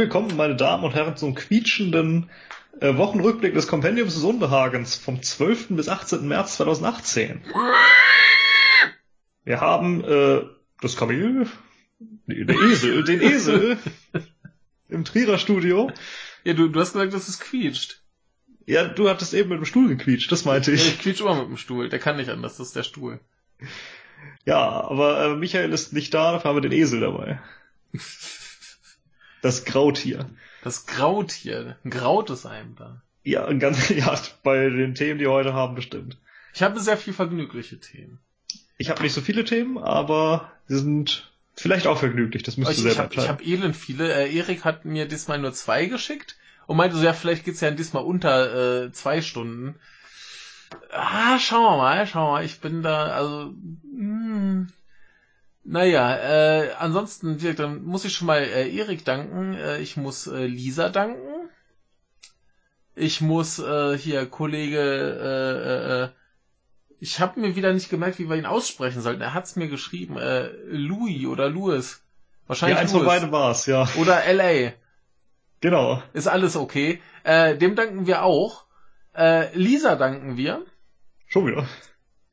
Willkommen, meine Damen und Herren, zum quietschenden äh, Wochenrückblick des Kompendiums des Unbehagens vom 12. bis 18. März 2018. Wir haben äh, das Kamel, nee, der Esel, den Esel im Trierer Studio. Ja, du, du hast gesagt, dass es quietscht. Ja, du hattest eben mit dem Stuhl gequietscht, das meinte Ja, ich. ich quietsch immer mit dem Stuhl. Der kann nicht anders, das ist der Stuhl. Ja, aber äh, Michael ist nicht da, dafür haben wir den Esel dabei. Das Grautier. Das Grautier. Ein Graut ist einem da. Ja, ein ganz, ja, bei den Themen, die wir heute haben, bestimmt. Ich habe sehr viel vergnügliche Themen. Ich habe nicht so viele Themen, aber sie sind vielleicht auch vergnüglich. Das müsst ihr ich selber habe ich entscheiden. hab elend viele. Äh, Erik hat mir diesmal nur zwei geschickt und meinte so, ja, vielleicht geht's ja diesmal unter äh, zwei Stunden. Ah, schauen wir mal, schauen wir mal. Ich bin da, also, mh, naja, äh, ansonsten, dann muss ich schon mal äh, Erik danken. Äh, ich muss äh, Lisa danken. Ich muss äh, hier Kollege, äh, äh, äh, ich habe mir wieder nicht gemerkt, wie wir ihn aussprechen sollten. Er hat's mir geschrieben, äh, Louis oder Louis. Wahrscheinlich ja, eins von beiden war's, ja. Oder LA. Genau. Ist alles okay. Äh, dem danken wir auch. Äh, Lisa danken wir. Schon wieder.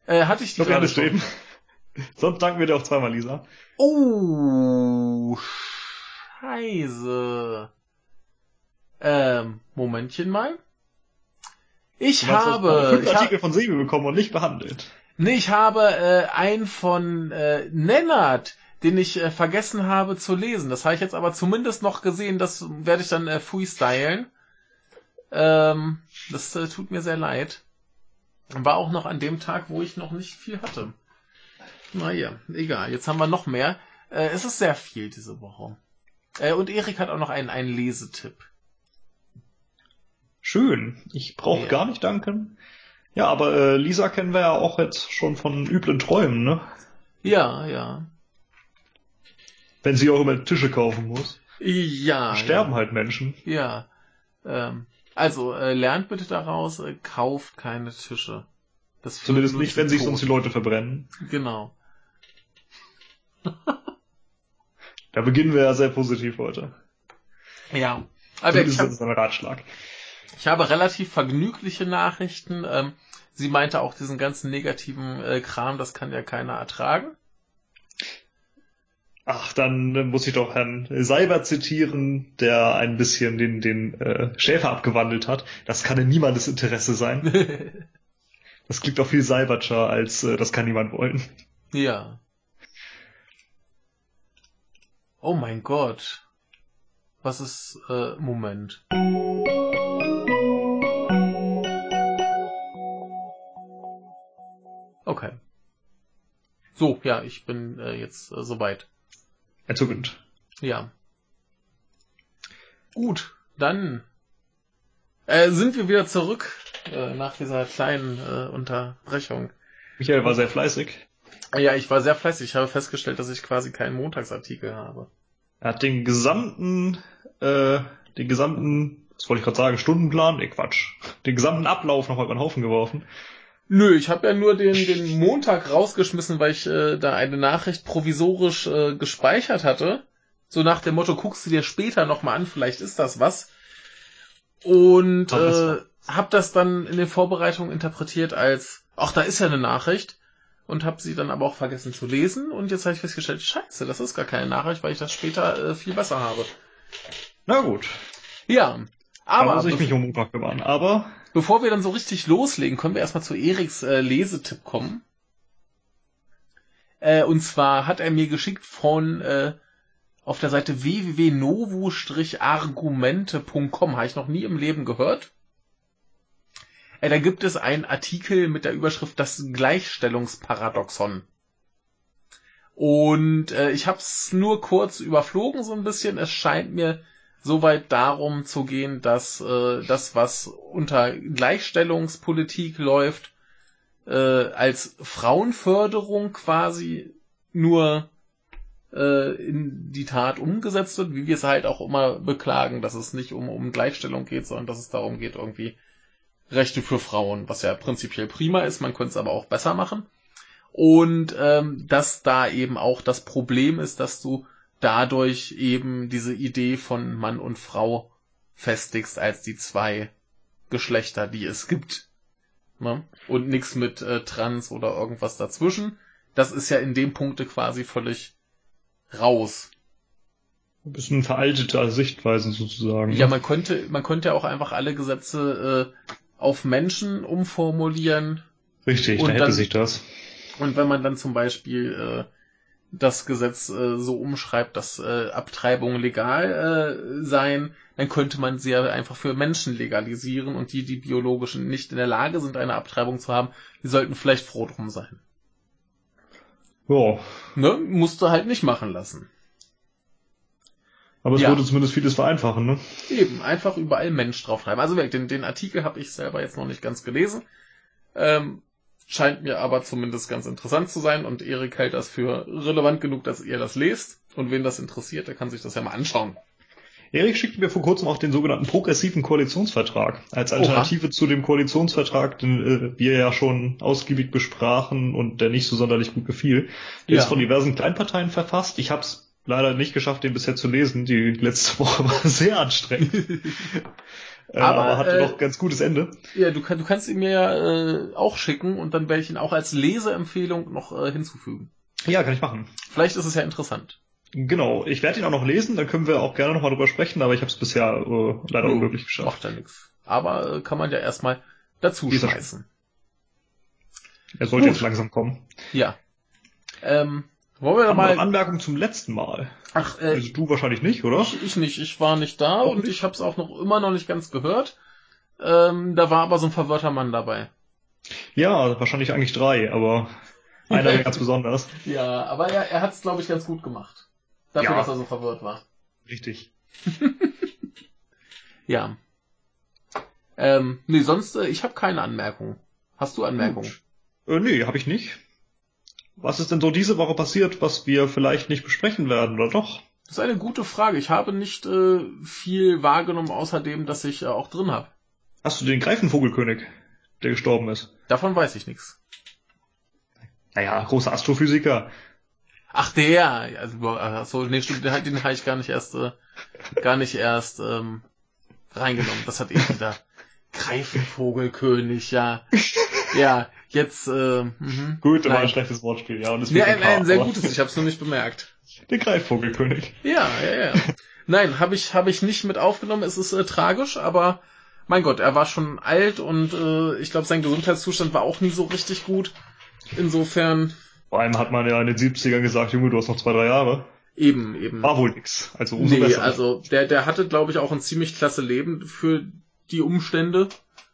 Äh, hatte ich die Noch gerade stehen. Sonst danken wir dir auch zweimal, Lisa. Oh, scheiße. Ähm, Momentchen mal. Ich meinst, habe, ich Artikel von Sebi bekommen und nicht behandelt. nee, ich habe äh, einen von äh, Nennert, den ich äh, vergessen habe zu lesen. Das habe ich jetzt aber zumindest noch gesehen. Das werde ich dann äh, freestylen. Ähm, das äh, tut mir sehr leid. War auch noch an dem Tag, wo ich noch nicht viel hatte. Naja, egal. Jetzt haben wir noch mehr. Äh, es ist sehr viel diese Woche. Äh, und Erik hat auch noch einen, einen Lesetipp. Schön. Ich brauche Ja. gar nicht danken. Ja, aber äh, Lisa kennen wir ja auch jetzt schon von üblen Träumen, ne? Ja, ja. Wenn sie auch immer Tische kaufen muss. Ja. Sterben halt Menschen. Ja. ja. Ähm, also, äh, lernt bitte daraus, äh, kauft keine Tische. Zumindest nicht, wenn sich sonst die Leute verbrennen. Genau. Da beginnen wir ja sehr positiv heute. Ja. Aber Zumindest ich, hab, ist ein Ratschlag. ich habe relativ vergnügliche Nachrichten. Ähm, sie meinte auch diesen ganzen negativen äh, Kram, das kann ja keiner ertragen. Ach, dann muss ich doch Herrn Seiber zitieren, der ein bisschen den, den äh, Schäfer abgewandelt hat. Das kann in niemandes Interesse sein. Das klingt auch viel Seibertscher als äh, das kann niemand wollen. Ja. Oh mein Gott. Was ist, äh, Moment. Okay. So, ja, ich bin äh, jetzt äh, soweit. Entzückend. Ja. Gut, dann äh, sind wir wieder zurück äh, nach dieser kleinen äh, Unterbrechung. Michael war sehr fleißig. Ja, ich war sehr fleißig. Ich habe festgestellt, dass ich quasi keinen Montagsartikel habe. Er hat den gesamten, äh, den gesamten, was wollte ich gerade sagen, Stundenplan, nee, Quatsch, den gesamten Ablauf noch mal über den Haufen geworfen. Nö, ich habe ja nur den, den Montag rausgeschmissen, weil ich äh, da eine Nachricht provisorisch äh, gespeichert hatte. So nach dem Motto, guckst du dir später nochmal an, vielleicht ist das was. Und äh, habe das dann in den Vorbereitungen interpretiert als, ach, da ist ja eine Nachricht. Und habe sie dann aber auch vergessen zu lesen. Und jetzt habe ich festgestellt, scheiße, das ist gar keine Nachricht, weil ich das später äh, viel besser habe. Na gut, Ja, aber aber muss ich mich um Montag kümmern. Aber Bevor wir dann so richtig loslegen, können wir erstmal zu Eriks äh, Lesetipp kommen. Äh, und zwar hat er mir geschickt von äh, auf der Seite www.novu-argumente.com. Habe ich noch nie im Leben gehört. Da gibt es einen Artikel mit der Überschrift Das Gleichstellungsparadoxon. Und äh, ich habe es nur kurz überflogen so ein bisschen. Es scheint mir soweit darum zu gehen, dass äh, das, was unter Gleichstellungspolitik läuft, äh, als Frauenförderung quasi nur äh, in die Tat umgesetzt wird, wie wir es halt auch immer beklagen, dass es nicht um, um Gleichstellung geht, sondern dass es darum geht, irgendwie Rechte für Frauen, was ja prinzipiell prima ist, man könnte es aber auch besser machen. Und ähm, dass da eben auch das Problem ist, dass du dadurch eben diese Idee von Mann und Frau festigst als die zwei Geschlechter, die es gibt. Ne? Und nichts mit äh, Trans oder irgendwas dazwischen. Das ist ja in dem Punkte quasi völlig raus. Ein bisschen veraltete Sichtweisen sozusagen. Ja, man könnte, man könnte auch einfach alle Gesetze äh, auf Menschen umformulieren. Richtig, Und dann hätte dann- sich das. Und wenn man dann zum Beispiel äh, das Gesetz äh, so umschreibt, dass äh, Abtreibungen legal äh, seien, dann könnte man sie ja einfach für Menschen legalisieren und die, die biologischen nicht in der Lage sind, eine Abtreibung zu haben, die sollten vielleicht froh drum sein. Ja, Ne? Musst du halt nicht machen lassen. Aber es Ja. würde zumindest vieles vereinfachen, ne? Eben, einfach überall Mensch draufschreiben. Also wirklich, den, den Artikel habe ich selber jetzt noch nicht ganz gelesen. Ähm, scheint mir aber zumindest ganz interessant zu sein und Erik hält das für relevant genug, dass ihr das lest. Und wen das interessiert, der kann sich das ja mal anschauen. Erik schickte mir vor kurzem auch den sogenannten progressiven Koalitionsvertrag als Alternative zu dem Koalitionsvertrag, den äh, wir ja schon ausgiebig besprachen und der nicht so sonderlich gut gefiel. Der Ja. ist von diversen Kleinparteien verfasst. Ich habe es leider nicht geschafft, den bisher zu lesen. Die letzte Woche war sehr anstrengend. äh, Aber, aber, hatte äh, doch ganz gutes Ende. Ja, du, kann, du kannst ihn mir ja äh, auch schicken und dann werde ich ihn auch als Leseempfehlung noch äh, hinzufügen. Ja, kann ich machen. Vielleicht ist es ja interessant. Genau, ich werde ihn auch noch lesen, dann können wir auch gerne nochmal drüber sprechen, aber ich habe es bisher äh, leider Jo, unmöglich geschafft. Macht ja nichts. Aber äh, kann man ja erstmal dazu Dieser- schmeißen. Er sollte Gut. jetzt langsam kommen. Ja. Ähm, wollen wir mal. Anmerkungen zum letzten Mal? Ach, äh, Also du wahrscheinlich nicht, oder? ich, ich nicht. Ich war nicht da Auch und nicht? ich habe es auch noch immer noch nicht ganz gehört. Ähm, da war aber so ein verwirrter Mann dabei. Ja, wahrscheinlich eigentlich drei, aber einer ganz besonders. Ja, aber er, er hat es, glaube ich, ganz gut gemacht. Dafür, Ja. dass er so verwirrt war. Richtig. Ja. Ähm, nee, sonst, äh, ich habe keine Anmerkungen. Hast du Anmerkungen? Äh, nee, habe ich nicht. Was ist denn so diese Woche passiert, was wir vielleicht nicht besprechen werden, oder doch? Das ist eine gute Frage. Ich habe nicht äh, viel wahrgenommen, außer dem, dass ich äh, auch drin habe. Hast du den Greifenvogelkönig, der gestorben ist? Davon weiß ich nichts. Naja, großer Astrophysiker. Ach der, also so, nee, stimmt, den, den habe ich gar nicht erst, äh, gar nicht erst ähm, reingenommen. Das hat eh wieder Greifenvogelkönig, ja, ja, jetzt, äh, mhm. Gut, war ein schlechtes Wortspiel, ja. Und es wird ein, ein sehr aber- gutes, ich habe es nur nicht bemerkt. Der Greifvogelkönig. Ja, ja, ja. Nein, habe ich, habe ich nicht mit aufgenommen. Es ist äh, tragisch, aber mein Gott, er war schon alt und äh, ich glaube, sein Gesundheitszustand war auch nie so richtig gut. Insofern Vor allem hat man ja in den 70ern gesagt, Junge, du hast noch zwei, drei Jahre. eben, eben. War wohl nix. Also umso nee, besser. also der, der hatte, glaube ich, auch ein ziemlich klasse Leben für die Umstände.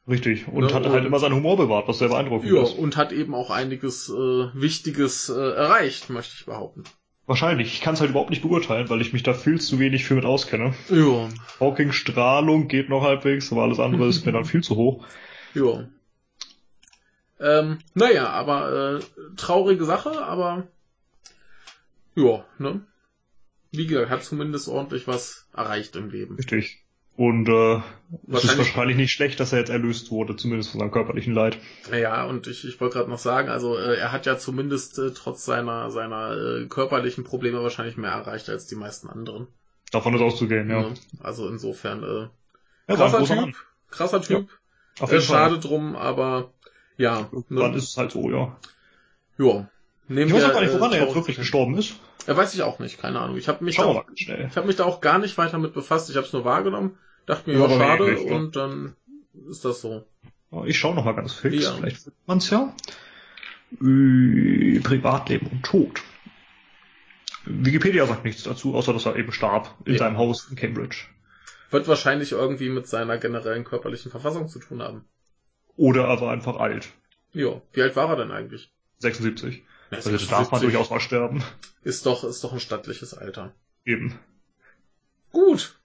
Richtig. Und Ja, hat halt und- immer seinen Humor bewahrt, was sehr beeindruckend Ja, ist. und hat eben auch einiges äh, Wichtiges äh, erreicht, möchte ich behaupten. Wahrscheinlich. Ich kann es halt überhaupt nicht beurteilen, weil ich mich da viel zu wenig für mit auskenne. Ja, Hawking-Strahlung geht noch halbwegs, aber alles andere ist mir dann viel zu hoch. ja. Ähm, naja, aber äh, traurige Sache, aber ja, ne? Wie gesagt, hat zumindest ordentlich was erreicht im Leben. Richtig. Und äh, es ist Wahrscheinlich- nicht schlecht, dass er jetzt erlöst wurde, zumindest von seinem körperlichen Leid. Ja, und ich, ich wollte gerade noch sagen, also äh, er hat ja zumindest äh, trotz seiner seiner äh, körperlichen Probleme wahrscheinlich mehr erreicht als die meisten anderen. Davon ist auszugehen, ja. Ne? Also insofern äh, Ja, krasser Typ, Mann. krasser Typ. Auf Äh, schade drum, aber ja. Dann Ne? ist es halt so, ja. Ja. Nehmen Ich weiß auch gar nicht, woran äh, er jetzt wirklich gestorben ist. Ja, weiß ich auch nicht, keine Ahnung. Ich habe mich, da auch- ich hab mich da auch gar nicht weiter mit befasst. Ich habe es nur wahrgenommen, dachte mir, Ja, ja, schade, ne? und dann ist das so. Ich schaue noch mal ganz fix, Ja. vielleicht findet man's ja. Äh, Privatleben und Tod. Wikipedia sagt nichts dazu, außer dass er eben starb in Ja. seinem Haus in Cambridge. Wird wahrscheinlich irgendwie mit seiner generellen körperlichen Verfassung zu tun haben. Oder er war einfach alt. Ja. Wie alt war er denn eigentlich? 76. Ja, Also da darf man 76 durchaus mal sterben. Ist doch, ist doch ein stattliches Alter. Eben. Gut.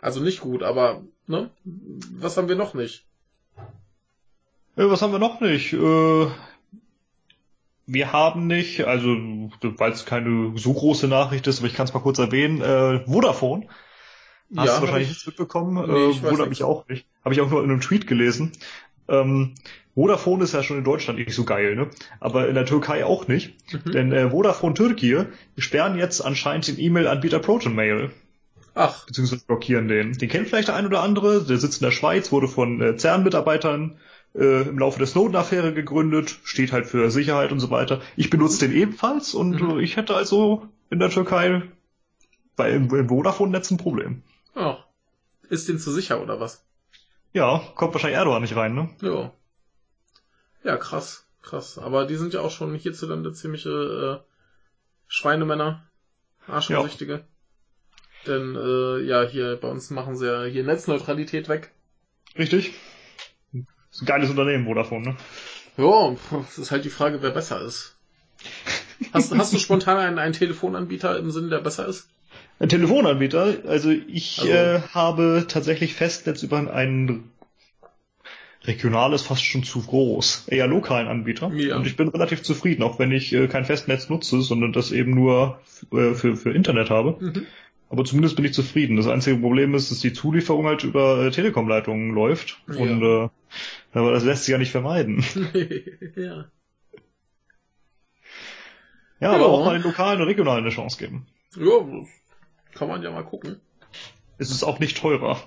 Also nicht gut, aber, ne? Was haben wir noch nicht? Äh, was haben wir noch nicht? Äh, wir haben nicht, also weil es keine so große Nachricht ist, aber ich kann es mal kurz erwähnen, äh, Vodafone. Hast du hab wahrscheinlich ich- nichts mitbekommen? Nee, ich äh, wundert mich auch nicht. Habe ich auch nur in einem Tweet gelesen. Ähm, Vodafone ist ja schon in Deutschland nicht so geil, ne? Aber in der Türkei auch nicht. Mhm. Denn äh, Vodafone Türkei sperren jetzt anscheinend den E-Mail-Anbieter Proton Mail. Ach. Beziehungsweise blockieren den. Den kennt vielleicht der ein oder andere. Der sitzt in der Schweiz, wurde von äh, CERN-Mitarbeitern äh, im Laufe der Snowden-Affäre gegründet, steht halt für Sicherheit und so weiter. Ich benutze den ebenfalls und mhm. ich hätte also in der Türkei bei im, im Vodafone-Netz ein Problem. Ja. Ist den zu sicher oder was? Ja, kommt wahrscheinlich Erdogan nicht rein, ne? Ja. Ja, krass, krass. Aber die sind ja auch schon hierzulande ziemliche äh, Schweinemänner, Arschgesichtige. Ja. Denn äh, ja, hier bei uns machen sie ja hier Netzneutralität weg. Richtig. Das ist ein geiles Unternehmen, Vodafone, ne? Ja, es ist halt die Frage, wer besser ist. Hast, hast du spontan einen, einen Telefonanbieter im Sinn, der besser ist? Ein Telefonanbieter? Also ich also, äh, habe tatsächlich Festnetz über einen regional ist fast schon zu groß, eher lokalen Anbieter. Ja. Und ich bin relativ zufrieden, auch wenn ich äh, kein Festnetz nutze, sondern das eben nur äh, für, für Internet habe. Mhm. Aber zumindest bin ich zufrieden. Das einzige Problem ist, dass die Zulieferung halt über äh, Telekom-Leitungen läuft. Ja. Und äh, aber das lässt sich ja nicht vermeiden. ja. Ja, aber auch mal den lokalen und regionalen eine Chance geben. Ja, kann man ja mal gucken. Es ist auch nicht teurer.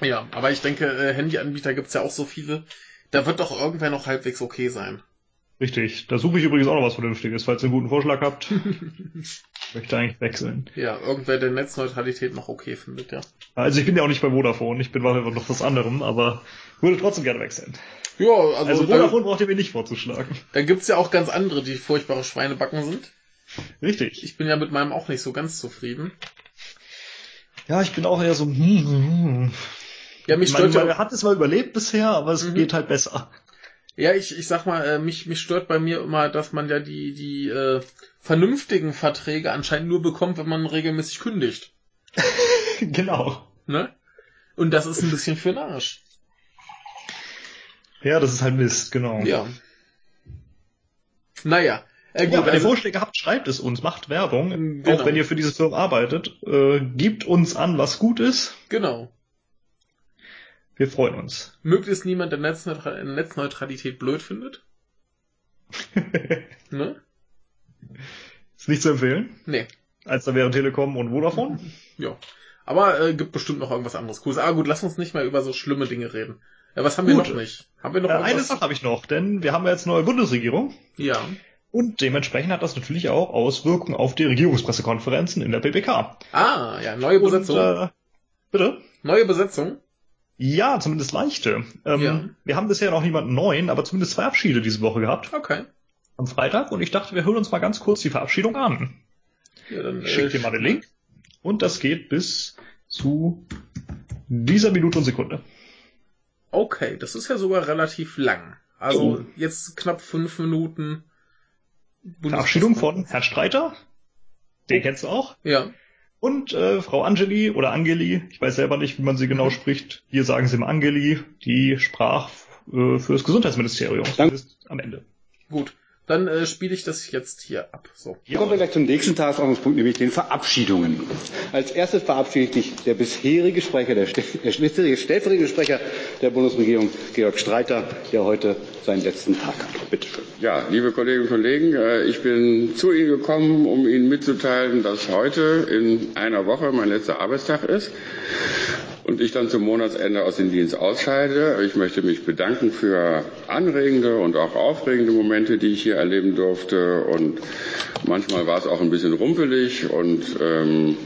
Ja, aber ich denke, äh, Handyanbieter gibt's ja auch so viele. Da wird doch irgendwer noch halbwegs okay sein. Richtig. Da suche ich übrigens auch noch was Vernünftiges. Falls ihr einen guten Vorschlag habt, möchte eigentlich wechseln. Ja, irgendwer, der Netzneutralität noch okay findet, ja. Also ich bin ja auch nicht bei Vodafone. Ich bin bei noch was anderem, aber würde trotzdem gerne wechseln. Ja, also, also Vodafone da, braucht ihr mir nicht vorzuschlagen. Da gibt's ja auch ganz andere, die furchtbare Schweinebacken sind. Richtig. Ich bin ja mit meinem auch nicht so ganz zufrieden. Ja, ich bin auch eher so, hm, hm, hm. Ja, mich stört man, man hat es mal überlebt bisher, aber es mhm. geht halt besser. Ja, ich, ich sag mal, äh, mich, mich stört bei mir immer, dass man ja die, die äh, vernünftigen Verträge anscheinend nur bekommt, wenn man regelmäßig kündigt. genau. Ne? Und das ist ein bisschen für den Arsch. Ja, das ist halt Mist, genau. Ja. Naja. Äh, gut, ja, wenn also, ihr Vorschläge habt, schreibt es uns, macht Werbung. Genau. Auch wenn ihr für diese Firma arbeitet. Äh, gibt uns an, was gut ist. Genau. Wir freuen uns. Möglichst niemand, der Netzneutra Netzneutralität blöd findet. ne? Ist nicht zu empfehlen. Nee. Als da wären Telekom und Vodafone. ja. Aber äh, gibt bestimmt noch irgendwas anderes Cooles. Ah gut, lass uns nicht mehr über so schlimme Dinge reden. Ja, was haben gut. wir noch nicht? Haben wir noch äh, eine Sache habe ich noch, denn wir haben ja jetzt neue Bundesregierung. Ja. Und dementsprechend hat das natürlich auch Auswirkungen auf die Regierungspressekonferenzen in der PPK. Ah, ja, neue Besetzung. Und, äh, bitte? Neue Besetzung? Ja, zumindest leichte. Ähm, ja. Wir haben bisher noch niemanden neuen, aber zumindest zwei Abschiede diese Woche gehabt. Okay. Am Freitag und ich dachte, wir hören uns mal ganz kurz die Verabschiedung an. Ja, dann, ich schicke dir mal den Link. Und das geht bis zu dieser Minute und Sekunde. Okay, das ist ja sogar relativ lang. Also oh. jetzt knapp fünf Minuten. Verabschiedung von Herrn Streiter. Den oh. kennst du auch? Ja. Und äh, Frau Angeli oder Angeli, ich weiß selber nicht, wie man sie genau mhm. spricht. Hier sagen sie immer Angeli, die sprach äh, für das Gesundheitsministerium. Danke. am Ende. Gut. Dann äh, spiele ich das jetzt hier ab. So. Hier kommen wir gleich zum nächsten Tagesordnungspunkt, nämlich den Verabschiedungen. Als erstes verabschiedet sich der bisherige Sprecher, der, der stellvertretende Sprecher der Bundesregierung, Georg Streiter, der heute seinen letzten Tag hat. Bitte schön. Ja, liebe Kolleginnen und Kollegen, äh, ich bin zu Ihnen gekommen, um Ihnen mitzuteilen, dass heute in einer Woche mein letzter Arbeitstag ist und ich dann zum Monatsende aus dem Dienst ausscheide. Ich möchte mich bedanken für anregende und auch aufregende Momente, die ich hier erleben durfte. Und manchmal war es auch ein bisschen rumpelig und ähm,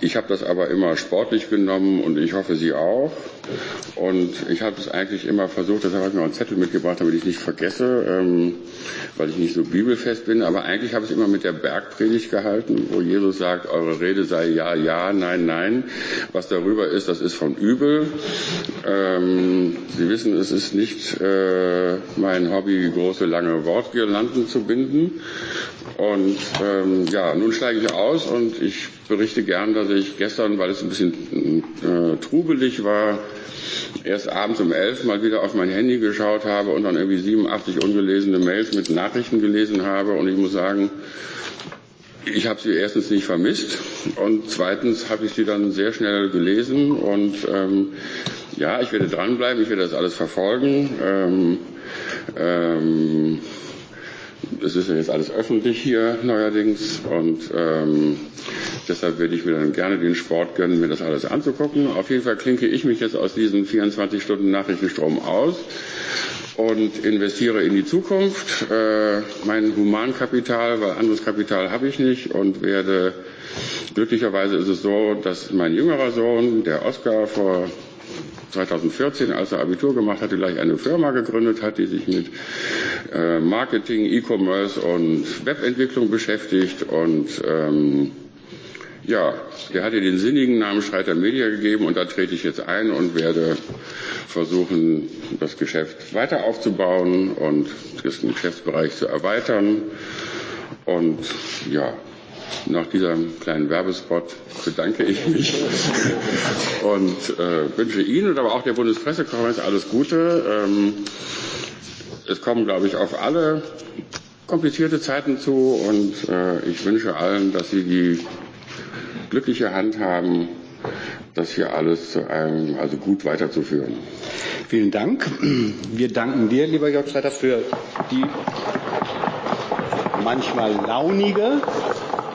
ich habe das aber immer sportlich genommen und ich hoffe, Sie auch. Und ich habe es eigentlich immer versucht, deshalb habe ich mir auch einen Zettel mitgebracht, damit ich nicht vergesse, ähm, weil ich nicht so bibelfest bin. Aber eigentlich habe ich es immer mit der Bergpredigt gehalten, wo Jesus sagt, eure Rede sei ja, ja, nein, nein. Was darüber ist, das ist von übel. Ähm, Sie wissen, es ist nicht äh, mein Hobby, große, lange Wortgirlanden zu binden. Und ähm, ja, nun steige ich aus und ich berichte gern, dass ich gestern, weil es ein bisschen äh, trubelig war, erst abends um elf mal wieder auf mein Handy geschaut habe und dann irgendwie 87 ungelesene Mails mit Nachrichten gelesen habe. Und ich muss sagen, ich habe sie erstens nicht vermisst und zweitens habe ich sie dann sehr schnell gelesen und ähm, ja, ich werde dranbleiben, ich werde das alles verfolgen. Ähm, ähm, es ist ja jetzt alles öffentlich hier neuerdings und ähm, deshalb werde ich mir dann gerne den Sport gönnen, mir das alles anzugucken. Auf jeden Fall klinke ich mich jetzt aus diesem 24 Stunden Nachrichtenstrom aus und investiere in die Zukunft. Äh, mein Humankapital, weil anderes Kapital habe ich nicht und werde glücklicherweise ist es so, dass mein jüngerer Sohn, der Oscar, vor 2014, als er Abitur gemacht hatte, gleich eine Firma gegründet hat, die sich mit äh, Marketing, E-Commerce und Webentwicklung beschäftigt und ähm, ja, der hat ihr den sinnigen Namen Streiter Media gegeben und da trete ich jetzt ein und werde versuchen, das Geschäft weiter aufzubauen und den Geschäftsbereich zu erweitern. Und ja, nach diesem kleinen Werbespot bedanke ich mich und äh, wünsche Ihnen und aber auch der Bundespressekonferenz alles Gute. Ähm, es kommen, glaube ich, auf alle komplizierte Zeiten zu und äh, ich wünsche allen, dass sie die glückliche Hand haben, das hier alles zu einem, also gut weiterzuführen. Vielen Dank. Wir danken dir, lieber Jörg Streiter, für die manchmal launige,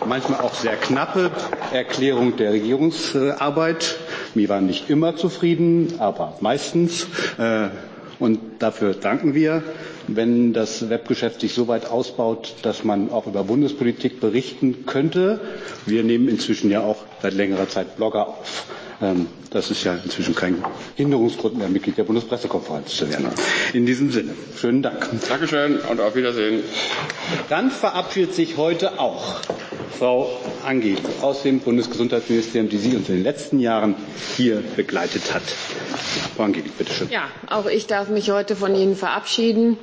manchmal auch sehr knappe Erklärung der Regierungsarbeit. Wir waren nicht immer zufrieden, aber meistens. Äh, und dafür danken wir wenn das Webgeschäft sich so weit ausbaut, dass man auch über Bundespolitik berichten könnte. Wir nehmen inzwischen ja auch seit längerer Zeit Blogger auf. Das ist ja inzwischen kein Hinderungsgrund mehr, Mitglied der Bundespressekonferenz zu werden. In diesem Sinne, schönen Dank. Dankeschön und auf Wiedersehen. Dann verabschiedet sich heute auch Frau Angi aus dem Bundesgesundheitsministerium, die Sie uns in den letzten Jahren hier begleitet hat. Frau Angi, bitte schön. Ja, auch ich darf mich heute von Ihnen verabschieden.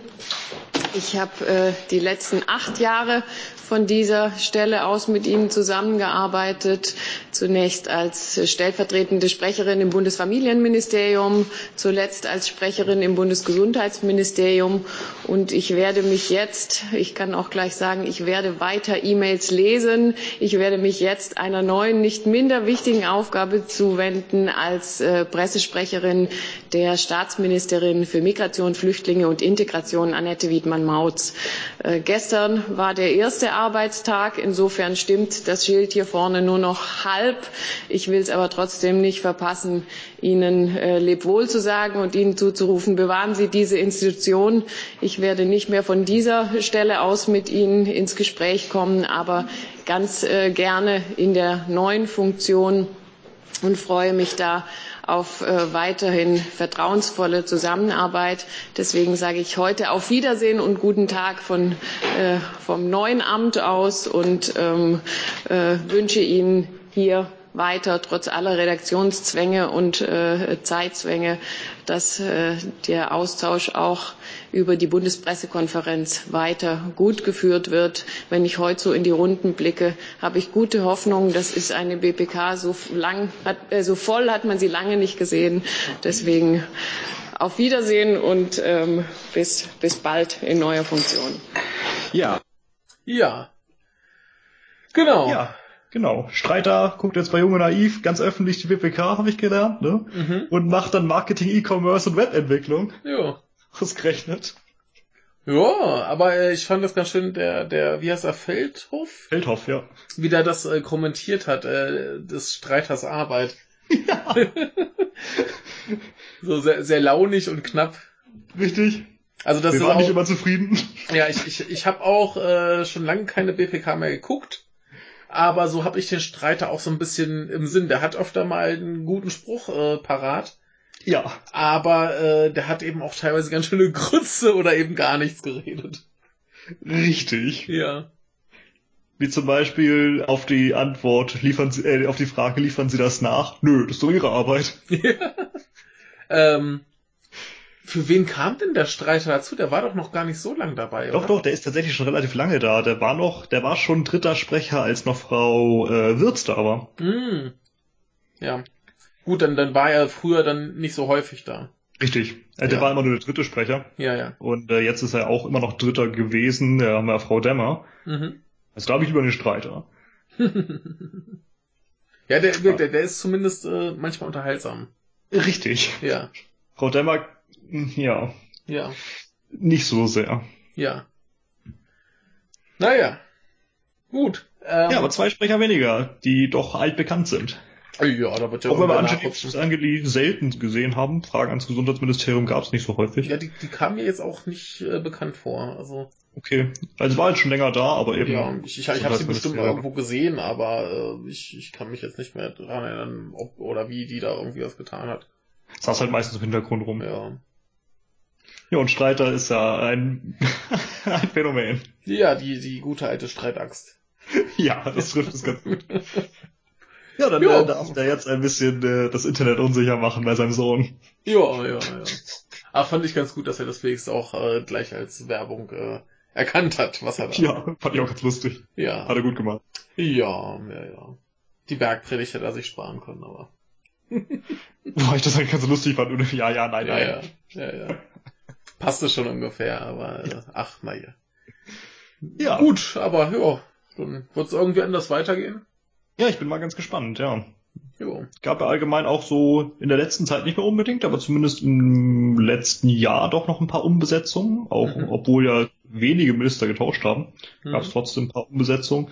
Ich habe äh, die letzten acht Jahre von dieser Stelle aus mit Ihnen zusammengearbeitet. Zunächst als stellvertretende Sprecherin im Bundesfamilienministerium, zuletzt als Sprecherin im Bundesgesundheitsministerium. Und ich werde mich jetzt, ich kann auch gleich sagen, ich werde weiter E-Mails lesen. Ich werde mich jetzt einer neuen, nicht minder wichtigen Aufgabe zuwenden als äh, Pressesprecherin der Staatsministerin für Migration, Flüchtlinge und Integration, Annette Wiedmann-Mautz. Äh, gestern war der erste Arbeitstag. Insofern stimmt das Schild hier vorne nur noch halb. Ich will es aber trotzdem nicht verpassen, Ihnen äh, Lebwohl zu sagen und Ihnen zuzurufen, bewahren Sie diese Institution. Ich werde nicht mehr von dieser Stelle aus mit Ihnen ins Gespräch kommen, aber ganz äh, gerne in der neuen Funktion und freue mich da auf äh, weiterhin vertrauensvolle Zusammenarbeit. Deswegen sage ich heute auf Wiedersehen und guten Tag von, äh, vom neuen Amt aus und ähm, äh, wünsche Ihnen hier weiter trotz aller Redaktionszwänge und äh, Zeitzwänge, dass äh, der Austausch auch über die Bundespressekonferenz weiter gut geführt wird. Wenn ich heute so in die Runden blicke, habe ich gute Hoffnung. Das ist eine BPK, so, lang, hat, äh, so voll hat man sie lange nicht gesehen. Deswegen auf Wiedersehen und ähm, bis, bis bald in neuer Funktion. Ja. Ja. Genau. Ja. Genau. Streiter guckt jetzt bei Junge Naiv ganz öffentlich die BPK, habe ich gelernt, ne? Mhm. Und macht dann Marketing, E-Commerce und Webentwicklung. Ja. Ausgerechnet. Ja, aber ich fand das ganz schön, der, der, wie heißt er, Feldhoff? Feldhoff, ja. Wie der das äh, kommentiert hat, äh, des Streiters Arbeit. Ja. so sehr, sehr launig und knapp. Richtig. Also das Wir waren auch, nicht immer zufrieden. Ja, ich, ich, ich habe auch äh, schon lange keine BPK mehr geguckt aber so habe ich den Streiter auch so ein bisschen im Sinn. Der hat öfter mal einen guten Spruch äh, parat. Ja. Aber äh, der hat eben auch teilweise ganz schöne Grütze oder eben gar nichts geredet. Richtig. Ja. Wie zum Beispiel auf die Antwort liefern Sie, äh, auf die Frage liefern Sie das nach? Nö, das ist doch Ihre Arbeit. Ja. ähm, für wen kam denn der Streiter dazu? Der war doch noch gar nicht so lang dabei. Doch, oder? doch, der ist tatsächlich schon relativ lange da. Der war noch, der war schon dritter Sprecher, als noch Frau äh, Wirz da war. Mm. Ja. Gut, dann, dann war er früher dann nicht so häufig da. Richtig. Äh, der Ja. war immer nur der dritte Sprecher. Ja, ja. Und äh, jetzt ist er auch immer noch dritter gewesen. Da haben wir Frau Dämmer. Mhm. Also da habe ich lieber den Streiter. ja, der, der, der ist zumindest äh, manchmal unterhaltsam. Richtig. Ja. Frau Dämmer, ja, Ja. nicht so sehr. Ja. Naja. Gut. Ähm, Ja, aber zwei Sprecher weniger, die doch altbekannt sind. ja, da wird ja Auch wenn wir. Angeli selten gesehen haben, Fragen ans Gesundheitsministerium gab es nicht so häufig. Ja, die, die kam mir jetzt auch nicht äh, bekannt vor. Also, Okay, also war jetzt schon länger da, aber eben. ja, ich, ich, ich habe sie bestimmt irgendwo gesehen, aber äh, ich, ich kann mich jetzt nicht mehr daran erinnern, ob oder wie die da irgendwie was getan hat. Saß halt meistens im Hintergrund rum. Ja. Ja, und Streiter ist ja ein, ein Phänomen. Ja, die, die gute alte Streitaxt. Ja, das trifft es ganz gut. Ja, dann Ja. äh, darf der jetzt ein bisschen äh, das Internet unsicher machen bei seinem Sohn. Ja, ja, ja. Aber fand ich ganz gut, dass er das wenigstens auch äh, gleich als Werbung äh, erkannt hat, was er da. Ja, fand ich auch ganz lustig. Ja. Hat er gut gemacht. Ja, ja, ja. Die Bergpredigt hätte er sich sparen können, aber. Boah, ich das eigentlich ganz lustig fand. Ja, ja, nein, Ja, nein. ja, ja, ja. Passte schon ungefähr, aber äh, ach, naja. Ja. Gut, aber ja, dann wird es irgendwie anders weitergehen. Ja, ich bin mal ganz gespannt, ja. Jo. Gab ja allgemein auch so in der letzten Zeit nicht mehr unbedingt, aber zumindest im letzten Jahr doch noch ein paar Umbesetzungen, auch Mhm. obwohl ja wenige Minister getauscht haben, Mhm. gab es trotzdem ein paar Umbesetzungen.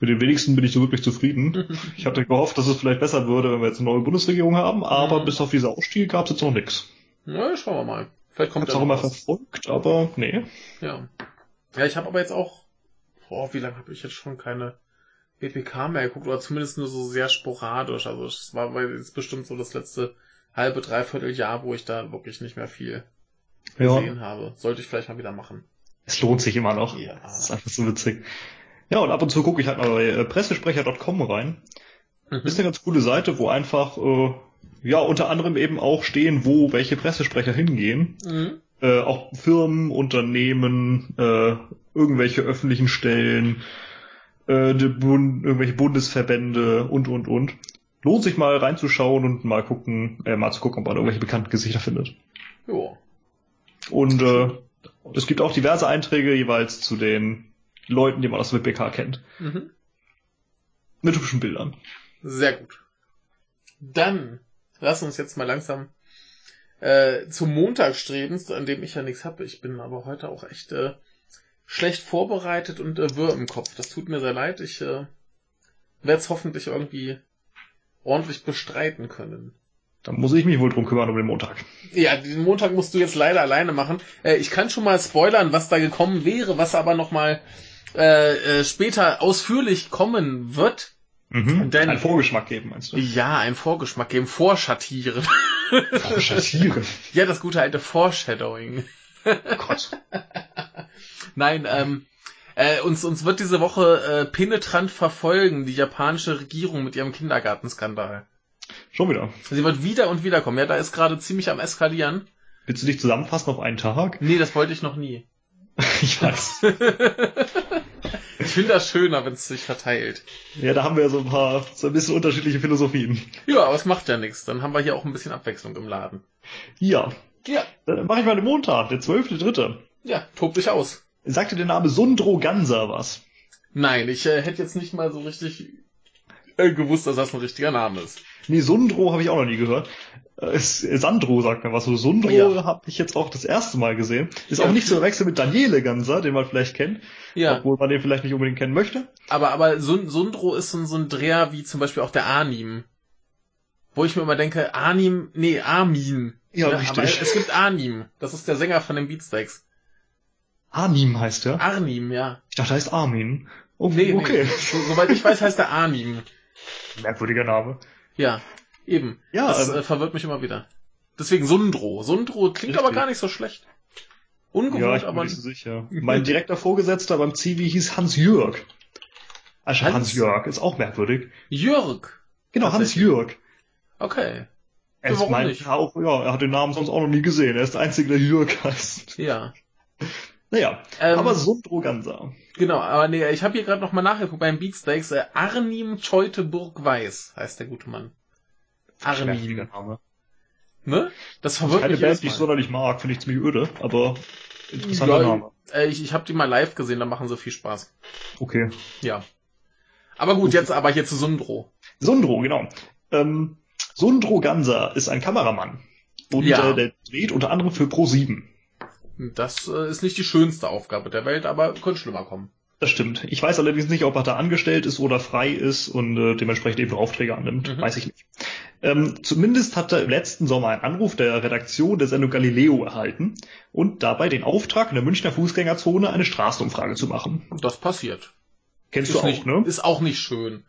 Mit den wenigsten bin ich so wirklich zufrieden. Ich hatte gehofft, dass es vielleicht besser würde, wenn wir jetzt eine neue Bundesregierung haben, aber Mhm. bis auf diese Ausstieg gab es jetzt noch nichts. Na, schauen wir mal. Vielleicht Ich kommt hab's auch immer verfolgt, aber nee. Ja. Ja, ich habe aber jetzt auch, boah, wie lange habe ich jetzt schon keine BPK mehr geguckt, oder zumindest nur so sehr sporadisch. Also es war jetzt bestimmt so das letzte halbe, dreiviertel Jahr, wo ich da wirklich nicht mehr viel Ja, gesehen habe. Sollte ich vielleicht mal wieder machen. es lohnt sich immer noch. Ja. Das ist einfach so witzig. Ja, und ab und zu gucke ich halt mal bei äh, pressesprecher.com rein. Mhm. Ist eine ganz coole Seite, wo einfach, äh, ja, unter anderem eben auch stehen, wo welche Pressesprecher hingehen. Mhm. Äh, auch Firmen, Unternehmen, äh, irgendwelche öffentlichen Stellen, äh, Bund irgendwelche Bundesverbände und, und, und. Lohnt sich mal reinzuschauen und mal gucken, äh, mal zu gucken, ob man irgendwelche bekannten Gesichter findet. Jo. Und äh, es gibt auch diverse Einträge jeweils zu den Leuten, die man aus dem WPK kennt. Mhm. Mit hübschen Bildern. Sehr gut. Dann lass uns jetzt mal langsam äh, zum Montag streben, an dem ich ja nichts habe. Ich bin aber heute auch echt äh, schlecht vorbereitet und äh, wirr im Kopf. Das tut mir sehr leid. Ich äh, werde es hoffentlich irgendwie ordentlich bestreiten können. Da muss ich mich wohl drum kümmern um den Montag. Ja, den Montag musst du jetzt leider alleine machen. Äh, ich kann schon mal spoilern, was da gekommen wäre, was aber nochmal äh, äh, später ausführlich kommen wird. Mhm. Denn- Ein Vorgeschmack geben, meinst du? Ja, ein Vorgeschmack geben, Vorschattieren. Vorschattieren. Ja, das gute alte Foreshadowing. Oh Gott. Nein, ähm, äh, uns, uns wird diese Woche äh, penetrant verfolgen, die japanische Regierung mit ihrem Kindergartenskandal. Schon wieder. Sie wird wieder und wieder kommen. Ja, da ist gerade ziemlich am Eskalieren. Willst du dich zusammenfassen auf einen Tag? Nee, das wollte ich noch nie. Ich weiß. Ich finde das schöner, wenn es sich verteilt. Ja, da haben wir so ein paar, so ein bisschen unterschiedliche Philosophien. Ja, aber es macht ja nichts. Dann haben wir hier auch ein bisschen Abwechslung im Laden. Ja. Ja, Dann mache ich mal den Montag, der 12.3. ja, tob dich aus. Sagte der Name Sundro Ganser was? Nein, ich äh, hätte jetzt nicht mal so richtig gewusst, dass das ein richtiger Name ist. Nee, Sundro habe ich auch noch nie gehört. Äh, es- Sandro sagt mir was. So Sundro Ja. habe ich jetzt auch das erste Mal gesehen. Ist Ja. auch nicht zu verwechseln mit Daniele Ganser, den man vielleicht kennt. Ja. Obwohl man den vielleicht nicht unbedingt kennen möchte. Aber, aber Sun Sundro ist so, ein- so ein Dreher wie zum Beispiel auch der Arnim. Wo ich mir immer denke, Arnim, nee, Armin. Ja, Ne, richtig. Aber es gibt Arnim. Das ist der Sänger von den Beatsteaks. Arnim heißt er. Arnim, ja. Ich dachte, er heißt Armin. Oh, Nee, okay. nee. So, soweit ich weiß, heißt er Arnim. Merkwürdiger Name. Ja, eben. Ja, das ähm, äh, verwirrt mich immer wieder. Deswegen Sundro. Sundro klingt aber Richtig. gar nicht so schlecht. Ungewohnt, ja, ich bin aber nicht so sicher. Mein direkter Vorgesetzter beim Zivi hieß Hans-Jürg. Also Hans- Hans-Jörg, ist auch merkwürdig. Jürg. Genau, Tatsächlich. Hans-Jürg. Okay. Er ist mein, auch, ja, er hat den Namen sonst auch noch nie gesehen. Er ist der Einzige, der Jürg heißt. Ja. Naja, Ähm, aber Sundro Ganser. Genau, aber nee, ich habe hier gerade noch mal nachgeguckt beim Beatsteaks. Äh, Arnim Teuteburg-Weiß heißt der gute Mann. Arnim. Name. Ne? Das verwirrt Keine mich Band, die ich sonderlich mag, finde ich ziemlich öde, aber interessanter Ja, Name. Äh, ich ich habe die mal live gesehen, da machen sie viel Spaß. Okay. Ja. Aber gut, jetzt aber hier zu Sundro. Sundro, genau. Ähm, Sundro Ganser ist ein Kameramann. Und Ja. äh, der dreht unter anderem für Pro7. Das äh, ist nicht die schönste Aufgabe der Welt, aber könnte schlimmer kommen. Das stimmt. Ich weiß allerdings nicht, ob er da angestellt ist oder frei ist und äh, dementsprechend eben Aufträge annimmt. Mhm. Weiß ich nicht. Ähm, zumindest hat er im letzten Sommer einen Anruf der Redaktion der Sendung Galileo erhalten und dabei den Auftrag, in der Münchner Fußgängerzone eine Straßenumfrage zu machen. Das passiert. Kennst ist du auch, nicht, ne? Ist auch nicht schön.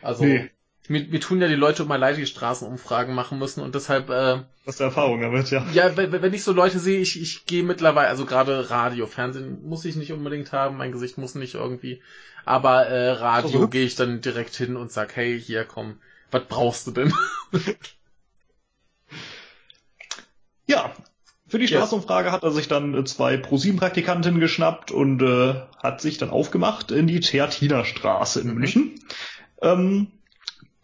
Also, Nee. Mir, mir tun ja die Leute immer leid, die Straßenumfragen machen müssen und deshalb, äh, Hast du Erfahrung damit, ja? ja, wenn, wenn ich so Leute sehe, ich, ich gehe mittlerweile, also gerade Radio, Fernsehen muss ich nicht unbedingt haben, mein Gesicht muss nicht irgendwie, aber äh, Radio Also- gehe ich dann direkt hin und sag, hey, hier komm, was brauchst du denn? Ja. Für die. Straßenumfrage hat er sich dann äh, zwei ProSieben-Praktikantinnen geschnappt und äh, hat sich dann aufgemacht in die Theatinerstraße in Mhm. München. Ähm,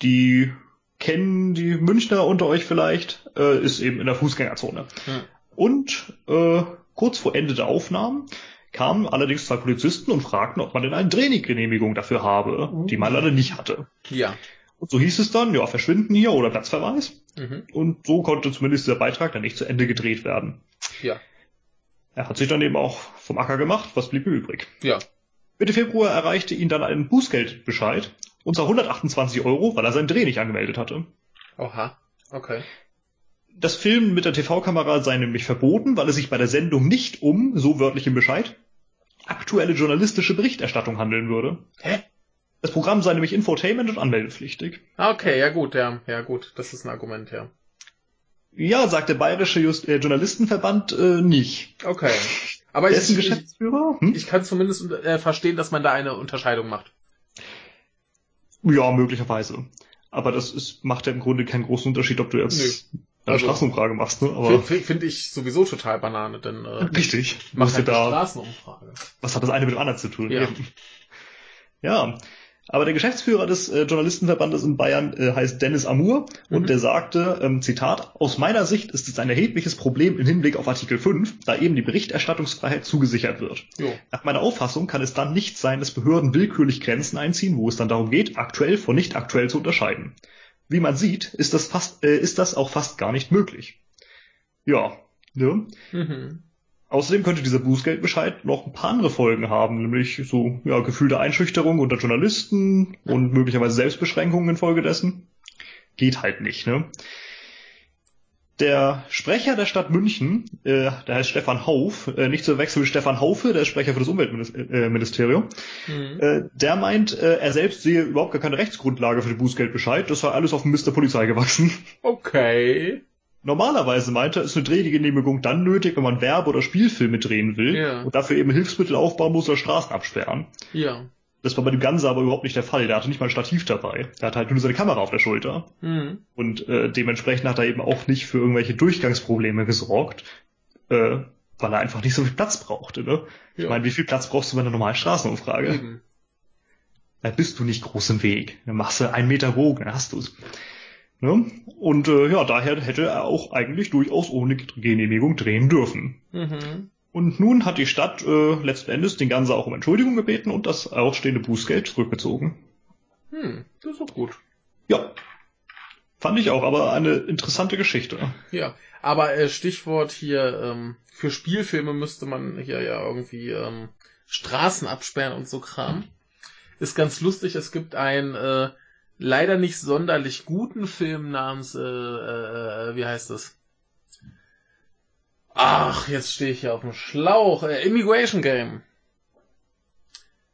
die kennen die Münchner unter euch vielleicht, äh, ist eben in der Fußgängerzone. Hm. Und äh, kurz vor Ende der Aufnahmen kamen allerdings zwei Polizisten und fragten, ob man denn eine Traininggenehmigung dafür habe, die man leider nicht hatte. Ja. Und so hieß es dann, ja, verschwinden hier oder Platzverweis. Mhm. Und so konnte zumindest dieser Beitrag dann nicht zu Ende gedreht werden. Ja. Er hat sich dann eben auch vom Acker gemacht, was blieb ihm übrig. Ja. Mitte Februar erreichte ihn dann ein Bußgeldbescheid, und zwar 128 Euro, weil er seinen Dreh nicht angemeldet hatte. Oha. Okay. Das Filmen mit der TV-Kamera sei nämlich verboten, weil es sich bei der Sendung nicht um, so wörtlich im Bescheid, aktuelle journalistische Berichterstattung handeln würde. Hä? Das Programm sei nämlich Infotainment und anmeldepflichtig. Ah, Okay, ja gut, ja, ja gut, das ist ein Argument, ja. Ja, sagt der Bayerische Just äh, Journalistenverband äh, nicht. Okay. Aber ich, Dessen ich, Geschäftsführer? Hm? ich kann zumindest äh, verstehen, dass man da eine Unterscheidung macht. Ja, möglicherweise. Aber das ist, macht ja im Grunde keinen großen Unterschied, ob du jetzt eine Also- Straßenumfrage machst, ne? Aber Finde find ich sowieso total Banane, denn äh, richtig. mach Musst halt du eine da, Straßenumfrage. was hat das eine mit dem anderen zu tun? Ja. Ja. Aber der Geschäftsführer des äh, Journalistenverbandes in Bayern äh, heißt Dennis Amour und Mhm. der sagte, ähm, Zitat, aus meiner Sicht ist es ein erhebliches Problem im Hinblick auf Artikel 5, da eben die Berichterstattungsfreiheit zugesichert wird. Jo. Nach meiner Auffassung kann es dann nicht sein, dass Behörden willkürlich Grenzen einziehen, wo es dann darum geht, aktuell von nicht aktuell zu unterscheiden. Wie man sieht, ist das fast, äh, ist das auch fast gar nicht möglich. Ja, ne? Mhm. Außerdem könnte dieser Bußgeldbescheid noch ein paar andere Folgen haben, nämlich so ja, gefühlte Einschüchterung unter Journalisten und möglicherweise Selbstbeschränkungen infolgedessen. Geht halt nicht, ne? Der Sprecher der Stadt München, äh, der heißt Stefan Hauf, äh, nicht zu verwechseln mit Stefan Haufe, der Sprecher für das Umweltministerium, Mhm. äh, der meint, äh, er selbst sehe überhaupt gar keine Rechtsgrundlage für den Bußgeldbescheid, das sei alles auf dem Mist der Polizei gewachsen. Okay. Normalerweise meinte er, ist eine Drehgenehmigung dann nötig, wenn man Werbe- oder Spielfilme drehen will Ja. und dafür eben Hilfsmittel aufbauen muss oder Straßen absperren. Ja. Das war bei dem Ganze aber überhaupt nicht der Fall. Der hatte nicht mal ein Stativ dabei. Der hatte halt nur seine Kamera auf der Schulter. Mhm. Und äh, dementsprechend hat er eben auch nicht für irgendwelche Durchgangsprobleme gesorgt, äh, weil er einfach nicht so viel Platz brauchte. Ne? Ich Ja. meine, wie viel Platz brauchst du bei einer normalen Straßenumfrage? Eben. Da bist du nicht groß im Weg. Dann machst du einen Meter Bogen, dann hast du's. Ne? Und äh, ja, daher hätte er auch eigentlich durchaus ohne Genehmigung drehen dürfen. Mhm. Und nun hat die Stadt äh, letzten Endes den Ganze auch um Entschuldigung gebeten und das ausstehende Bußgeld zurückgezogen. Hm, das ist doch gut. Ja. Fand ich auch, aber eine interessante Geschichte. Ja, aber äh, Stichwort hier, ähm, für Spielfilme müsste man hier ja irgendwie ähm, Straßen absperren und so Kram. Ist ganz lustig, es gibt einen äh, leider nicht sonderlich guten Film namens, äh, äh, wie heißt es? Ach, jetzt stehe ich hier auf dem Schlauch. Äh, Immigration Game.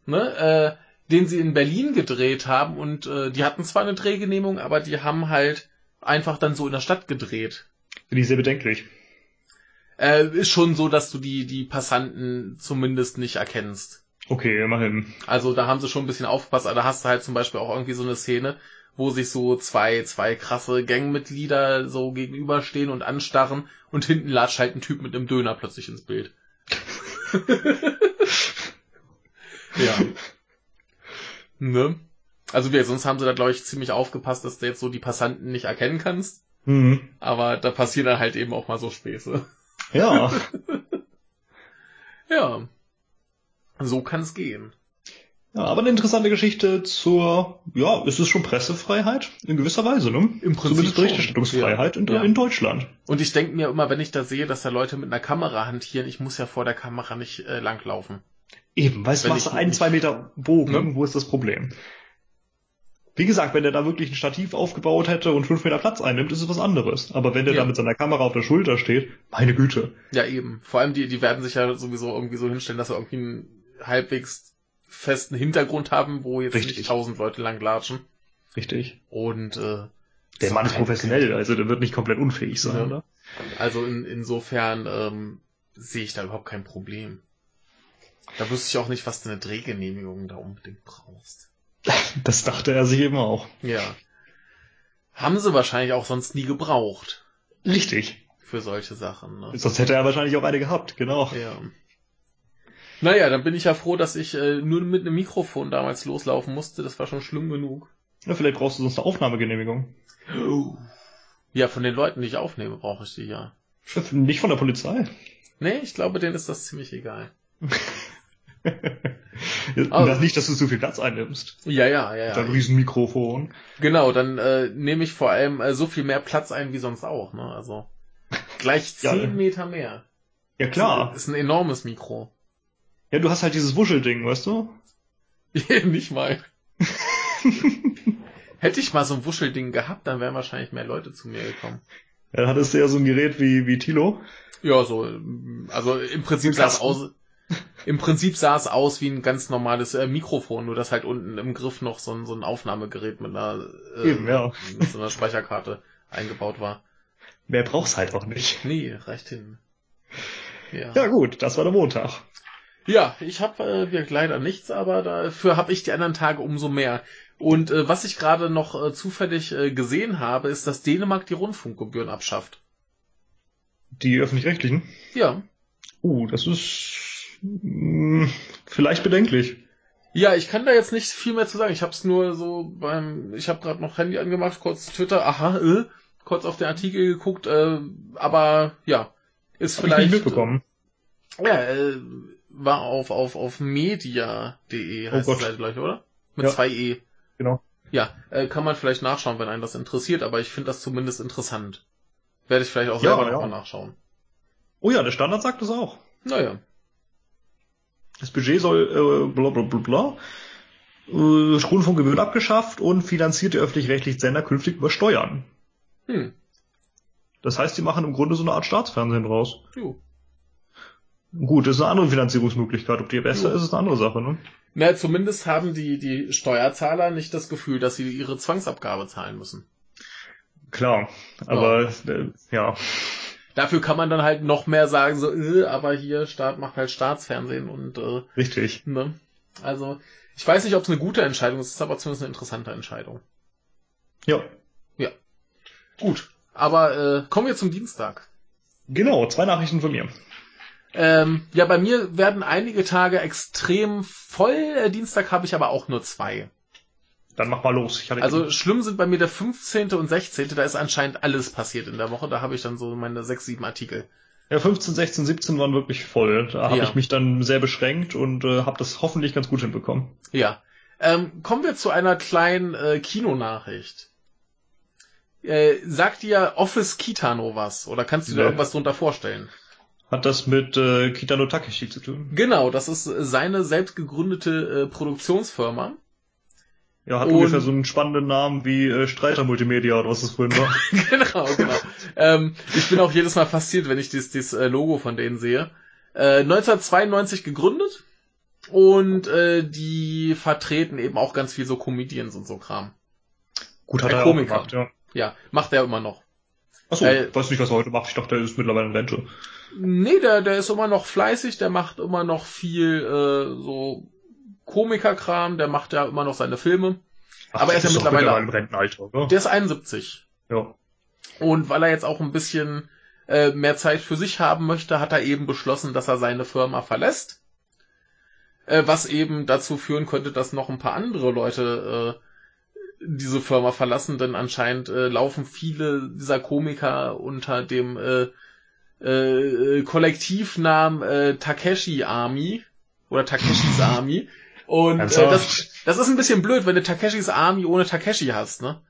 Ne? Äh, den sie in Berlin gedreht haben und äh, die hatten zwar eine Drehgenehmigung, aber die haben halt einfach dann so in der Stadt gedreht. Finde ich sehr bedenklich. Äh, ist schon so, dass du die, die Passanten zumindest nicht erkennst. Okay, immerhin. Also da haben sie schon ein bisschen aufgepasst, aber da hast du halt zum Beispiel auch irgendwie so eine Szene, wo sich so zwei, zwei krasse Gangmitglieder so gegenüberstehen und anstarren und hinten latscht halt ein Typ mit einem Döner plötzlich ins Bild. ja. Ne? Also wir, sonst haben sie da glaube ich ziemlich aufgepasst, dass du jetzt so die Passanten nicht erkennen kannst. Mhm. Aber da passieren dann halt eben auch mal so Späße. Ja. Ja. So kann es gehen. Ja, aber eine interessante Geschichte zur, ja, ist es schon Pressefreiheit? In gewisser Weise, ne? Im Prinzip Zumindest. Berichterstattungsfreiheit in, Ja. in Deutschland. Und ich denke mir immer, wenn ich da sehe, dass da Leute mit einer Kamera hantieren, ich muss ja vor der Kamera nicht äh, langlaufen. Eben, weißt du, machst du einen, zwei Meter Bogen, Ne? wo ist das Problem? Wie gesagt, wenn der da wirklich ein Stativ aufgebaut hätte und fünf Meter Platz einnimmt, ist es was anderes. Aber wenn der Ja. da mit seiner Kamera auf der Schulter steht, meine Güte. Ja, eben. Vor allem die, die werden sich ja sowieso irgendwie so hinstellen, dass sie irgendwie einen halbwegs festen Hintergrund haben, wo jetzt Richtig. nicht tausend Leute lang latschen. Richtig. Und äh, Der Mann ist professionell, also der wird nicht komplett unfähig sein, Ja. oder? Also in, insofern ähm, sehe ich da überhaupt kein Problem. Da wüsste ich auch nicht, was du eine Drehgenehmigung da unbedingt brauchst. Das dachte er sich eben auch. Ja. Haben sie wahrscheinlich auch sonst nie gebraucht Richtig. für solche Sachen. Ne? Sonst hätte er wahrscheinlich auch eine gehabt, genau. Ja. Naja, dann bin ich ja froh, dass ich äh, nur mit einem Mikrofon damals loslaufen musste. Das war schon schlimm genug. Ja, vielleicht brauchst du sonst eine Aufnahmegenehmigung. Ja, von den Leuten, die ich aufnehme, brauche ich die ja. Nicht von der Polizei. Nee, ich glaube, denen ist das ziemlich egal. Also- das nicht, dass du zu viel Platz einnimmst. Ja, ja, ja, Dein ja. Riesenmikrofon. Genau, dann äh, nehme ich vor allem äh, so viel mehr Platz ein wie sonst auch. Ne? Also gleich Ja. zehn Meter mehr. Ja klar. Ist ein enormes Mikro. Ja, du hast halt dieses Wuschelding, weißt du? Nicht mal. Hätte ich mal so ein Wuschelding gehabt, dann wären wahrscheinlich mehr Leute zu mir gekommen. Ja, dann hattest du ja so ein Gerät wie, wie Tilo. Ja, so, also im Prinzip sah es aus, im Prinzip sah es aus wie ein ganz normales äh, Mikrofon, nur dass halt unten im Griff noch so ein, so ein Aufnahmegerät mit einer, äh, Eben, ja. mit so einer Speicherkarte eingebaut war. Mehr brauchst halt auch nicht. Nee, reicht hin. Ja, Ja gut, das war der Montag. Ja ich habe äh, leider nichts, aber dafür habe ich die anderen Tage umso mehr. Und äh, was ich gerade noch äh, zufällig äh, gesehen habe, ist, dass Dänemark die Rundfunkgebühren abschafft. Die öffentlich-rechtlichen. Ja. Uh, das ist mh, vielleicht bedenklich. Ja, ich kann da jetzt nicht viel mehr zu sagen. Ich habe es nur so beim, ich habe gerade noch Handy angemacht, kurz Twitter, aha, äh, kurz auf den Artikel geguckt, äh, aber ja, ist Hab ich vielleicht. nicht mitbekommen. Äh, ja, äh, war auf auf auf media.de heißt Oh die. Seite gleich, oder? Mit Ja. zwei E. Genau. Ja, äh, kann man vielleicht nachschauen, wenn einen das interessiert, aber ich finde das zumindest interessant. Werde ich vielleicht auch Ja, selber ja. nochmal nachschauen. Oh ja, der Standard sagt es auch. Naja. Das Budget soll äh, bla bla bla bla. Äh, Rundfunkgebühren abgeschafft und finanziert die öffentlich-rechtlichen Sender künftig über Steuern. Hm. Das heißt, die machen im Grunde so eine Art Staatsfernsehen draus. Jo. Gut, das ist eine andere Finanzierungsmöglichkeit. Ob die besser ist, ist eine andere Sache, ne? Na, zumindest haben die, die Steuerzahler nicht das Gefühl, dass sie ihre Zwangsabgabe zahlen müssen. Klar. Aber äh, ja. Dafür kann man dann halt noch mehr sagen, so, äh, aber hier, Staat macht halt Staatsfernsehen und, äh, Richtig. ne? Also, ich weiß nicht, ob es eine gute Entscheidung ist, aber zumindest eine interessante Entscheidung. Ja. Gut. Aber äh, kommen wir zum Dienstag. Genau, zwei Nachrichten von mir. Ähm, ja, bei mir werden einige Tage extrem voll. Äh, Dienstag habe ich aber auch nur zwei. Dann mach mal los. Also schlimm sind bei mir der 15. und 16. Da ist anscheinend alles passiert in der Woche. Da habe ich dann so meine sechs, sieben Artikel. ja, 15, 16, 17 waren wirklich voll. Da habe Ja. ich mich dann sehr beschränkt und äh, habe das hoffentlich ganz gut hinbekommen. Ja. Ähm, kommen wir zu einer kleinen äh, Kinonachricht. Äh, sagt dir Office Kitano was? Oder kannst du dir Nee. irgendwas drunter vorstellen? Hat das mit äh, Kitano Takeshi zu tun? Genau, das ist äh, seine selbst gegründete äh, Produktionsfirma. Ja, hat Und- ungefähr so einen spannenden Namen wie äh, Streiter Multimedia oder was das vorhin war. genau, genau. ähm, ich bin auch jedes Mal fasziniert, wenn ich dieses, dieses äh, Logo von denen sehe. Äh, 1992 gegründet und äh, die vertreten eben auch ganz viel so Comedians und so Kram. Gut, hat Der er auch Komiker. gemacht, ja. Ja, macht er immer noch. Achso, Äh, weiß nicht, was er heute macht. Ich dachte, er ist mittlerweile in Rente. Nee, der, der ist immer noch fleißig, der macht immer noch viel äh, so Komikerkram, der macht ja immer noch seine Filme. Ach, Aber er ist ja mittlerweile- im Rentenalter, oder? Der ist 71. ja. Und weil er jetzt auch ein bisschen äh, mehr Zeit für sich haben möchte, hat er eben beschlossen, dass er seine Firma verlässt. Äh, was eben dazu führen könnte, dass noch ein paar andere Leute äh, diese Firma verlassen, denn anscheinend äh, laufen viele dieser Komiker unter dem äh, äh, Kollektivnamen äh, Takeshi Army oder Takeshis Army. Und äh, das, das ist ein bisschen blöd, wenn du Takeshis Army ohne Takeshi hast, ne?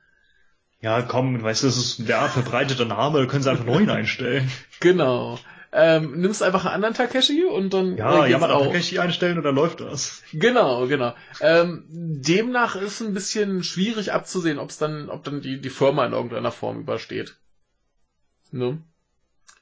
Ja, komm, weißt du, das ist ein derart verbreiteter Name, da können sie einfach neuen einstellen. Genau. Ähm, nimmst einfach einen anderen Takeshi und dann Ja, äh, geht's Yamada auch. Takeshi einstellen und dann läuft das. Genau, genau. Ähm, demnach ist ein bisschen schwierig abzusehen, ob es dann, ob dann die, die Firma in irgendeiner Form übersteht. Ne?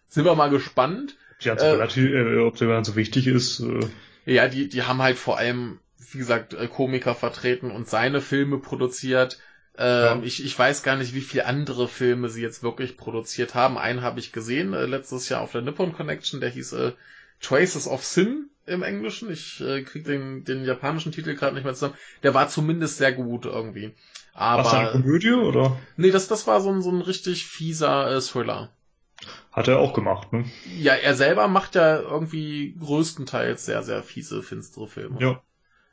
Sind wir mal gespannt. Die ganze Äh, relativ, äh, ob der so wichtig ist. Äh, Ja, die, die haben halt vor allem, wie gesagt, äh, Komiker vertreten und seine Filme produziert. Ähm, Ja. ich, ich weiß gar nicht, wie viele andere Filme sie jetzt wirklich produziert haben. Einen habe ich gesehen äh, letztes Jahr auf der Nippon Connection, der hieß äh, Traces of Sin im Englischen. Ich äh, krieg den, den japanischen Titel gerade nicht mehr zusammen. Der war zumindest sehr gut irgendwie. war das eine Aber Komödie oder? nee, das, das war so ein, so ein richtig fieser äh, Thriller. Hat er auch gemacht, ne? Ja, er selber macht ja irgendwie größtenteils sehr, sehr fiese, finstere Filme. Ja.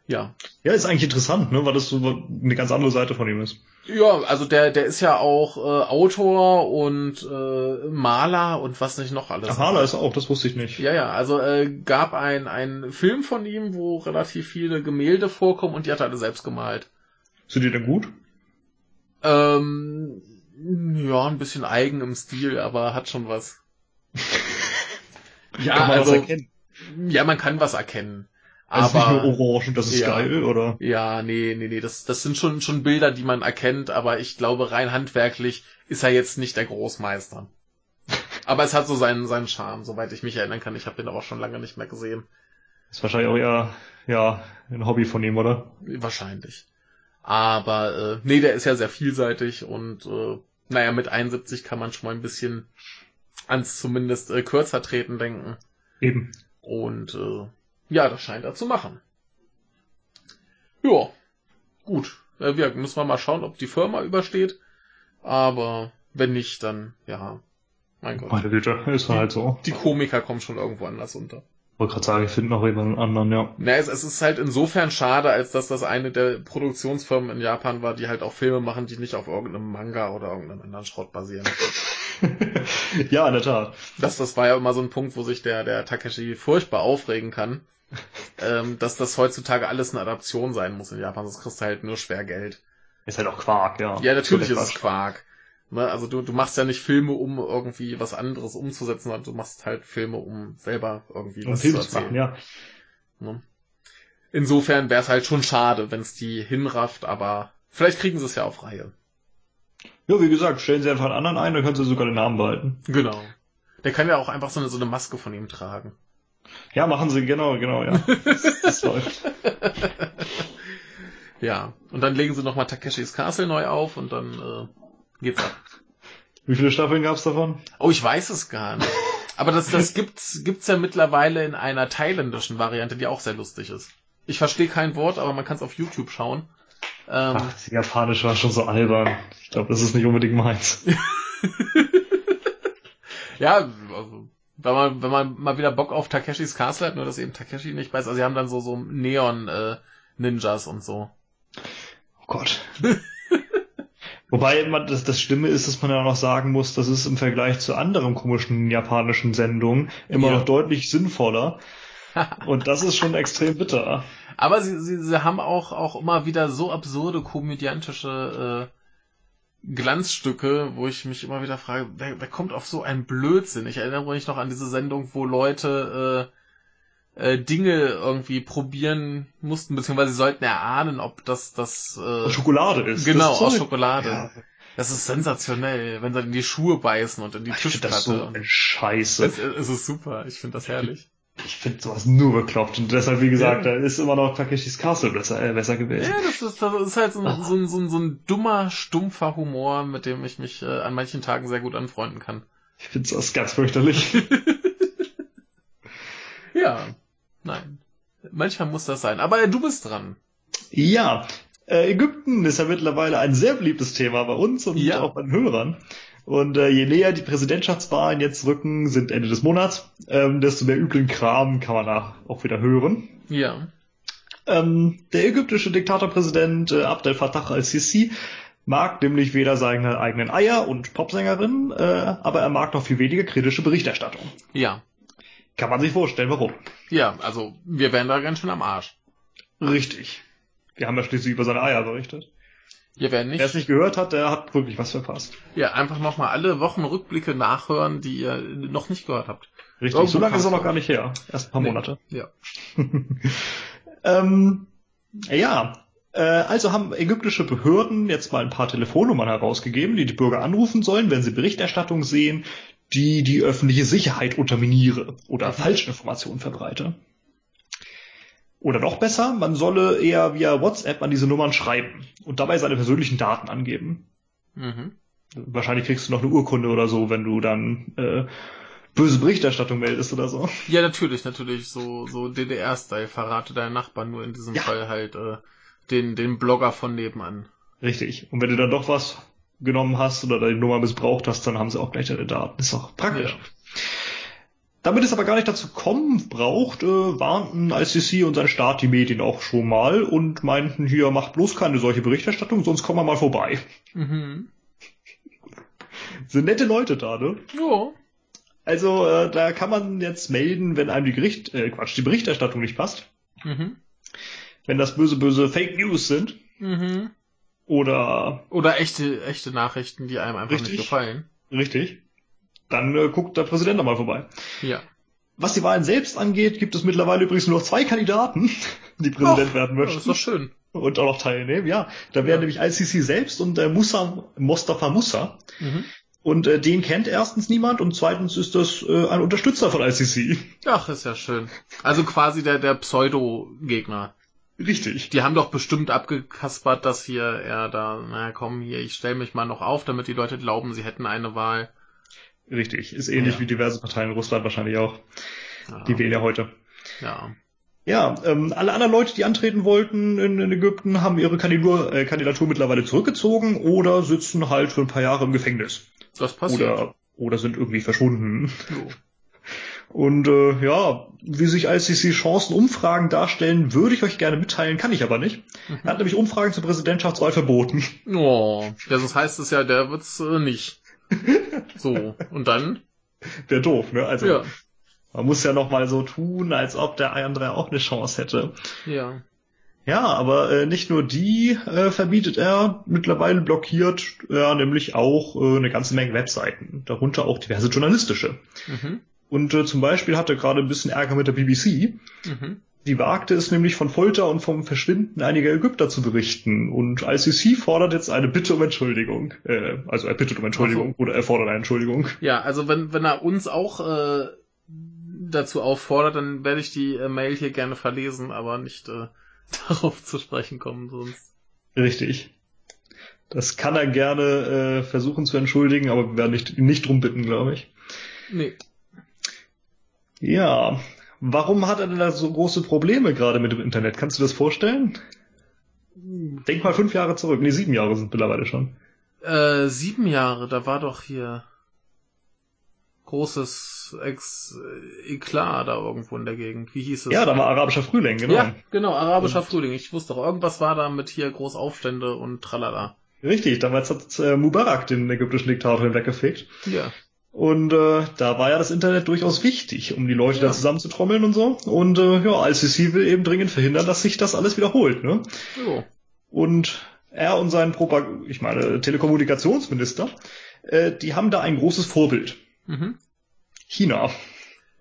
Ja. Ja, ist eigentlich interessant, ne, weil das so eine ganz andere Seite von ihm ist. Ja, also der, der ist ja auch äh, Autor und äh, Maler und was nicht noch alles. Ach, Maler ist er auch, das wusste ich nicht. Ja, ja, also äh, gab ein, ein Film von ihm, wo relativ viele Gemälde vorkommen und die hat er alle selbst gemalt. Sind die denn gut? Ähm, ja, ein bisschen eigen im Stil, aber hat schon was. ja, Kann man also, was erkennen? ja, man kann was erkennen. Also aber nicht nur orange und das ist Ja. geil, oder? Ja, nee, nee, nee, das, das sind schon, schon Bilder, die man erkennt, aber ich glaube, rein handwerklich ist er jetzt nicht der Großmeister. Aber es hat so seinen, seinen Charme, soweit ich mich erinnern kann. Ich habe den aber auch schon lange nicht mehr gesehen. Ist wahrscheinlich auch eher, ja, ein Hobby von ihm, oder? Wahrscheinlich. Aber, äh, nee, der ist ja sehr vielseitig und, äh, naja, mit 71 kann man schon mal ein bisschen ans zumindest äh, kürzer treten denken. Eben. Und äh, ja, das scheint er zu machen. Ja, gut. Äh, wir müssen wir mal schauen, ob die Firma übersteht. Aber wenn nicht, dann ja, mein Gott. Meine Güte, ist halt so. Die Komiker kommen schon irgendwo anders unter. Wollte gerade sagen, ich finde noch jemanden anderen, ja. Na, es, es ist halt insofern schade, als dass das eine der Produktionsfirmen in Japan war, die halt auch Filme machen, die nicht auf irgendeinem Manga oder irgendeinem anderen Schrott basieren. ja, in der Tat. Das, das war ja immer so ein Punkt, wo sich der, der Takeshi furchtbar aufregen kann. ähm, dass das heutzutage alles eine Adaption sein muss in Japan, sonst kriegst du halt nur schwer Geld. Ist halt auch Quark, ja. Ja, natürlich ist es Quark. Ne? Also du, du machst ja nicht Filme, um irgendwie was anderes umzusetzen, sondern du machst halt Filme, um selber irgendwie Um was Film zu machen, ja. Ne? Insofern wäre es halt schon schade, wenn es die hinrafft, aber vielleicht kriegen sie es ja auf Reihe. Ja, wie gesagt, stellen sie einfach einen anderen ein, dann können sie sogar den Namen behalten. Genau. Der kann ja auch einfach so eine, so eine Maske von ihm tragen. Ja, machen sie, genau, genau, ja. das, das läuft. Ja. Und dann legen sie nochmal Takeshis Castle neu auf und dann äh, geht's ab. Wie viele Staffeln gab's davon? Oh, ich weiß es gar nicht. Aber das, das gibt's, gibt's ja mittlerweile in einer thailändischen Variante, die auch sehr lustig ist. Ich verstehe kein Wort, aber man kann es auf YouTube schauen. Ähm, Ach, das Japanisch war schon so albern. Ich glaube, das ist nicht unbedingt meins. ja, also, wenn man, wenn man mal wieder Bock auf Takeshis Castle hat, nur dass eben Takeshi nicht weiß. Also sie haben dann so, so Neon äh, Ninjas und so. Oh Gott. Wobei man, das, das Schlimme ist, dass man ja noch sagen muss, das ist im Vergleich zu anderen komischen japanischen Sendungen immer Ja. noch deutlich sinnvoller. Und das ist schon extrem bitter. Aber sie, sie, sie haben auch, auch immer wieder so absurde komödiantische äh, Glanzstücke, wo ich mich immer wieder frage, wer, wer kommt auf so einen Blödsinn? Ich erinnere mich noch an diese Sendung, wo Leute äh, äh, Dinge irgendwie probieren mussten, beziehungsweise sie sollten erahnen, ob das das äh, Schokolade ist. genau aus Schokolade. Ja, Das ist sensationell, wenn sie in die Schuhe beißen und in die ich finde das Tischplatte. so Scheiße. es, es ist super, ich finde das herrlich. Ich finde sowas nur bekloppt. Und deshalb, wie gesagt, da ist immer noch Takeshis Castle besser, äh, besser gewesen. Ja, das ist, das ist halt so ein, so, ein, so, ein, so ein dummer, stumpfer Humor, mit dem ich mich äh, an manchen Tagen sehr gut anfreunden kann. Ich finde das ganz fürchterlich. Ja, nein. Manchmal muss das sein. Aber du bist dran. Ja, äh, Ägypten ist ja mittlerweile ein sehr beliebtes Thema bei uns und Ja. auch bei den Hörern. Und äh, je näher die Präsidentschaftswahlen jetzt rücken, sind Ende des Monats, ähm, desto mehr üblen Kram kann man da auch wieder hören. Ja. Ähm, der ägyptische Diktatorpräsident äh, Abdel Fattah al-Sisi mag nämlich weder seine eigenen Eier und Popsängerin, äh, aber er mag noch viel weniger kritische Berichterstattung. Ja. Kann man sich vorstellen, warum. Ja, also wir wären da ganz schön am Arsch. Richtig. Wir haben ja schließlich über seine Eier berichtet. Ja, wer nicht. Wer es nicht gehört hat, der hat wirklich was verpasst. Ja, einfach nochmal alle Wochenrückblicke nachhören, die ihr noch nicht gehört habt. Richtig, Irgendwo so lange ist er kann's noch gar nicht her. Erst ein paar Nee. Monate. Ja. ähm, ja, äh, also haben ägyptische Behörden jetzt mal ein paar Telefonnummern herausgegeben, die die Bürger anrufen sollen, wenn sie Berichterstattung sehen, die die öffentliche Sicherheit unterminiere oder Falschinformationen verbreite. Oder noch besser, man solle eher via WhatsApp an diese Nummern schreiben und dabei seine persönlichen Daten angeben. Mhm. Wahrscheinlich kriegst du noch eine Urkunde oder so, wenn du dann äh, böse Berichterstattung meldest oder so. Ja, natürlich, natürlich. So, so DDR-Style. Verrate deinen Nachbarn nur in diesem Ja. Fall halt äh, den, den Blogger von nebenan. Richtig. Und wenn du dann doch was genommen hast oder deine Nummer missbraucht hast, dann haben sie auch gleich deine Daten. Ist doch praktisch. Ja. Damit es aber gar nicht dazu kommen braucht, äh, warnten ICC und sein Staat die Medien auch schon mal und meinten hier, macht bloß keine solche Berichterstattung, sonst kommen wir mal vorbei. Mhm. Sind nette Leute da, ne? Ja. Also äh, da kann man jetzt melden, wenn einem die Gericht, äh, Quatsch, die Berichterstattung nicht passt, Mhm. wenn das böse, böse Fake News sind Mhm. Oder Oder echte, echte Nachrichten, die einem einfach Richtig. nicht gefallen. richtig, dann äh, guckt der Präsident da mal vorbei. Ja. Was die Wahlen selbst angeht, gibt es mittlerweile übrigens nur noch zwei Kandidaten, die Präsident Ach, werden Ja, das ist möchten doch schön. und auch noch teilnehmen. Ja, da wären Ja. nämlich ICC selbst und äh, Musa, Mostafa Musa. Mhm. Und äh, den kennt erstens niemand und zweitens ist das äh, ein Unterstützer von ICC. Ach, ist ja schön. Also quasi der, der Pseudo-Gegner. Richtig. Die haben doch bestimmt abgekaspert, dass hier er da, na komm, hier, ich stelle mich mal noch auf, damit die Leute glauben, sie hätten eine Wahl. Richtig. Ist ähnlich Ja. wie diverse Parteien in Russland wahrscheinlich auch. Ja. Die wählen ja heute. ja. Ja, ähm, alle anderen Leute, die antreten wollten in, in Ägypten, haben ihre Kandidatur, äh, Kandidatur mittlerweile zurückgezogen oder sitzen halt für ein paar Jahre im Gefängnis. Das passiert. Oder, oder sind irgendwie verschwunden. Jo. Und äh, ja, wie sich ICC Chancenumfragen darstellen, würde ich euch gerne mitteilen, kann ich aber nicht. Er hat nämlich Umfragen zur Präsidentschaftswahl verboten. Oh, ja, sonst heißt es ja, der wird's äh, nicht. So, und dann? Wäre doof, ne? Also Ja. man muss ja noch mal so tun, als ob der andere auch eine Chance hätte. Ja. Ja, aber äh, nicht nur die äh, verbietet er, mittlerweile blockiert er nämlich auch äh, eine ganze Menge Webseiten, darunter auch diverse journalistische. Mhm. Und äh, zum Beispiel hat er gerade ein bisschen Ärger mit der BBC. Mhm. Die wagte es nämlich von Folter und vom Verschwinden einiger Ägypter zu berichten. Und ICC fordert jetzt eine Bitte um Entschuldigung. Äh, also er bittet um Entschuldigung oder er fordert eine Entschuldigung. Ja, also wenn, wenn er uns auch äh, dazu auffordert, dann werde ich die äh, Mail hier gerne verlesen, aber nicht äh, darauf zu sprechen kommen, sonst. Richtig. Das kann er gerne äh, versuchen zu entschuldigen, aber wir werden nicht, nicht drum bitten, glaube ich. Nee. Ja, warum hat er denn da so große Probleme gerade mit dem Internet? Kannst du das vorstellen? Denk mal fünf Jahre zurück. Nee, sieben Jahre sind mittlerweile schon. Äh, sieben Jahre, da war doch hier großes Ex Eklat da irgendwo in der Gegend. Wie hieß es? Ja, da war arabischer Frühling, genau. Ja, genau, arabischer Frühling. Ich wusste doch, irgendwas war da mit hier Großaufstände und tralala. Richtig, damals hat äh, Mubarak den ägyptischen Diktator hinweggefegt. Ja. Und äh, da war ja das Internet durchaus wichtig, um die Leute Ja. da zusammenzutrommeln und so. Und äh, ja, ICC will eben dringend verhindern, dass sich das alles wiederholt. Ne? Jo. Und er und sein Propag ich meine Telekommunikationsminister, äh, die haben da ein großes Vorbild. Mhm. China.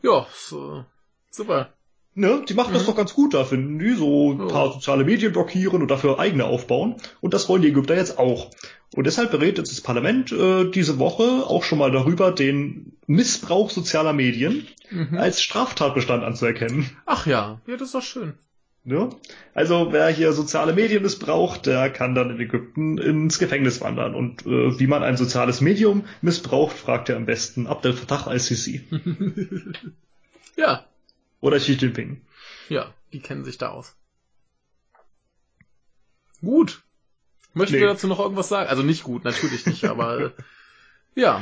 Ja, so, super. Ne, die machen das Mhm. doch ganz gut da, finden die. So ein Ja. paar soziale Medien blockieren und dafür eigene aufbauen. Und das wollen die Ägypter jetzt auch. Und deshalb berät jetzt das Parlament äh, diese Woche auch schon mal darüber, den Missbrauch sozialer Medien Mhm. als Straftatbestand anzuerkennen. Ach ja, ja, das ist doch schön. Ne? Also wer hier soziale Medien missbraucht, der kann dann in Ägypten ins Gefängnis wandern. Und äh, wie man ein soziales Medium missbraucht, fragt er am besten Abdel Fattah al-Sisi Ja, oder Xi Jinping. ja, die kennen sich da aus. Gut. Möchten Nee. wir dazu noch irgendwas sagen? Also nicht gut, natürlich nicht, aber äh, ja.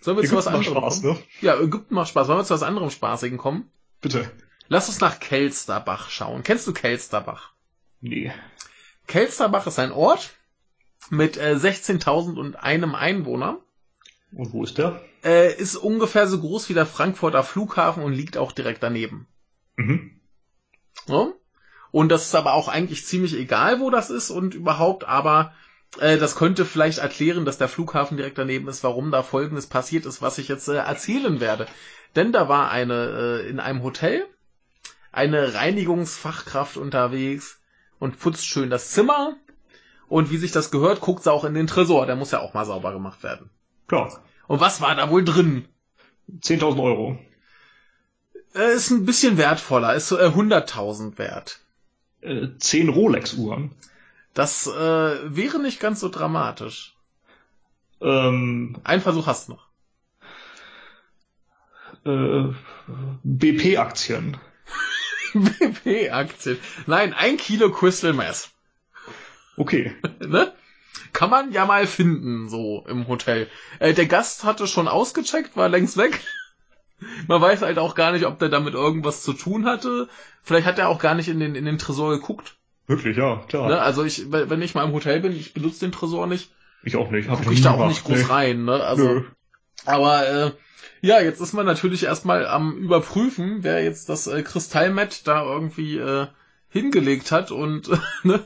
Sollen wir zu was Ägypten anderem Spaß, kommen? ne? Ja, Ägypten macht Spaß. Wollen wir zu was anderem Spaßigen kommen? Bitte. Lass uns nach Kelsterbach schauen. Kennst du Kelsterbach? Nee. Kelsterbach ist ein Ort mit äh, 16.000 und einem Einwohner. Und wo ist der? Äh, ist ungefähr so groß wie der Frankfurter Flughafen und liegt auch direkt daneben. Mhm. Ne? Und das ist aber auch eigentlich ziemlich egal, wo das ist und überhaupt, aber äh, das könnte vielleicht erklären, dass der Flughafen direkt daneben ist, warum da Folgendes passiert ist, was ich jetzt äh, erzählen werde. Denn da war eine äh, in einem Hotel eine Reinigungsfachkraft unterwegs und putzt schön das Zimmer. Und wie sich das gehört, guckt sie auch in den Tresor. Der muss ja auch mal sauber gemacht werden. Klar. Und was war da wohl drin? 10.000 Euro. Äh, ist ein bisschen wertvoller, ist so äh, 100.000 wert. Äh, 10 Rolex-Uhren. Das äh, wäre nicht ganz so dramatisch. Ähm, Ein Versuch hast du noch. äh, BP-Aktien. BP-Aktien. Nein, ein Kilo Crystal Meth. Okay. ne? Kann man ja mal finden, so im Hotel. Äh, der Gast hatte schon ausgecheckt, war längst weg. Man weiß halt auch gar nicht, ob der damit irgendwas zu tun hatte. Vielleicht hat er auch gar nicht in den, in den Tresor geguckt. Wirklich, ja, klar. Ne? Also ich, wenn ich mal im Hotel bin, ich benutze den Tresor nicht, Ich auch nicht. Hab noch ich da auch gemacht, nicht groß nee. rein. Ne? Also, Nö. aber äh, ja, jetzt ist man natürlich erstmal am überprüfen, wer jetzt das äh, Kristallmet da irgendwie äh, hingelegt hat und ne?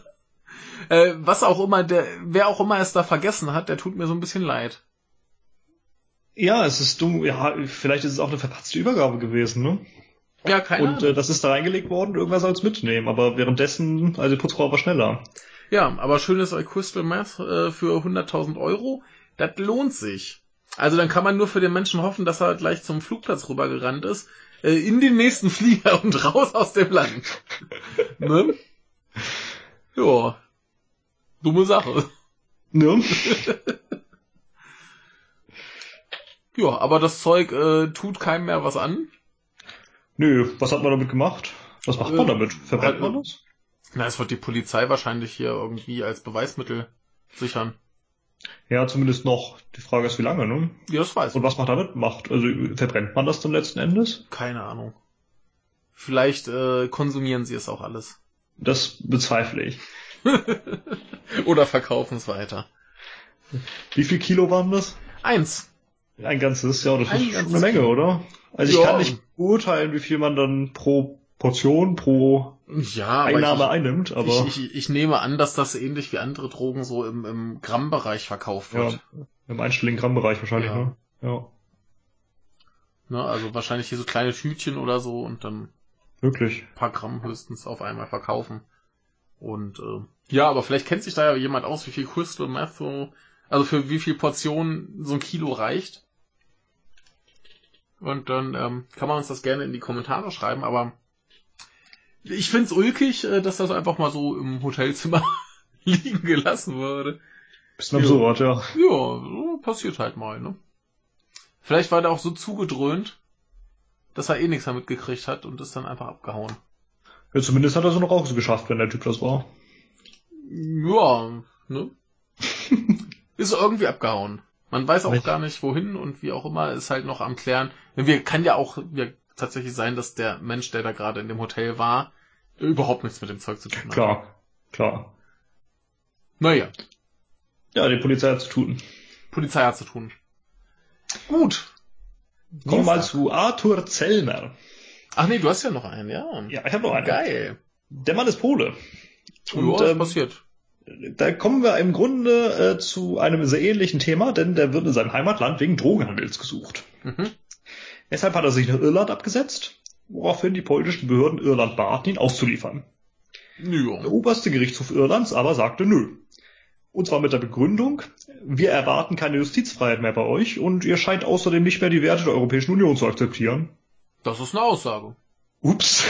äh, was auch immer der, wer auch immer es da vergessen hat, der tut mir so ein bisschen leid. Ja, es ist dumm. Ja, vielleicht ist es auch eine verpatzte Übergabe gewesen, ne? Ja, keine Und Ahnung. äh, das ist da reingelegt worden, irgendwer soll es mitnehmen. Aber währenddessen, also die Putzfrau war schneller. Ja, aber schönes Crystal Meth äh, für 100.000 Euro, das lohnt sich. Also dann kann man nur für den Menschen hoffen, dass er gleich zum Flugplatz rübergerannt ist, äh, in den nächsten Flieger und raus aus dem Land. ne? Ja. Dumme Sache. Ne? Ja, aber das Zeug äh, tut keinem mehr was an. Nö, was hat man damit gemacht? Was macht man Äh, damit? Verbrennt man das? Na, es wird die Polizei wahrscheinlich hier irgendwie als Beweismittel sichern. Ja, zumindest noch. Die Frage ist, wie lange, ne? Ja, das weiß Und was man damit macht? Also verbrennt man das dann letzten Endes? Keine Ahnung. Vielleicht äh, konsumieren sie es auch alles. Das bezweifle ich. Oder verkaufen es weiter. Wie viel Kilo waren das? Eins. Ein ganzes, ja, das Ein ist eine Menge, oder? Also ich Ja. kann nicht beurteilen, wie viel man dann pro Portion, pro Ja, Einnahme ich, einnimmt, aber ich, ich, ich nehme an, dass das ähnlich wie andere Drogen so im, im Grammbereich verkauft ja, wird. im einstelligen Grammbereich wahrscheinlich, Ja. ne? Ja, Ne, also wahrscheinlich hier so kleine Tütchen oder so und dann wirklich. ein paar Gramm höchstens auf einmal verkaufen. Und äh, ja, aber vielleicht kennt sich da ja jemand aus, wie viel Crystal Meth so, also für wie viel Portionen so ein Kilo reicht. Und dann ähm, kann man uns das gerne in die Kommentare schreiben, aber ich find's ulkig, äh, dass das einfach mal so im Hotelzimmer liegen gelassen wurde. Bisschen absurd, ja. Ja, passiert halt mal, ne? Vielleicht war der auch so zugedröhnt, dass er eh nichts damit gekriegt hat und ist dann einfach abgehauen. ja. Zumindest hat er so noch auch so geschafft, wenn der Typ das war. Ja, ne? ist irgendwie abgehauen. Man weiß auch Nicht. gar nicht wohin und wie auch immer, ist halt noch am klären. Wir kann ja auch ja, tatsächlich sein, dass der Mensch, der da gerade in dem Hotel war, überhaupt nichts mit dem Zeug zu tun hat. Klar, klar. Naja, Ja, die Polizei hat zu tun. Polizei hat zu tun. Gut. Kommen wir mal zu Arthur Zellner. Ach nee, du hast ja noch einen, ja. Ja, ich habe noch einen. Geil. Der Mann ist Pole. Und, Und ja, ähm, passiert. da kommen wir im Grunde äh, zu einem sehr ähnlichen Thema, denn der wird in seinem Heimatland wegen Drogenhandels gesucht. Mhm. Deshalb hat er sich nach Irland abgesetzt, woraufhin die polnischen Behörden Irland baten, ihn auszuliefern. Ja. Der oberste Gerichtshof Irlands aber sagte nö. Und zwar mit der Begründung, wir erwarten keine Justizfreiheit mehr bei euch und ihr scheint außerdem nicht mehr die Werte der Europäischen Union zu akzeptieren. Das ist eine Aussage. Ups.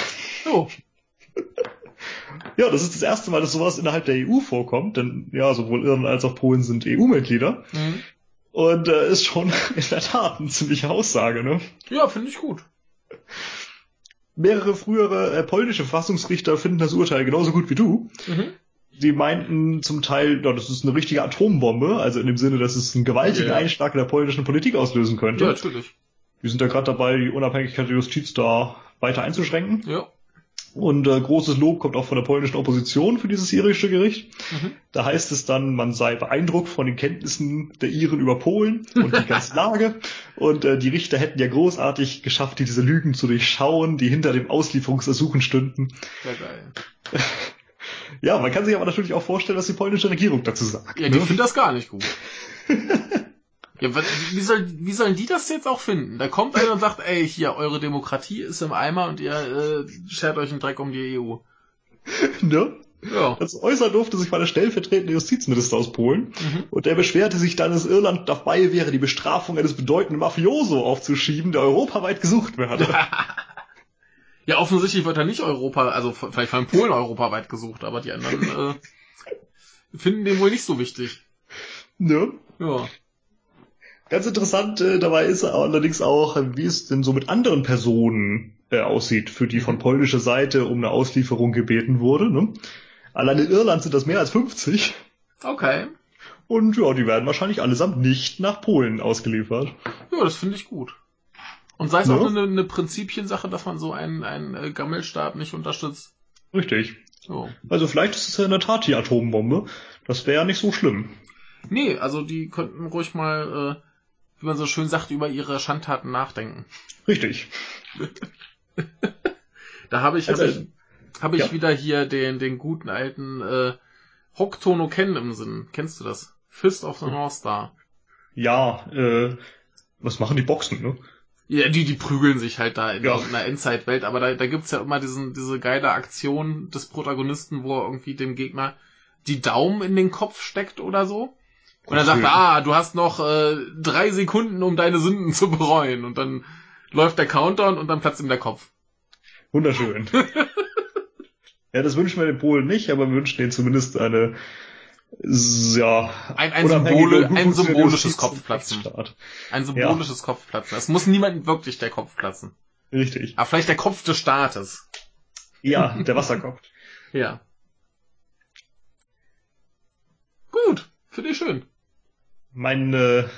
Jo. Ja, das ist das erste Mal, dass sowas innerhalb der EU vorkommt, denn ja, sowohl Irland als auch Polen sind EU-Mitglieder. Mhm. Und äh, ist schon in der Tat eine ziemliche Aussage, ne? Ja, finde ich gut. Mehrere frühere äh, polnische Verfassungsrichter finden das Urteil genauso gut wie du. Mhm. Die meinten zum Teil, ja, das ist eine richtige Atombombe, also in dem Sinne, dass es einen gewaltigen Ja. Einschlag in der polnischen Politik auslösen könnte. Ja, natürlich. Wir sind ja gerade dabei, die Unabhängigkeit der Justiz da weiter einzuschränken. Ja. Und äh, großes Lob kommt auch von der polnischen Opposition für dieses irische Gericht. Mhm. Da heißt es dann, man sei beeindruckt von den Kenntnissen der Iren über Polen und die ganze Lage. Und äh, die Richter hätten ja großartig geschafft, diese Lügen zu durchschauen, die hinter dem Auslieferungsersuchen stünden. Sehr geil. Ja, man kann sich aber natürlich auch vorstellen, was die polnische Regierung dazu sagt. Ja, die ne? finden das gar nicht gut. ja, wie, soll, wie sollen die das jetzt auch finden? Da kommt einer und sagt, ey, hier, eure Demokratie ist im Eimer und ihr äh, schert euch einen Dreck um die EU. ne? Ja. Das äußern durfte sich mal der stellvertretende Justizminister aus Polen. Mhm. Und der beschwerte sich dann, dass Irland dabei wäre, die Bestrafung eines bedeutenden Mafioso aufzuschieben, der europaweit gesucht werde. Ja, offensichtlich wird er nicht Europa, also vielleicht von Polen europaweit gesucht, aber die anderen äh, finden den wohl nicht so wichtig. ne? Ja. Ganz interessant äh, dabei ist allerdings auch, wie es denn so mit anderen Personen äh, aussieht, für die von polnischer Seite um eine Auslieferung gebeten wurde. Ne? Allein in Irland sind das mehr als 50. Okay. Und ja, die werden wahrscheinlich allesamt nicht nach Polen ausgeliefert. Ja, das finde ich gut. Und sei es Ja. auch eine, eine Prinzipiensache, dass man so einen, einen äh, Gammelstaat nicht unterstützt. Richtig. So. Also vielleicht ist es ja in der Tat die Atombombe. Das wäre ja nicht so schlimm. Nee, also die könnten ruhig mal, äh, wie man so schön sagt, über ihre Schandtaten nachdenken. Richtig. Da habe ich, Also, habe ich, habe ich ja. wieder hier den, den guten alten äh, Hokuto no Ken im Sinn. Kennst du das? Fist of the North Star. Ja, äh, was machen die Boxen, ne? Ja, die, die prügeln sich halt da in Ja. einer Endzeitwelt, aber da, da gibt's ja immer diesen, diese geile Aktion des Protagonisten, wo er irgendwie dem Gegner die Daumen in den Kopf steckt oder so. Und er sagt, ah, du hast noch äh, drei Sekunden, um deine Sünden zu bereuen. Und dann läuft der Countdown und dann platzt ihm der Kopf. Wunderschön. ja, das wünschen wir den Polen nicht, aber wir wünschen denen zumindest eine ja, Ein- ein gut ein symbolisches Kopfplatzen. Ein symbolisches Kopfplatzen. Es muss niemandem wirklich der Kopf platzen. Richtig. Aber vielleicht der Kopf des Staates. Ja, der Wasserkopf. Ja. Gut, finde ich schön. Mein äh,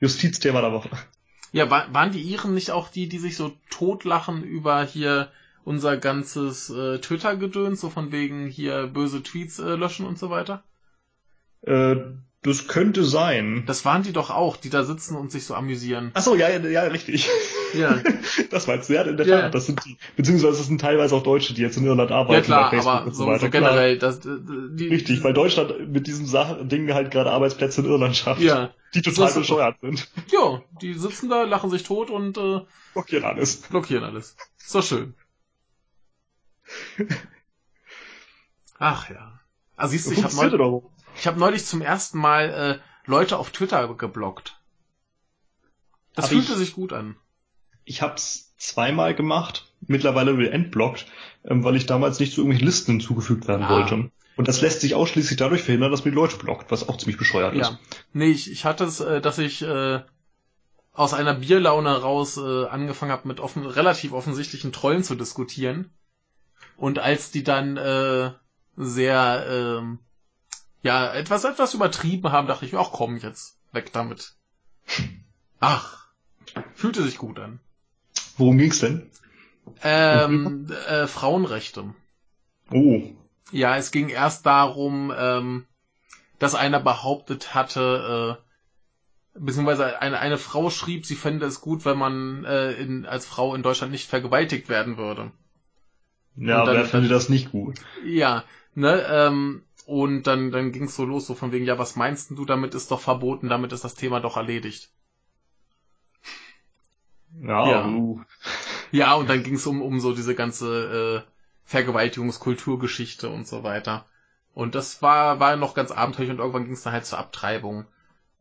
Justizthema der Woche. Ja, wa waren die Iren nicht auch die, die sich so totlachen über hier unser ganzes äh, Twitter-Gedöns, so von wegen hier böse Tweets äh, löschen und so weiter? Äh, das könnte sein. Das waren die doch auch, die da sitzen und sich so amüsieren. Ach so, ja, ja, ja, richtig. Ja, Das meinst du, ja, in der Ja. Tat. Das sind die, beziehungsweise das sind teilweise auch Deutsche, die jetzt in Irland arbeiten. ja klar, aber und so, so Klar. generell, das, äh, die, Richtig, weil Deutschland mit diesem Sach Ding halt gerade Arbeitsplätze in Irland schafft. Ja. Die total So bescheuert sind. ja, die sitzen da, lachen sich tot und äh, Blockieren alles. blockieren alles. Ist doch schön. Ach ja. Ah, siehst du, ich habe neulich, doch. Ich hab neulich zum ersten Mal äh, Leute auf Twitter geblockt. Das Hab fühlte ich- sich gut an. Ich hab's zweimal gemacht, mittlerweile wieder entblockt, ähm, weil ich damals nicht zu irgendwelchen Listen hinzugefügt werden Ah. wollte. Und das lässt sich ausschließlich dadurch verhindern, dass man die Leute blockt, was auch ziemlich bescheuert ist. Ja. Nee, ich, ich hatte es, äh, dass ich äh, aus einer Bierlaune raus äh, angefangen habe, mit offen, relativ offensichtlichen Trollen zu diskutieren. Und als die dann äh, sehr ähm, ja etwas etwas übertrieben haben, dachte ich mir, ach komm jetzt weg damit. Ach, fühlte sich gut an. Worum ging's denn? Ähm, äh, Frauenrechte. Oh, Ja, es ging erst darum, ähm, dass einer behauptet hatte, äh, beziehungsweise eine, eine Frau schrieb, sie fände es gut, wenn man äh, in, als Frau in Deutschland nicht vergewaltigt werden würde. ja, dann- wer findet das nicht gut? Ja, ne, ähm, und dann, dann ging es so los, so von wegen, ja, was meinst denn du, damit ist doch verboten, damit ist das Thema doch erledigt. Ja, Ja. uh, Ja, und dann ging es um, um so diese ganze äh, Vergewaltigungskulturgeschichte und so weiter. Und das war, war noch ganz abenteuerlich und irgendwann ging es dann halt zur Abtreibung.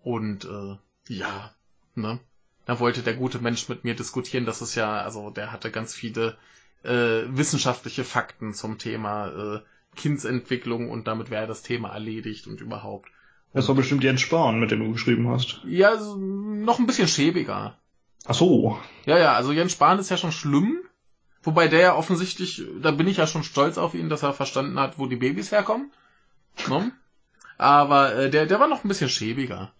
Und äh, ja, ne? Da wollte der gute Mensch mit mir diskutieren, das ist ja, also der hatte ganz viele äh, wissenschaftliche Fakten zum Thema äh, Kindsentwicklung und damit wäre das Thema erledigt und überhaupt. das war bestimmt Jens Spahn, mit dem du geschrieben hast. Ja, noch ein bisschen schäbiger. Ach so. Ja, ja, also Jens Spahn ist ja schon schlimm. Wobei der ja offensichtlich, da bin ich ja schon stolz auf ihn, dass er verstanden hat, wo die Babys herkommen. Ne? Aber äh, der, der war noch ein bisschen schäbiger.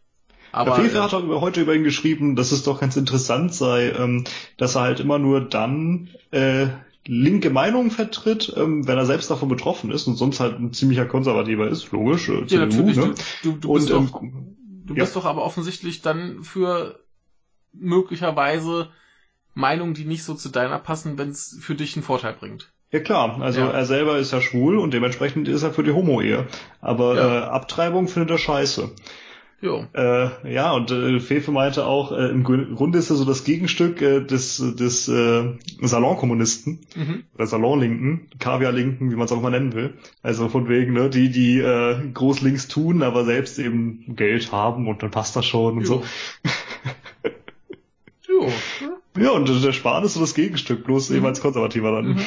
Aber Aber Fefe äh, hat auch heute über ihn geschrieben, dass es doch ganz interessant sei, ähm, dass er halt immer nur dann äh, linke Meinungen vertritt, ähm, wenn er selbst davon betroffen ist und sonst halt ein ziemlicher Konservativer ist, logisch. Äh, Ja, natürlich. ne? Du, du, du bist Und, doch, ähm, du ja. bist doch aber offensichtlich dann für möglicherweise Meinungen, die nicht so zu deiner passen, wenn es für dich einen Vorteil bringt. Ja klar, also Ja. er selber ist ja schwul und dementsprechend ist er für die Homo-Ehe. Aber Ja. äh, Abtreibung findet er scheiße. Jo. Äh, ja, und äh, Fefe meinte auch, äh, im Gru- Grunde ist er so das Gegenstück äh, des, des äh, Salonkommunisten Mhm. oder Salonlinken, Kaviarlinken, wie man es auch mal nennen will. Also von wegen, ne, die, die äh, groß links tun, aber selbst eben Geld haben und dann passt das schon und Jo. so. Jo. Ja, und äh, der Spahn ist so das Gegenstück, bloß Mhm. eben als Konservativer dann. Mhm.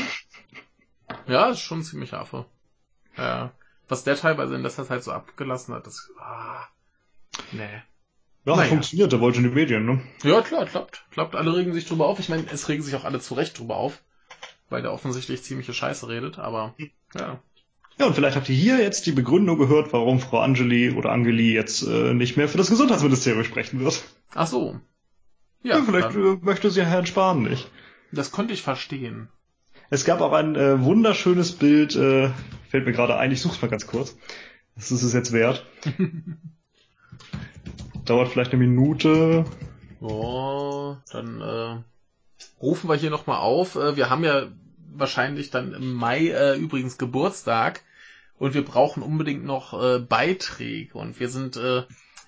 Ja, ist schon ziemlich Affe. Ja. Was der teilweise in letzter Zeit so abgelassen hat, das. Ah, nee. Ja, Naja. funktioniert, der wollte in die Medien, ne? Ja, klar, klappt. Klappt, alle regen sich drüber auf. Ich meine, es regen sich auch alle zu Recht drüber auf, weil der offensichtlich ziemliche Scheiße redet, aber ja. Ja, und vielleicht habt ihr hier jetzt die Begründung gehört, warum Frau Angeli oder Angeli jetzt äh, nicht mehr für das Gesundheitsministerium sprechen wird. Ach so. Ja, Ja, vielleicht dann, äh, möchte sie Herrn Spahn nicht. das könnte ich verstehen. Es gab auch ein äh, wunderschönes Bild, äh, fällt mir gerade ein, ich such's mal ganz kurz. Das ist es jetzt wert. Dauert vielleicht eine Minute. Oh, dann äh, rufen wir hier nochmal auf. Äh, wir haben ja wahrscheinlich dann im Mai äh, übrigens Geburtstag und wir brauchen unbedingt noch äh, Beiträge und wir sind äh,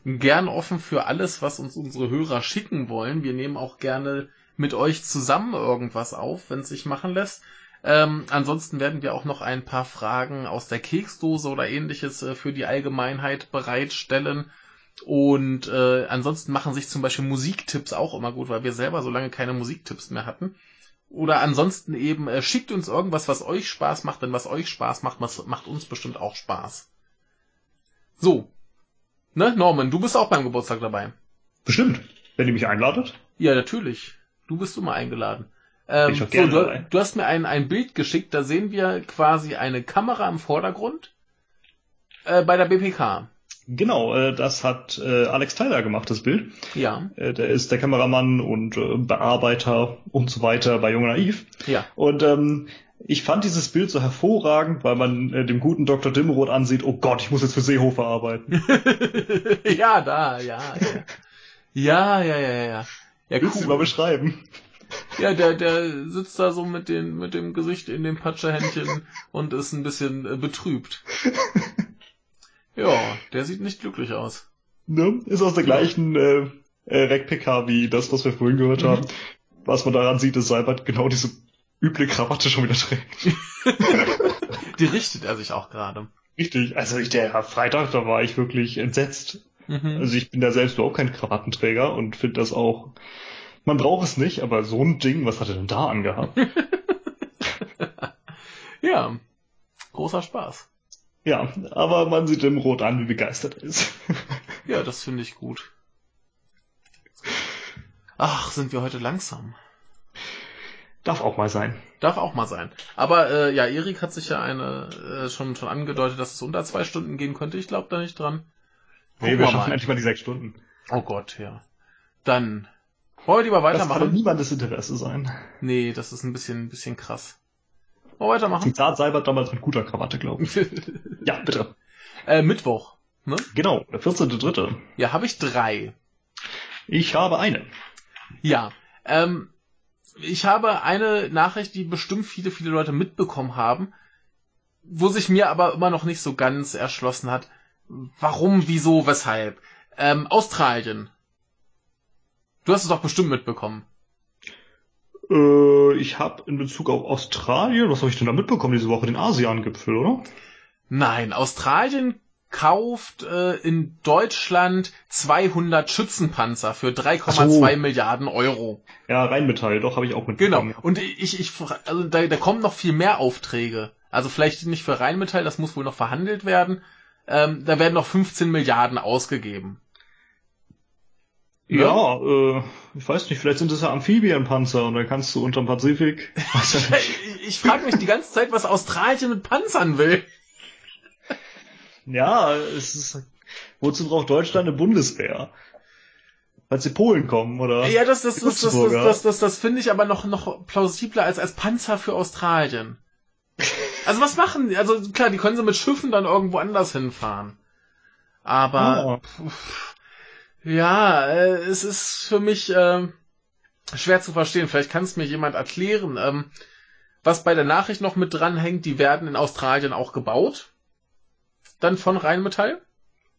gern offen für alles, was uns unsere Hörer schicken wollen. Wir nehmen auch gerne mit euch zusammen irgendwas auf, wenn es sich machen lässt. Ähm, ansonsten werden wir auch noch ein paar Fragen aus der Keksdose oder ähnliches äh, für die Allgemeinheit bereitstellen. Und äh, ansonsten machen sich zum Beispiel Musiktipps auch immer gut, weil wir selber so lange keine Musiktipps mehr hatten. Oder ansonsten eben, äh, schickt uns irgendwas, was euch Spaß macht, denn was euch Spaß macht, was macht uns bestimmt auch Spaß. So. Ne, Norman, du bist auch beim Geburtstag dabei. Bestimmt. Wenn ihr mich einladet. Ja, natürlich. Du bist immer eingeladen. Ähm, Ich so, du, du hast mir ein, ein Bild geschickt, da sehen wir quasi eine Kamera im Vordergrund äh, bei der BPK. Genau, äh, das hat äh, Alex Tyler gemacht, das Bild. Ja, Äh, der ist der Kameramann und äh, Bearbeiter und so weiter bei Jung Naiv. ja. Und ähm, ich fand dieses Bild so hervorragend, weil man äh, dem guten Dr. Dimroth ansieht, oh Gott, ich muss jetzt für Seehofer arbeiten. ja, da, ja, ja. Ja, ja, ja, ja. Ja, Willst du mal cool. beschreiben? Ja, der, der sitzt da so mit, den, mit dem Gesicht in dem Patscherhändchen und ist ein bisschen äh, betrübt. Ja, der sieht nicht glücklich aus. Ne? Ist aus der gleichen äh, äh, Rec-PK wie das, was wir vorhin gehört Mhm. haben. Was man daran sieht, ist Seibert genau diese üble Krawatte schon wieder trägt. Die richtet er sich auch gerade. Richtig. Also ich, der Freitag, da war ich wirklich entsetzt. Mhm. Also ich bin da selbst überhaupt kein Krawattenträger und finde das auch. Man braucht es nicht, aber so ein Ding, was hat er denn da angehabt? Ja, großer Spaß. Ja, aber man sieht im Rot an, wie begeistert er ist. Ja, das finde ich gut. Ach, sind wir heute langsam. Darf auch mal sein. Darf auch mal sein. Aber äh, ja, Erik hat sich ja eine äh, schon schon angedeutet, dass es unter zwei Stunden gehen könnte. Ich glaube da nicht dran. Nee, wir schaffen mal. endlich mal die sechs Stunden. Oh Gott, ja. Dann wollen wir lieber Das kann weitermachen. niemandes Interesse sein. Nee, das ist ein bisschen, ein bisschen krass. Wir weitermachen? Zitat Seibert damals mit guter Krawatte, glaube ich. Ja, bitte. äh, Mittwoch. Ne? Genau, der 14.3. Ja, habe ich drei. Ich habe eine. Ja. Ähm, ich habe eine Nachricht, die bestimmt viele, viele Leute mitbekommen haben, wo sich mir aber immer noch nicht so ganz erschlossen hat. Warum, wieso, weshalb? Ähm, Australien. Du hast es doch bestimmt mitbekommen. Äh, ich habe in Bezug auf Australien, was habe ich denn da mitbekommen diese Woche? Den ASEAN-Gipfel, oder? Nein, Australien kauft äh, in Deutschland 200 Schützenpanzer für 3,2 Ach so. Milliarden Euro. Ja, Rheinmetall, doch, habe ich auch Genau. mitbekommen. Und ich, ich, also da, da kommen noch viel mehr Aufträge. Also vielleicht nicht für Rheinmetall, das muss wohl noch verhandelt werden. Ähm, da werden noch 15 Milliarden ausgegeben. Ja, äh, ich weiß nicht, vielleicht sind es ja Amphibienpanzer und dann kannst du unterm Pazifik. Ja. Ich, frage mich die ganze Zeit, was Australien mit Panzern will. ja, es ist. Wozu braucht Deutschland eine Bundeswehr? Falls die Polen kommen, oder? Ja, das, das, das, das, das, das, das, das finde ich aber noch, noch plausibler als, als Panzer für Australien. Also was machen die? Also klar, die können sie mit Schiffen dann irgendwo anders hinfahren. Aber Ah. pff, ja, äh, es ist für mich äh, schwer zu verstehen. Vielleicht kann es mir jemand erklären. Ähm, was bei der Nachricht noch mit dranhängt, die werden in Australien auch gebaut. Dann von Rheinmetall.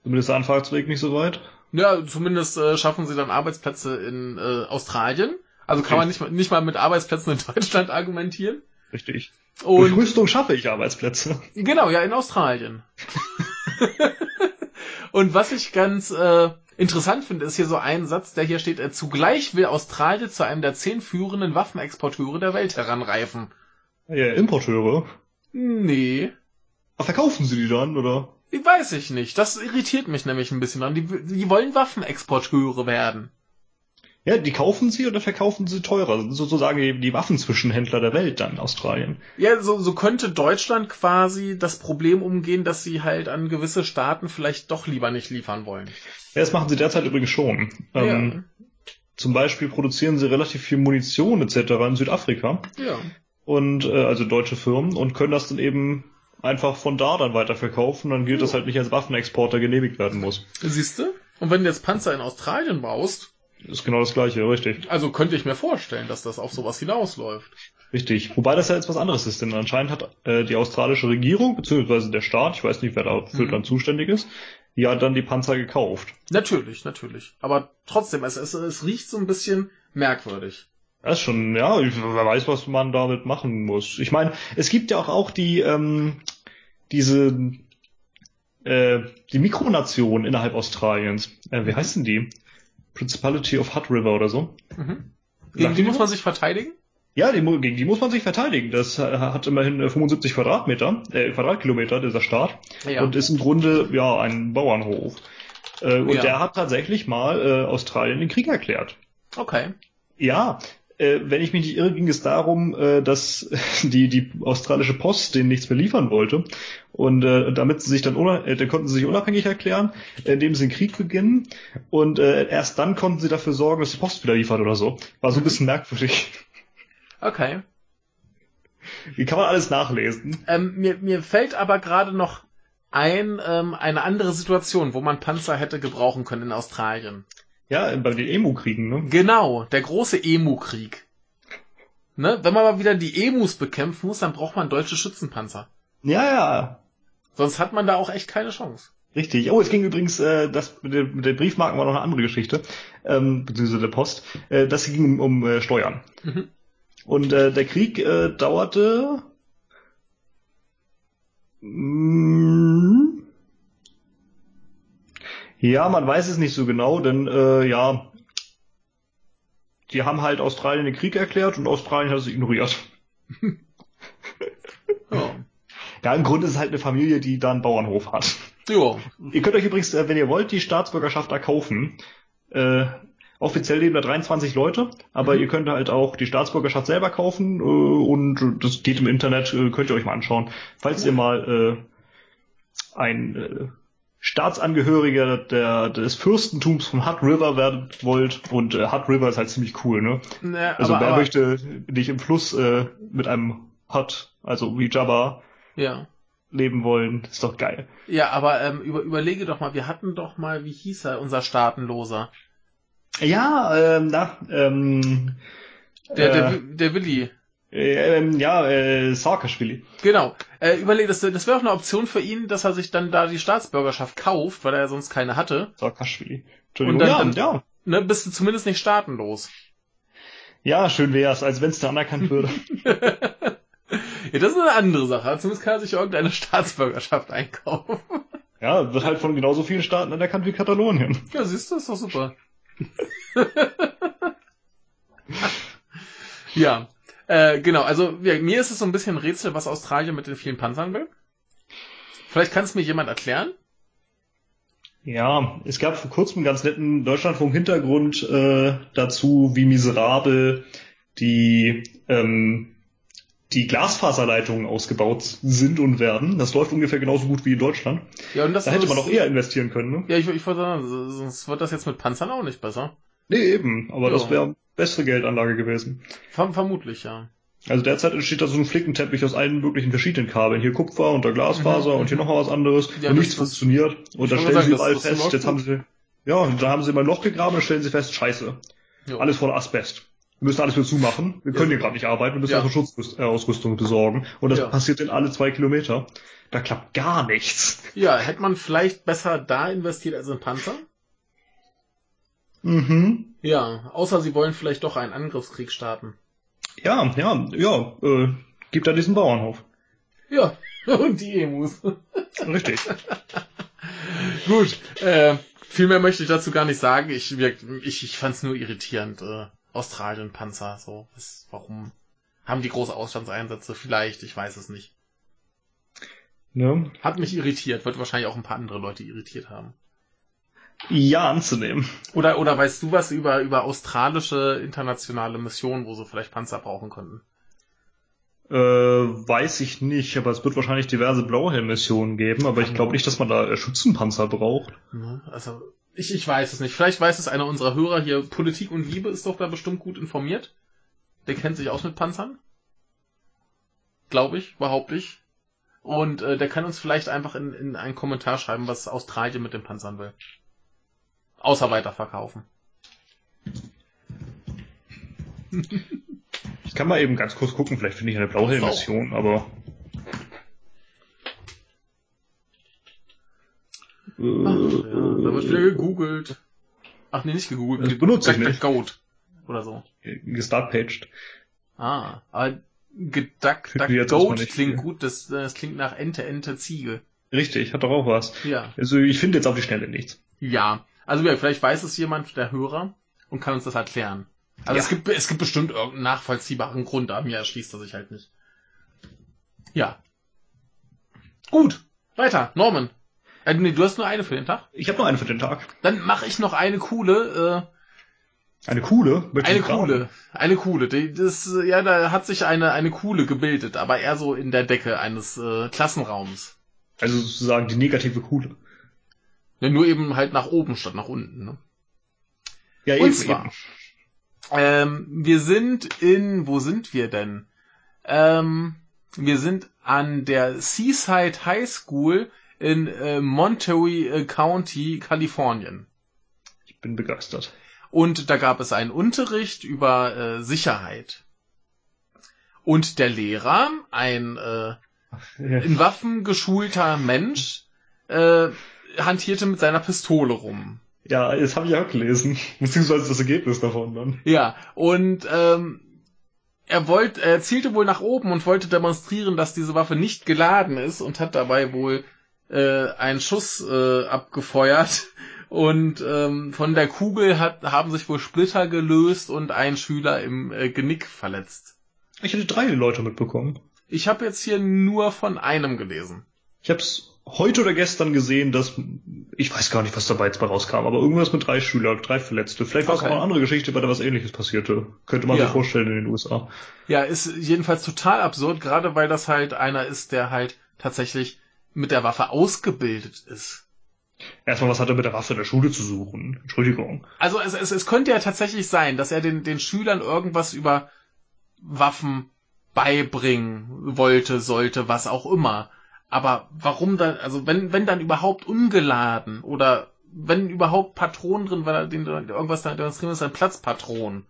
Zumindest der Anfahrtsweg nicht so weit. Ja, zumindest äh, schaffen sie dann Arbeitsplätze in äh, Australien. Also kann man nicht, mal- nicht mal mit Arbeitsplätzen in Deutschland argumentieren. Richtig. Durch Und Rüstung schaffe ich Arbeitsplätze. genau, ja, in Australien. Und was ich ganz äh, interessant finde, ist hier so ein Satz, der hier steht, äh, zugleich will Australien zu einem der zehn führenden Waffenexporteure der Welt heranreifen. Ja, Importeure. Nee, Aber verkaufen sie die dann, oder? die weiß ich nicht. Das irritiert mich nämlich ein bisschen dran. Die, die wollen Waffenexporteure werden. Ja, die kaufen sie oder verkaufen sie teurer. Das sind sozusagen die, die Waffenzwischenhändler der Welt dann in Australien. Ja, so, so könnte Deutschland quasi das Problem umgehen, dass sie halt an gewisse Staaten vielleicht doch lieber nicht liefern wollen. Ja, das machen sie derzeit übrigens schon. Ähm, Zum Beispiel produzieren sie relativ viel Munition etc. in Südafrika ja. und äh, also deutsche Firmen und können das dann eben einfach von da dann weiterverkaufen. Dann gilt das halt nicht als Waffenexporter genehmigt werden muss. Siehst du? Und wenn du jetzt Panzer in Australien baust, ist genau das gleiche, richtig. also könnte ich mir vorstellen, dass das auf sowas hinausläuft. Richtig. Wobei das ja jetzt was anderes ist, denn anscheinend hat äh, die australische Regierung, beziehungsweise der Staat, ich weiß nicht, wer dafür Mhm. dann zuständig ist, hat dann die Panzer gekauft. Natürlich, natürlich. Aber trotzdem, es, es, es riecht so ein bisschen merkwürdig. Das ist schon, ja, ich- wer weiß, was man damit machen muss. Ich meine, es gibt ja auch, auch die, ähm, diese, äh, die Mikronation innerhalb Australiens. Äh, wie heißen die? Principality of Hutt River oder so. Mhm. Gegen die muss man sich verteidigen? Ja, die, gegen die muss man sich verteidigen. Das äh, hat immerhin äh, 75 Quadratmeter, äh, Quadratkilometer, dieser Staat. Ja. Und ist im Grunde, ja, ein Bauernhof. Äh, und Ja. der hat tatsächlich mal äh, Australien den Krieg erklärt. Okay. Ja, äh, wenn ich mich nicht irre, ging es darum, äh, dass die, die australische Post denen nichts mehr liefern wollte. Und äh, damit sie sich dann, äh, dann konnten sie sich unabhängig erklären, indem sie den Krieg beginnen. Und äh, erst dann konnten sie dafür sorgen, dass die Post wieder liefert oder so. War so ein bisschen merkwürdig. Okay. Wie kann man alles nachlesen? Ähm, mir, mir fällt aber gerade noch ein, ähm, eine andere Situation, wo man Panzer hätte gebrauchen können in Australien. Ja, bei den Emu-Kriegen, ne? Genau, der große Emu-Krieg. Ne? Wenn man mal wieder die Emus bekämpfen muss, dann braucht man deutsche Schützenpanzer. Ja, ja, Sonst hat man da auch echt keine Chance. Richtig. Oh, es ging übrigens, äh, das mit, den- mit den Briefmarken war noch eine andere Geschichte, ähm, beziehungsweise der Post. Äh, das ging um, um äh, Steuern. Mhm. Und äh, der Krieg äh, dauerte mm, ja, man weiß es nicht so genau, denn äh, ja, die haben halt Australien den Krieg erklärt und Australien hat es ignoriert. Ja. Ja, im Grunde ist es halt eine Familie, die da einen Bauernhof hat. Jo. Ihr könnt euch übrigens, äh, wenn ihr wollt, die Staatsbürgerschaft erkaufen. Äh, offiziell leben da 23 Leute, aber Mhm. ihr könnt halt auch die Staatsbürgerschaft selber kaufen äh, und das geht im Internet, äh, könnt ihr euch mal anschauen. Falls ihr mal äh, ein äh, Staatsangehöriger der, des Fürstentums von Hutt River werden wollt und äh, Hutt River ist halt ziemlich cool, ne? Ne, Also aber, wer aber, möchte nicht im Fluss äh, mit einem Hutt, also wie Jabba, ja. leben wollen, ist doch geil. Ja, aber ähm, über, überlege doch mal, wir hatten doch mal, wie hieß er, unser Staatenloser? Ja, ähm, na, ähm, Der, äh, der, der Willi. Äh, ähm, ja, äh, Saakashvili. Genau. Äh, überleg, das, das wäre auch eine Option für ihn, dass er sich dann da die Staatsbürgerschaft kauft, weil er ja sonst keine hatte. Saakashvili. Entschuldigung. Und ja, dann- ja. Ne, bist du zumindest nicht staatenlos. Ja, schön wär's, als wenn's da anerkannt würde. Ja, das ist eine andere Sache. Zumindest kann er sich irgendeine Staatsbürgerschaft einkaufen. ja, wird halt von genauso vielen Staaten anerkannt wie Katalonien. Ja, siehst du, ist doch super. ja, äh, genau. Also ja, mir ist es so ein bisschen ein Rätsel, was Australien mit den vielen Panzern will. Vielleicht kann es mir jemand erklären. Ja, es gab vor kurzem einen ganz netten Deutschlandfunk-Hintergrund äh, dazu, wie miserabel die die die Glasfaserleitungen ausgebaut sind und werden. Das läuft ungefähr genauso gut wie in Deutschland. Ja, und das Da hätte man doch eher investieren können, ne? Ja, ich, ich wollte sagen, sonst wird das jetzt mit Panzern auch nicht besser. Nee, eben, aber Ja. das wäre bessere Geldanlage gewesen. Verm vermutlich, ja. Also derzeit entsteht da so ein Flickenteppich aus allen möglichen verschiedenen Kabeln. Hier Kupfer und da Glasfaser Mhm, und hier mhm. noch was anderes. Ja, und nichts funktioniert. Und da stellen sagen, sie das- überall fest, jetzt haben sie, ja, und da haben sie mal ein Loch gegraben und stellen sie fest, scheiße. Jo. Alles voller Asbest. Wir müssen alles wieder zumachen. Wir können Ja. hier gerade nicht arbeiten. Wir müssen Ja. also Schutzausrüstung besorgen. Und das Ja. passiert in alle zwei Kilometer. Da klappt gar nichts. Ja, hätte man vielleicht besser da investiert als in Panzer? Mhm. Ja, außer sie wollen vielleicht doch einen Angriffskrieg starten. Ja, ja, ja. Äh, gibt da diesen Bauernhof. Ja, und die Emus. Richtig. Gut, äh, viel mehr möchte ich dazu gar nicht sagen. Ich, ich, ich fand es nur irritierend. Äh, Australien-Panzer, so. Was, warum haben die große Auslandseinsätze? Vielleicht, ich weiß es nicht. ne? Hat mich irritiert, wird wahrscheinlich auch ein paar andere Leute irritiert haben. Ja, anzunehmen. Oder, oder weißt du was über, über australische internationale Missionen, wo sie vielleicht Panzer brauchen könnten? Äh, weiß ich nicht, aber es wird wahrscheinlich diverse Blauhelm-Missionen geben, aber ich glaube nicht, dass man da äh, Schützenpanzer braucht. Ne? Also, ich, ich weiß es nicht. Vielleicht weiß es einer unserer Hörer hier. Politik und Liebe ist doch da bestimmt gut informiert. Der kennt sich aus mit Panzern. Glaube ich, behaupte ich. Und äh, der kann uns vielleicht einfach in, in einen Kommentar schreiben, was Australien mit den Panzern will. Außer weiterverkaufen. Ich kann mal eben ganz kurz gucken, vielleicht finde ich eine Blauhelm-Mission, aber. Ach, ja, da wird wieder gegoogelt. Ach nee, nicht gegoogelt. Das benutze ich nicht. Goat. Oder so. gestartpaged. Ah, aber geduck, duck, goat klingt gut. Das, das klingt nach Ente, Ente, Ziege. Richtig, hat doch auch was. Ja. Also ich finde jetzt auf die Schnelle nichts. Ja, also ja, vielleicht weiß es jemand, der Hörer, und kann uns das erklären. Also Ja. es gibt es gibt bestimmt irgendeinen nachvollziehbaren Grund, aber mir erschließt er sich halt nicht. Ja. Gut, weiter, Norman. Äh, nee, du hast nur eine für den Tag. Ich habe noch eine für den Tag. Dann mache ich noch eine coole, Eine coole. äh, eine coole, eine coole. Die, das, äh, ja, da hat sich eine eine coole gebildet, aber eher so in der Decke eines äh, Klassenraums. Also sozusagen die negative coole. Ja, nur eben halt nach oben statt nach unten. Ne? Ja, Und zwar, ähm, wir sind in, wo sind wir denn? Ähm, wir sind an der Seaside High School in äh, Monterey äh, County, Kalifornien. Ich bin begeistert. Und da gab es einen Unterricht über äh, Sicherheit. Und der Lehrer, ein äh, in Waffen geschulter Mensch, äh, hantierte mit seiner Pistole rum. Ja, das habe ich auch gelesen. Beziehungsweise das Ergebnis davon dann. Ja, und ähm, er wollte, er zielte wohl nach oben und wollte demonstrieren, dass diese Waffe nicht geladen ist und hat dabei wohl äh, einen Schuss äh, abgefeuert. Und ähm, von der Kugel hat, haben sich wohl Splitter gelöst und ein Schüler im äh, Genick verletzt. Ich hätte drei Leute mitbekommen. Ich habe jetzt hier nur von einem gelesen. Ich habe es heute oder gestern gesehen, dass ich weiß gar nicht, was dabei jetzt bei rauskam, aber irgendwas mit drei Schülern, drei Verletzte. Vielleicht war es Okay. auch eine andere Geschichte, bei der was ähnliches passierte. Könnte man Ja. sich vorstellen in den USA. Ja, ist jedenfalls total absurd, gerade weil das halt einer ist, der halt tatsächlich mit der Waffe ausgebildet ist. Erstmal, was hat er mit der Waffe in der Schule zu suchen? Entschuldigung. Also es, es, es könnte ja tatsächlich sein, dass er den, den Schülern irgendwas über Waffen beibringen wollte, sollte, was auch immer. Aber warum dann, also wenn, wenn dann überhaupt ungeladen oder wenn überhaupt Patronen drin, weil er den irgendwas da demonstrieren ist, dann Platzpatronen.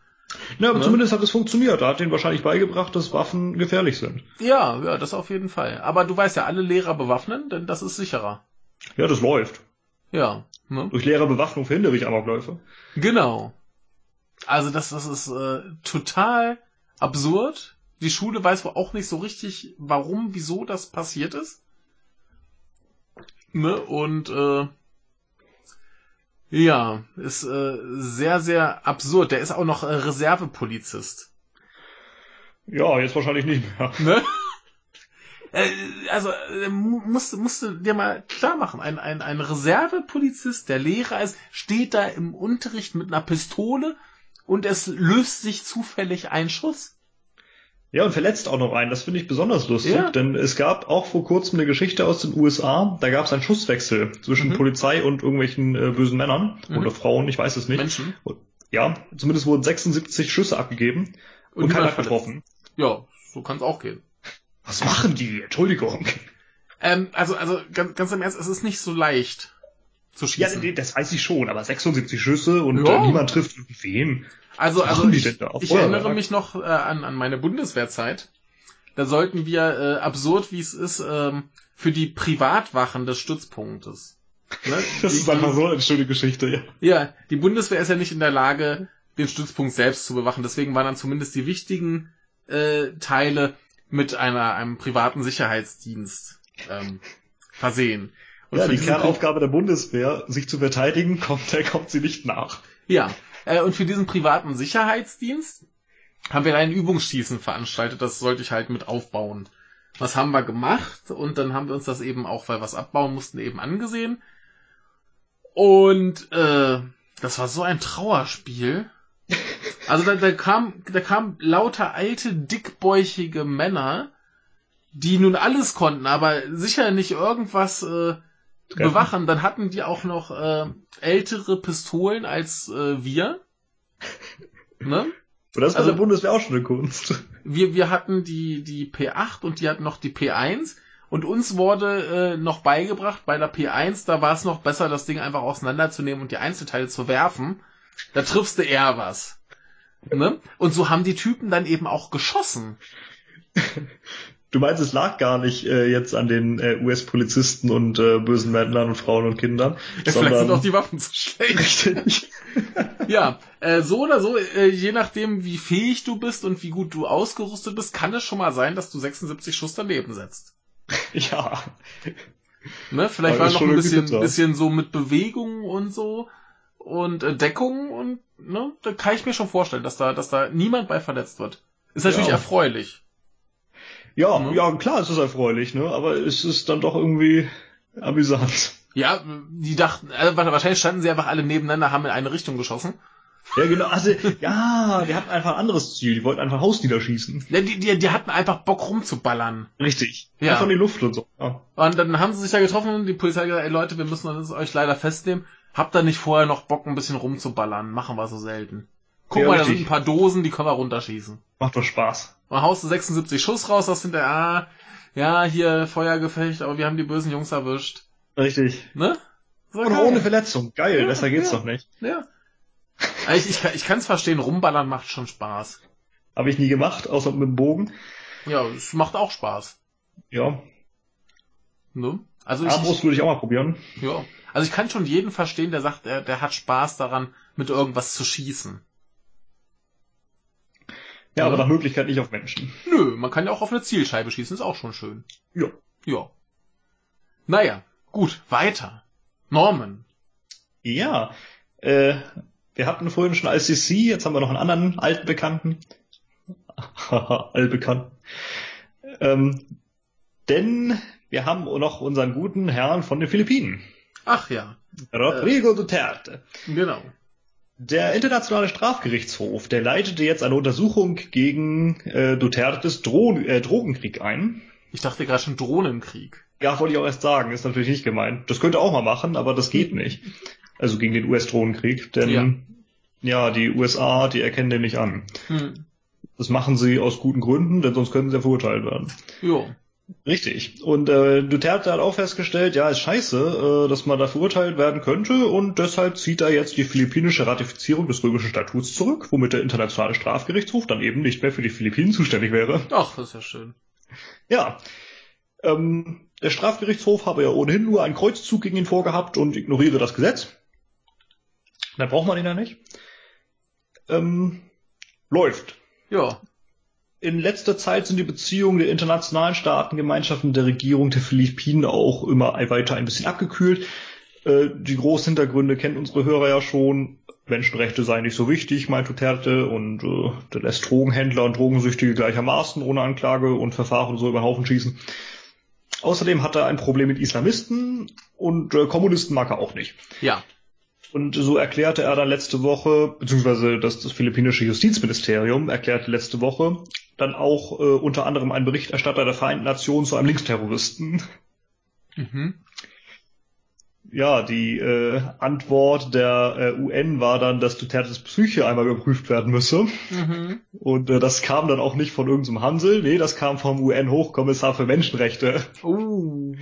Na, aber Ne? zumindest hat es funktioniert. Er hat ihnen wahrscheinlich beigebracht, dass Waffen gefährlich sind. Ja, ja, das auf jeden Fall. Aber du weißt ja, alle Lehrer bewaffnen, denn das ist sicherer. Ja, das läuft. Ja, ne? Durch Lehrerbewaffnung verhindere ich Amokläufe. Genau. Also das, das ist äh, total absurd. Die Schule weiß wohl auch nicht so richtig, warum, wieso das passiert ist. Ne? Und äh, ja, ist äh, sehr, sehr absurd. Der ist auch noch äh, Reservepolizist. Ja, jetzt wahrscheinlich nicht mehr. Ne? Äh, also äh, mu- musst, musst du dir mal klar machen, ein, ein, ein Reservepolizist, der Lehrer ist, steht da im Unterricht mit einer Pistole und es löst sich zufällig ein Schuss. Ja, und verletzt auch noch einen. Das finde ich besonders lustig, Ja. denn es gab auch vor kurzem eine Geschichte aus den USA. Da gab es einen Schusswechsel zwischen Mhm. Polizei und irgendwelchen äh, bösen Männern Mhm. oder Frauen, ich weiß es nicht. Menschen. Ja, zumindest wurden 76 Schüsse abgegeben und, und keiner getroffen. Ja, so kann es auch gehen. Was machen die? Entschuldigung. Ähm, also, also ganz, ganz im Ernst, es ist nicht so leicht zu schießen. Ja, das weiß ich schon, aber 76 Schüsse und ja. äh, niemand trifft wen. Also, also ich, ich erinnere mich noch äh, an, an meine Bundeswehrzeit. Da sollten wir, äh, absurd wie es ist, ähm, für die Privatwachen des Stützpunktes. Ne? Das die, ist einfach so eine schöne Geschichte, ja. Ja, die Bundeswehr ist ja nicht in der Lage, den Stützpunkt selbst zu bewachen. Deswegen waren dann zumindest die wichtigen äh, Teile mit einer, einem privaten Sicherheitsdienst ähm, versehen. Und ja, die Kernaufgabe der Bundeswehr, sich zu verteidigen, kommt, der kommt sie nicht nach. Ja, äh, und für diesen privaten Sicherheitsdienst haben wir ein Übungsschießen veranstaltet, das sollte ich halt mit aufbauen. Was haben wir gemacht? Und dann haben wir uns das eben auch, weil wir was abbauen mussten, eben angesehen. Und äh, das war so ein Trauerspiel. Also da, da kam, da kam lauter alte, dickbäuchige Männer, die nun alles konnten, aber sicher nicht irgendwas äh, bewachen. Dann hatten die auch noch äh, ältere Pistolen als äh, wir. Ne? Und das war also, der Bundeswehr auch schon eine Kunst. Wir, wir hatten die, die P8 und die hatten noch die P1. Und uns wurde äh, noch beigebracht, bei der P1, da war es noch besser, das Ding einfach auseinanderzunehmen und die Einzelteile zu werfen. Da triffst du eher was. Ne? Und so haben die Typen dann eben auch geschossen. Du meinst, es lag gar nicht äh, jetzt an den äh, US-Polizisten und äh, bösen Männern und Frauen und Kindern. Ja, sondern... Vielleicht sind auch die Waffen zu schlecht. Richtig. ja, äh, so oder so, äh, je nachdem, wie fähig du bist und wie gut du ausgerüstet bist, kann es schon mal sein, dass du 76 Schuss daneben setzt. Ja. Ne, vielleicht war noch ein bisschen, bisschen so mit Bewegungen und so und äh, Deckung und ne, da kann ich mir schon vorstellen, dass da, dass da niemand bei verletzt wird. Ist natürlich ja. erfreulich. Ja, mhm. ja, klar, es ist erfreulich, ne? Aber es ist dann doch irgendwie amüsant. Ja, die dachten, also wahrscheinlich standen sie einfach alle nebeneinander, haben in eine Richtung geschossen. Ja, genau, also, ja, die hatten einfach ein anderes Ziel, die wollten einfach Haus niederschießen. Ja, die, die, die hatten einfach Bock rumzuballern. Richtig. Ja. Einfach in die Luft und so. Ja. Und dann haben sie sich ja getroffen und die Polizei gesagt, ey Leute, wir müssen uns euch leider festnehmen. Habt ihr nicht vorher noch Bock, ein bisschen rumzuballern? Machen wir so selten. Guck ja, mal, richtig. da sind ein paar Dosen, die können wir runterschießen. Macht doch Spaß. Dann haust du 76 Schuss raus, das sind der, ah, ja, hier Feuergefecht, aber wir haben die bösen Jungs erwischt. Richtig. Ne? So Und ohne Verletzung. Geil, ja, besser geht's ja, doch nicht. Ja. Ich, ich, ich kann es verstehen, rumballern macht schon Spaß. Habe ich nie gemacht, außer mit dem Bogen. Ja, es macht auch Spaß. Ja. Ne? Also ich, Armbrust würde ich auch mal probieren. Ja. Also ich kann schon jeden verstehen, der sagt, der, der hat Spaß daran, mit irgendwas zu schießen. Ja, aber nach Möglichkeit nicht auf Menschen. Nö, man kann ja auch auf eine Zielscheibe schießen, ist auch schon schön. Ja. Ja. Naja, gut, weiter. Norman. Ja, äh, wir hatten vorhin schon ICC, jetzt haben wir noch einen anderen alten Bekannten. Allbekannten. Ähm, denn wir haben noch unseren guten Herrn von den Philippinen. Ach ja. Rodrigo äh, Duterte. Genau. Der Internationale Strafgerichtshof, der leitete jetzt eine Untersuchung gegen äh, Dutertes Dro äh, Drogenkrieg ein. Ich dachte gerade schon Drohnenkrieg. Ja, wollte ich auch erst sagen, ist natürlich nicht gemeint. Das könnte auch mal machen, aber das geht nicht. Also gegen den US-Drohnenkrieg, denn ja. ja. die USA, die erkennen den nicht an. Hm. Das machen sie aus guten Gründen, denn sonst könnten sie ja verurteilt werden. Jo. Richtig. Und äh, Duterte hat auch festgestellt, ja, ist scheiße, äh, dass man da verurteilt werden könnte und deshalb zieht er jetzt die philippinische Ratifizierung des römischen Statuts zurück, womit der Internationale Strafgerichtshof dann eben nicht mehr für die Philippinen zuständig wäre. Ach, das ist ja schön. Ja. Ähm, der Strafgerichtshof habe ja ohnehin nur einen Kreuzzug gegen ihn vorgehabt und ignoriere das Gesetz. Dann braucht man ihn ja nicht. Ähm, läuft. Ja in letzter Zeit sind die Beziehungen der internationalen Staatengemeinschaften der Regierung der Philippinen auch immer weiter ein bisschen abgekühlt. Äh, die großen Hintergründe kennen unsere Hörer ja schon. Menschenrechte seien nicht so wichtig, meint Duterte, und äh, der lässt Drogenhändler und Drogensüchtige gleichermaßen ohne Anklage und Verfahren so über den Haufen schießen. Außerdem hat er ein Problem mit Islamisten und äh, Kommunisten mag er auch nicht. Ja. Und so erklärte er dann letzte Woche, beziehungsweise das, das philippinische Justizministerium erklärte letzte Woche, dann auch äh, unter anderem ein Berichterstatter der Vereinten Nationen zu einem Linksterroristen. Mhm. ja, die äh, Antwort der äh, UN war dann, dass Dutertes Psyche einmal überprüft werden müsse. Mhm. Und äh, das kam dann auch nicht von irgendeinem Hansel, nee, das kam vom UN-Hochkommissar für Menschenrechte, Oh.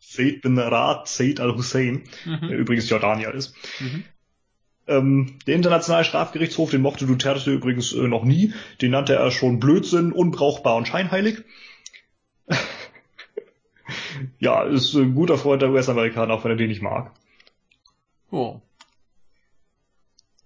Said bin Rad Said al-Hussein, der Mhm. übrigens Jordanier ist. Mhm. Ähm, der Internationale Strafgerichtshof, den mochte Duterte übrigens äh, noch nie. Den nannte er schon Blödsinn, unbrauchbar und scheinheilig. ja, ist ein guter Freund der US-Amerikaner, auch wenn er den nicht mag. Oh.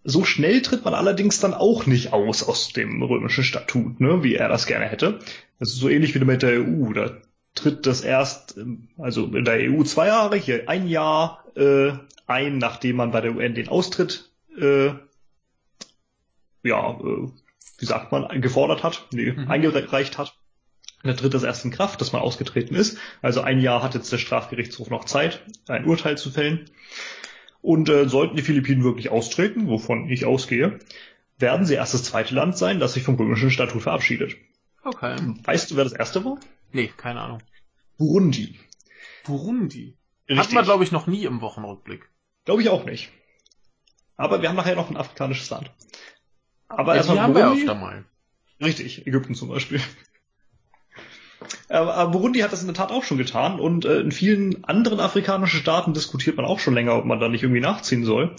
So schnell tritt man allerdings dann auch nicht aus aus dem römischen Statut, ne, wie er das gerne hätte. Das ist so ähnlich wie mit der EU. Da tritt das erst, ähm, also in der EU zwei Jahre, hier ein Jahr äh, ein, nachdem man bei der UN den Austritt, äh, ja, äh, wie sagt man, gefordert hat, nee, Mhm. eingereicht hat. Dann tritt das erst in Kraft, dass man ausgetreten ist. Also ein Jahr hat jetzt der Strafgerichtshof noch Zeit, ein Urteil zu fällen. Und äh, sollten die Philippinen wirklich austreten, wovon ich ausgehe, werden sie erst das zweite Land sein, das sich vom römischen Statut verabschiedet. Okay. Weißt du, wer das erste war? Nee, keine Ahnung. Burundi. Burundi. Richtig. wir, glaube ich, noch nie im Wochenrückblick. Glaube ich auch nicht. Aber wir haben nachher noch ein afrikanisches Land. Aber ja, erstmal Burundi. öfter mal. Richtig, Ägypten zum Beispiel. Aber aber Burundi hat das in der Tat auch schon getan und äh, in vielen anderen afrikanischen Staaten diskutiert man auch schon länger, ob man da nicht irgendwie nachziehen soll.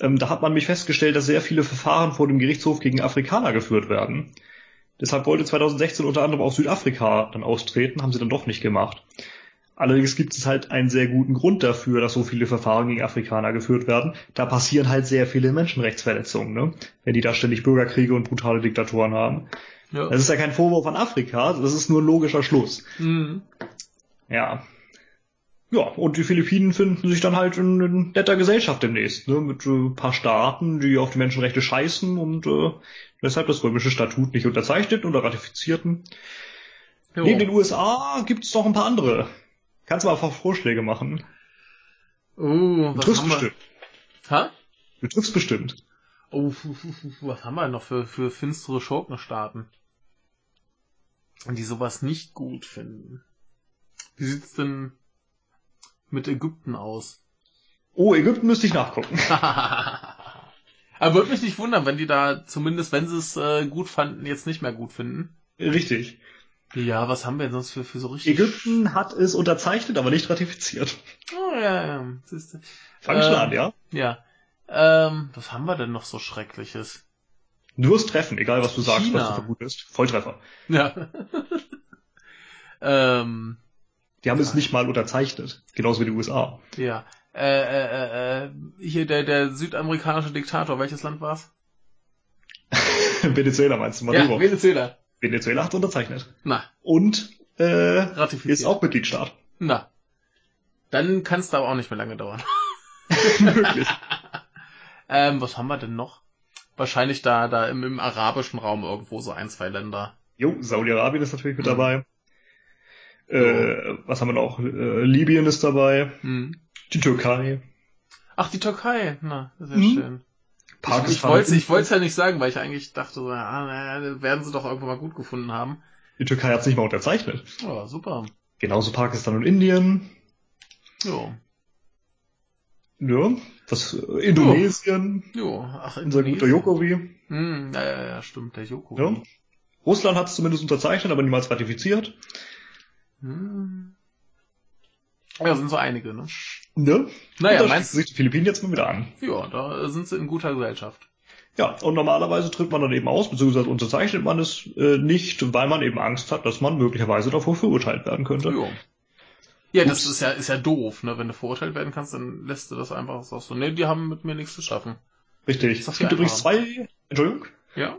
Ähm, da hat man mich festgestellt, dass sehr viele Verfahren vor dem Gerichtshof gegen Afrikaner geführt werden. Deshalb wollte 2016 unter anderem auch Südafrika dann austreten, haben sie dann doch nicht gemacht. Allerdings gibt es halt einen sehr guten Grund dafür, dass so viele Verfahren gegen Afrikaner geführt werden. Da passieren halt sehr viele Menschenrechtsverletzungen, ne? wenn die da ständig Bürgerkriege und brutale Diktatoren haben. Ja. Das ist ja kein Vorwurf an Afrika, das ist nur ein logischer Schluss. Mhm. Ja. Ja, und die Philippinen finden sich dann halt in, in netter Gesellschaft demnächst, ne? mit äh, ein paar Staaten, die auf die Menschenrechte scheißen und äh, deshalb das römische Statut nicht unterzeichnet oder ratifizierten. Jo. Neben den USA gibt's noch ein paar andere. Kannst du mal ein paar Vorschläge machen? Oh, Du was triffst bestimmt. Ha? Du triffst bestimmt. Oh, was haben wir noch für, für finstere Schurkenstaaten? Die sowas nicht gut finden. Wie sieht's denn mit Ägypten aus? Oh, Ägypten müsste ich nachgucken. Aber würde mich nicht wundern, wenn die da zumindest, wenn sie es äh, gut fanden, jetzt nicht mehr gut finden. Richtig. Ja, was haben wir denn sonst für, für so richtig... Ägypten hat es unterzeichnet, aber nicht ratifiziert. Oh, ja, ja. Siehste. Fang schon Ähm, an, ja? Ja. Ähm, was haben wir denn noch so Schreckliches? Du wirst treffen, egal was du sagst, China. was du vermutest. Volltreffer. Ja. ähm, Die haben es nicht mal unterzeichnet. Genauso wie die USA. ja. Äh, äh, äh, äh, hier der, der südamerikanische Diktator, welches Land war's? Venezuela meinst du, Maduro. Ja, Venezuela. Venezuela hat unterzeichnet. Na, Und äh, ratifiziert. ist auch Mitgliedstaat. Na. Dann kann es aber auch nicht mehr lange dauern. Möglich. Ähm, was haben wir denn noch? Wahrscheinlich da, da im, im arabischen Raum irgendwo so ein, zwei Länder. Jo, Saudi-Arabien ist natürlich mit Mhm. dabei. Äh, was haben wir noch? Äh, Libyen ist dabei. Hm. Die Türkei. Ach, die Türkei. Na, sehr Mhm. schön. Ich, Pakistan. ich wollte ich wollte ja nicht sagen, weil ich eigentlich dachte, so, ja, naja, werden sie doch irgendwann mal gut gefunden haben. Die Türkei hat es nicht mal unterzeichnet. Oh, super. Genauso Pakistan und Indien. Jo. Ja. Was, äh, Indonesien. Jo. Ach, Unser guter Indonesien. Jokowi. Hm, ja, ja, ja, stimmt, der Joko. Ja. Russland hat es zumindest unterzeichnet, aber niemals ratifiziert. Hm. Ja, sind so einige, ne? Ne? Naja, da meinst schließen sich die Philippinen jetzt mal wieder an. Ja, da sind sie in guter Gesellschaft. Ja, und normalerweise tritt man dann eben aus, beziehungsweise unterzeichnet man es äh, nicht, weil man eben Angst hat, dass man möglicherweise davor verurteilt werden könnte. Jo. Ja, das Ups. ist ja, ist ja doof, ne? Wenn du verurteilt werden kannst, dann lässt du das einfach so. so. Ne, die haben mit mir nichts zu schaffen. Richtig. Es gibt übrigens zwei, Entschuldigung, Ja?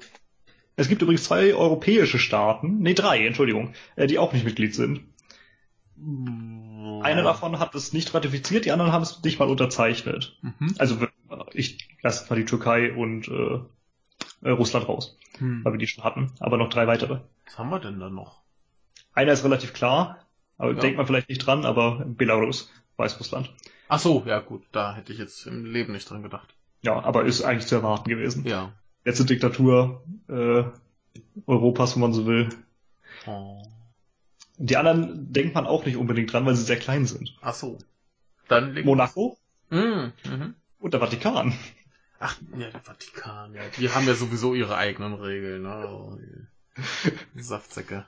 es gibt übrigens zwei europäische Staaten, nee, drei, Entschuldigung, äh, die auch nicht Mitglied sind. Einer davon hat es nicht ratifiziert, die anderen haben es nicht mal unterzeichnet. Mhm. Also ich lasse mal die Türkei und äh, äh, Russland raus, Hm. weil wir die schon hatten, aber noch drei weitere. Was haben wir denn da noch? Einer ist relativ klar, aber Ja. denkt man vielleicht nicht dran, aber Belarus, Weißrussland. Ach so, ja gut, da hätte ich jetzt im Leben nicht dran gedacht. Ja, aber ist eigentlich zu erwarten gewesen. Ja. Letzte Diktatur äh, Europas, wenn man so will. Oh. Die anderen denkt man auch nicht unbedingt dran, weil sie sehr klein sind. Ach so. Dann Monaco, Mhm. Mhm. Und der Vatikan. Ach, ja, der Vatikan, ja. Die haben ja sowieso ihre eigenen Regeln, ne? Oh, Saftsäcke.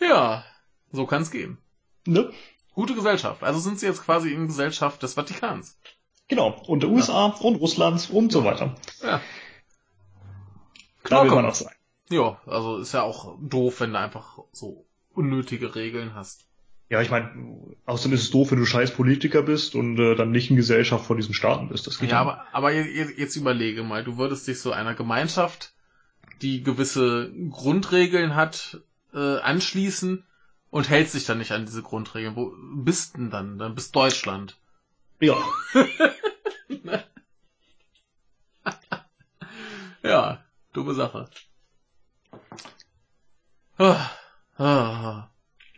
Ja, so kann's gehen. Ne? Gute Gesellschaft. Also sind sie jetzt quasi in Gesellschaft des Vatikans. Genau. Und der USA und Russlands und so weiter. Ja. Da will man auch sein. Ja, also ist ja auch doof, wenn du einfach so unnötige Regeln hast. Ja, ich meine, außerdem ist es doof, wenn du scheiß Politiker bist und äh, dann nicht in Gesellschaft von diesen Staaten bist. Das geht Ja, aber, aber je- je- jetzt überlege mal, du würdest dich so einer Gemeinschaft, die gewisse Grundregeln hat, äh, anschließen und hältst dich dann nicht an diese Grundregeln. Wo bist denn dann? Dann bist Deutschland. Ja. Ja, dumme Sache.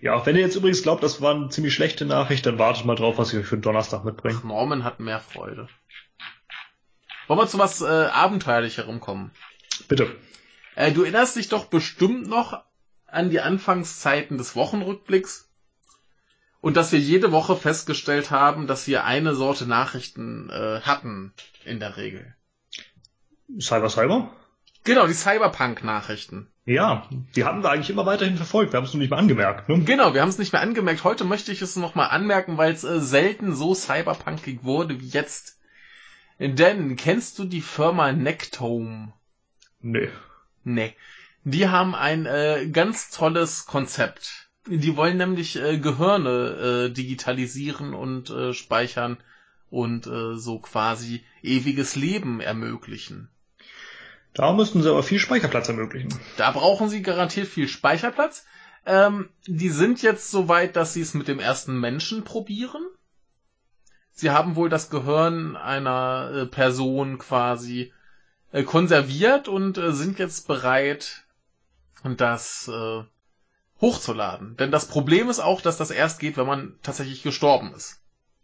Ja, wenn ihr jetzt übrigens glaubt, das war eine ziemlich schlechte Nachricht, dann wartet mal drauf, was ich euch für den Donnerstag mitbringe. Norman hat mehr Freude. Wollen wir zu was äh, Abenteuerlicherem kommen? Bitte. Äh, du erinnerst dich doch bestimmt noch an die Anfangszeiten des Wochenrückblicks und dass wir jede Woche festgestellt haben, dass wir eine Sorte Nachrichten äh, hatten in der Regel. Cyber Cyber? Genau, die Cyberpunk-Nachrichten. Ja, die hatten wir eigentlich immer weiterhin verfolgt. Wir haben es nur nicht mal angemerkt. Ne? Genau, wir haben es nicht mehr angemerkt. Heute möchte ich es nochmal anmerken, weil es äh, selten so cyberpunkig wurde wie jetzt. Denn, kennst du die Firma Nectome? Nee. Nee. Die haben ein äh, ganz tolles Konzept. Die wollen nämlich äh, Gehirne äh, digitalisieren und äh, speichern und äh, so quasi ewiges Leben ermöglichen. Da müssten sie aber viel Speicherplatz ermöglichen. Da brauchen sie garantiert viel Speicherplatz. Ähm, die sind jetzt so weit, dass sie es mit dem ersten Menschen probieren. Sie haben wohl das Gehirn einer äh, Person quasi äh, konserviert und äh, sind jetzt bereit, das äh, hochzuladen. Denn das Problem ist auch, dass das erst geht, wenn man tatsächlich gestorben ist.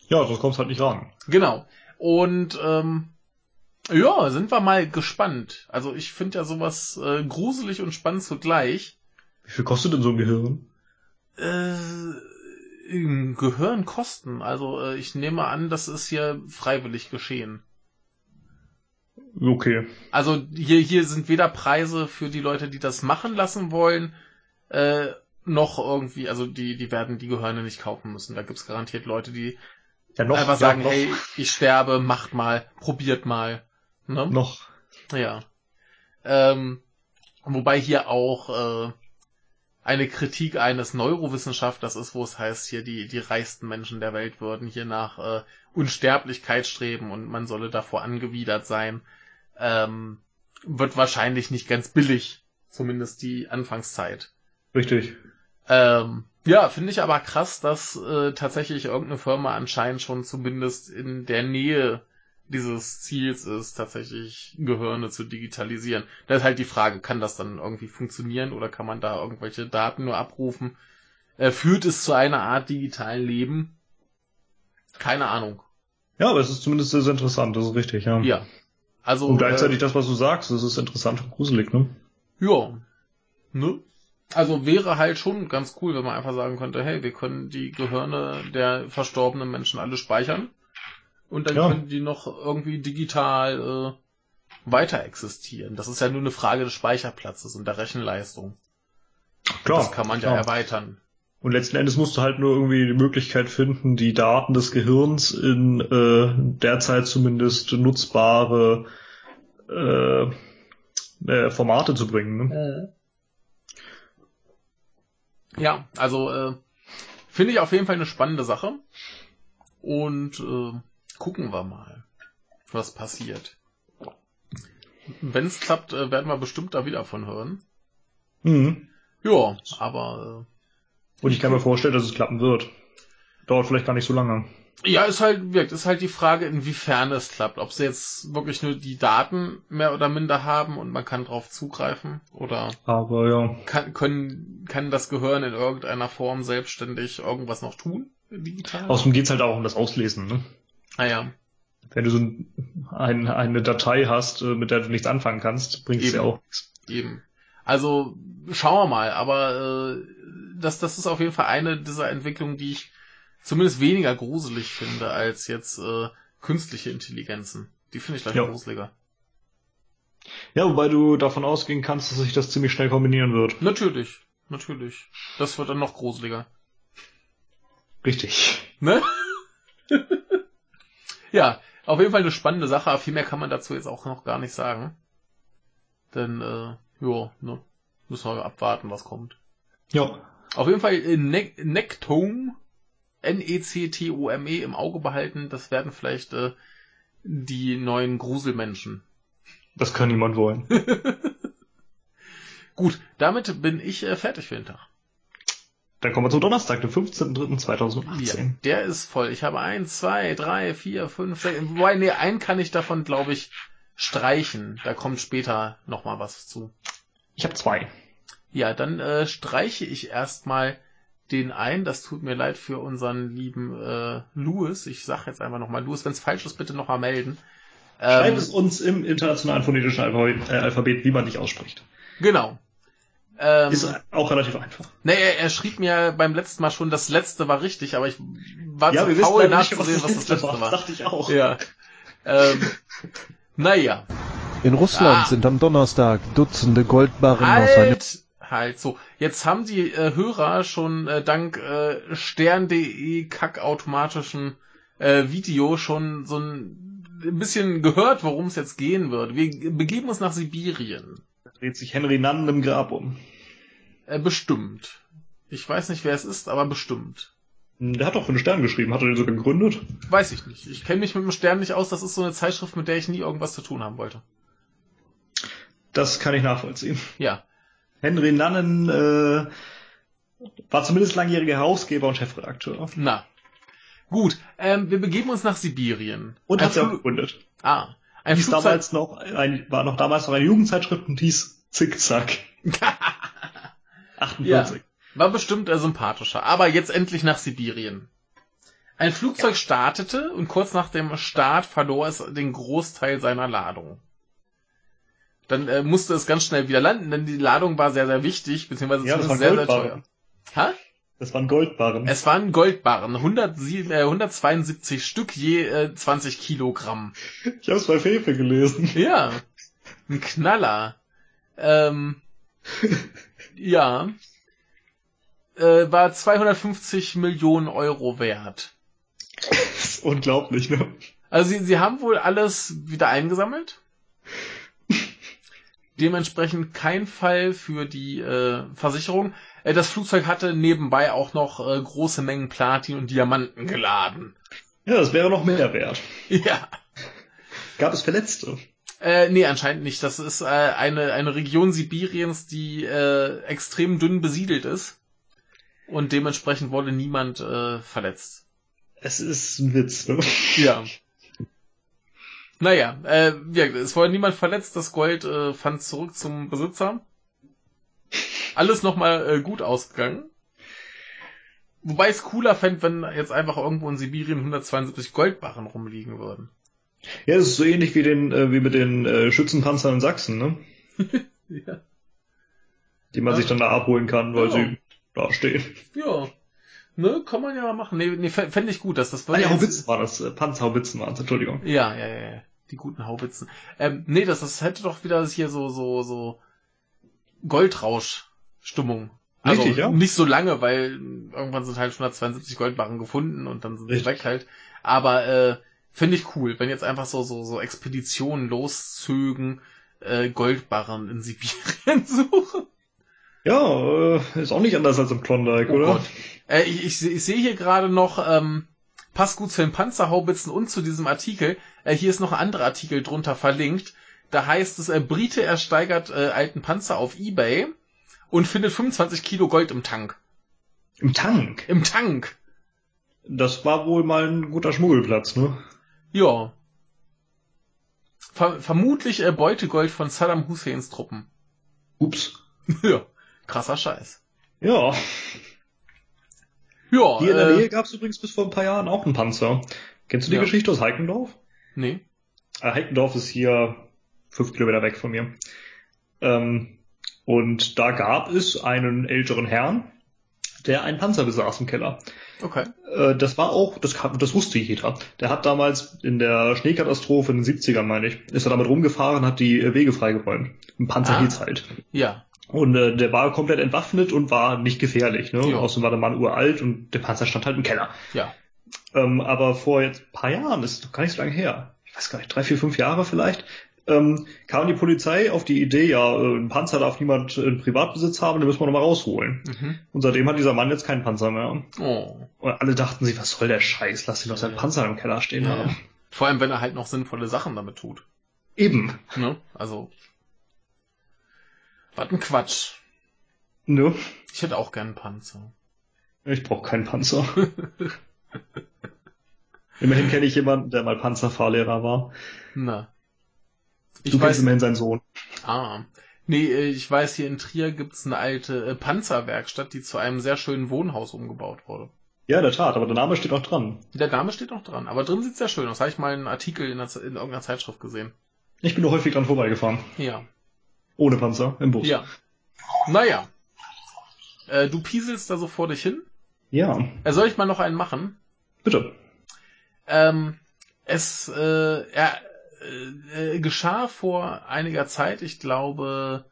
Ja, sonst kommst halt nicht ran. Genau. Und ähm, ja, sind wir mal gespannt. Also ich finde ja sowas äh, gruselig und spannend zugleich. Wie viel kostet denn so ein Gehirn? Äh, Gehirn kosten. Also äh, ich nehme an, das ist hier freiwillig geschehen. Okay. Also hier, hier sind weder Preise für die Leute, die das machen lassen wollen, äh, noch irgendwie, also die, die werden die Gehirne nicht kaufen müssen. Da gibt's garantiert Leute, die Ja, noch. einfach ja, sagen, noch, hey, ich sterbe, macht mal, probiert mal. Ne? Noch. Ja. Ähm, wobei hier auch äh, eine Kritik eines Neurowissenschaftlers ist, wo es heißt, hier die, die reichsten Menschen der Welt würden hier nach äh, Unsterblichkeit streben und man solle davor angewidert sein. Ähm, wird wahrscheinlich nicht ganz billig, zumindest die Anfangszeit. Richtig. Ähm, ja, finde ich aber krass, dass äh, tatsächlich irgendeine Firma anscheinend schon zumindest in der Nähe dieses Ziels ist, tatsächlich Gehirne zu digitalisieren. Da ist halt die Frage, kann das dann irgendwie funktionieren oder kann man da irgendwelche Daten nur abrufen? Äh, führt es zu einer Art digitalen Leben? Keine Ahnung. Ja, aber es ist zumindest sehr, sehr interessant, das ist richtig, ja. Ja. Also. Und gleichzeitig äh, das, was du sagst, das ist interessant und gruselig, ne? Ja. Ne? Also wäre halt schon ganz cool, wenn man einfach sagen könnte, hey, wir können die Gehirne der verstorbenen Menschen alle speichern und dann Ja. können die noch irgendwie digital äh, weiter existieren. Das ist ja nur eine Frage des Speicherplatzes und der Rechenleistung. Klar. das kann man ja klar. erweitern. Und letzten Endes musst du halt nur irgendwie die Möglichkeit finden, die Daten des Gehirns in äh, derzeit zumindest nutzbare äh, äh, Formate zu bringen. Ne? Ja, also äh, finde ich auf jeden Fall eine spannende Sache und äh, gucken wir mal, was passiert. Wenn es klappt, äh, werden wir bestimmt da wieder von hören. Mhm. Ja, aber Und ich kann mir vorstellen, dass es klappen wird. Dauert vielleicht gar nicht so lange. äh, ja, ist halt wirkt, ist halt die Frage, inwiefern es klappt. Ob sie jetzt wirklich nur die Daten mehr oder minder haben und man kann drauf zugreifen oder Aber ja. kann, können, kann das Gehirn in irgendeiner Form selbstständig irgendwas noch tun? Digital? Außerdem geht's halt auch um das Auslesen. Ne? Ah ja. Wenn du so ein, ein, eine Datei hast, äh, mit der du nichts anfangen kannst, bringt es ja auch nichts. Eben. Also schauen wir mal, aber äh, das, das ist auf jeden Fall eine dieser Entwicklungen, die ich zumindest weniger gruselig finde als jetzt äh, künstliche Intelligenzen. Die finde ich gleich Ja. gruseliger. Ja, wobei du davon ausgehen kannst, dass sich das ziemlich schnell kombinieren wird. Natürlich, natürlich. Das wird dann noch gruseliger. Richtig. Ne? ja, auf jeden Fall eine spannende Sache, aber viel mehr kann man dazu jetzt auch noch gar nicht sagen. Denn, äh, ja, ne, müssen wir abwarten, was kommt. Ja. Auf jeden Fall äh, ne Nectome, N-E-C-T-O-M-E im Auge behalten. Das werden vielleicht äh, die neuen Gruselmenschen. Das kann niemand wollen. Gut, damit bin ich äh, fertig für den Tag. Dann kommen wir zum Donnerstag, den Ja, 15.03.2018. der ist voll. Ich habe eins, zwei, drei, vier, fünf, sechs. Wobei, nee, einen kann ich davon, glaube ich, streichen. Da kommt später nochmal was zu. Ich habe zwei. Ja, dann äh, streiche ich erstmal den ein. Das tut mir leid für unseren lieben äh, Louis. Ich sag jetzt einfach nochmal Louis, wenn es falsch ist, bitte nochmal melden. Schreibt Ähm, es uns im internationalen phonetischen Alphabet, äh, Alphabet, wie man dich ausspricht. genau. Ähm, Ist auch relativ einfach. ne, er, er schrieb mir beim letzten Mal schon, das letzte war richtig, aber ich war ja, zu faul nicht, was nachzusehen, das was das letzte war. war. Das dachte ich auch. Ja. Ähm, naja. In Russland Ah. sind am Donnerstag Dutzende Goldbarren aus einem Halt, halt, so. Jetzt haben die äh, Hörer schon äh, dank äh, stern.de kackautomatischen äh, Video schon so ein, ein bisschen gehört, worum es jetzt gehen wird. Wir begeben uns nach Sibirien. Dreht sich Henry Nannen im Grab um. Äh, bestimmt. Ich weiß nicht, wer es ist, aber bestimmt. Der hat doch für den Stern geschrieben. Hat er den so gegründet? Weiß ich nicht. Ich kenne mich mit dem Stern nicht aus. Das ist so eine Zeitschrift, mit der ich nie irgendwas zu tun haben wollte. Das kann ich nachvollziehen. Ja. Henry Nannen äh, war zumindest langjähriger Herausgeber und Chefredakteur. Na. Gut. Ähm, wir begeben uns nach Sibirien. Und hat sie auch gegründet. Ah. Ein Hieß Flugzeug- damals noch ein, war noch damals noch eine Jugendzeitschrift und hieß Zickzack. 48. War bestimmt äh, sympathischer. Aber jetzt endlich nach Sibirien. Ein Flugzeug startete und kurz nach dem Start verlor es den Großteil seiner Ladung. Dann äh, musste es ganz schnell wieder landen, denn die Ladung war sehr, sehr wichtig, beziehungsweise Ja, sehr, sehr Goldbarren. teuer. Ha? Das waren Goldbarren. Es waren Goldbarren, 107, äh, 172 Stück je äh, 20 Kilogramm. Ich habe es bei Fefe gelesen. Ja, ein Knaller. Ähm, ja, äh, war 250 Millionen Euro wert. Das ist unglaublich, ne? Also sie, sie haben wohl alles wieder eingesammelt. Dementsprechend kein Fall für die äh, Versicherung. Äh, das Flugzeug hatte nebenbei auch noch äh, große Mengen Platin und Diamanten geladen. Ja, das wäre noch mehr wert. Ja. Gab es Verletzte? Äh, nee, anscheinend nicht. Das ist äh, eine, eine Region Sibiriens, die äh, extrem dünn besiedelt ist. Und dementsprechend wurde niemand äh, verletzt. Es ist ein Witz, ne? Ja. Naja, äh, ja, es wurde niemand verletzt. Das Gold äh, fand zurück zum Besitzer. Alles nochmal äh, gut ausgegangen. Wobei ich es cooler fände, wenn jetzt einfach irgendwo in Sibirien 172 Goldbarren rumliegen würden. Ja, das ist so ähnlich wie den, äh, wie mit den äh, Schützenpanzern in Sachsen, ne? Ja. Die man Ja. sich dann da abholen kann, weil Ja. sie da stehen. Ja. Ne, kann man ja mal machen. Nee, nee fände ich gut, dass das Ah, ja, Haubitzen war das, äh, Panzerhaubitzen waren Entschuldigung. Ja, ja, ja, ja. Die guten Haubitzen. Ähm, nee, das, das hätte doch wieder hier so, so, so Goldrausch-Stimmung. Also Richtig, ja. nicht so lange, weil irgendwann sind halt 172 Goldbarren gefunden und dann sind sie weg halt. Aber äh, finde ich cool, wenn jetzt einfach so, so, so Expeditionen loszögen, äh, Goldbarren in Sibirien suchen. Ja, äh, ist auch nicht anders als im Klondike, Oh oder? Äh, ich, ich, ich sehe hier gerade noch, ähm, passt gut zu den Panzerhaubitzen und zu diesem Artikel. Äh, hier ist noch ein anderer Artikel drunter verlinkt. Da heißt es, äh, Brite ersteigert äh, alten Panzer auf Ebay und findet 25 Kilo Gold im Tank. Im Tank. Im Tank! Das war wohl mal ein guter Schmuggelplatz, ne? Ja. Ver vermutlich äh, Beutegold von Saddam Husseins Truppen. Ups. ja, krasser Scheiß. Ja. Ja, Hier in der äh, Nähe gab es übrigens bis vor ein paar Jahren auch einen Panzer. Kennst du die Ja. Geschichte aus Heikendorf? nee. Äh, Heikendorf ist hier fünf Kilometer weg von mir. Ähm, und da gab es einen älteren Herrn, der einen Panzer besaß im Keller. Okay. Äh, das war auch, das, das wusste jeder. Der hat damals in der Schneekatastrophe in den 70ern, meine ich, ist er damit rumgefahren, hat die Wege freigeräumt. Ein Panzer Ah. hielt's halt. Ja. Und äh, der war komplett entwaffnet und war nicht gefährlich. Ne? Ja. Außerdem war der Mann uralt und der Panzer stand halt im Keller. Ja. Ähm, aber vor jetzt ein paar Jahren, das ist doch gar nicht so lange her, ich weiß gar nicht, drei, vier, fünf Jahre vielleicht, ähm, kam die Polizei auf die Idee, ja, äh, ein Panzer darf niemand in Privatbesitz haben, den müssen wir nochmal rausholen. Mhm. Und seitdem hat dieser Mann jetzt keinen Panzer mehr. Oh. Und alle dachten sich, was soll der Scheiß, lass ihn doch seinen Ja. Panzer im Keller stehen Ja. haben. Vor allem, wenn er halt noch sinnvolle Sachen damit tut. Eben. Ne? Also. Was ein Quatsch. Ne? Ich hätte auch gern einen Panzer. Ich brauche keinen Panzer. Immerhin kenne ich jemanden, der mal Panzerfahrlehrer war. Na. Ich du weiß. kennst immerhin seinen Sohn. Ah. Nee, äh, ich weiß, hier in Trier gibt's eine alte äh, Panzerwerkstatt, die zu einem sehr schönen Wohnhaus umgebaut wurde. Ja, in der Tat, aber der Name steht auch dran. Der Name steht noch dran, aber drin sieht's sehr schön aus. Habe ich mal einen Artikel in, der, in irgendeiner Zeitschrift gesehen. Ich bin nur häufig dran vorbeigefahren. Ja. Ohne Panzer, im Bus. Ja. Naja. Äh, du pieselst da so vor dich hin. Ja, Äh, soll ich mal noch einen machen? bitte. Ähm, es äh, er, äh, äh, geschah vor einiger Zeit, ich glaube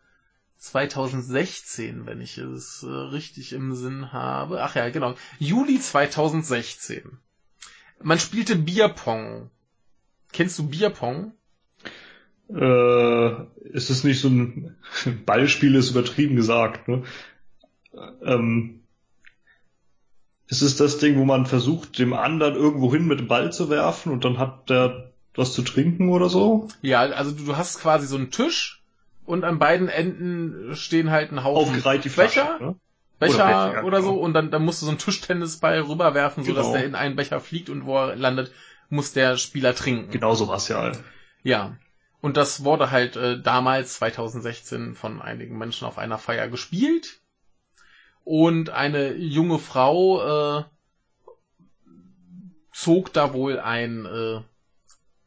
2016, wenn ich es äh, richtig im Sinn habe. Ach ja, genau. Juli 2016. Man spielte Bierpong. Kennst du Bierpong? Äh, ist es nicht so ein Ballspiel, ist übertrieben gesagt, ne? Ähm, ist es das Ding, wo man versucht, dem anderen irgendwo hin mit dem Ball zu werfen und dann hat der was zu trinken oder so? Ja, also du, du hast quasi so einen Tisch und an beiden Enden stehen halt ein Haufen Aufgereiht die Flasche. Becher, Ne? Becher Oder oder, Becher, ja, so genau. und dann, dann musst du so einen Tischtennisball rüberwerfen, so dass Genau. der in einen Becher fliegt und wo er landet, muss der Spieler trinken. Genau so war's ja. Ja. Und das wurde halt äh, damals 2016 von einigen Menschen auf einer Feier gespielt. Und eine junge Frau äh, zog da wohl ein äh,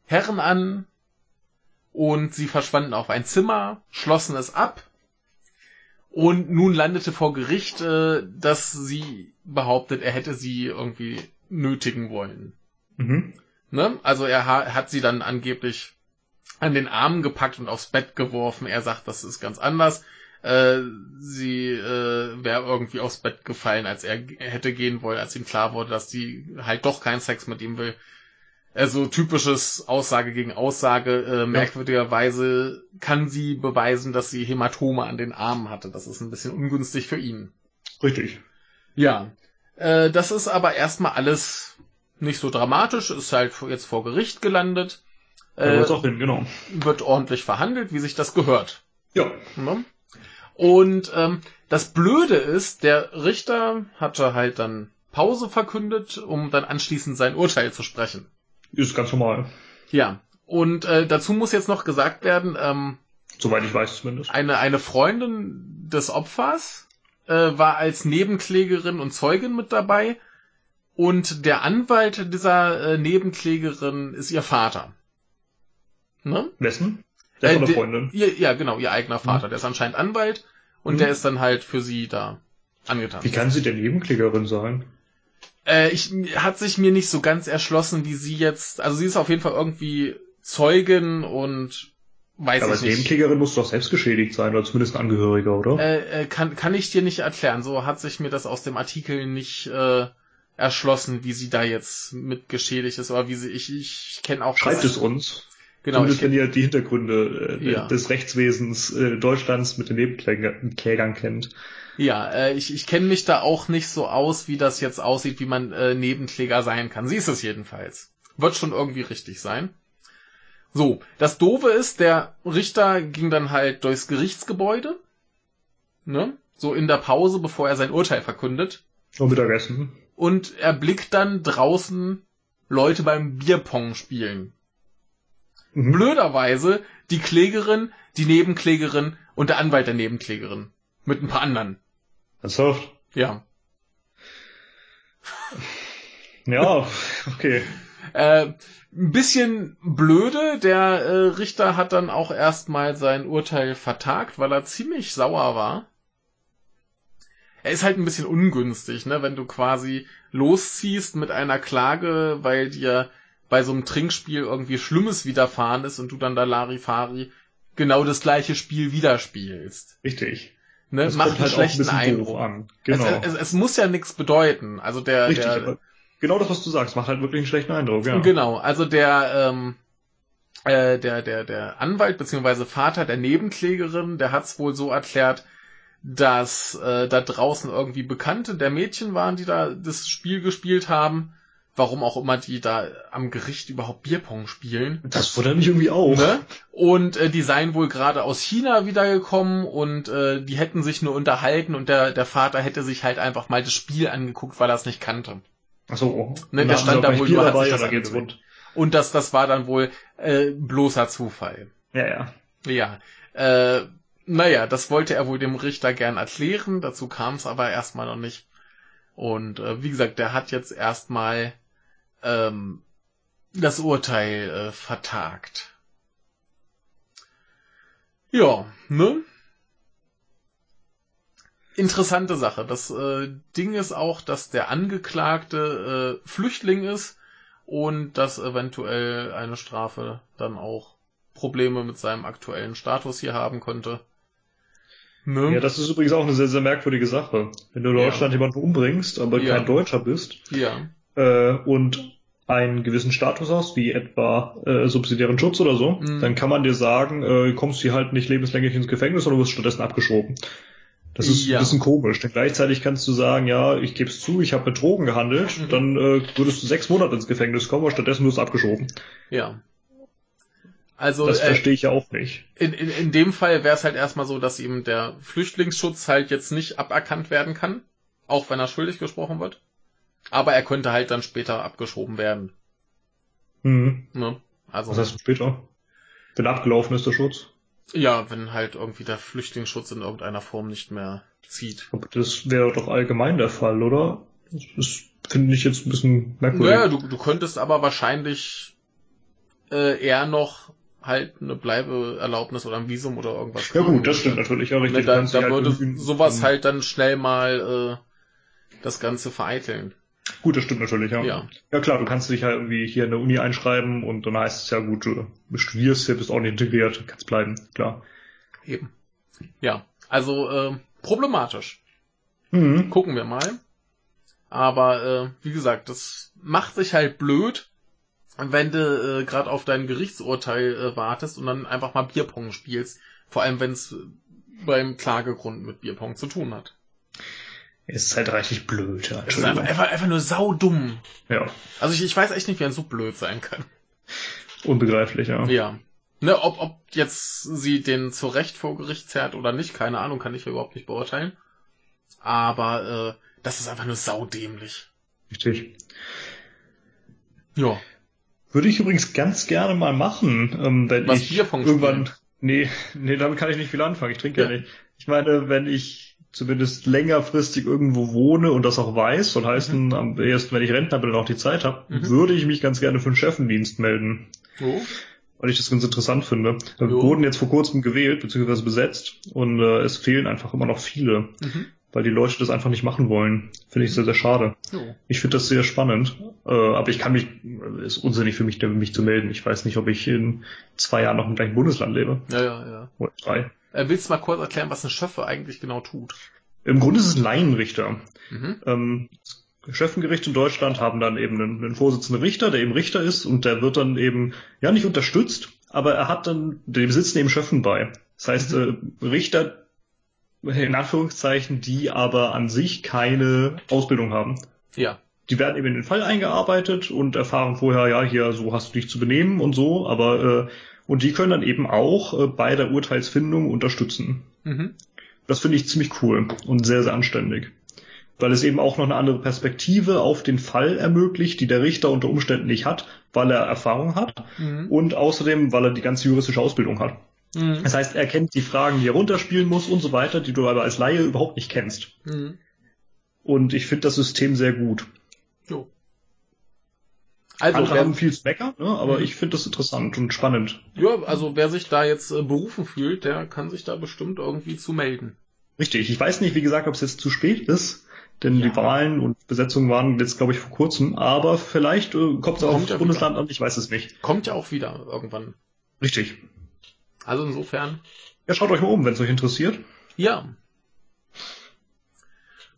Herren an und sie verschwanden auf ein Zimmer, schlossen es ab und nun landete vor Gericht, äh, dass sie behauptet, er hätte sie irgendwie nötigen wollen. Mhm. Ne? Also er ha hat sie dann angeblich an den Armen gepackt und aufs Bett geworfen. Er sagt, das ist ganz anders. Äh, sie äh, wäre irgendwie aufs Bett gefallen, als er hätte gehen wollen, als ihm klar wurde, dass sie halt doch keinen Sex mit ihm will. Also typisches Aussage gegen Aussage. Äh, merkwürdigerweise kann sie beweisen, dass sie Hämatome an den Armen hatte. Das ist ein bisschen ungünstig für ihn. Richtig. Ja, äh, das ist aber erstmal alles nicht so dramatisch, ist halt jetzt vor Gericht gelandet, Da äh, auch hin, genau. wird ordentlich verhandelt, wie sich das gehört. Ja. Ne? Und ähm, das Blöde ist, der Richter hatte halt dann Pause verkündet, um dann anschließend sein Urteil zu sprechen. Ist ganz normal. Ja, und äh, dazu muss jetzt noch gesagt werden, ähm, Soweit ich weiß zumindest. eine, eine Freundin des Opfers äh, war als Nebenklägerin und Zeugin mit dabei und der Anwalt dieser äh, Nebenklägerin ist ihr Vater. Ne? Wessen? Der Äh, von der Freundin. Ihr, ja, genau, ihr eigener Vater. Der ist anscheinend Anwalt und Mhm. der ist dann halt für sie da angetan. Wie kann sie denn Nebenklägerin sein? Äh, ich, hat sich mir nicht so ganz erschlossen, wie sie jetzt, also sie ist auf jeden Fall irgendwie Zeugin und weiß Aber ich nicht. Nebenklägerin muss doch selbst geschädigt sein, oder zumindest ein Angehöriger, oder? Äh, äh, kann, kann ich dir nicht erklären. So hat sich mir das aus dem Artikel nicht äh, erschlossen, wie sie da jetzt mit geschädigt ist. Aber wie sie, ich, ich kenne auch Schreibt es uns. Genau, ich Zumindest wenn kenn, ihr die Hintergründe äh, Ja. des Rechtswesens äh, Deutschlands mit den Nebenklägern kennt. ja, äh, ich, ich kenne mich da auch nicht so aus, wie das jetzt aussieht, wie man äh, Nebenkläger sein kann. Sie ist es jedenfalls. Wird schon irgendwie richtig sein. So, das Doofe ist, der Richter ging dann halt durchs Gerichtsgebäude, ne? So in der Pause, bevor er sein Urteil verkündet. Und Mittagessen. und er blickt dann draußen Leute beim Bierpong spielen. Mhm. Blöderweise die Klägerin, die Nebenklägerin und der Anwalt der Nebenklägerin. Mit ein paar anderen. Ernsthaft? Ja. Ja, okay. Äh, ein bisschen blöde. Der äh, Richter hat dann auch erstmal sein Urteil vertagt, weil er ziemlich sauer war. er ist halt ein bisschen ungünstig, ne, wenn du quasi losziehst mit einer Klage, weil dir bei so einem Trinkspiel irgendwie Schlimmes widerfahren ist und du dann da Larifari genau das gleiche Spiel wieder spielst. Richtig. Ne, Das macht einen halt ein schlechten bisschen Eindruck. an. Genau. Es, es, es muss ja nichts bedeuten. Also der, Richtig, der genau das, was du sagst, macht halt wirklich einen schlechten Eindruck, ja. Genau, also der, ähm, äh, der, der, der Anwalt beziehungsweise Vater der Nebenklägerin, der hat's wohl so erklärt, dass äh, da draußen irgendwie Bekannte der Mädchen waren, die da das Spiel gespielt haben. Warum auch immer die da am Gericht überhaupt Bierpong spielen. Das wundert mich irgendwie auch. Ne? Und äh, die seien wohl gerade aus China wiedergekommen und äh, die hätten sich nur unterhalten und der, der Vater hätte sich halt einfach mal das Spiel angeguckt, weil er es nicht kannte. Ach so. Ne, Und der stand da wohl nur, hat dabei, sich das rund. Und das, das war dann wohl äh, bloßer Zufall. Ja, ja. Ja, äh, naja, das wollte er wohl dem Richter gern erklären, dazu kam es aber erstmal noch nicht. Und äh, wie gesagt, der hat jetzt erstmal ähm, das Urteil äh, vertagt. Ja, ne? Interessante Sache. Das äh, Ding ist auch, dass der Angeklagte äh, Flüchtling ist und dass eventuell eine Strafe dann auch Probleme mit seinem aktuellen Status hier haben konnte. Ne? Ja, das ist übrigens auch eine sehr, sehr merkwürdige Sache. Wenn du in Ja. Deutschland jemanden umbringst, aber Ja. kein Deutscher bist, ja. Äh, und einen gewissen Status hast, wie etwa äh, subsidiären Schutz oder so, Mhm. dann kann man dir sagen, äh, kommst du halt nicht lebenslänglich ins Gefängnis, sondern du wirst stattdessen abgeschoben. Das ist Ja. ein bisschen komisch, denn gleichzeitig kannst du sagen, ja, ich gebe es zu, ich habe mit Drogen gehandelt, Mhm. dann äh, würdest du sechs Monate ins Gefängnis kommen, aber stattdessen wirst du abgeschoben. Ja. Also Das äh, verstehe ich ja auch nicht. in, in, in dem Fall wäre es halt erstmal so, dass ihm der Flüchtlingsschutz halt jetzt nicht aberkannt werden kann, auch wenn er schuldig gesprochen wird. Aber er könnte halt dann später abgeschoben werden. Mhm. Ne? Also Was heißt später? Wenn abgelaufen ist der Schutz? ja, wenn halt irgendwie der Flüchtlingsschutz in irgendeiner Form nicht mehr zieht. Aber das wäre doch allgemein der Fall, oder? Das finde ich jetzt ein bisschen merkwürdig. Naja, du, du könntest aber wahrscheinlich äh, eher noch halt eine Bleibeerlaubnis oder ein Visum oder irgendwas ja gut, das stimmt natürlich, ja richtig. Ne, da da halt würde sowas halt dann schnell mal äh, das Ganze vereiteln. Gut, das stimmt natürlich, ja. Ja. Ja klar, du kannst dich halt irgendwie hier in der Uni einschreiben und dann heißt es ja gut, du studierst hier, bist ordentlich integriert, kannst bleiben, klar. Eben. Ja, also äh, problematisch. Mhm. Gucken wir mal. Aber äh, wie gesagt, das macht sich halt blöd, wenn du äh, gerade auf dein Gerichtsurteil äh, wartest und dann einfach mal Bierpong spielst. Vor allem, wenn es beim Klagegrund mit Bierpong zu tun hat. Ist halt reichlich blöd, ja. Das ist einfach, einfach, einfach nur saudumm. Ja, Also ich, ich weiß echt nicht, wie man so blöd sein kann. unbegreiflich, ja. Ja. Ne, ob, ob jetzt sie den zu Recht vor Gericht zerrt oder nicht, keine Ahnung, kann ich überhaupt nicht beurteilen. Aber äh, das ist einfach nur saudämlich. Richtig. Ja. Würde ich übrigens ganz gerne mal machen, ähm, wenn Was, ich irgendwann. Nee, nee, damit kann ich nicht viel anfangen. Ich trinke ja. Ja. nicht. Ich meine, wenn ich zumindest längerfristig irgendwo wohne und das auch weiß, soll heißen, am ersten, wenn ich Rentner bin und auch die Zeit habe, Mhm. würde ich mich ganz gerne für einen Chefendienst melden. So. Weil ich das ganz interessant finde. Wir Jo. wurden jetzt vor kurzem gewählt, beziehungsweise besetzt, und äh, es fehlen einfach immer noch viele, Mhm. weil die Leute das einfach nicht machen wollen. Finde ich sehr, sehr schade. Jo. Ich finde das sehr spannend, äh, aber ich kann mich, äh, ist unsinnig für mich, mich zu melden. Ich weiß nicht, ob ich in zwei Jahren noch im gleichen Bundesland lebe. Ja, ja, ja. Oder drei. Äh, willst du mal kurz erklären, was ein Schöffe eigentlich genau tut? Im Grunde ist es ein Laienrichter. Mhm. Ähm, Schöffengerichte in Deutschland haben dann eben einen, einen Vorsitzenden Richter, der eben Richter ist und der wird dann eben, ja, nicht unterstützt, aber er hat dann, dem sitzen eben Schöffen bei. Das heißt, äh, Richter, in Anführungszeichen, die aber an sich keine Ausbildung haben. Ja. die werden eben in den Fall eingearbeitet und erfahren vorher, ja, hier, so hast du dich zu benehmen und so, aber äh, und die können dann eben auch äh, bei der Urteilsfindung unterstützen. Mhm. Das finde ich ziemlich cool und sehr, sehr anständig. Weil es eben auch noch eine andere Perspektive auf den Fall ermöglicht, die der Richter unter Umständen nicht hat, weil er Erfahrung hat Mhm. und außerdem, weil er die ganze juristische Ausbildung hat. Mhm. Das heißt, er kennt die Fragen, die er runterspielen muss und so weiter, die du aber als Laie überhaupt nicht kennst. Mhm. Und ich finde das System sehr gut. Jo. Also, Andere wer, haben viel zu meckern, ne? aber Mhm. ich finde das interessant und spannend. ja, also wer sich da jetzt äh, berufen fühlt, der kann sich da bestimmt irgendwie zu melden. Richtig. Ich weiß nicht, wie gesagt, ob es jetzt zu spät ist, denn Ja. die Wahlen und Besetzungen waren jetzt, glaube ich, vor kurzem, aber vielleicht äh, kommt es auch aufs ja Bundesland an, ich weiß es nicht. Kommt ja auch wieder irgendwann. Richtig. Also insofern, Ja, schaut euch mal um, wenn es euch interessiert. ja.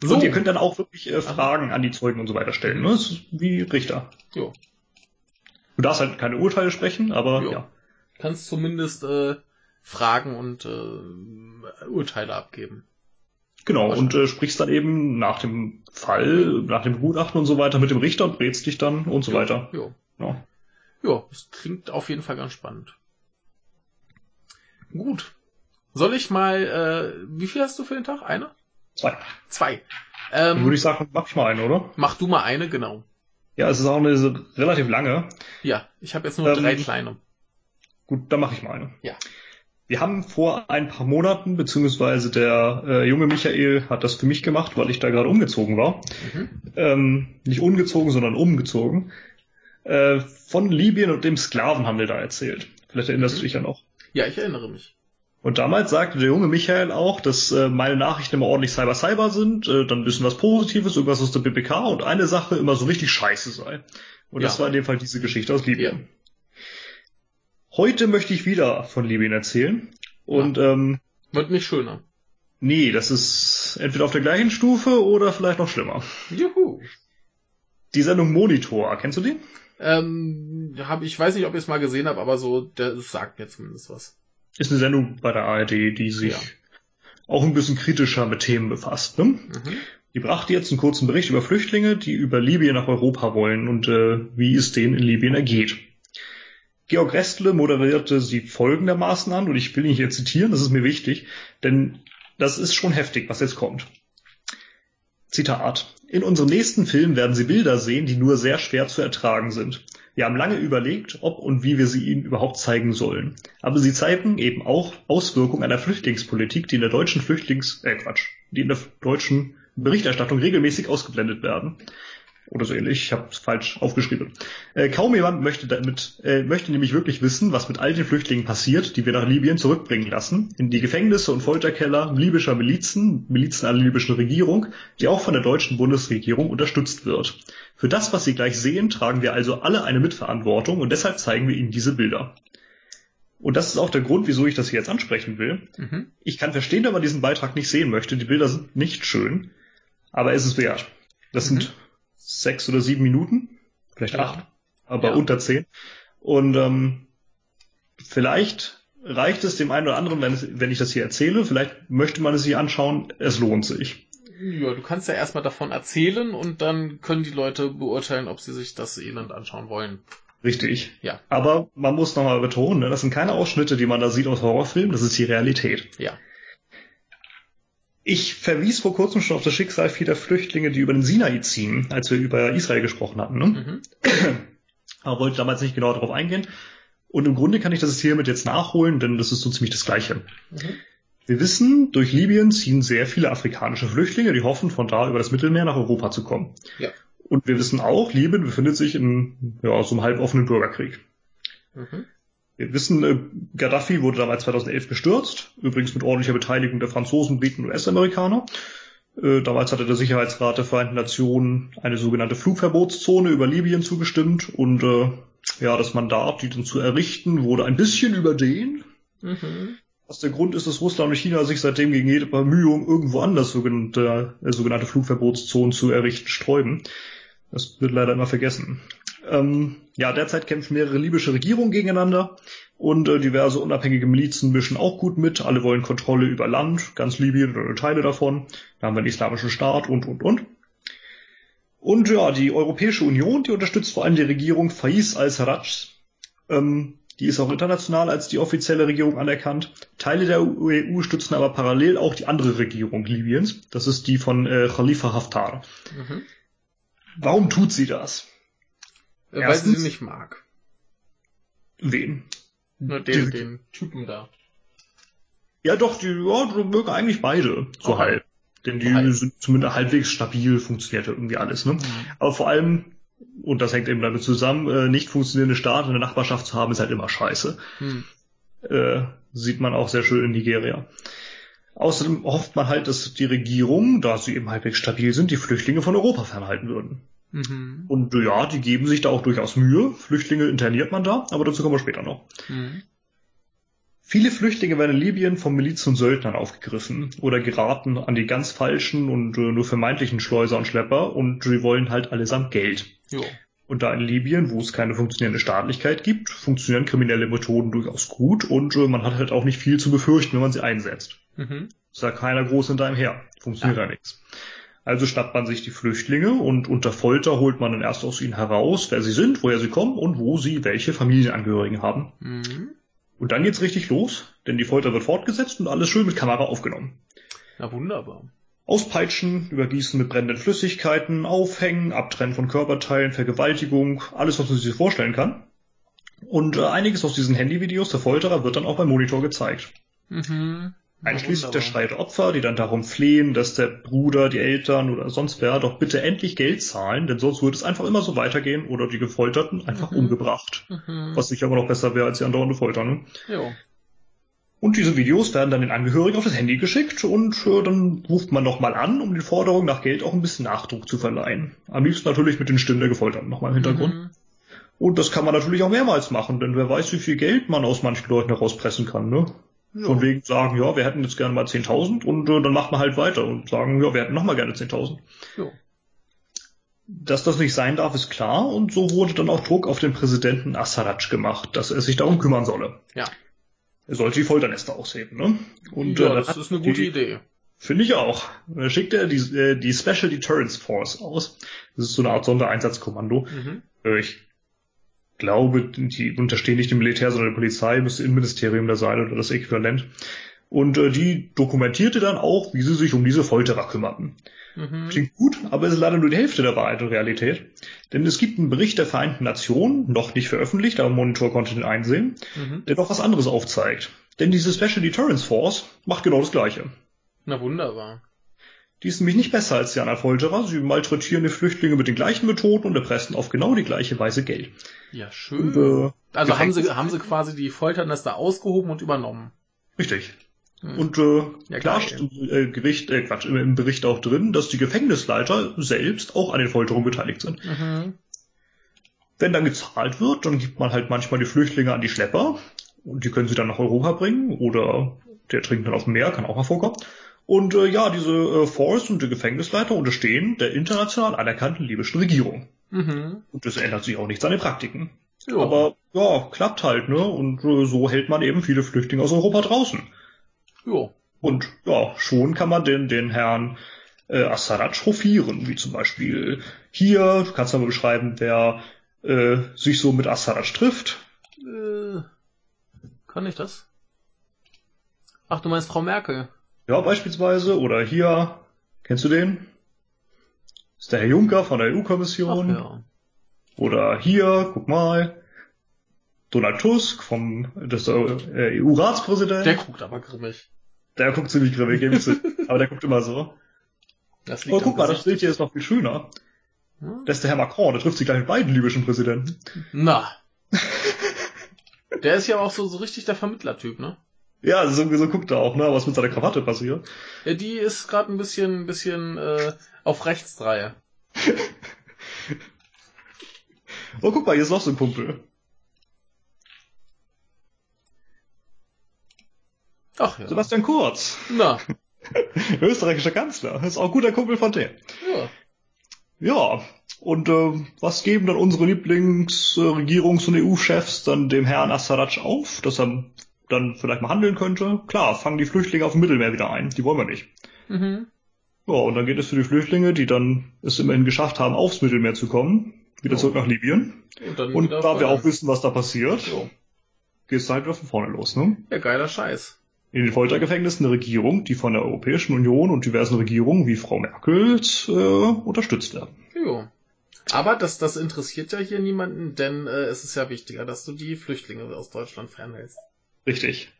Und ihr könnt dann auch wirklich äh. Fragen an die Zeugen und so weiter stellen. Ne? Das ist wie Richter. Jo. Du darfst halt keine Urteile sprechen, aber Jo. ja. kannst zumindest äh, Fragen und äh, Urteile abgeben. Genau, Wahrscheinlich. und äh, sprichst dann eben nach dem Fall, nach dem Gutachten und so weiter mit dem Richter und brätst dich dann und so Jo, weiter. Jo. Ja. Ja, das klingt auf jeden Fall ganz spannend. Gut. Soll ich mal, äh, wie viel hast du für den Tag? Eine? Zwei. Zwei. Ähm, würde ich sagen, mach ich mal einen, oder? mach du mal eine, genau. Ja, es ist auch eine so relativ lange. Ja, ich habe jetzt nur Ähm, drei kleine. Gut, dann mache ich mal eine. Ja. Wir haben vor ein paar Monaten, beziehungsweise der äh, junge Michael hat das für mich gemacht, weil ich da gerade umgezogen war. Mhm. Ähm, nicht umgezogen, sondern umgezogen. Äh, von Libyen und dem Sklavenhandel da erzählt. Vielleicht erinnerst Mhm. du dich ja noch. Ja, ich erinnere mich. Und damals sagte der junge Michael auch, dass äh, meine Nachrichten immer ordentlich Cyber-Cyber sind, äh, dann ein bisschen was Positives, irgendwas aus der BPK und eine Sache immer so richtig scheiße sei. Und das Ja. war in dem Fall diese Geschichte aus Libyen. Heute möchte ich wieder von Libyen erzählen. Und ähm, Wird nicht schöner. nee, das ist entweder auf der gleichen Stufe oder vielleicht noch schlimmer. Juhu. Die Sendung Monitor, kennst du die? Ähm, hab, ich weiß nicht, ob ich es mal gesehen habe, aber so, das sagt mir zumindest was. Ist eine Sendung bei der ARD, die sich Ja. auch ein bisschen kritischer mit Themen befasst. Ne? Mhm. Die brachte jetzt einen kurzen Bericht über Flüchtlinge, die über Libyen nach Europa wollen und äh, wie es denen in Libyen ergeht. Georg Restle moderierte sie folgendermaßen an, und ich will ihn hier zitieren, das ist mir wichtig, denn das ist schon heftig, was jetzt kommt. Zitat. In unserem nächsten Film werden Sie Bilder sehen, die nur sehr schwer zu ertragen sind. Wir haben lange überlegt, ob und wie wir sie Ihnen überhaupt zeigen sollen. Aber sie zeigen eben auch Auswirkungen einer Flüchtlingspolitik, die in der deutschen Flüchtlings, äh Quatsch, die in der deutschen Berichterstattung regelmäßig ausgeblendet werden. Oder so ähnlich, ich habe es falsch aufgeschrieben. Äh, kaum jemand möchte damit, äh, möchte nämlich wirklich wissen, was mit all den Flüchtlingen passiert, die wir nach Libyen zurückbringen lassen, in die Gefängnisse und Folterkeller libyscher Milizen, Milizen einer libyschen Regierung, die auch von der deutschen Bundesregierung unterstützt wird. Für das, was Sie gleich sehen, tragen wir also alle eine Mitverantwortung und deshalb zeigen wir Ihnen diese Bilder. Und das ist auch der Grund, wieso ich das hier jetzt ansprechen will. Mhm. Ich kann verstehen, wenn man diesen Beitrag nicht sehen möchte. Die Bilder sind nicht schön, aber es ist wert. Das Mhm. sind sechs oder sieben Minuten, vielleicht Ja. acht, aber Ja. unter zehn. Und ähm, vielleicht reicht es dem einen oder anderen, wenn, es, wenn ich das hier erzähle. Vielleicht möchte man es sich anschauen. Es lohnt sich. Ja, du kannst ja erstmal davon erzählen und dann können die Leute beurteilen, ob sie sich das Elend anschauen wollen. Richtig. Ja. Aber man muss nochmal betonen, ne, das sind keine Ausschnitte, die man da sieht aus Horrorfilmen, das ist die Realität. Ja. Ich verwies vor kurzem schon auf das Schicksal vieler Flüchtlinge, die über den Sinai ziehen, als wir über Israel gesprochen hatten. Ne? Mhm. Aber wollte damals nicht genau darauf eingehen. Und im Grunde kann ich das hiermit jetzt nachholen, denn das ist so ziemlich das Gleiche. Mhm. Wir wissen, durch Libyen ziehen sehr viele afrikanische Flüchtlinge, die hoffen, von da über das Mittelmeer nach Europa zu kommen. Ja. Und wir wissen auch, Libyen befindet sich in ja, so einem halboffenen Bürgerkrieg. Mhm. Wir wissen, äh, Gaddafi wurde damals 2011 gestürzt, übrigens mit ordentlicher Beteiligung der Franzosen, Briten und US-Amerikaner. Äh, damals hatte der Sicherheitsrat der Vereinten Nationen eine sogenannte Flugverbotszone über Libyen zugestimmt und äh, ja, das Mandat, die dann zu errichten, wurde ein bisschen überdehnt. Mhm. Was der Grund ist, dass Russland und China sich seitdem gegen jede Bemühung, irgendwo anders sogenannte, äh, sogenannte Flugverbotszonen zu errichten, sträuben. Das wird leider immer vergessen. Ähm, ja, derzeit kämpfen mehrere libysche Regierungen gegeneinander und äh, diverse unabhängige Milizen mischen auch gut mit. Alle wollen Kontrolle über Land, ganz Libyen oder Teile davon. Da haben wir den Islamischen Staat und, und, und. Und ja, die Europäische Union, die unterstützt vor allem die Regierung Faiz al-Sarraj. Ähm, die ist auch international als die offizielle Regierung anerkannt. Teile der EU stützen aber parallel auch die andere Regierung Libyens. Das ist die von äh, Khalifa Haftar. Mhm. Warum tut sie das? Äh, Weil sie Erstens- sie nicht mag. Wen? Nur den, Die- den Typen da. Ja, doch, die, ja, die mögen eigentlich beide. So Okay. halb. Denn die Halb. sind zumindest halbwegs stabil, funktioniert ja irgendwie alles, ne? Aber vor allem, und das hängt eben damit zusammen, äh, nicht funktionierende Staaten in der Nachbarschaft zu haben, ist halt immer scheiße. Hm. Äh, sieht man auch sehr schön in Nigeria. Außerdem hofft man halt, dass die Regierung, da sie eben halbwegs stabil sind, die Flüchtlinge von Europa fernhalten würden. Mhm. Und ja, die geben sich da auch durchaus Mühe. Flüchtlinge interniert man da, aber dazu kommen wir später noch. Mhm. Viele Flüchtlinge werden in Libyen von Milizen und Söldnern aufgegriffen oder geraten an die ganz falschen und äh, nur vermeintlichen Schleuser und Schlepper und sie wollen halt allesamt Geld. Jo. Und da in Libyen, wo es keine funktionierende Staatlichkeit gibt, funktionieren kriminelle Methoden durchaus gut und äh, man hat halt auch nicht viel zu befürchten, wenn man sie einsetzt. Mhm. Ist ja keiner groß hinter einem her. Funktioniert Ja. ja nichts. Also schnappt man sich die Flüchtlinge und unter Folter holt man dann erst aus ihnen heraus, wer sie sind, woher sie kommen und wo sie welche Familienangehörigen haben. Mhm. Und dann geht's richtig los, denn die Folter wird fortgesetzt und alles schön mit Kamera aufgenommen. Na wunderbar. Auspeitschen, übergießen mit brennenden Flüssigkeiten, aufhängen, abtrennen von Körperteilen, Vergewaltigung, alles, was man sich vorstellen kann. Und äh, einiges aus diesen Handyvideos der Folterer wird dann auch beim Monitor gezeigt. Mhm. Einschließlich der wunderbar. Schrei der Opfer, die dann darum flehen, dass der Bruder, die Eltern oder sonst wer doch bitte endlich Geld zahlen, denn sonst würde es einfach immer so weitergehen oder die Gefolterten einfach Mhm. umgebracht. Mhm. Was sicher aber noch besser wäre als die andauernde Folter, ne? Jo. Und diese Videos werden dann den Angehörigen auf das Handy geschickt und äh, dann ruft man nochmal an, um den Forderungen nach Geld auch ein bisschen Nachdruck zu verleihen. Am liebsten natürlich mit den Stimmen der Gefolterten nochmal im Hintergrund. Mhm. Und das kann man natürlich auch mehrmals machen, denn wer weiß, wie viel Geld man aus manchen Leuten herauspressen kann, ne? Jo. Von wegen sagen, ja, wir hätten jetzt gerne mal 10.000 und äh, dann macht man halt weiter und sagen, ja, wir hätten nochmal gerne 10.000. Jo. Dass das nicht sein darf, ist klar und so wurde dann auch Druck auf den Präsidenten Assaraj gemacht, dass er sich darum kümmern solle. Ja. Er sollte die Folternester ausheben, ne? Und ja, äh, dann das ist eine gute die, Idee. Finde ich auch. Da schickt er die, äh, die Special Deterrence Force aus. Das ist so eine Art Sondereinsatzkommando. Mhm. Äh, Ich glaube, die unterstehen nicht dem Militär, sondern der Polizei, müsste Innenministerium da sein oder das Äquivalent. Und äh, die dokumentierte dann auch, wie sie sich um diese Folterer kümmerten. Mhm. Klingt gut, aber es ist leider nur die Hälfte der Wahrheit und Realität. Denn es gibt einen Bericht der Vereinten Nationen, noch nicht veröffentlicht, aber Monitor konnte den einsehen, Mhm. der noch was anderes aufzeigt. Denn diese Special Deterrence Force macht genau das Gleiche. Na wunderbar. Die ist nämlich nicht besser als die anderen Folterer. Sie malträtieren die Flüchtlinge mit den gleichen Methoden und erpressen auf genau die gleiche Weise Geld. Ja, schön. Und, äh, also haben sie, haben sie quasi die Folternester ausgehoben und übernommen. Richtig. Hm. Und äh, Ja, klar steht im äh, Gericht, äh, Quatsch, im, im Bericht auch drin, dass die Gefängnisleiter selbst auch an den Folterungen beteiligt sind. Mhm. Wenn dann gezahlt wird, dann gibt man halt manchmal die Flüchtlinge an die Schlepper und die können sie dann nach Europa bringen oder der trinkt dann auf dem Meer, kann auch mal vorkommen. Und äh, ja, diese äh, Force und die Gefängnisleiter unterstehen der international anerkannten libyschen Regierung. Mhm. Und es ändert sich auch nichts an den Praktiken. Jo. Aber ja, klappt halt, ne? Und äh, so hält man eben viele Flüchtlinge aus Europa draußen. jo. Und ja, schon kann man den, den Herrn äh, Assaraj hofieren, wie zum Beispiel hier, du kannst mal beschreiben, wer äh, sich so mit Assaraj trifft. Äh, kann ich das? Ach, du meinst Frau Merkel? Ja, beispielsweise, oder hier, kennst du den? Ist der Herr Juncker von der EU-Kommission. ja. Oder hier, guck mal, Donald Tusk vom das, äh, EU-Ratspräsident. Der Der, guckt aber grimmig. guckt ziemlich grimmig, gebe ich zu. aber der guckt immer so. Das Aber liegt guck am mal, das. Bild hier ist noch viel schöner. Hm? Das ist der Herr Macron, der trifft sich gleich mit beiden libyschen Präsidenten. Na. Der ist ja auch so, so richtig der Vermittlertyp, ne? Ja, so, so guckt er auch, ne, was mit seiner Krawatte passiert. Ja, die ist gerade ein bisschen, ein bisschen äh, auf Rechtsdreihe. Oh, guck mal, hier ist noch so ein Kumpel. Ach ja. Sebastian Kurz, Na. österreichischer Kanzler. Ist auch ein guter Kumpel von dem. Ja. Ja, und äh, was geben dann unsere Lieblingsregierungs- und EU-Chefs dann dem Herrn Assaraj auf, dass er dann vielleicht mal handeln könnte? Klar, fangen die Flüchtlinge auf dem Mittelmeer wieder ein. Die wollen wir nicht. Mhm. Ja, und dann geht es für die Flüchtlinge, die dann es immerhin geschafft haben, aufs Mittelmeer zu kommen, wieder Ja. zurück nach Libyen. Und, dann Und da wir auch wissen, was da passiert, Jo. geht's halt wieder von vorne los, ne? Ja, geiler Scheiß. In den Foltergefängnissen eine Regierung, die von der Europäischen Union und diversen Regierungen wie Frau Merkel äh, unterstützt werden. Jo. Aber das, das interessiert ja hier niemanden, denn äh, es ist ja wichtiger, dass du die Flüchtlinge aus Deutschland fernhältst. Richtig.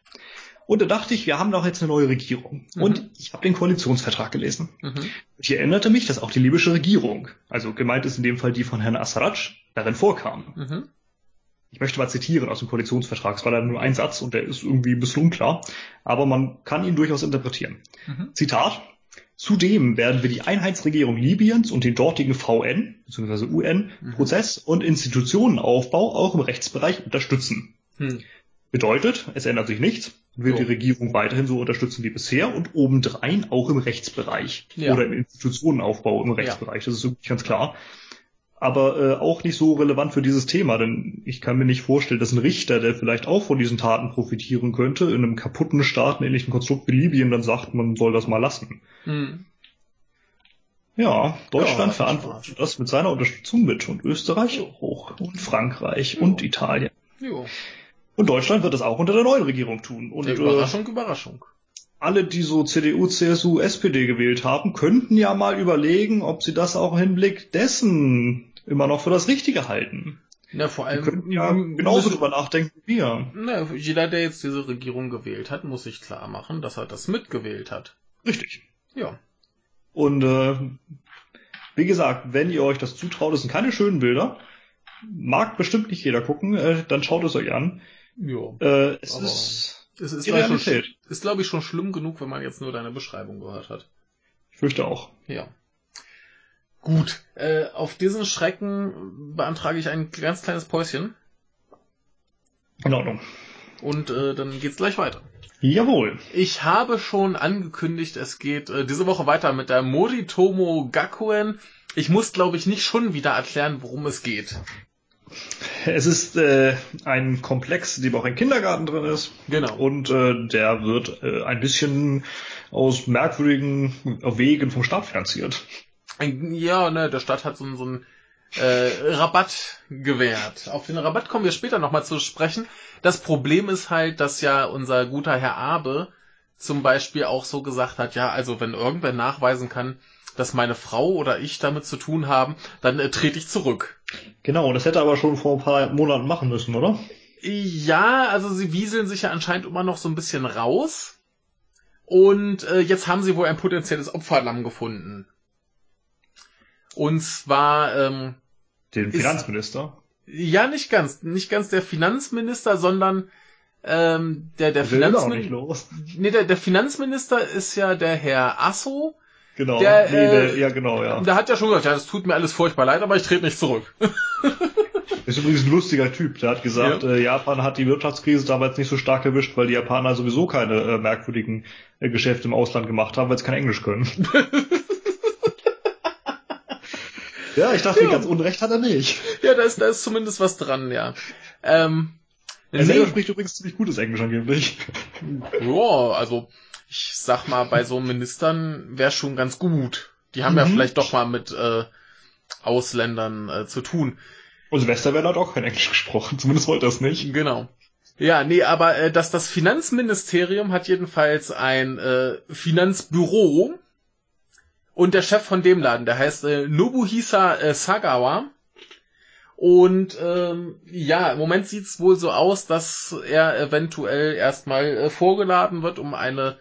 Und da dachte ich, wir haben doch jetzt eine neue Regierung. Mhm. Und ich habe den Koalitionsvertrag gelesen. Mhm. Ich erinnerte mich, dass auch die libysche Regierung, also gemeint ist in dem Fall die von Herrn Assaraj, darin vorkam. Mhm. Ich möchte mal zitieren aus dem Koalitionsvertrag. Es war leider nur ein Satz und der ist irgendwie ein bisschen unklar, aber man kann ihn durchaus interpretieren. Mhm. Zitat. Zudem werden wir die Einheitsregierung Libyens und den dortigen VN bzw. UN. Prozess- und Institutionenaufbau auch im Rechtsbereich unterstützen. Hm. Bedeutet, es ändert sich nichts, wird Jo. die Regierung weiterhin so unterstützen wie bisher und obendrein auch im Rechtsbereich Ja. oder im Institutionenaufbau im Rechtsbereich. Das ist wirklich ganz klar. Aber äh, auch nicht so relevant für dieses Thema, denn ich kann mir nicht vorstellen, dass ein Richter, der vielleicht auch von diesen Taten profitieren könnte, in einem kaputten Staat, einem ähnlichen Konstrukt wie Libyen, dann sagt, man soll das mal lassen. Hm. Ja, Deutschland Ja, verantwortet das mit seiner Unterstützung mit und Österreich auch und Frankreich und Italien. Jo. Und Deutschland wird das auch unter der neuen Regierung tun. Und äh, Überraschung, Überraschung. alle, die so CDU, CSU, SPD gewählt haben, könnten ja mal überlegen, ob sie das auch im Hinblick dessen immer noch für das Richtige halten. Na, vor Die allem. könnten ja genauso drüber nachdenken wie wir. Na, jeder, der jetzt diese Regierung gewählt hat, muss sich klar machen, dass er das mitgewählt hat. Richtig. Ja. Und äh, wie gesagt, wenn ihr euch das zutraut, das sind keine schönen Bilder. Mag bestimmt nicht jeder gucken, äh, dann schaut es euch an. Jo. Äh, es Aber- ist, Es ist, schon, ist glaube ich, schon schlimm genug, wenn man jetzt nur deine Beschreibung gehört hat. ich fürchte auch. Ja. Gut. Äh, auf diesen Schrecken beantrage ich ein ganz kleines Päuschen In Ordnung. und äh, dann geht's gleich weiter. Jawohl. Ich habe schon angekündigt, es geht äh, diese Woche weiter mit der Moritomo Gakuen. Ich muss, glaube ich, nicht schon wieder erklären, worum es geht. Es ist äh, ein Komplex, in dem auch ein Kindergarten drin ist. Genau. Und äh, der wird äh, ein bisschen aus merkwürdigen Wegen vom Staat finanziert. Ja, ne, der Stadt hat so, so einen äh, Rabatt gewährt. Auf den Rabatt kommen wir später nochmal zu sprechen. Das Problem ist halt, dass ja unser guter Herr Abe zum Beispiel auch so gesagt hat, ja, also wenn irgendwer nachweisen kann, dass meine Frau oder ich damit zu tun haben, dann äh, trete ich zurück. Genau, und das hätte er aber schon vor ein paar Monaten machen müssen, oder? Ja, also sie wieseln sich ja anscheinend immer noch so ein bisschen raus. Und äh, jetzt haben sie wohl ein potenzielles Opferlamm gefunden. Und zwar, ähm, Den Ist- Finanzminister. ja, nicht ganz, nicht ganz der Finanzminister, sondern ähm, der, der Finanzminister. los. Nee, der, der Finanzminister ist ja der Herr Asso. Genau. Der, nee, äh, der, ja, genau, ja. Der hat ja schon gesagt, ja, das tut mir alles furchtbar leid, aber ich trete nicht zurück. Ist übrigens ein lustiger Typ. Der hat gesagt, Ja. äh, Japan hat die Wirtschaftskrise damals nicht so stark erwischt, weil die Japaner sowieso keine äh, merkwürdigen äh, Geschäfte im Ausland gemacht haben, weil sie kein Englisch können. ja, ich dachte, Ja. ganz unrecht hat er nicht. ja, da ist, da ist zumindest was dran, ja. Ähm, Er selber nee, spricht übrigens ziemlich gutes Englisch angeblich. ja, also ich sag mal, bei so Ministern wäre schon ganz gut. Die haben ja Mhm. vielleicht doch mal mit äh, Ausländern äh, zu tun. Und Westerwelle hat auch kein Englisch gesprochen, zumindest wollte er es nicht. Genau. Ja, nee, aber äh, dass das Finanzministerium hat jedenfalls ein äh, Finanzbüro und der Chef von dem Laden, der heißt äh, Nobuhisa äh, Sagawa. Und ähm, ja, im Moment sieht's wohl so aus, dass er eventuell erstmal äh, vorgeladen wird, um eine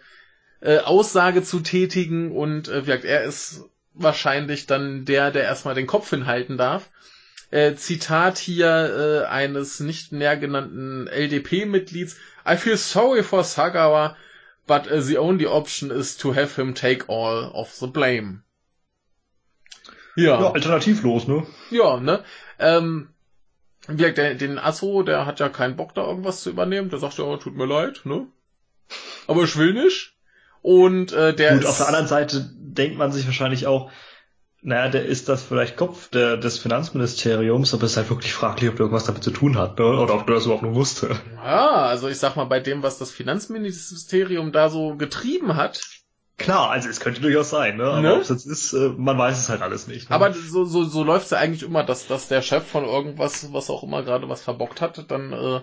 äh, Aussage zu tätigen und äh, wie gesagt, er ist wahrscheinlich dann der, der erstmal den Kopf hinhalten darf. Äh, Zitat hier äh, eines nicht näher genannten LDP-Mitglieds. I feel sorry for Sagawa, but uh, the only option is to have him take all of the blame. Ja, Ja, alternativlos, ne? ja, ne? Ähm, wie gesagt, der, den Asso, der hat ja keinen Bock, da irgendwas zu übernehmen. Der sagt ja, tut mir leid, ne? Aber ich will nicht. Und äh, der Gut, ist, auf der anderen Seite denkt man sich wahrscheinlich auch, naja, der ist das vielleicht Kopf der, des Finanzministeriums, aber es ist halt wirklich fraglich, ob der irgendwas damit zu tun hat, ne? oder ob der das überhaupt nur wusste. Ja, also ich sag mal, bei dem, was das Finanzministerium da so getrieben hat, Klar, also es könnte durchaus sein, ne? aber Ne? ob es jetzt ist, äh, man weiß es halt alles nicht. Ne? aber so, so, so läuft's ja eigentlich immer, dass, dass der Chef von irgendwas, was auch immer gerade was verbockt hat, dann äh,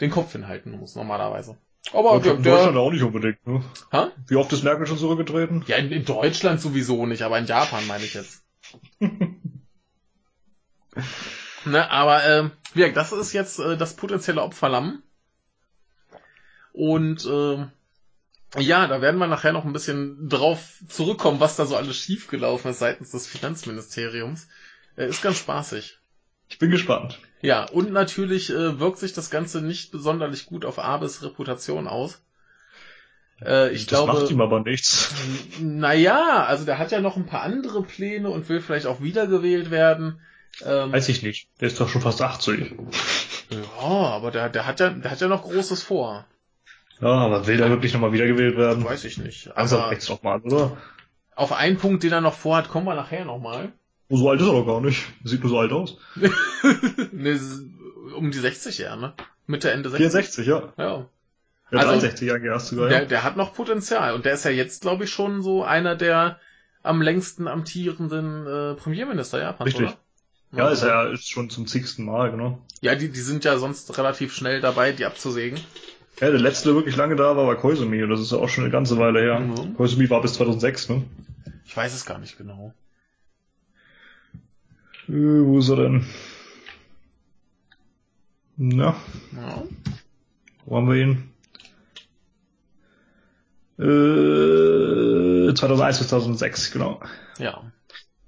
den Kopf hinhalten muss, normalerweise. Aber Und der, in Deutschland auch nicht unbedingt. Ne? ha? Wie oft ist Merkel schon zurückgetreten? Ja, in, in Deutschland sowieso nicht, aber in Japan meine ich jetzt. ne, aber wie gesagt, das ist jetzt äh, das potenzielle Opferlamm. Und ähm, ja, da werden wir nachher noch ein bisschen drauf zurückkommen, was da so alles schiefgelaufen ist seitens des Finanzministeriums. Äh, ist ganz spaßig. Ich bin gespannt. Ja, und natürlich äh, wirkt sich das Ganze nicht besonderlich gut auf Abes Reputation aus. Äh, ich das glaube, macht ihm aber nichts. naja, also der hat ja noch ein paar andere Pläne und will vielleicht auch wiedergewählt werden. Ähm, Weiß ich nicht. Der ist doch schon fast 80. ja, aber der, der hat ja, der hat ja noch Großes vor. Ja, aber will der wirklich nochmal wiedergewählt werden? Weiß ich nicht. Also Aber jetzt doch mal, oder? auf einen Punkt, den er noch vorhat, kommen wir nachher nochmal. Oh, so alt ist er doch gar nicht. Sieht nur so alt aus. ne, s- um die 60 Jahre, ne? Mitte, Ende 60. 64, ja. Ja. Ja, Also, 63 Jahre erst sogar, Der, ja. der hat noch Potenzial und der ist ja jetzt, glaube ich, schon so einer der am längsten amtierenden äh, Premierminister Japans, Richtig. oder? Ja, ist er ist schon zum zigsten Mal, genau. Ja, die, die sind ja sonst relativ schnell dabei, die abzusägen. Ja, der letzte, der wirklich lange da war, war Koizumi und das ist ja auch schon eine ganze Weile her. Mhm. Koizumi war bis 2006, ne? Ich weiß es gar nicht genau. Äh, wo ist er denn? Na, Ja. wo haben wir ihn? Äh, 2001 bis 2006, genau. Ja.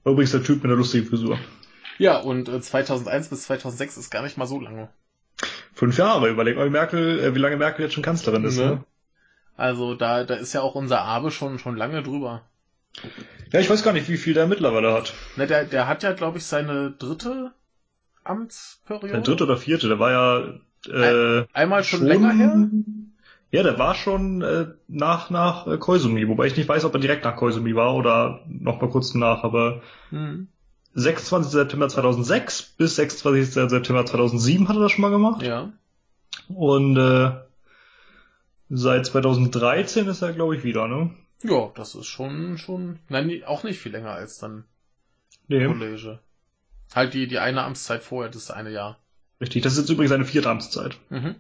Übrigens der Typ mit der lustigen Frisur. Ja, und äh, 2001 bis 2006 ist gar nicht mal so lange. Fünf Jahre, überleg mal, wie Merkel, äh, wie lange Merkel jetzt schon Kanzlerin ist, Ne? ne? Also da, da ist ja auch unser Abe schon, schon lange drüber. Ja, ich weiß gar nicht, wie viel der mittlerweile hat. Ne, der, der hat ja, glaube ich, seine dritte Amtsperiode. Der dritte oder vierte, der war ja äh, Einmal schon, länger her? Ja, der war schon äh, nach nach äh, Koizumi, wobei ich nicht weiß, ob er direkt nach Koizumi war oder noch mal kurz nach, aber Hm. 26. September 2006 bis 26. September 2007 hat er das schon mal gemacht. Ja. Und äh, seit 2013 ist er, glaube ich, wieder, ne? Ja, das ist schon, schon, nein, auch nicht viel länger als dann Nee, College. Halt die, die eine Amtszeit vorher, das eine Jahr. richtig. Das ist jetzt übrigens seine vierte Amtszeit. Mhm.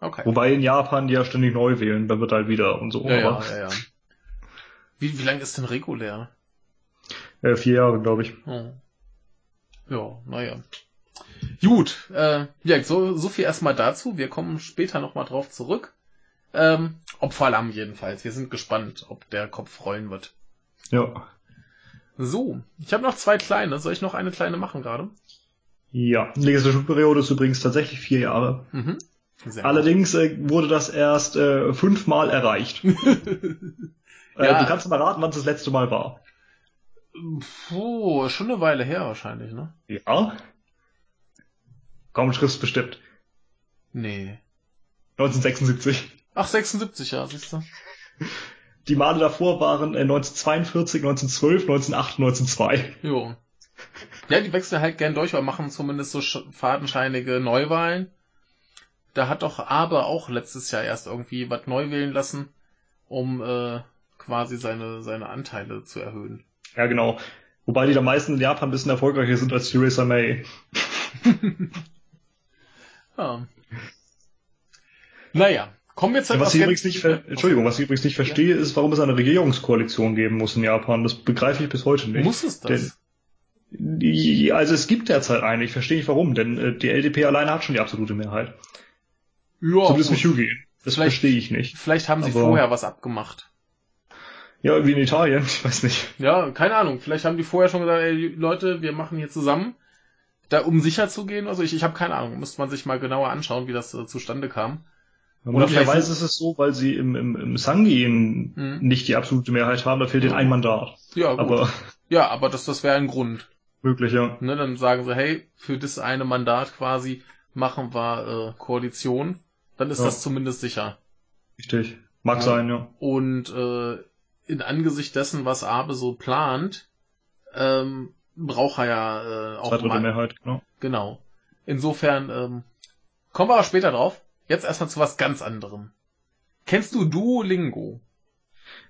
Okay. Wobei in Japan die ja ständig neu wählen, dann wird halt wieder und so. ja, ja, ja, ja. Wie, wie lang ist denn regulär? Äh, vier Jahre, glaube ich. Oh. Ja, naja. Gut, äh, ja, so, so viel erstmal dazu. Wir kommen später nochmal drauf zurück. Ähm, Opferlamm jedenfalls. Wir sind gespannt, ob der Kopf rollen wird. Ja. So, ich habe noch zwei kleine. Soll ich noch eine kleine machen gerade? Ja. Legislaturperiode ist übrigens tatsächlich vier Jahre. Mhm. Allerdings äh, wurde das erst äh, fünfmal erreicht. äh, Ja. Du kannst mal raten, wann es das letzte Mal war. Puh, schon eine Weile her wahrscheinlich, ne? Ja. Kaum schrift's bestimmt. Nee. 1976. Ach, 76, ja, siehst du. Die Male davor waren äh, 1942, 1912, 1908, 1902. Jo. Ja, die wechseln halt gern durch, aber machen zumindest so sch- fadenscheinige Neuwahlen. Da hat doch Abe auch letztes Jahr erst irgendwie was neu wählen lassen, um äh, quasi seine, seine Anteile zu erhöhen. Ja, genau. Wobei die da meisten in Japan ein bisschen erfolgreicher sind als Theresa May. Ja. Naja, kommen wir zu Was etwas ich ganz- übrigens nicht, Entschuldigung, was ich übrigens nicht verstehe, ist, warum es eine Regierungskoalition geben muss in Japan. Das begreife ich bis heute nicht. Muss es das? Denn, also es gibt derzeit eine, ich verstehe nicht warum, denn äh, die LDP alleine hat schon die absolute Mehrheit. ja, Zumindest mit. Yugi. Das Vielleicht- verstehe ich nicht. Vielleicht haben sie Aber- vorher was abgemacht. Ja, wie in Italien, ich weiß nicht. Ja, keine Ahnung. Vielleicht haben die vorher schon gesagt, ey, Leute, wir machen hier zusammen. Da, um sicher zu gehen, also ich, ich habe keine Ahnung. Müsste man sich mal genauer anschauen, wie das äh, zustande kam. Oder Möglicherweise ist es so, weil sie im, im, im Sangin Mhm. nicht die absolute Mehrheit haben, da fehlt ihnen ein Mandat. Ja, gut. Aber ja, aber das, das wäre ein Grund. möglich, ja. Ne, dann sagen sie, hey, für das eine Mandat quasi machen wir äh, Koalition. Dann ist Ja. das zumindest sicher. Richtig. Mag Ja. sein, ja. Und äh, in Angesicht dessen, was Abe so plant, ähm, braucht er ja äh, auch Zwei Drittel Mehrheit, genau. Genau. Insofern ähm, kommen wir aber später drauf. Jetzt erstmal zu was ganz anderem. Kennst du Duolingo?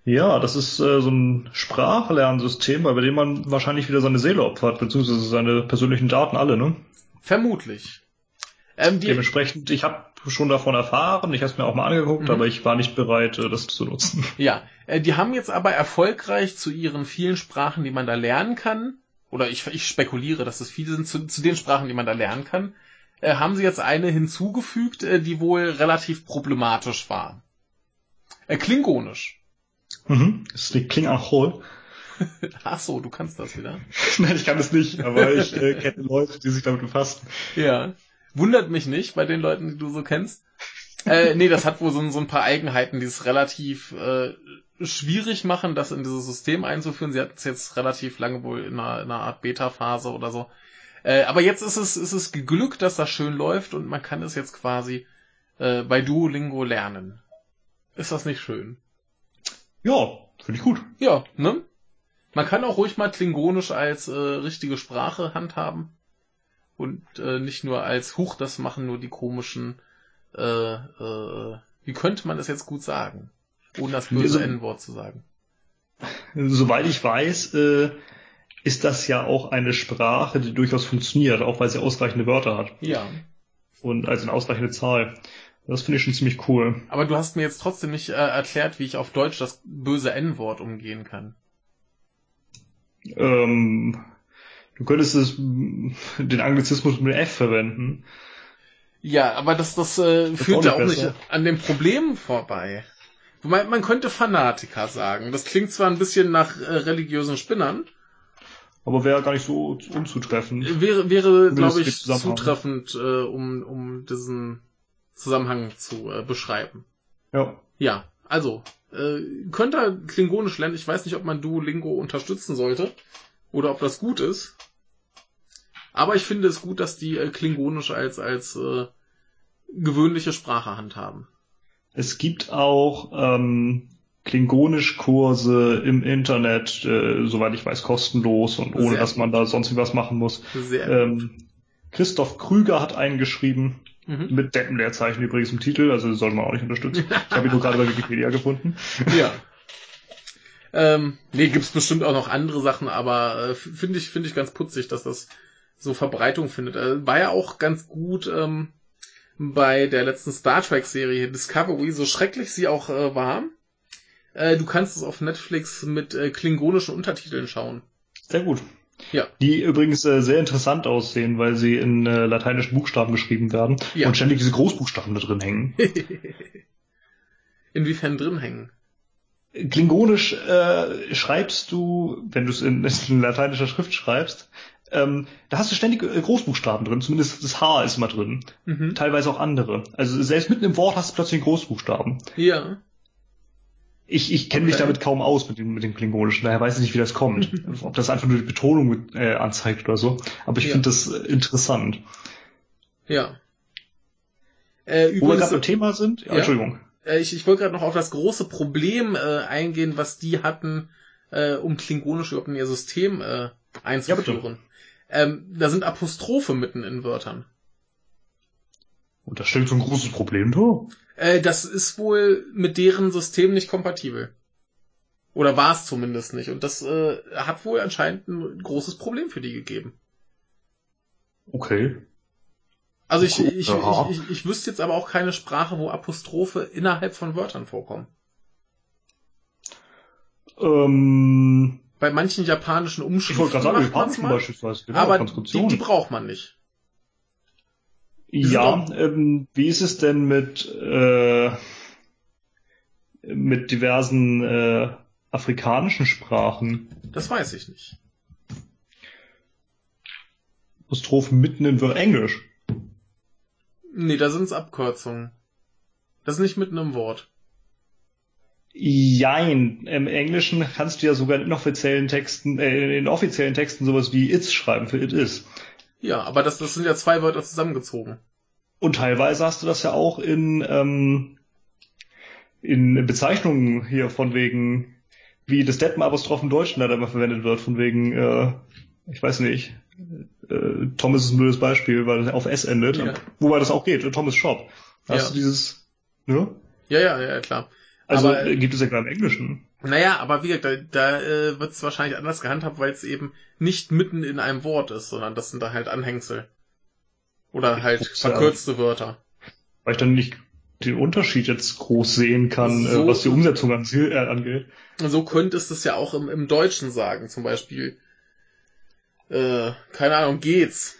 Ja, das ist äh, so ein Sprachlernsystem, bei dem man wahrscheinlich wieder seine Seele opfert, beziehungsweise seine persönlichen Daten alle, ne? Vermutlich. Ähm, Dementsprechend, ich habe schon davon erfahren, ich habe es mir auch mal angeguckt, Mhm. aber ich war nicht bereit, äh, das zu nutzen. ja, äh, die haben jetzt aber erfolgreich zu ihren vielen Sprachen, die man da lernen kann, oder ich, ich spekuliere, dass es viele sind, zu, zu den Sprachen, die man da lernen kann, äh, haben sie jetzt eine hinzugefügt, die wohl relativ problematisch war. Klingonisch. Mhm. Das ist die Klingachol. Ach so, du kannst das wieder. Nein, ich kann es nicht, aber ich äh, kenne Leute, die sich damit befassen. Ja. Wundert mich nicht bei den Leuten, die du so kennst. Äh, nee, das hat wohl so, so ein paar Eigenheiten, die es relativ äh, schwierig machen, das in dieses System einzuführen. Sie hatten es jetzt relativ lange wohl in einer, in einer Art Beta-Phase oder so. Äh, aber jetzt ist es, ist es geglückt, dass das schön läuft und man kann es jetzt quasi äh, bei Duolingo lernen. Ist das nicht schön? Ja, finde ich gut. Ja, ne? Man kann auch ruhig mal Klingonisch als äh, richtige Sprache handhaben. Und äh, nicht nur als Huch, das machen nur die komischen, äh, äh, wie könnte man das jetzt gut sagen? Ohne das böse Also- N-Wort zu sagen. Soweit ich weiß, äh, ist das ja auch eine Sprache, die durchaus funktioniert, auch weil sie ausreichende Wörter hat. Ja. Und also eine ausreichende Zahl. Das finde ich schon ziemlich cool. Aber du hast mir jetzt trotzdem nicht äh, erklärt, wie ich auf Deutsch das böse N-Wort umgehen kann. Ähm, du könntest es, den Anglizismus mit F verwenden. Ja, aber das, das, äh, ist führt auch ja auch nicht nicht an dem Problem vorbei. Man, man könnte Fanatiker sagen. Das klingt zwar ein bisschen nach äh, religiösen Spinnern, Aber wäre gar nicht so unzutreffend. wäre, wäre Zumindest glaube den ich, zutreffend, äh, um, um diesen Zusammenhang zu äh, beschreiben. Ja. Ja, also, äh, könnt ihr Klingonisch lernen. Ich weiß nicht, ob man Duolingo unterstützen sollte oder ob das gut ist. Aber ich finde es gut, dass die äh, Klingonisch als, als äh, gewöhnliche Sprache handhaben. Es gibt auch ähm, Klingonisch-Kurse im Internet, äh, soweit ich weiß, kostenlos und ohne Sehr dass man da sonst was machen muss. Sehr Ähm, Christoph Krüger hat einen geschrieben, Mhm. mit Deppenleerzeichen übrigens im Titel, also sollte man auch nicht unterstützen. Ich habe ihn nur gerade bei Wikipedia gefunden. Ja. Ähm, nee, gibt's bestimmt auch noch andere Sachen, aber äh, finde ich, finde ich ganz putzig, dass das so Verbreitung findet. Äh, war ja auch ganz gut ähm, bei der letzten Star Trek Serie Discovery, so schrecklich sie auch äh, war. Äh, du kannst es auf Netflix mit äh, klingonischen Untertiteln schauen. Sehr gut. Ja. Die übrigens äh, sehr interessant aussehen, weil sie in äh, lateinischen Buchstaben geschrieben werden Ja. und ständig diese Großbuchstaben da drin hängen. Inwiefern drin hängen? Klingonisch äh, schreibst du, wenn du es in, in lateinischer Schrift schreibst, ähm, da hast du ständig äh, Großbuchstaben drin, zumindest das H ist mal drin. Mhm. Teilweise auch andere. Also selbst mitten im Wort hast du plötzlich Großbuchstaben. Ja. Ich, ich kenne mich Okay. damit kaum aus mit dem, mit dem Klingonischen, daher weiß ich nicht, wie das kommt. Ob das einfach nur die Betonung mit, äh, anzeigt oder so. Aber ich Ja. finde das äh, interessant. Ja. Äh, Wo wir übrigens, gerade beim Thema sind, ja, Ja? Entschuldigung. Äh, ich, ich wollte gerade noch auf das große Problem äh, eingehen, was die hatten, äh, um Klingonisch überhaupt in ihr System äh, einzuführen. Ähm, da sind Apostrophe mitten in Wörtern. Und das stellt so ein großes Problem dar. Äh, das ist wohl mit deren System nicht kompatibel. Oder war es zumindest nicht. Und das äh, hat wohl anscheinend ein großes Problem für die gegeben. Okay. Also ich, ich, ich, ich, ich wüsste jetzt aber auch keine Sprache, wo Apostrophe innerhalb von Wörtern vorkommen. Ähm, Bei manchen japanischen ich Umschriften wollte gerade sagen, macht man's Japanischen mal, beispielsweise. Genau, aber die, die braucht man nicht. Ja, ähm, wie ist es denn mit, äh, mit diversen äh, afrikanischen Sprachen? Das weiß ich nicht. Apostrophen mitten in Wör- Englisch. Nee, da sind's Abkürzungen. Das ist nicht mitten im Wort. Jein. Im Englischen kannst du ja sogar in offiziellen Texten, äh, in offiziellen Texten sowas wie it's schreiben für it is. Ja, aber das, das sind ja zwei Wörter zusammengezogen. Und teilweise hast du das ja auch in, ähm, in Bezeichnungen hier von wegen, wie das Deppenapostroph im Deutschen leider immer verwendet wird, von wegen, äh, ich weiß nicht, äh, Tom ist ein blödes Beispiel, weil es auf S endet, Ja. wobei das auch geht, Thomas Shop. Da Ja. Hast du dieses, ne? Ja, ja, ja, klar. Also Aber- äh, gibt es ja gerade im Englischen. Naja, aber wie gesagt, da, da äh, wird es wahrscheinlich anders gehandhabt, weil es eben nicht mitten in einem Wort ist, sondern das sind da halt Anhängsel. Oder halt guck's ja. verkürzte Wörter. Weil ich dann nicht den Unterschied jetzt groß sehen kann, So- äh, was die Umsetzung an, äh, angeht. So könntest du es ja auch im, im Deutschen sagen, zum Beispiel. Äh, keine Ahnung, geht's.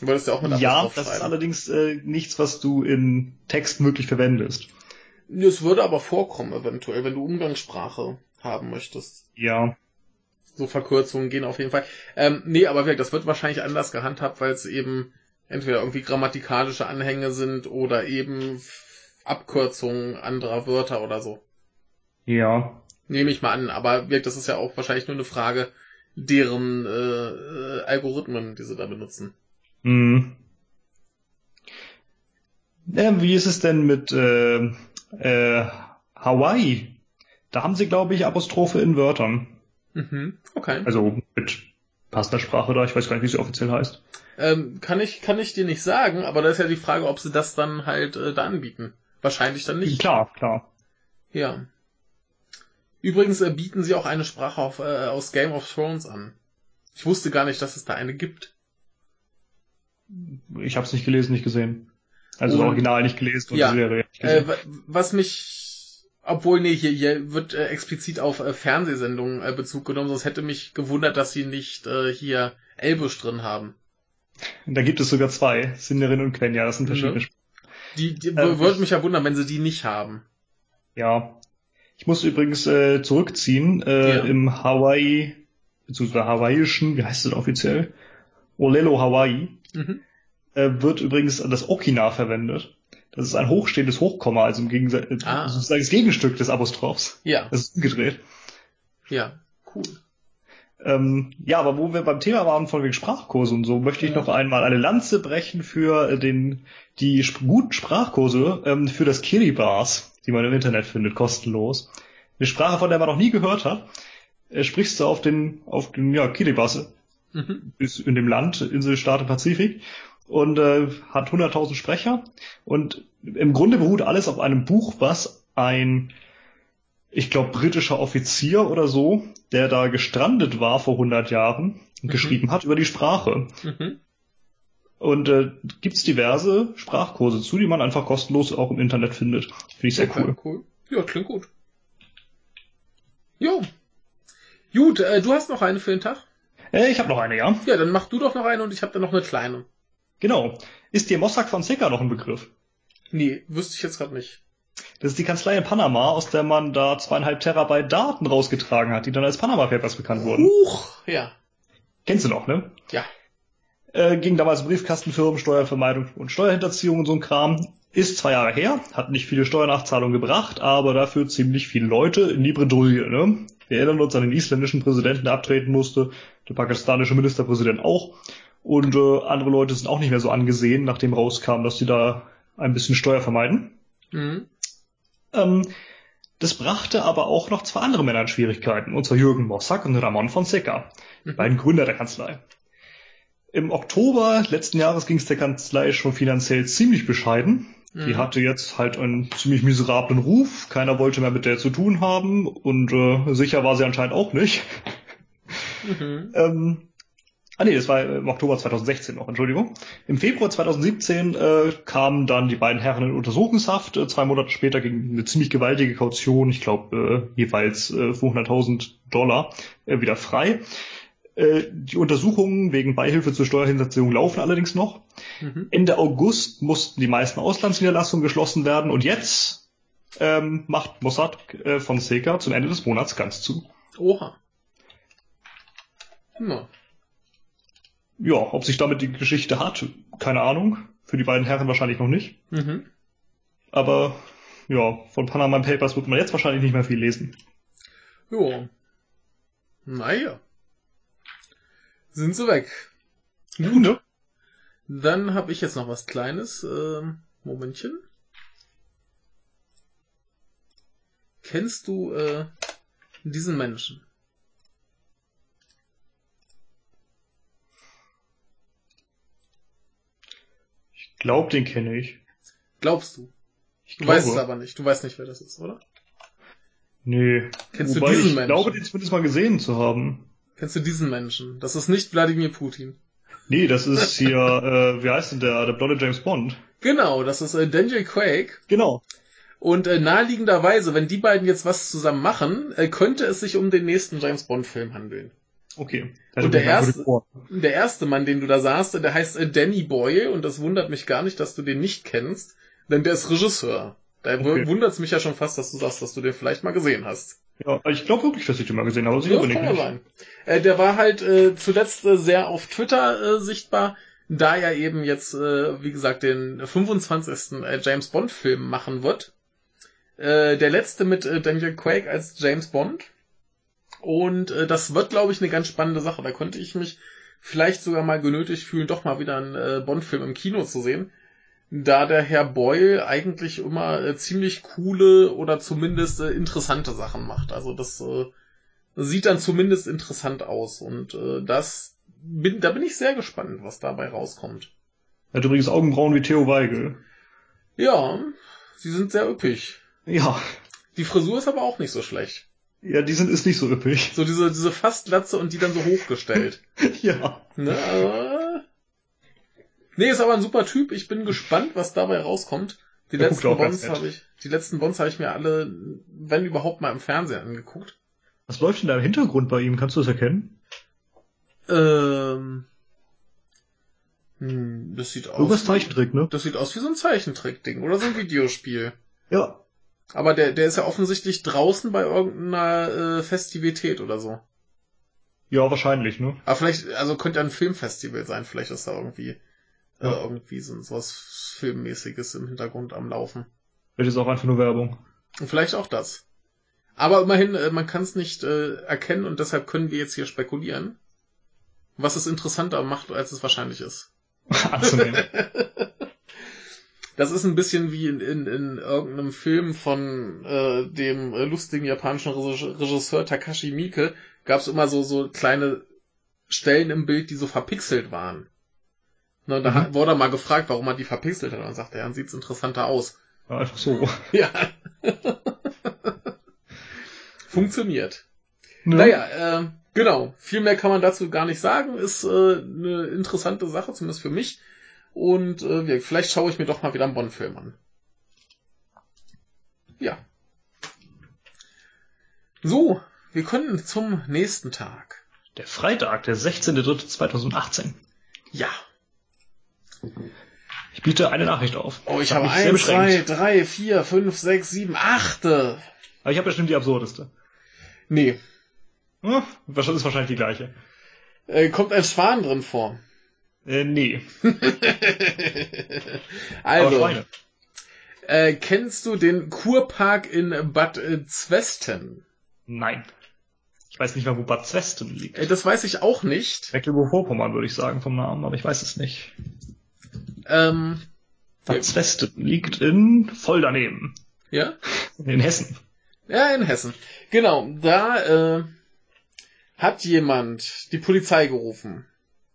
Du würdest ja auch mit Ja, das ist allerdings äh, nichts, was du in Texten wirklich verwendest. Es würde aber vorkommen, eventuell, wenn du Umgangssprache haben möchtest. Ja. so Verkürzungen gehen auf jeden Fall. Ähm, nee, aber wirklich, das wird wahrscheinlich anders gehandhabt, weil es eben entweder irgendwie grammatikalische Anhänge sind oder eben Abkürzungen anderer Wörter oder so. Ja. Nehme ich mal an, aber wirklich, das ist ja auch wahrscheinlich nur eine Frage deren äh, äh, Algorithmen, die sie da benutzen. Hm. Ja, wie ist es denn mit äh, äh, Hawaii? Da haben sie, glaube ich, Apostrophe in Wörtern. Mhm. Okay. Also mit passender Sprache da, ich weiß gar nicht, wie sie offiziell heißt. Ähm, kann ich kann ich dir nicht sagen, aber da ist ja die Frage, ob sie das dann halt äh, da anbieten. Wahrscheinlich dann nicht. Klar, klar. Ja. Übrigens äh, bieten sie auch eine Sprache auf, äh, aus Game of Thrones an. Ich wusste gar nicht, dass es da eine gibt. Ich habe es nicht gelesen, nicht gesehen. Also das Und- Original nicht gelesen und Ja. die Serie Äh, was mich, obwohl nee, hier, hier wird äh, explizit auf äh, Fernsehsendungen äh, Bezug genommen, sonst hätte mich gewundert, dass sie nicht äh, hier Elbisch drin haben. da gibt es sogar zwei, Sindarin und Quenya, das sind verschiedene Mhm. Die, die Äh, würde mich ja wundern, wenn sie die nicht haben. Ja. Ich muss übrigens äh, zurückziehen. Äh, Ja. Im Hawaii, beziehungsweise hawaiischen, wie heißt es offiziell? Olelo Hawaii, Mhm. Äh, wird übrigens das Okina verwendet. Das ist ein hochstehendes Hochkomma, also im Gegensatz, äh, Ah. sozusagen das Gegenstück des Apostrophs. Ja, Das ist umgedreht. ja, cool. Ähm, ja, aber wo wir beim Thema waren von wegen Sprachkurse und so, möchte ich Ja. noch einmal eine Lanze brechen für äh, den, die sp guten Sprachkurse ähm, für das Kiribati, die man im Internet findet, kostenlos. Eine Sprache, von der man noch nie gehört hat. Äh, sprichst du auf den, auf den, ja, Kiribati, Mhm. ist in dem Land, Inselstaat im Pazifik, und äh, hat 100.000 Sprecher. Und im Grunde beruht alles auf einem Buch, was ein, ich glaube, britischer Offizier oder so, der da gestrandet war vor 100 Jahren, Mhm. geschrieben hat über die Sprache. Mhm. Und äh, gibt's diverse Sprachkurse zu, die man einfach kostenlos auch im Internet findet. Finde ich sehr Okay, cool. cool. Ja, klingt gut. Jo. Gut, äh, du hast noch eine für den Tag? Äh, ich habe noch eine, ja. Ja, dann mach du doch noch eine und ich habe dann noch eine kleine. Genau. Ist dir Mossack Fonseca noch ein Begriff? Nee, wüsste ich jetzt gerade nicht. Das ist die Kanzlei in Panama, aus der man da zweieinhalb Terabyte Daten rausgetragen hat, die dann als Panama Papers bekannt wurden. Huch, ja. Kennst du noch, ne? Ja. Äh, ging damals um Briefkastenfirmen, Steuervermeidung und Steuerhinterziehung und so ein Kram. Ist zwei Jahre her, hat nicht viele Steuernachzahlungen gebracht, aber dafür ziemlich viele Leute in die Bredouille, ne? Wir erinnern uns an den isländischen Präsidenten, der abtreten musste, der pakistanische Ministerpräsident auch. Und äh, andere Leute sind auch nicht mehr so angesehen, nachdem rauskam, dass sie da ein bisschen Steuer vermeiden. Mhm. Ähm, das brachte aber auch noch zwei andere Männer in Schwierigkeiten, und zwar Jürgen Mossack und Ramon Fonseca, die Mhm. beiden Gründer der Kanzlei. Im Oktober letzten Jahres ging es der Kanzlei schon finanziell ziemlich bescheiden. Die Mhm. hatte jetzt halt einen ziemlich miserablen Ruf, keiner wollte mehr mit der zu tun haben und äh, sicher war sie anscheinend auch nicht. Mhm. Ähm, ah nee, das war im Oktober 2016 noch, Entschuldigung. Im Februar 2017 äh, kamen dann die beiden Herren in Untersuchungshaft. Äh, zwei Monate später ging eine ziemlich gewaltige Kaution, ich glaube äh, jeweils äh, 500.000 Dollar, äh, wieder frei. Äh, die Untersuchungen wegen Beihilfe zur Steuerhinterziehung laufen allerdings noch. Mhm. Ende August mussten die meisten Auslandsniederlassungen geschlossen werden und jetzt ähm, macht Mossad äh, Fonseca zum Ende des Monats ganz zu. Oha. Ja. Ja, ob sich damit die Geschichte hat, keine Ahnung. Für die beiden Herren wahrscheinlich noch nicht. Mhm. Aber ja, von Panama Papers wird man jetzt wahrscheinlich nicht mehr viel lesen. Jo. Naja. Sind sie weg. Ne? Dann habe ich jetzt noch was Kleines. Ähm, Momentchen. Kennst du äh, diesen Menschen? Ich glaube, den kenne ich. Glaubst du? Ich Du glaube. weißt es aber nicht. Du weißt nicht, wer das ist, oder? Nee. Kennst Wobei du diesen ich Menschen? glaube, den zumindest mal gesehen zu haben. Kennst du diesen Menschen? Das ist nicht Wladimir Putin. Nee, das ist hier, äh, wie heißt denn der, der blonde James Bond? Genau, das ist äh, Daniel Craig. Genau. Und äh, naheliegenderweise, wenn die beiden jetzt was zusammen machen, äh, könnte es sich um den nächsten James Bond Film handeln. Okay. Und der Also, erste- Der erste Mann, den du da sahst, der heißt äh, Danny Boyle und das wundert mich gar nicht, dass du den nicht kennst, denn der ist Regisseur. Da Okay. wundert es mich ja schon fast, dass du sagst, dass du den vielleicht mal gesehen hast. Ja, ich glaube wirklich, dass ich den mal gesehen habe, sicher Ja, nicht. sein. Äh, der war halt äh, zuletzt äh, sehr auf Twitter äh, sichtbar, da er eben jetzt, äh, wie gesagt, den 25. Äh, James Bond Film machen wird. Äh, der letzte mit äh, Daniel Craig als James Bond. Und äh, das wird, glaube ich, eine ganz spannende Sache. Da könnte ich mich vielleicht sogar mal genötigt fühlen, doch mal wieder einen äh, Bond-Film im Kino zu sehen. Da der Herr Boyle eigentlich immer äh, ziemlich coole oder zumindest äh, interessante Sachen macht. Also das äh, sieht dann zumindest interessant aus. Und äh, das bin, da bin ich sehr gespannt, was dabei rauskommt. Er hat übrigens Augenbrauen wie Theo Weigel. Ja, sie sind sehr üppig. Ja. Die Frisur ist aber auch nicht so schlecht. Ja, die sind ist nicht so üppig. So diese, diese Fastlatze und die dann so hochgestellt. Ja. Ne, nee, ist aber ein super Typ. Ich bin gespannt, was dabei rauskommt. Die Der letzten Bonds habe ich, die letzten Bonds habe ich mir alle, wenn überhaupt mal im Fernsehen angeguckt. Was läuft denn da im Hintergrund bei ihm? Kannst du das erkennen? Ähm, hm, das sieht aus. Irgendwas Zeichentrick, ne? Das sieht aus wie so ein Zeichentrick-Ding oder so ein Videospiel. Ja. Aber der, der ist ja offensichtlich draußen bei irgendeiner äh, Festivität oder so. Ja, wahrscheinlich, ne? Aber vielleicht, also könnte ja ein Filmfestival sein, vielleicht ist da irgendwie, äh, Ja. irgendwie so, so was Filmmäßiges im Hintergrund am Laufen. Vielleicht ist auch einfach nur Werbung. Und vielleicht auch das. Aber immerhin, äh, man kann es nicht äh, erkennen und deshalb können wir jetzt hier spekulieren, was es interessanter macht, als es wahrscheinlich ist. Anzunehmen. Das ist ein bisschen wie in, in, in irgendeinem Film von äh, dem äh, lustigen japanischen Regisseur Takashi Miike. Gab es immer so, so kleine Stellen im Bild, die so verpixelt waren. Ne, da Mhm. wurde er mal gefragt, warum er die verpixelt hat. Und dann sagte er, dann sieht's interessanter aus. Ja, einfach so. Ja. Funktioniert. Ne? Naja, äh, genau. Viel mehr kann man dazu gar nicht sagen. Ist äh, eine interessante Sache, zumindest für mich. Und äh, vielleicht schaue ich mir doch mal wieder einen Bond-Film an. Ja. So, wir können zum nächsten Tag. Der Freitag, der 16.03.2018. Ja. Ich biete eine Nachricht auf. Oh, ich Hab habe eins, zwei, drei, vier, fünf, sechs, sieben, achte. Aber ich habe bestimmt die absurdeste. Nee. Hm, das ist wahrscheinlich die gleiche. Äh, kommt ein Schwan drin vor. Äh, nee. Also, äh, kennst du den Kurpark in Bad äh, Zwesten? Nein. Ich weiß nicht mal, wo Bad Zwesten liegt. Äh, das weiß ich auch nicht. Mecklenburg-Vorpommern würde ich sagen vom Namen, aber ich weiß es nicht. Ähm, Bad Zwesten liegt in voll daneben. ja? In Hessen. Ja, in Hessen. Genau, da äh, hat jemand die Polizei gerufen.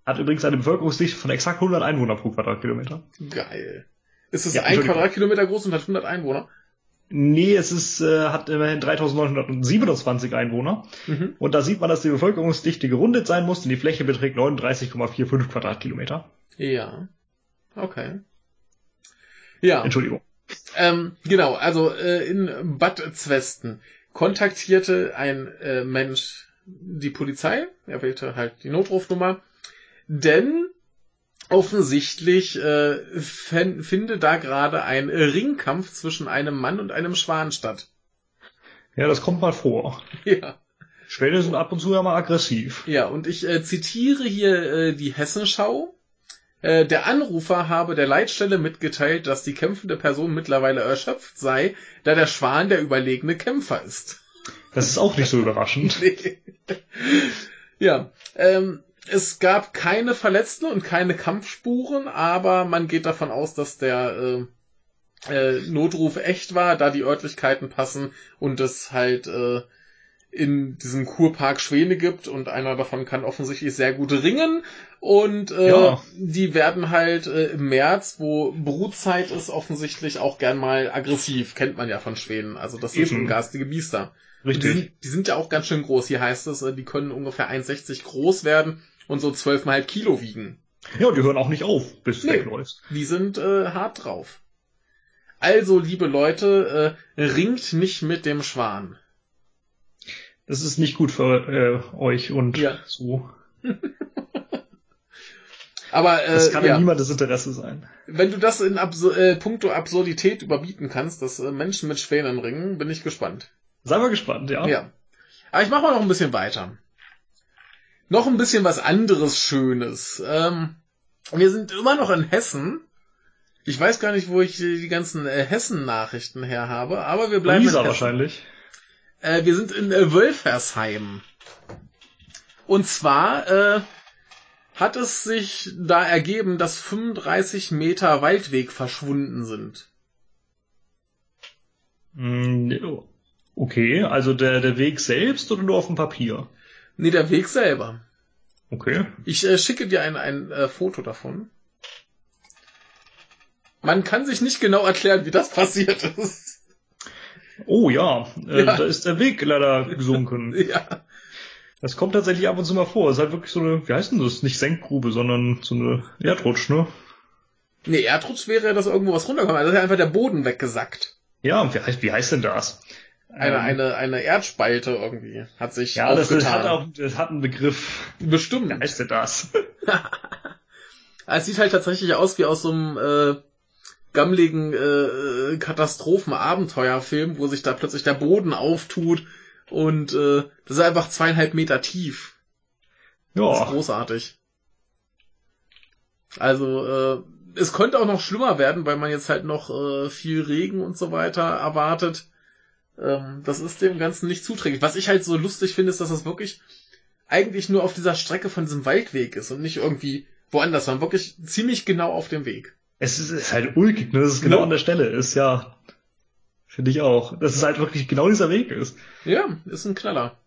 Hat übrigens eine Bevölkerungsdichte von exakt 100 Einwohner pro Quadratkilometer. Geil. Ist es Ja, ein. Quadratkilometer groß und hat 100 Einwohner? Nee, es ist, äh, hat immerhin 3927 Einwohner. Mhm. Und da sieht man, dass die Bevölkerungsdichte gerundet sein muss, denn die Fläche beträgt 39,45 Quadratkilometer. Ja. Okay. Ja. Entschuldigung. Ähm, genau, also äh, in Bad Zwesten kontaktierte ein äh, Mensch die Polizei, er wählte halt die Notrufnummer, denn offensichtlich äh, finde da gerade ein Ringkampf zwischen einem Mann und einem Schwan statt. Ja, das kommt mal vor. Ja. Schwäne sind ab und zu ja mal aggressiv. Ja, und ich äh, zitiere hier äh, die Hessenschau. Äh, der Anrufer habe der Leitstelle mitgeteilt, dass die kämpfende Person mittlerweile erschöpft sei, da der Schwan der überlegene Kämpfer ist. Das ist auch nicht so überraschend. Nee. ja, ähm, es gab keine Verletzten und keine Kampfspuren, aber man geht davon aus, dass der äh, äh, Notruf echt war, da die Örtlichkeiten passen und es halt äh, in diesem Kurpark Schwäne gibt und einer davon kann offensichtlich sehr gut ringen und äh, Ja. die werden halt äh, im März, wo Brutzeit ist, offensichtlich auch gern mal aggressiv, kennt man ja von Schwänen, also das sind Eben. schon garstige Biester. Die Richtig. sind, die sind ja auch ganz schön groß. Hier heißt es, äh, die können ungefähr 1,60 groß werden und so 12,5 Kilo wiegen. Ja, die hören auch nicht auf, bis du Nee. wegläufst. Die sind äh, hart drauf. Also, liebe Leute, äh, ringt nicht mit dem Schwan. Das ist nicht gut für äh, euch und Ja. so. Aber äh, Das kann ja, ja niemandes Interesse sein. wenn du das in Absu äh, puncto Absurdität überbieten kannst, dass äh, Menschen mit Schwänen ringen, bin ich gespannt. Sei mal gespannt, ja. Ja. Aber ich mache mal noch ein bisschen weiter. Noch ein bisschen was anderes Schönes. Ähm, wir sind immer noch in Hessen. Ich weiß gar nicht, wo ich die ganzen äh, Hessen-Nachrichten her habe, aber wir bleiben Lisa in Hessen. wahrscheinlich. Äh, wir sind in äh, Wölfersheim. Und zwar äh, hat es sich da ergeben, dass 35 Meter Waldweg verschwunden sind. Mm, Okay, also der, der Weg selbst oder nur auf dem Papier? Nee, der Weg selber. Okay. Ich äh, schicke dir ein, ein äh, Foto davon. Man kann sich nicht genau erklären, wie das passiert ist. Oh ja, äh, Ja. da ist der Weg leider gesunken. ja. Das kommt tatsächlich ab und zu mal vor. Es ist halt wirklich so eine, wie heißt denn das? Nicht Senkgrube, sondern so eine Erdrutsch, ne? Nee, Erdrutsch wäre, dass irgendwo was runterkommt. Also ist ja einfach der Boden weggesackt. Ja, wie heißt, wie heißt denn das? Eine, Ähm, eine, eine Erdspalte irgendwie hat sich Ja, das, das aufgetan. hat auch, das hat einen Begriff. Bestimmt. Wie heißt denn das? Es sieht halt tatsächlich aus wie aus so einem äh, gammeligen äh, Katastrophen-Abenteuerfilm, wo sich da plötzlich der Boden auftut und äh, das ist einfach zweieinhalb Meter tief. Das ist Ja, großartig. Also, äh, es könnte auch noch schlimmer werden, weil man jetzt halt noch äh, viel Regen und so weiter erwartet. Ähm, das ist dem Ganzen nicht zuträglich. Was ich halt so lustig finde, ist, dass das wirklich eigentlich nur auf dieser Strecke von diesem Waldweg ist und nicht irgendwie woanders, sondern wirklich ziemlich genau auf dem Weg. es ist, es ist halt ulkig, ne? Dass es genau Ja. an der Stelle ist, ja. Finde ich auch. Dass es halt wirklich genau dieser Weg ist. Ja, ist ein Knaller.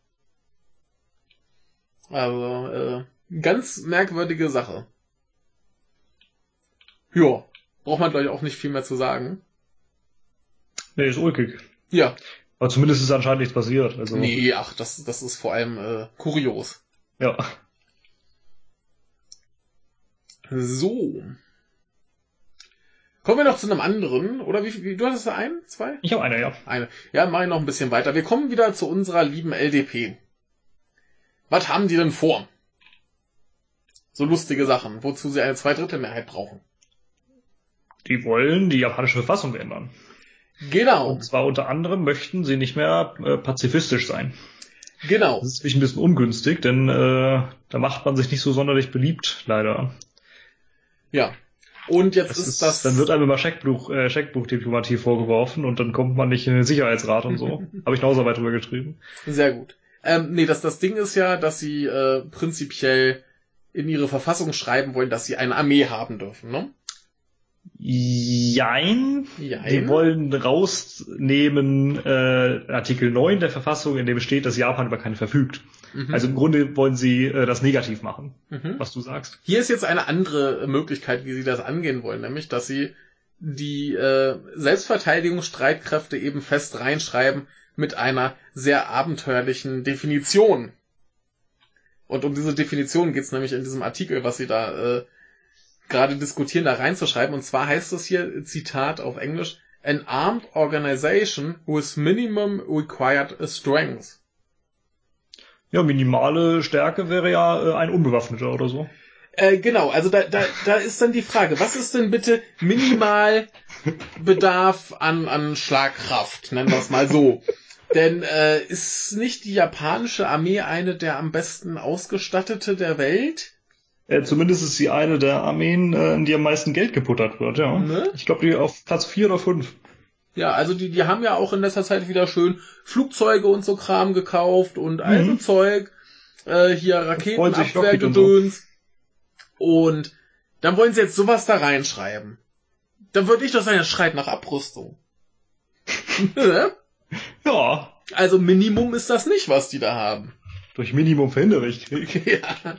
Also, äh, ganz merkwürdige Sache. Ja, braucht man, glaube ich, auch nicht viel mehr zu sagen. Nee, ist ulkig. Ja, Aber zumindest ist anscheinend nichts passiert. Also, nee, ach, das, das ist vor allem äh, kurios. ja. So. Kommen wir noch zu einem anderen, oder wie, wie du hattest da einen? Zwei? Ich habe eine, ja. Eine. Ja, mach ich noch ein bisschen weiter. Wir kommen wieder zu unserer lieben LDP. Was haben die denn vor? So lustige Sachen, wozu sie eine Zweidrittelmehrheit brauchen. Die wollen die japanische Verfassung ändern. Genau, Und zwar unter anderem möchten sie nicht mehr äh, pazifistisch sein. genau. Das ist natürlich ein bisschen ungünstig, denn äh, da macht man sich nicht so sonderlich beliebt, leider. Ja. Und jetzt Das ist, ist, das. Dann wird einem immer Scheckbuch, äh, Scheckbuchdiplomatie vorgeworfen und dann kommt man nicht in den Sicherheitsrat und so. Habe ich eine Hausarbeit drüber geschrieben. Sehr gut. Ähm, nee, das, das Ding ist ja, dass sie äh, prinzipiell in ihre Verfassung schreiben wollen, dass sie eine Armee haben dürfen, ne? Jein. Jein. Die wollen rausnehmen äh, Artikel 9 der Verfassung, in dem steht, dass Japan über keine verfügt. Mhm. Also im Grunde wollen sie äh, das negativ machen, Mhm. was du sagst. Hier ist jetzt eine andere Möglichkeit, wie sie das angehen wollen, nämlich, dass sie die äh, Selbstverteidigungsstreitkräfte eben fest reinschreiben mit einer sehr abenteuerlichen Definition. Und um diese Definition geht's nämlich in diesem Artikel, was sie da äh, gerade diskutieren, da reinzuschreiben. Und zwar heißt es hier, Zitat auf Englisch, An armed organization with minimum required strength. Ja, minimale Stärke wäre ja äh, ein Unbewaffneter oder so. Äh, genau, also da, da, da ist dann die Frage, was ist denn bitte minimal Bedarf an, an Schlagkraft, nennen wir es mal so. Denn äh, ist nicht die japanische Armee eine der am besten ausgestattete der Welt? Äh, zumindest ist sie eine der Armeen, äh, in die am meisten Geld geputtert wird, ja. Ne? Ich glaube, die auf Platz 4 oder 5. Ja, also die, die haben ja auch in letzter Zeit wieder schön Flugzeuge und so Kram gekauft und all Mhm. Zeug. Äh, hier Lockheed und so. Raketenabwehrgedöns. Und dann wollen sie jetzt sowas da reinschreiben. Dann würde ich doch sagen, das schreit nach Abrüstung. Ne? Ja, also Minimum ist das nicht, was die da haben. durch Minimum verhindere ich Krieg. ja.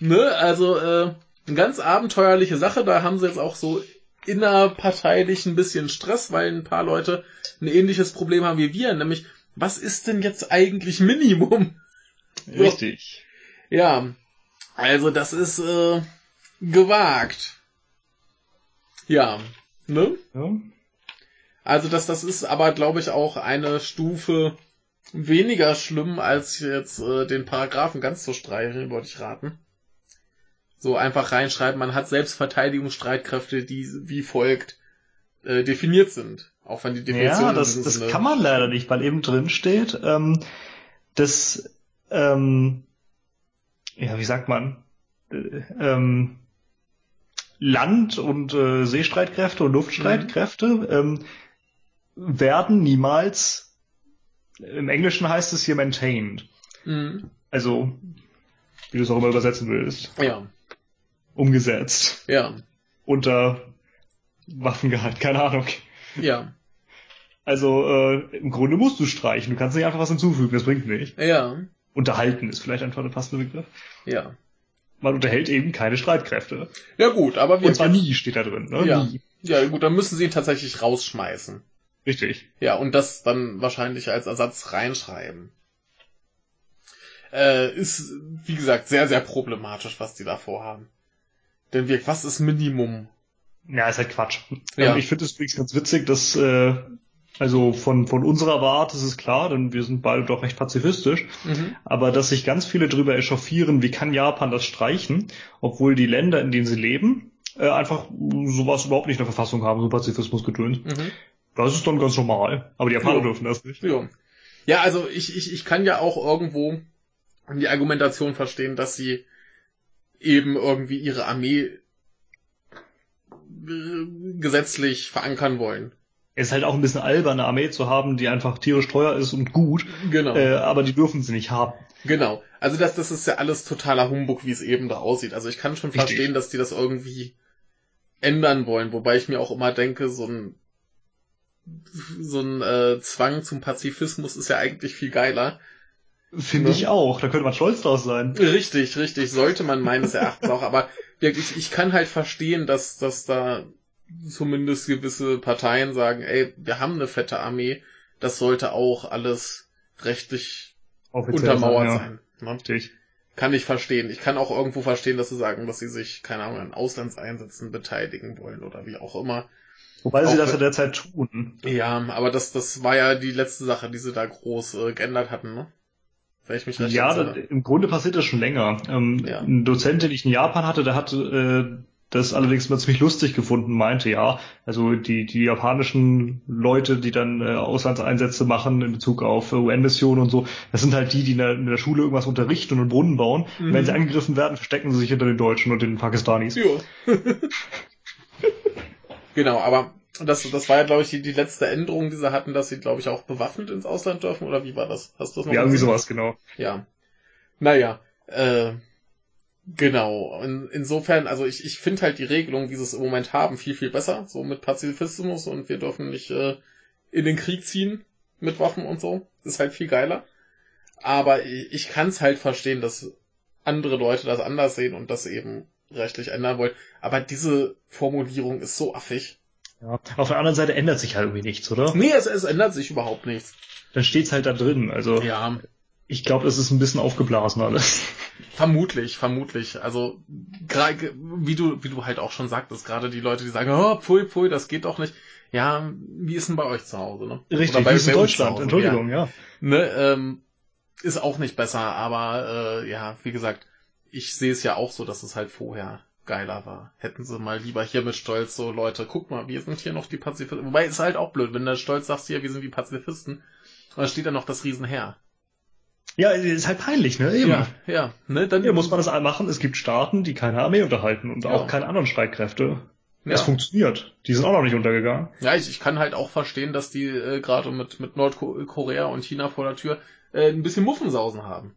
Ne, also äh, eine ganz abenteuerliche Sache. Da haben sie jetzt auch so innerparteilich ein bisschen Stress, weil ein paar Leute ein ähnliches Problem haben wie wir. Nämlich, was ist denn jetzt eigentlich Minimum? Richtig. Ja, also das ist äh, gewagt. Ja, ne? Ja. Also das, das ist aber, glaube ich, auch eine Stufe weniger schlimm, als jetzt äh, den Paragraphen ganz zu streichen, wollte ich raten. So einfach reinschreiben, man hat Selbstverteidigungsstreitkräfte, die wie folgt äh, definiert sind. Auch wenn die Definition Ja, das, das kann man leider nicht, weil eben drin steht, ähm, dass, ähm, ja, wie sagt man, äh, ähm, Land- und äh, Seestreitkräfte und Luftstreitkräfte Mhm. ähm, werden niemals, im Englischen heißt es hier maintained. Mhm. Also, wie du es auch immer übersetzen willst, Ja, umgesetzt. ja, Unter Waffengehalt, keine Ahnung. ja, Also äh, im Grunde musst du streichen. Du kannst nicht einfach was hinzufügen, das bringt nicht. ja, Unterhalten ist vielleicht einfach der passende Begriff. ja. Man unterhält eben keine Streitkräfte. Ja gut, aber wir Und zwar nie steht da drin, ne? Ja. Nie. Ja gut, dann müssen sie ihn tatsächlich rausschmeißen. Richtig. Ja, und das dann wahrscheinlich als Ersatz reinschreiben. Äh, ist, wie gesagt, sehr, sehr problematisch, was die da vorhaben. Denn wir, was ist Minimum? Ja, ist halt Quatsch. Ja. Ähm, ich finde es übrigens ganz witzig, dass äh, also von von unserer Warte ist es klar, denn wir sind beide doch recht pazifistisch, Mhm. aber dass sich ganz viele drüber echauffieren, wie kann Japan das streichen, obwohl die Länder, in denen sie leben, äh, einfach sowas überhaupt nicht in der Verfassung haben, so Pazifismus gedöns. Mhm. Das ist dann ganz normal. Aber die Japaner Ja. dürfen das nicht. Ja. ja, also ich, ich, ich kann ja auch irgendwo die Argumentation verstehen, dass sie eben irgendwie ihre Armee äh, gesetzlich verankern wollen. Es ist halt auch ein bisschen albern, eine Armee zu haben, die einfach tierisch teuer ist und gut, Genau. äh, aber die dürfen sie nicht haben. Genau. Also das, das ist ja alles totaler Humbug, wie es eben da aussieht. Also ich kann schon Richtig. verstehen, dass die das irgendwie ändern wollen, wobei ich mir auch immer denke, so ein so ein äh, Zwang zum Pazifismus ist ja eigentlich viel geiler. Finde Ne? ich auch. Da könnte man stolz drauf sein. Richtig, richtig, sollte man meines Erachtens auch, aber wirklich, ich kann halt verstehen, dass, dass da zumindest gewisse Parteien sagen, ey, wir haben eine fette Armee, das sollte auch alles rechtlich Offiziell untermauert ja. sein. Ne? Richtig. Kann ich verstehen. Ich kann auch irgendwo verstehen, dass sie sagen, dass sie sich, keine Ahnung, an Auslandseinsätzen beteiligen wollen oder wie auch immer. Wobei sie Auch das wenn- ja derzeit tun. Ja, aber das, das war ja die letzte Sache, die sie da groß äh, geändert hatten, ne? Wenn ich mich recht Ja, das, im Grunde passiert das schon länger. Ähm, Ja. Ein Dozent, den ich in Japan hatte, der hat äh, das allerdings mal ziemlich lustig gefunden, meinte, ja, also die, die japanischen Leute, die dann äh, Auslandseinsätze machen in Bezug auf äh, UN-Missionen und so, das sind halt die, die in der, in der Schule irgendwas unterrichten und einen Brunnen bauen. Mhm. Und wenn sie angegriffen werden, verstecken sie sich hinter den Deutschen und den Pakistanis. Ja. genau, aber das, das war ja, glaube ich, die, die letzte Änderung, die sie hatten, dass sie, glaube ich, auch bewaffnet ins Ausland dürfen, oder wie war das? Hast du das noch Ja, irgendwie sowas, genau. Ja. Naja, äh, genau. In, insofern, also ich, ich finde halt die Regelung, wie sie es im Moment haben, viel, viel besser. So mit Pazifismus und wir dürfen nicht äh, in den Krieg ziehen mit Waffen und so. Ist halt viel geiler. Aber ich, ich kann es halt verstehen, dass andere Leute das anders sehen und das eben rechtlich ändern wollen. Aber diese Formulierung ist so affig. Ja. Auf der anderen Seite ändert sich halt irgendwie nichts, oder? Nee, es, es ändert sich überhaupt nichts. Dann steht's halt da drin. Also Ja, ich glaube, das ist ein bisschen aufgeblasen alles. Vermutlich, vermutlich. Also gerade wie du wie du halt auch schon sagtest, gerade die Leute, die sagen, oh, pfui, pfui, das geht doch nicht. Ja, wie ist denn bei euch zu Hause, ne? Richtig, Oder bei, wie ist in Deutschland, Hause, Entschuldigung, ja. Ja. Ne, ähm, ist auch nicht besser, aber äh, ja, wie gesagt, ich sehe es ja auch so, dass es halt vorher geiler war. Hätten sie mal lieber hier mit Stolz so, Leute, guck mal, wir sind hier noch die Pazifisten. Wobei ist halt auch blöd, wenn der Stolz sagst hier, wir sind die Pazifisten, und dann steht da noch das Riesenheer. Ja, ist halt peinlich, ne? Eben. Ja, ja, ne, dann Hier muss man das machen. Es gibt Staaten, die keine Armee unterhalten und Ja. auch keine anderen Streitkräfte. ja. Es funktioniert. Die sind auch noch nicht untergegangen. Ja, ich, ich kann halt auch verstehen, dass die äh, gerade mit, mit Nordkorea und China vor der Tür äh, ein bisschen Muffensausen haben.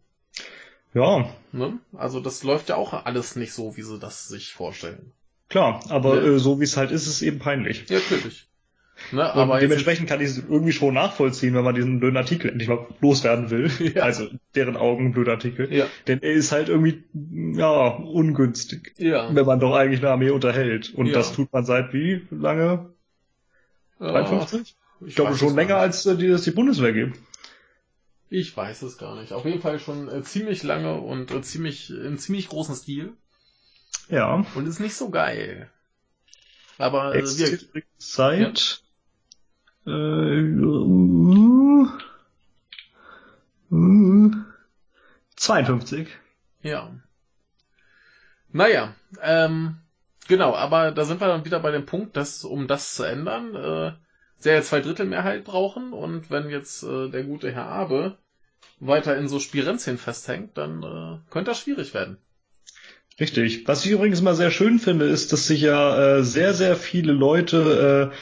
Ja, Ne? Also das läuft ja auch alles nicht so, wie sie das sich vorstellen. klar. Aber Ne? äh, so wie es halt ist, ist es eben peinlich. Ja, natürlich. Ne, Und aber dementsprechend kann ich es irgendwie schon nachvollziehen, wenn man diesen blöden Artikel endlich mal loswerden will. Ja. Also deren Augen blöder Artikel. ja, Denn er ist halt irgendwie, ja, ungünstig. ja. Wenn man doch eigentlich eine Armee unterhält. Und Ja. das tut man seit wie lange? Äh, 53? ich Ich glaube schon länger, als äh, die, das die Bundeswehr gibt. Ich weiß es gar nicht. Auf jeden Fall schon äh, ziemlich lange und äh, ziemlich im ziemlich großen Stil Ja. und ist nicht so geil. Aber äh, wir, Existiert seit äh, äh, 52. Ja. Naja, ähm, Genau, aber da sind wir dann wieder bei dem Punkt, dass um das zu ändern, äh, sie ja zwei Drittel Mehrheit brauchen und wenn jetzt äh, der gute Herr Abe weiter in so Spirenzien festhängt, dann äh, könnte das schwierig werden. Richtig. Was ich übrigens mal sehr schön finde, ist, dass sich ja äh, sehr, sehr viele Leute äh,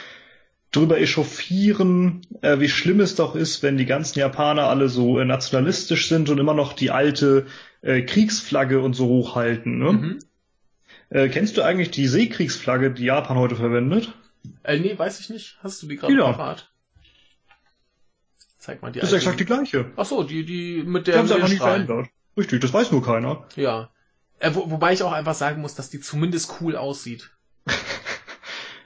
drüber echauffieren, äh, wie schlimm es doch ist, wenn die ganzen Japaner alle so äh, nationalistisch sind und immer noch die alte äh, Kriegsflagge und so hochhalten. Ne? Mhm. Äh, kennst du eigentlich die Seekriegsflagge, die Japan heute verwendet? Äh, nee, weiß ich nicht. Hast du die gerade Ja. parat? Zeig mal die Das ist exakt die gleiche. Ach so, die, die mit Die der haben sie einfach nie Strahlen. verändert. Richtig, das weiß nur keiner. Ja. Äh, wo, wobei ich auch einfach sagen muss, dass die zumindest cool aussieht.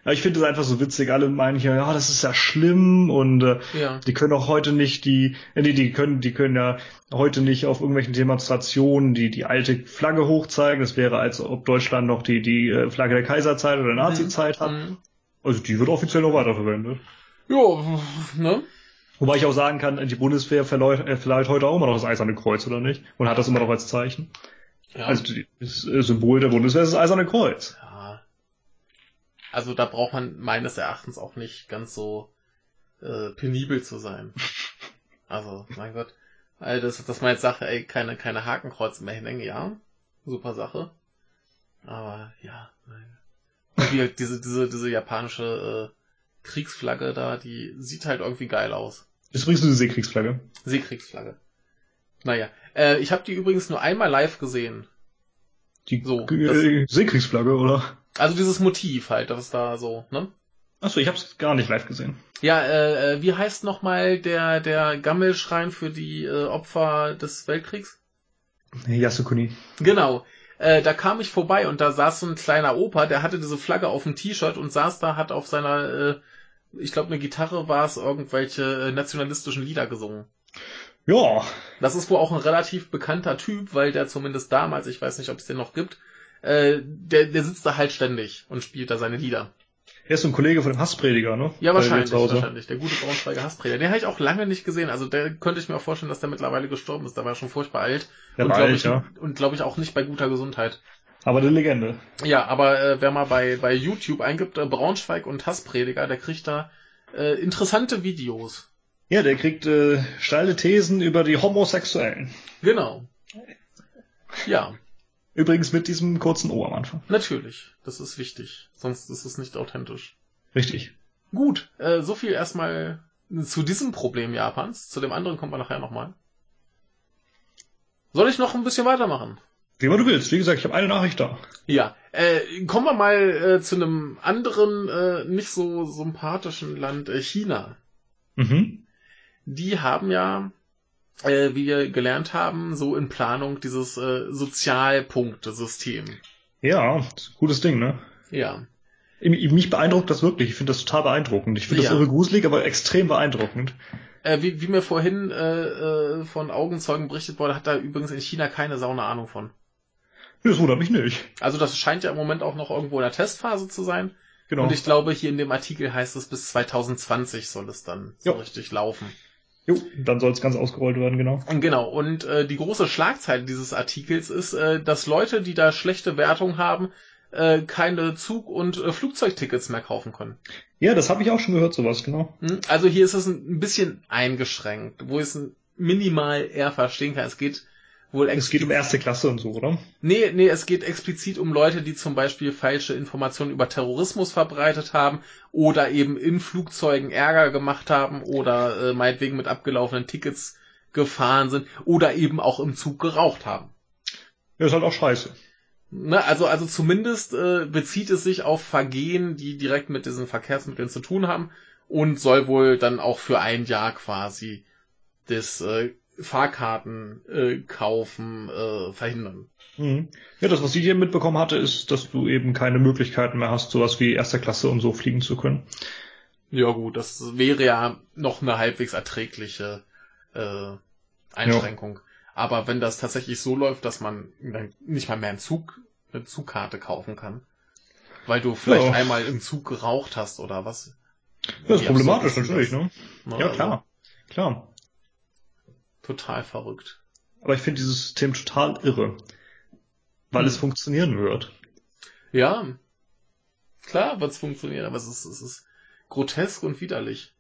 Ja, ich finde es einfach so witzig. Alle meinen hier, ja, das ist ja schlimm und äh, Ja. die können auch heute nicht die, äh, nee, die können, die können ja heute nicht auf irgendwelchen Demonstrationen die die alte Flagge hochzeigen. Das wäre, als ob Deutschland noch die die äh, Flagge der Kaiserzeit oder Nazi-Zeit hat. Mhm. Also die wird offiziell noch weiterverwendet. Ja, ne? Wobei ich auch sagen kann, die Bundeswehr verleiht, äh, verleiht heute auch immer noch das Eiserne Kreuz, oder nicht? Und hat das immer noch als Zeichen. Ja. Also das äh, Symbol der Bundeswehr ist das Eiserne Kreuz. ja. Also da braucht man meines Erachtens auch nicht ganz so äh, penibel zu sein. Also, mein Gott. Also, dass, dass man jetzt sagt, ey, keine, keine Hakenkreuze mehr hinhängen, ja. Super Sache. Aber ja, nein. Und wie, diese, diese, diese japanische äh, Kriegsflagge da, die sieht halt irgendwie geil aus. Das ist übrigens eine Seekriegsflagge. Seekriegsflagge. Naja. Äh, ich habe die übrigens nur einmal live gesehen. Die So, äh, Seekriegsflagge, oder? Also dieses Motiv halt, das ist da so, ne? Achso, ich hab's gar nicht live gesehen. Ja, äh, äh, wie heißt nochmal der, der Gammelschrein für die äh, Opfer des Weltkriegs? Yasukuni. Genau. Äh, da kam ich vorbei und da saß so ein kleiner Opa, der hatte diese Flagge auf dem T-Shirt und saß da, hat auf seiner, äh, ich glaube eine Gitarre war es, irgendwelche äh, nationalistischen Lieder gesungen. Ja, Das ist wohl auch ein relativ bekannter Typ, weil der zumindest damals, ich weiß nicht, ob es den noch gibt, äh, der, der sitzt da halt ständig und spielt da seine Lieder. Er ist so ein Kollege von dem Hassprediger, ne? Ja, wahrscheinlich, wahrscheinlich. Der gute Braunschweiger Hassprediger. Den habe ich auch lange nicht gesehen. Also der könnte ich mir auch vorstellen, dass der mittlerweile gestorben ist. Der war schon furchtbar alt. Der und glaube ich, ja. und glaube ich auch nicht bei guter Gesundheit. Aber eine Legende. Ja, aber äh, wer mal bei, bei YouTube eingibt, äh, Braunschweig und Hassprediger, der kriegt da äh, interessante Videos. Ja, der kriegt äh, steile Thesen über die Homosexuellen. Genau. Ja, Übrigens mit diesem kurzen O am Anfang. natürlich. Das ist wichtig. Sonst ist es nicht authentisch. Richtig. Gut, äh, so viel erstmal zu diesem Problem Japans. Zu dem anderen kommen wir nachher nochmal. Soll ich noch ein bisschen weitermachen? Wie immer du willst. Wie gesagt, ich habe eine Nachricht da. Ja, äh, kommen wir mal äh, zu einem anderen, äh, nicht so sympathischen Land, äh, China. Mhm. Die haben ja, äh, wie wir gelernt haben, so in Planung dieses äh, Sozialpunktesystem. Ja, gutes Ding, ne? Ja. Ich- Mich beeindruckt das wirklich. Ich finde das total beeindruckend. Ich finde Ja. das irre gruselig, aber extrem beeindruckend. Äh, wie, wie mir vorhin äh, äh, von Augenzeugen berichtet wurde, hat da übrigens in China keine Sau eine Ahnung von. Das wundert mich nicht. Also das scheint ja im Moment auch noch irgendwo in der Testphase zu sein. Genau. Und ich glaube, hier in dem Artikel heißt es, bis 2020 soll es dann so Ja. richtig laufen. Jo, dann soll es ganz ausgerollt werden, genau. Genau, und äh, die große Schlagzeile dieses Artikels ist, äh, dass Leute, die da schlechte Wertung haben, äh, keine Zug- und äh, Flugzeugtickets mehr kaufen können. Ja, das habe ich auch schon gehört, sowas, genau. Hm? Also hier ist es ein bisschen eingeschränkt, wo ich es minimal eher verstehen kann. Es geht wohl Es geht um erste Klasse und so, oder? Nee, nee, es geht explizit um Leute, die zum Beispiel falsche Informationen über Terrorismus verbreitet haben oder eben in Flugzeugen Ärger gemacht haben oder äh, meinetwegen mit abgelaufenen Tickets gefahren sind oder eben auch im Zug geraucht haben. Ja, ist halt auch scheiße. Ne, also, also zumindest äh, bezieht es sich auf Vergehen, die direkt mit diesen Verkehrsmitteln zu tun haben und soll wohl dann auch für ein Jahr quasi das äh, Fahrkarten äh, kaufen äh, verhindern. Mhm. Ja, das, was ich hier mitbekommen hatte, ist, dass du eben keine Möglichkeiten mehr hast, sowas wie erster Klasse und so fliegen zu können. Ja gut, das wäre ja noch eine halbwegs erträgliche äh, Einschränkung. Aber wenn das tatsächlich so läuft, dass man dann nicht mal mehr einen Zug, eine Zugkarte kaufen kann, weil du vielleicht Ja. einmal im Zug geraucht hast oder was? Das ist problematisch natürlich, ne? Ne, Ja, also klar. Total verrückt. Aber ich finde dieses System total irre. Weil Hm. es funktionieren wird. Ja, Klar wird's funktionieren, aber es ist, es ist grotesk und widerlich.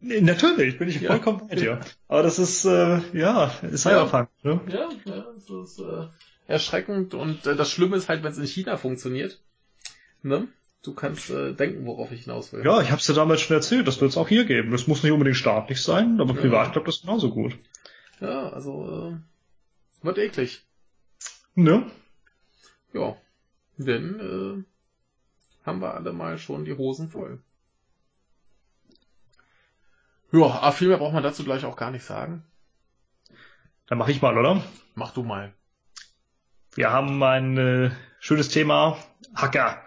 Nee, natürlich, bin ich Ja. vollkommen bei dir. Aber das ist, äh, ja, ist Cyberpunk, ne? Ja, ja, es ist äh, erschreckend und äh, das Schlimme ist halt, wenn es in China funktioniert. Ne? Du kannst äh, denken, worauf ich hinaus will. Ja, ich hab's dir damals schon erzählt, das wird's auch hier geben. Das muss nicht unbedingt staatlich sein, aber Ja. privat klappt das genauso gut. Ja, also äh, wird eklig. Ne? Ja, denn äh, haben wir alle mal schon die Hosen voll. Ja, aber viel mehr braucht man dazu gleich auch gar nicht sagen. Dann mach ich mal, oder? Mach du mal. Wir haben ein äh, schönes Thema, Hacker.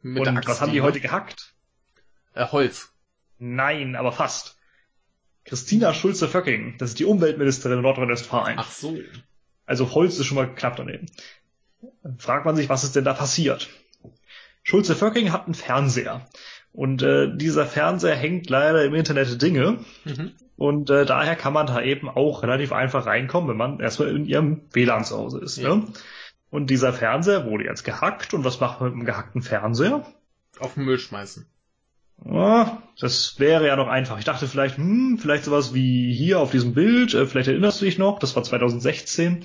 Mit der Und Axt, was haben die heute gehackt? Äh, Holz. Nein, aber fast. Christina Schulze-Vöcking, das ist die Umweltministerin in Nordrhein-Westfalen. Ach so. Also Holz ist schon mal knapp daneben. Dann fragt man sich, was ist denn da passiert? Schulze-Vöcking hat einen Fernseher. Und äh, dieser Fernseher hängt leider im Internet Dinge. Mhm. Und äh, daher kann man da eben auch relativ einfach reinkommen, wenn man erstmal in ihrem WLAN zu Hause ist. Ja. Ne? Und dieser Fernseher wurde jetzt gehackt. Und was macht man mit einem gehackten Fernseher? Auf den Müll schmeißen. Ja, das wäre ja noch einfach. Ich dachte vielleicht, hm, vielleicht sowas wie hier auf diesem Bild, äh, vielleicht erinnerst du dich noch, das war 2016.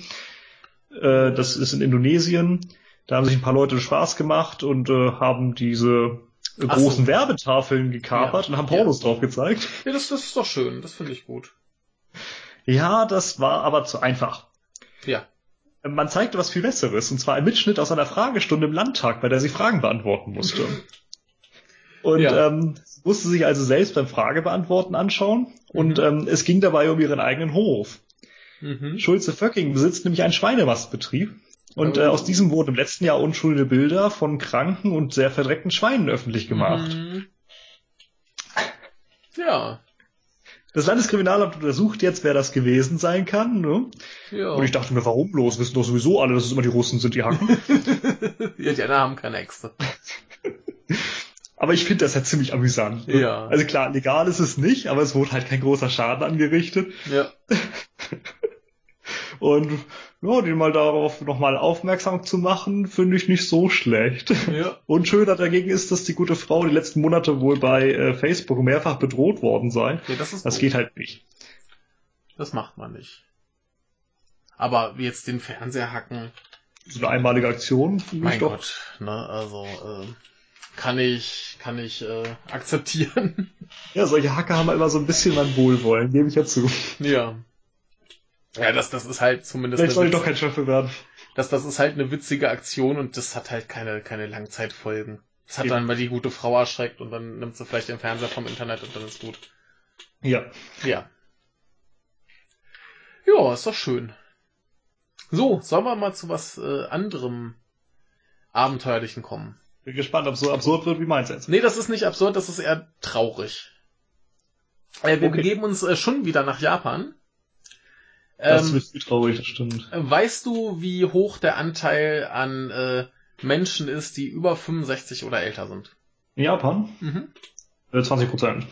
Äh, das ist in Indonesien. Da haben sich ein paar Leute Spaß gemacht und äh, haben diese großen so. Werbetafeln gekapert Ja. und haben Pornos drauf gezeigt. Ja, das, das ist doch schön. Das finde ich gut. Ja, das war aber zu einfach. Ja. Man zeigte was viel Besseres, und zwar ein Mitschnitt aus einer Fragestunde im Landtag, bei der sie Fragen beantworten musste. Und Ja. ähm, sie musste sich also selbst beim Fragebeantworten anschauen und Mhm. ähm, es ging dabei um ihren eigenen Hof. Mhm. Schulze-Vöcking besitzt nämlich einen Schweinemastbetrieb und Oh. äh, aus diesem wurden im letzten Jahr unschuldige Bilder von kranken und sehr verdreckten Schweinen öffentlich gemacht. Mhm. Ja. Das Landeskriminalamt untersucht jetzt, wer das gewesen sein kann. Ne? Ja. Und ich dachte mir, warum bloß? Wissen doch sowieso alle, dass es immer die Russen sind, die hacken. ja, die anderen haben keine Äxte. Aber ich finde das ja ziemlich amüsant. Ne? Ja. Also klar, legal ist es nicht, aber es wurde halt kein großer Schaden angerichtet. Ja. Und ja, die mal darauf nochmal aufmerksam zu machen, finde ich nicht so schlecht. Ja. Und schöner dagegen ist, dass die gute Frau die letzten Monate wohl bei äh, Facebook mehrfach bedroht worden sei. ja das ist Das geht halt nicht. Das macht man nicht. Aber wie jetzt den Fernseher hacken, So eine einmalige Aktion finde mein ich doch. Gott, ne, also äh, kann ich kann ich äh, akzeptieren. Ja, solche Hacker haben immer so ein bisschen mein Wohlwollen, gebe ich ja zu. ja. Ja, das das ist halt zumindest Vielleicht soll ich eine doch kein Schöffe werden. das das ist halt eine witzige Aktion und das hat halt keine keine Langzeitfolgen. Das hat Eben. dann mal die gute Frau erschreckt und dann nimmt sie vielleicht den Fernseher vom Internet und dann ist gut. Ja. Ja. Ja, ist doch schön. So, sollen wir mal zu was äh, anderem Abenteuerlichen kommen? Bin gespannt, ob es so absurd wird wie meins jetzt. Nee, das ist nicht absurd, das ist eher traurig. Äh, wir Okay. begeben uns äh, schon wieder nach Japan. Das Ähm, ist viel traurig, das stimmt. weißt du, wie hoch der Anteil an äh, Menschen ist, die über 65 oder älter sind? In Japan? Mhm. Äh, 20 Prozent.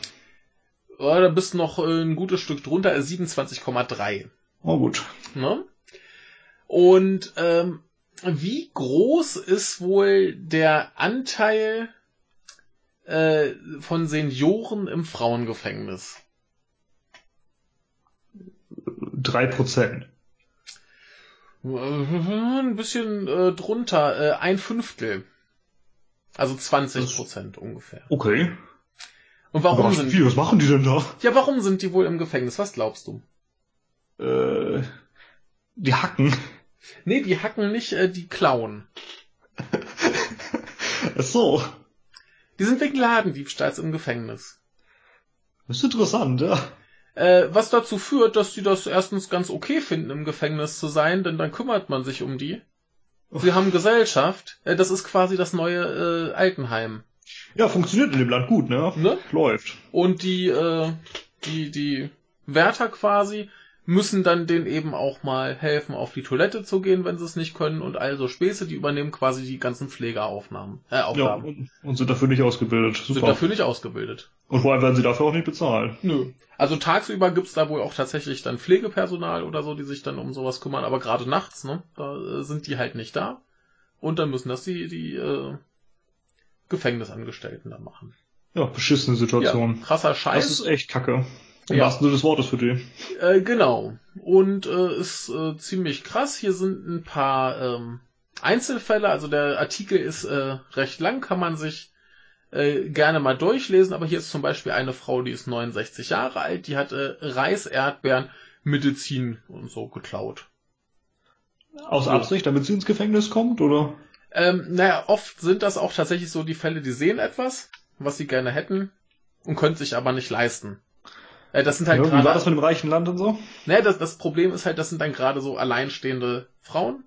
Ja, da bist noch äh, ein gutes Stück drunter, äh, 27,3. Oh gut. Ne? Und ähm, wie groß ist wohl der Anteil äh, von Senioren im Frauengefängnis? Drei Prozent. Ein bisschen äh, drunter, äh, ein Fünftel. Also 20 Prozent ungefähr. Okay. Und warum Überrascht sind viel. Was machen die denn da? ja, warum sind die wohl im Gefängnis? Was glaubst du? Äh, die hacken. Nee, die hacken nicht, äh, die klauen. Ach so. Die sind wegen Ladendiebstahls im Gefängnis. Das ist interessant, ja. Äh, was dazu führt, dass die das erstens ganz okay finden, im Gefängnis zu sein, denn dann kümmert man sich um die. Sie haben Gesellschaft. Äh, das ist quasi das neue äh, Altenheim. Ja, funktioniert in dem Land gut, ne? Ne? Läuft. Und die, äh, die, die Wärter quasi müssen dann denen eben auch mal helfen, auf die Toilette zu gehen, wenn sie es nicht können. Und also Späße, die übernehmen quasi die ganzen Pflegeaufnahmen. Äh, Ja, Aufgaben. und, und sind dafür nicht ausgebildet. Sind Super. dafür nicht ausgebildet. Und vor allem werden sie dafür auch nicht bezahlt. Nö. Also tagsüber gibt's da wohl auch tatsächlich dann Pflegepersonal oder so, die sich dann um sowas kümmern, aber gerade nachts, ne, da äh, sind die halt nicht da. Und dann müssen das die, die äh, Gefängnisangestellten da machen. Ja, beschissene Situation. Ja, krasser Scheiß. Das ist echt kacke. Im Ja. wahrsten Sinne des Wortes für die. Äh, genau. Und äh, ist äh, ziemlich krass. Hier sind ein paar ähm, Einzelfälle. Also der Artikel ist äh, recht lang, kann man sich äh, gerne mal durchlesen. Aber hier ist zum Beispiel eine Frau, die ist 69 Jahre alt, die hat äh, Reis, Erdbeeren, Medizin und so geklaut. Aus. Absicht, damit sie ins Gefängnis kommt, oder? Ähm, naja, oft sind das auch tatsächlich so die Fälle, die sehen etwas, was sie gerne hätten und können sich aber nicht leisten. Äh, das sind halt Ja, wie gerade. war das mit dem reichen Land und so? Naja, das, das Problem ist halt, das sind dann gerade so alleinstehende Frauen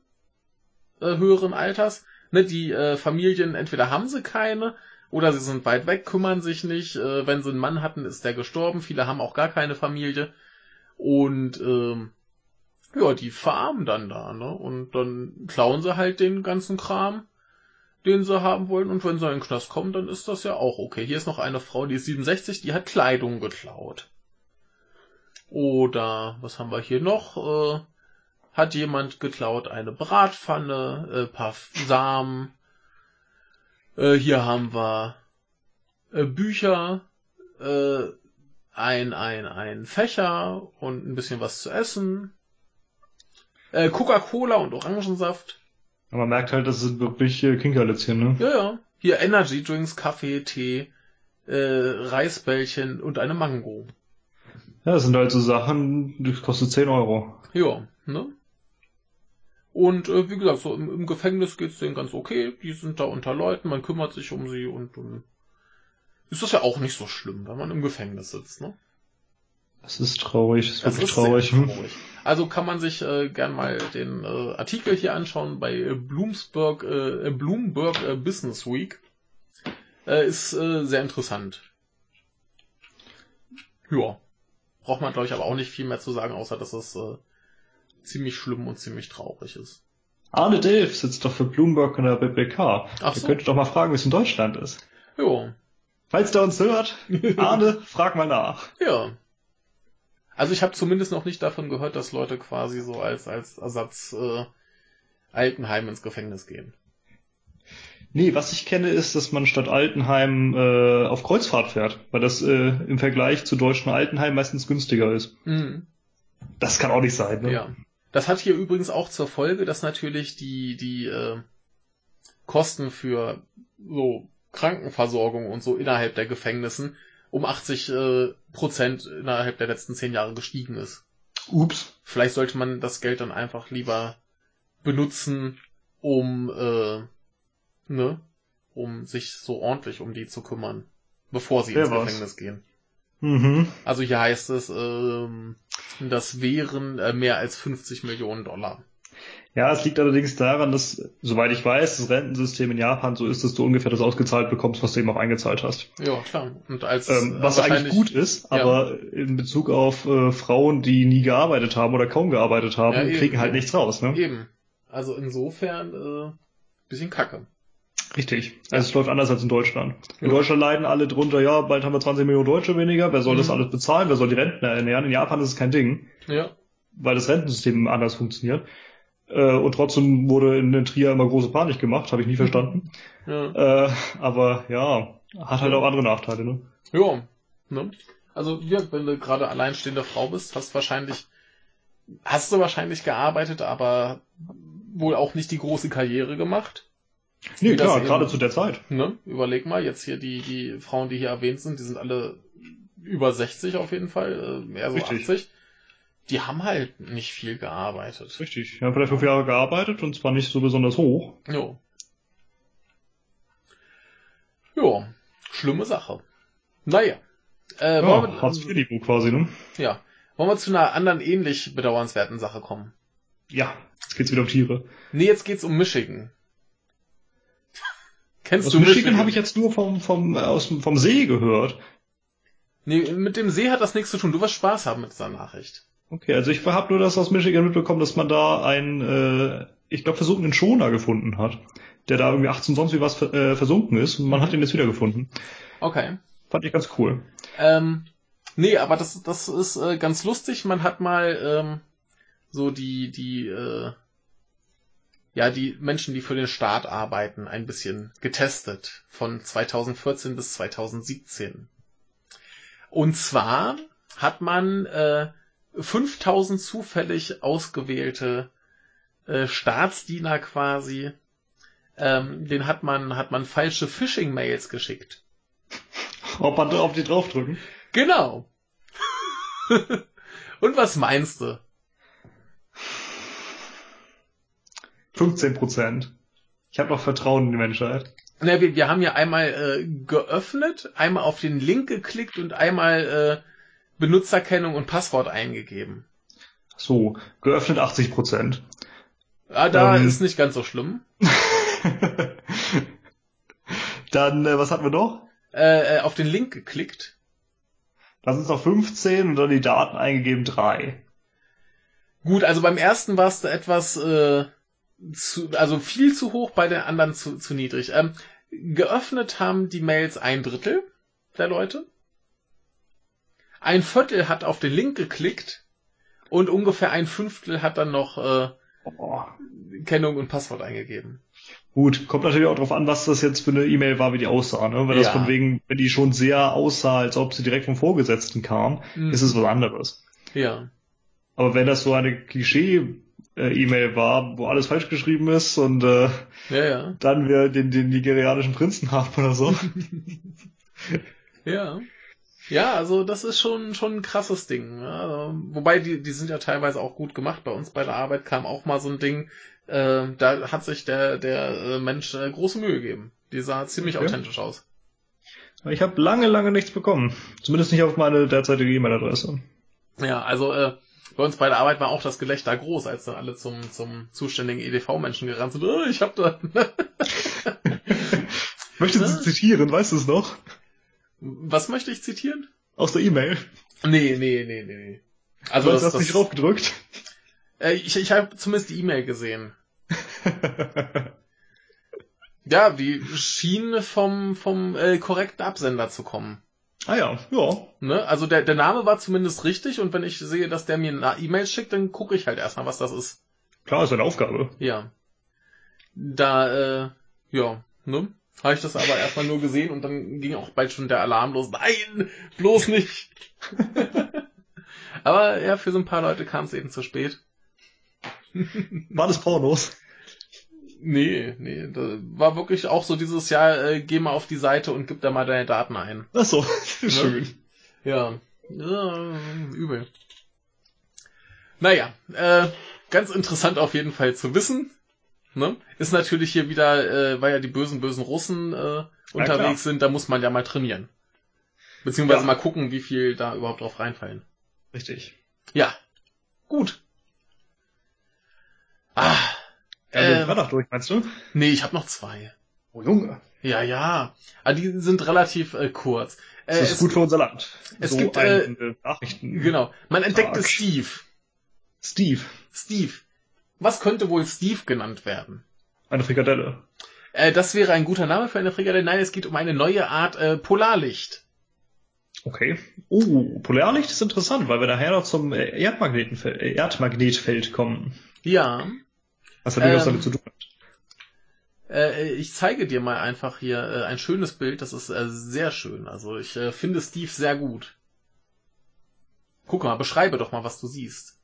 äh, höheren Alters. Ne, die äh, Familien, entweder haben sie keine oder sie sind weit weg, kümmern sich nicht. Äh, wenn sie einen Mann hatten, ist der gestorben. Viele haben auch gar keine Familie. Und ähm, ja, die farmen dann da, ne? Und dann klauen sie halt den ganzen Kram, den sie haben wollen. Und wenn sie in den Knast kommen, dann ist das ja auch okay. Hier ist noch eine Frau, die ist 67, die hat Kleidung geklaut. Oder was haben wir hier noch? Äh, hat jemand geklaut eine Bratpfanne, äh, paar Samen. Äh, hier haben wir äh, Bücher, äh, ein, ein, ein Fächer und ein bisschen was zu essen. Äh, Coca-Cola und Orangensaft. Aber man merkt halt, das sind wirklich äh, Kinkerlitzchen, ne? Ja, ja. Hier Energy Drinks, Kaffee, Tee, äh, Reisbällchen und eine Mango. Ja, das sind halt so Sachen, die kostet 10 Euro. Ja, ne? Und äh, wie gesagt, so im, im Gefängnis geht's denen ganz okay. Die sind da unter Leuten, man kümmert sich um sie und dann ist das ja auch nicht so schlimm, wenn man im Gefängnis sitzt, ne? Das ist traurig, das ist Das wirklich ist traurig. traurig. Also kann man sich äh, gern mal den äh, Artikel hier anschauen bei äh, Bloomsburg, äh, Bloomberg äh, Business Week. Äh, ist äh, sehr interessant. Ja. Braucht man, glaube ich, aber auch nicht viel mehr zu sagen, außer dass es äh, ziemlich schlimm und ziemlich traurig ist. Arne Delf sitzt doch für Bloomberg in der BBK. Ach Ihr so. könntet doch mal fragen, wie es in Deutschland ist. Ja. Falls der uns hört, Arne, frag mal nach. Ja. Also ich habe zumindest noch nicht davon gehört, dass Leute quasi so als, als Ersatz äh, Altenheim ins Gefängnis gehen. Nee, was ich kenne, ist, dass man statt Altenheim äh, auf Kreuzfahrt fährt, weil das äh, im Vergleich zu deutschen Altenheim meistens günstiger ist. Mhm. Das kann auch nicht sein, ne? Ja. Das hat hier übrigens auch zur Folge, dass natürlich die, die äh, Kosten für so Krankenversorgung und so innerhalb der Gefängnissen um 80 äh, Prozent innerhalb der letzten zehn Jahre gestiegen ist. Ups. Vielleicht sollte man das Geld dann einfach lieber benutzen, um äh, ne, um sich so ordentlich um die zu kümmern, bevor sie Wer ins war's? Gefängnis gehen. Mhm. Also hier heißt es, ähm, das wären äh, mehr als 50 Millionen Dollar. Ja, es liegt allerdings daran, dass, soweit ich weiß, das Rentensystem in Japan so ist, dass du ungefähr das ausgezahlt bekommst, was du eben auch eingezahlt hast. Ja, klar. Und als Ähm, äh, was eigentlich gut ist, Ja. aber in Bezug auf äh, Frauen, die nie gearbeitet haben oder kaum gearbeitet haben, Ja, eben, kriegen halt eben. nichts raus, ne? Eben. Also insofern äh, bisschen kacke. Richtig. Also es läuft anders als in Deutschland. In Ja. Deutschland leiden alle drunter, ja, bald haben wir 20 Millionen Deutsche weniger, wer soll das Mhm. alles bezahlen, wer soll die Rentner ernähren? In Japan ist es kein Ding, Ja. weil das Rentensystem anders funktioniert. Äh, und trotzdem wurde in, in Trier immer große Panik gemacht, habe ich nie verstanden. Ja. Äh, aber ja, hat halt auch andere Nachteile, ne? Ja. Ne? Also, ja, wenn du gerade alleinstehende Frau bist, hast wahrscheinlich, hast du wahrscheinlich gearbeitet, aber wohl auch nicht die große Karriere gemacht. Nee, klar, gerade zu der Zeit. Ne? Überleg mal, jetzt hier die, die Frauen, die hier erwähnt sind, die sind alle über 60 auf jeden Fall, äh, mehr so Richtig. 80. Die haben halt nicht viel gearbeitet. Richtig. Wir haben vielleicht fünf Jahre gearbeitet und zwar nicht so besonders hoch. Jo. Jo, schlimme Sache. Naja. Äh, Ja, Hartz wir, IV-Niveau quasi, ne? ja. wollen wir zu einer anderen ähnlich bedauernswerten Sache kommen? Ja, jetzt geht's wieder um Tiere. Nee, jetzt geht's um Michigan. Kennst Aus du Michigan, Michigan? habe ich jetzt nur vom, vom, äh, aus, vom See gehört. Nee, mit dem See hat das nichts zu tun. Du wirst Spaß haben mit dieser Nachricht. Okay, also ich habe nur das aus Michigan mitbekommen, dass man da einen, äh, ich glaube, versunkenen Schoner gefunden hat, der da irgendwie 18 sonst wie was äh, versunken ist und man hat ihn jetzt wiedergefunden. Okay. Fand ich ganz cool. Ähm, nee, aber das, das ist äh, ganz lustig. Man hat mal ähm, so die, die, äh, ja, die Menschen, die für den Staat arbeiten, ein bisschen getestet. Von 2014 bis 2017. Und zwar hat man äh, 5000 zufällig ausgewählte äh, Staatsdiener quasi, ähm, den hat man, hat man falsche Phishing-Mails geschickt. Ob man auf die draufdrücken? Genau. Und was meinst du? 15 Prozent. Ich habe noch Vertrauen in die Menschheit. Na, wir, wir haben ja einmal äh, geöffnet, einmal auf den Link geklickt und einmal äh, Benutzerkennung und Passwort eingegeben. So, geöffnet 80 Prozent. Ah, da Ähm. ist nicht ganz so schlimm. dann, äh, was hatten wir noch? Äh, äh, auf den Link geklickt. Da sind es noch 15 und dann die Daten eingegeben 3. Gut, also beim ersten warst du etwas, äh, zu, also viel zu hoch, bei den anderen zu, zu niedrig. Ähm, geöffnet haben die Mails ein Drittel der Leute. Ein Viertel hat auf den Link geklickt und ungefähr ein Fünftel hat dann noch äh, Oh. Kennung und Passwort eingegeben. Gut, kommt natürlich auch drauf an, was das jetzt für eine E-Mail war, wie die aussah. Ne? Wenn das Ja. von wegen, wenn die schon sehr aussah, als ob sie direkt vom Vorgesetzten kam, Mhm. ist es was anderes. Ja. Aber wenn das so eine Klischee-E-Mail war, wo alles falsch geschrieben ist und äh, Ja, ja. dann wir den, den nigerianischen Prinzen haben oder so. Ja. Ja, also das ist schon schon ein krasses Ding. Ja, also, wobei die die sind ja teilweise auch gut gemacht. Bei uns bei der Arbeit kam auch mal so ein Ding. Äh, da hat sich der der äh, Mensch äh, große Mühe gegeben. Die sah ziemlich Okay. authentisch aus. Ich habe lange, lange nichts bekommen. Zumindest nicht auf meine derzeitige E-Mail-Adresse. Ja, also äh, bei uns bei der Arbeit war auch das Gelächter groß, als dann alle zum zum zuständigen EDV-Menschen gerannt sind. Oh, ich hab da. Möchtest Was? du zitieren, weißt du es noch? Was möchte ich zitieren? Aus der E-Mail. Nee, nee, nee, nee, nee. Also Also du das, hast das, nicht draufgedrückt. äh, ich, ich habe zumindest die E-Mail gesehen. Ja, die schien vom, vom äh, korrekten Absender zu kommen. Ah ja, ja. Ne? Also der, der Name war zumindest richtig und wenn ich sehe, dass der mir eine E-Mail schickt, dann gucke ich halt erstmal, was das ist. Klar, ist eine Aufgabe. Ja. Da, äh, ja, ne? Habe ich das aber erstmal nur gesehen und dann ging auch bald schon der Alarm los. Nein, bloß nicht. aber ja, für so ein paar Leute kam es eben zu spät. War das Pornos? Nee, nee, da war wirklich auch so dieses Jahr, äh, geh mal auf die Seite und gib da mal deine Daten ein. Ach so, schön. Ja, ja übel. Naja, äh, ganz interessant auf jeden Fall zu wissen. Ne? Ist natürlich hier wieder, äh, weil ja die bösen, bösen Russen äh, unterwegs sind, da muss man ja mal trainieren. Beziehungsweise Ja. mal gucken, wie viel da überhaupt drauf reinfallen. Richtig. Ja, gut. Ah, Ja, Ähm. sind Freitag durch, meinst du? nee, ich habe noch zwei. Oh Junge, Ja, ja. Aber die sind relativ äh, kurz. Äh, das ist gut für unser Land. es so gibt, ein äh, Nachrichten. Genau. Man entdeckte Tag. Steve. Steve, Steve. Was könnte wohl Steve genannt werden? eine Frikadelle. Äh, das wäre ein guter Name für eine Frikadelle. Nein, es geht um eine neue Art äh, Polarlicht. Okay. Oh, Polarlicht ist interessant, weil wir nachher noch zum äh, äh, Erdmagnetfeld kommen. Ja. Was was Ähm. damit zu tun hat. Äh, ich zeige dir mal einfach hier äh, ein schönes Bild. Das ist äh, sehr schön. Also ich finde Steve sehr gut. Guck mal, beschreibe doch mal, was du siehst.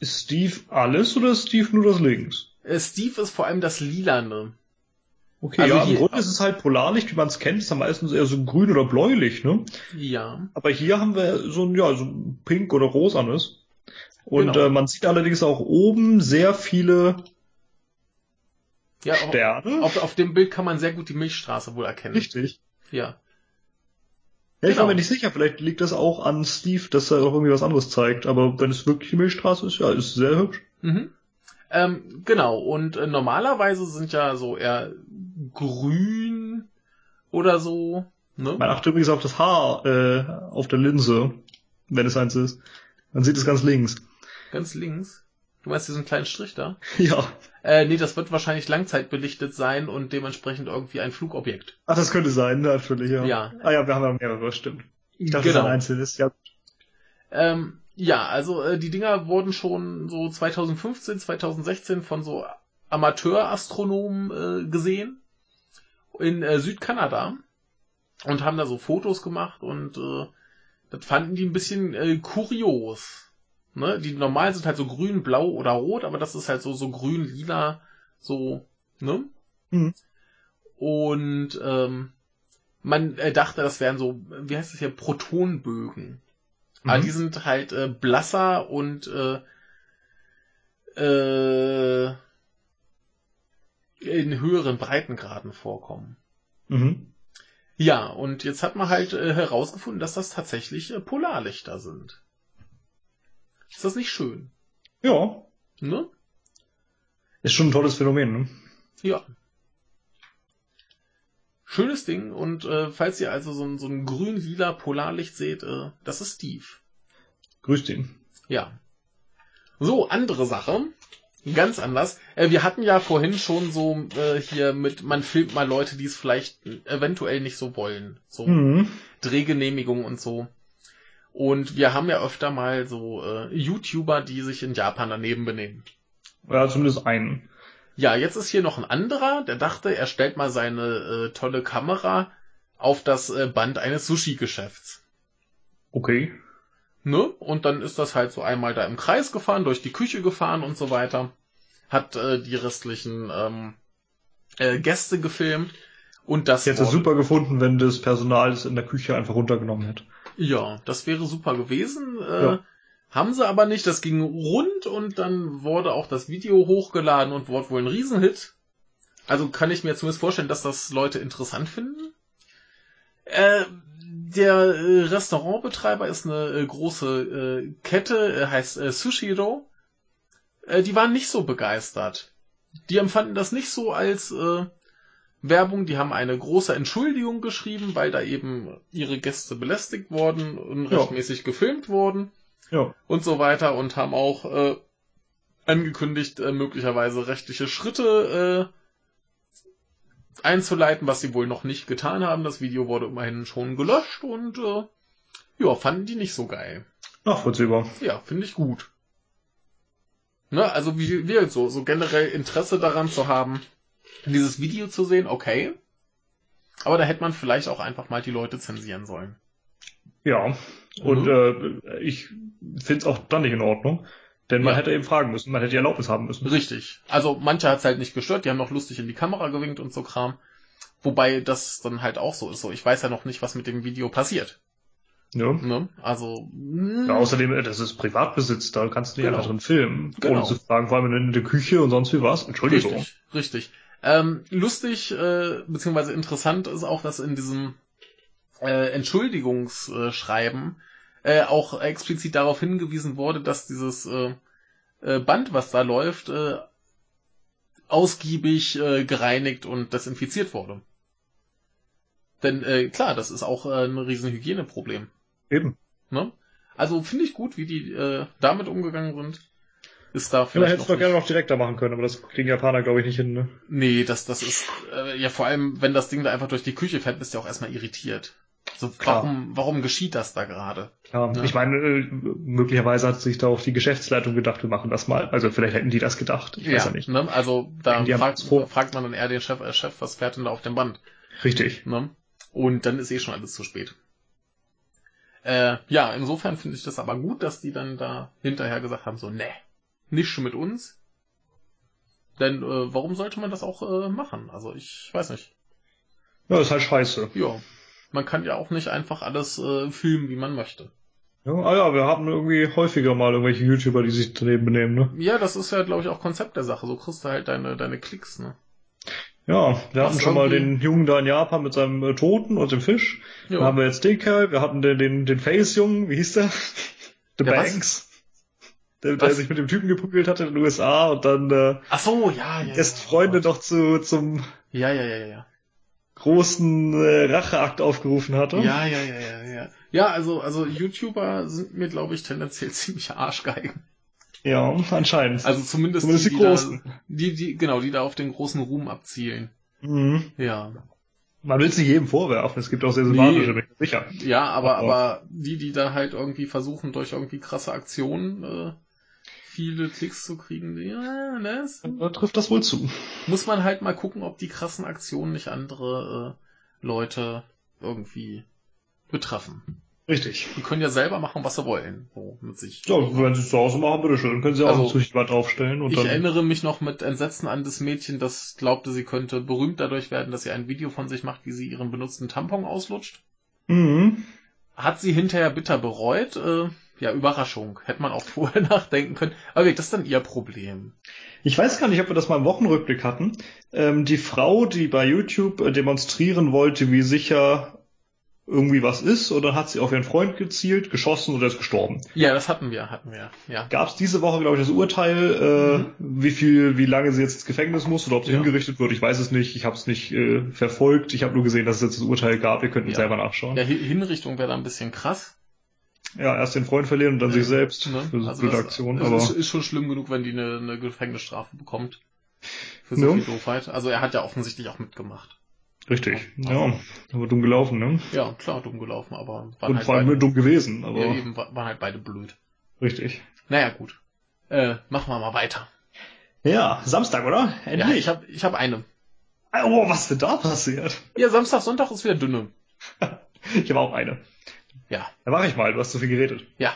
Ist Steve alles oder ist Steve nur das links? Steve ist vor allem das Lilane. Okay, Also ja, im Grunde ist es halt Polarlicht, wie man es kennt, ist ja meistens eher so grün oder bläulich, ne? Ja. Aber hier haben wir so ein, ja, so ein pink oder rosanes. Und Genau. äh, man sieht allerdings auch oben sehr viele Ja, Sterne. auf, auf dem Bild kann man sehr gut die Milchstraße wohl erkennen. Richtig. Ja. Ja, ich war Genau. mir nicht sicher, vielleicht liegt das auch an Steve, dass er auch irgendwie was anderes zeigt. Aber wenn es wirklich die Milchstraße ist, ja, ist sehr hübsch. Mhm. Ähm, genau, und äh, normalerweise sind ja so eher grün oder so, ne? Man achtet übrigens auf das Haar äh, auf der Linse, wenn es eins ist. Man sieht es ganz links. Ganz links. Du meinst diesen kleinen Strich da? Ja. Äh, nee, das wird wahrscheinlich langzeitbelichtet sein und dementsprechend irgendwie ein Flugobjekt. Ach, das könnte sein, natürlich, ja. Ja. Ah ja, wir haben ja mehrere, stimmt. Ich dachte, genau. das ist ein einzelnes, ja. Ähm, ja, also äh, die Dinger wurden schon so 2015, 2016 von so Amateurastronomen äh, gesehen in äh, Südkanada und haben da so Fotos gemacht und äh, das fanden die ein bisschen äh, kurios. Ne? Die normalen sind halt so grün, blau oder rot, aber das ist halt so so grün, lila, so ne? Mhm. Und ähm, man äh, dachte, das wären so, wie heißt das hier, Protonbögen. Aber Mhm. die sind halt äh, blasser und äh, äh, in höheren Breitengraden vorkommen. Mhm. Ja, und jetzt hat man halt äh, herausgefunden, dass das tatsächlich äh, Polarlichter sind. Ist das nicht schön? Ja, Ne? ist schon ein tolles Phänomen, ne? Ja. Schönes Ding und äh, falls ihr also so ein, so ein grün-lila Polarlicht seht, äh, das ist Steve. Grüßt ihn. Ja. So, andere Sache. Ganz anders. Äh, wir hatten ja vorhin schon so äh, hier mit, man filmt mal Leute, die es vielleicht eventuell nicht so wollen. So Mhm. Drehgenehmigung und so. Und wir haben ja öfter mal so äh, YouTuber, die sich in Japan daneben benehmen. Ja, zumindest einen. Ja, jetzt ist hier noch ein anderer, der dachte, er stellt mal seine äh, tolle Kamera auf das äh, Band eines Sushi-Geschäfts. Okay. Ne? Und dann ist das halt so einmal da im Kreis gefahren, durch die Küche gefahren und so weiter. Hat äh, die restlichen ähm, äh, Gäste gefilmt. Und das Ich hätte es wurde- super gefunden, wenn das Personal es in der Küche einfach runtergenommen hätte. Ja, das wäre super gewesen. Äh, Ja. Haben sie aber nicht. Das ging rund und dann wurde auch das Video hochgeladen und wurde wohl ein Riesenhit. Also kann ich mir zumindest vorstellen, dass das Leute interessant finden. Äh, der äh, Restaurantbetreiber ist eine äh, große äh, Kette, äh, heißt äh, Sushiro. Äh, die waren nicht so begeistert. Die empfanden das nicht so als äh, Werbung. Die haben eine große Entschuldigung geschrieben, weil da eben ihre Gäste belästigt wurden, unrechtmäßig gefilmt wurden Ja. und so weiter und haben auch äh, angekündigt, äh, möglicherweise rechtliche Schritte äh, einzuleiten, was sie wohl noch nicht getan haben. Das Video wurde immerhin schon gelöscht und äh, ja, fanden die nicht so geil. Nachvollziehbar. Ja, finde ich gut. Ne, also wie wir so, so generell Interesse daran zu haben, dieses Video zu sehen, okay. Aber da hätte man vielleicht auch einfach mal die Leute zensieren sollen. Ja. Und äh, ich finde es auch dann nicht in Ordnung. Denn man Ja. hätte eben fragen müssen, man hätte die Erlaubnis haben müssen. Richtig. Also manche hat's halt nicht gestört, die haben noch lustig in die Kamera gewinkt und so Kram. Wobei das dann halt auch so ist. So, ich weiß ja noch nicht, was mit dem Video passiert. Ja. Ne? Also. mm, Ja, außerdem, äh, das ist Privatbesitz, da kannst du nicht Genau. einfach drin filmen, Genau. ohne zu fragen, vor allem in der Küche und sonst wie was. Entschuldigung. Richtig, richtig. Ähm, lustig, äh, beziehungsweise interessant ist auch, dass in diesem äh, Entschuldigungsschreiben äh, auch explizit darauf hingewiesen wurde, dass dieses äh, äh, Band, was da läuft, äh, ausgiebig äh, gereinigt und desinfiziert wurde. Denn äh, klar, das ist auch äh, ein riesen Hygieneproblem. Eben. Ne? Also finde ich gut, wie die äh, damit umgegangen sind. Ist da Ja, vielleicht hätte es noch doch gerne noch direkter machen können, aber das kriegen Japaner, glaube ich, nicht hin. Ne? Nee, das, das ist, äh, ja, vor allem, wenn das Ding da einfach durch die Küche fährt, bist du ja auch erstmal irritiert. So, warum, warum geschieht das da gerade? Klar. Ja. Ich meine, äh, möglicherweise hat sich da auch die Geschäftsleitung gedacht, wir machen das mal. Also vielleicht hätten die das gedacht. Ich weiß ja nicht. Ne? Also, da fragt, fragt man dann eher den Chef, äh, Chef, was fährt denn da auf dem Band? Richtig. Ne? Und dann ist eh schon alles zu spät. Äh, ja, insofern finde ich das aber gut, dass die dann da hinterher gesagt haben, so, ne, nicht schon mit uns. Denn äh, warum sollte man das auch äh, machen? Also ich weiß nicht. Ja, ist halt scheiße. Ja, man kann ja auch nicht einfach alles äh, filmen, wie man möchte. Ja, ah ja, wir haben irgendwie häufiger mal irgendwelche YouTuber, die sich daneben benehmen, ne? Ja, das ist ja, glaube ich, auch Konzept der Sache. So kriegst du halt deine, deine Klicks, ne? Ja, wir hatten schon mal den Jungen da in Japan mit seinem äh, Toten und dem Fisch. Jo. Dann haben wir jetzt den Kerl, wir hatten den, den, den Face-Jungen, wie hieß der? The was? Banks. Der, der sich mit dem Typen geprügelt hatte in den USA und dann äh, Ach so, ja, ja. erst ja, Freunde oh doch zu, zum Ja, ja, ja, ja, ja. Großen äh, Racheakt aufgerufen hatte. Ja, ja, ja, ja, ja. Ja, also, also YouTuber sind mir, glaube ich, tendenziell ziemlich Arschgeigen. Ja, anscheinend. Also zumindest, Zumindest die da- Großen. die, die, genau, die da auf den großen Ruhm abzielen. mhm. Ja. Man will es nicht jedem vorwerfen, es gibt auch sehr sympathische, Nee. sicher. Ja, aber, Aber- aber die, die da halt irgendwie versuchen, durch irgendwie krasse Aktionen äh, viele Klicks zu kriegen, die, ja, das Da trifft das wohl zu. muss man halt mal gucken, ob die krassen Aktionen nicht andere äh, Leute irgendwie betreffen. Richtig. Die können ja selber machen, was sie wollen, so mit sich. Ja, wenn sie es zu Hause machen, bitteschön. Können sie auch Also, ein Züchtwart draufstellen und Ich dann. erinnere mich noch mit Entsetzen an das Mädchen, das glaubte, sie könnte berühmt dadurch werden, dass sie ein Video von sich macht, wie sie ihren benutzten Tampon auslutscht. Mhm. Hat sie hinterher bitter bereut. Äh, ja, Überraschung. Hätte man auch vorher nachdenken können. Aber wirklich, das ist dann ihr Problem. Ich weiß gar nicht, ob wir das mal im Wochenrückblick hatten. Ähm, die Frau, die bei YouTube äh, demonstrieren wollte, wie sicher irgendwie was ist, oder hat sie auf ihren Freund gezielt, geschossen oder ist gestorben. Ja, das hatten wir, hatten wir. Ja. Gab es diese Woche, glaube ich, das Urteil, äh, wie viel, wie lange sie jetzt ins Gefängnis muss oder ob sie Ja. hingerichtet wird. Ich weiß es nicht. Ich habe es nicht äh, verfolgt. Ich habe nur gesehen, dass es jetzt das Urteil gab. Ihr könnt es Ja. selber nachschauen. Ja, Hi- Hinrichtung wäre da ein bisschen krass. Ja, erst den Freund verlieren und dann sich selbst Ne? für so Also blöde Aktion. Aber ist, ist schon schlimm genug, wenn die eine, eine Gefängnisstrafe bekommt. Für so Ja. viel Doofheit. Also er hat ja offensichtlich auch mitgemacht. richtig. Ja. Ja, aber dumm gelaufen, ne? Ja, klar, dumm gelaufen, aber waren Und halt vor allem beide, dumm gewesen, aber ja, eben, wa- waren halt beide blöd. richtig. Naja, gut. Äh, machen wir mal weiter. Ja, Samstag, oder? Ja, Endlich. ich habe ich hab eine. oh, was denn da passiert? Ja, Samstag, Sonntag ist wieder dünne. Ich habe auch eine. Ja. Da mach ich mal, du hast zu viel geredet. Ja.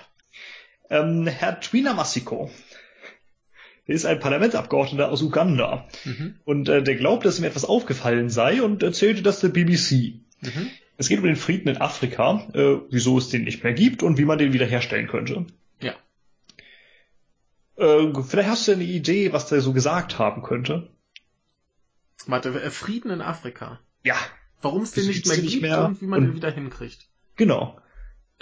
Ähm, Herr Twina Masiko ist ein Parlamentsabgeordneter aus Uganda. Mhm. Und äh, der glaubt, dass ihm etwas aufgefallen sei und erzählte das der BBC. Mhm. Es geht um den Frieden in Afrika, äh, wieso es den nicht mehr gibt und wie man den wiederherstellen könnte. Ja. Äh, vielleicht hast du eine Idee, was der so gesagt haben könnte. Warte, äh, Frieden in Afrika. Ja, Warum es den nicht mehr nicht gibt mehr und wie man und- den wieder hinkriegt. genau.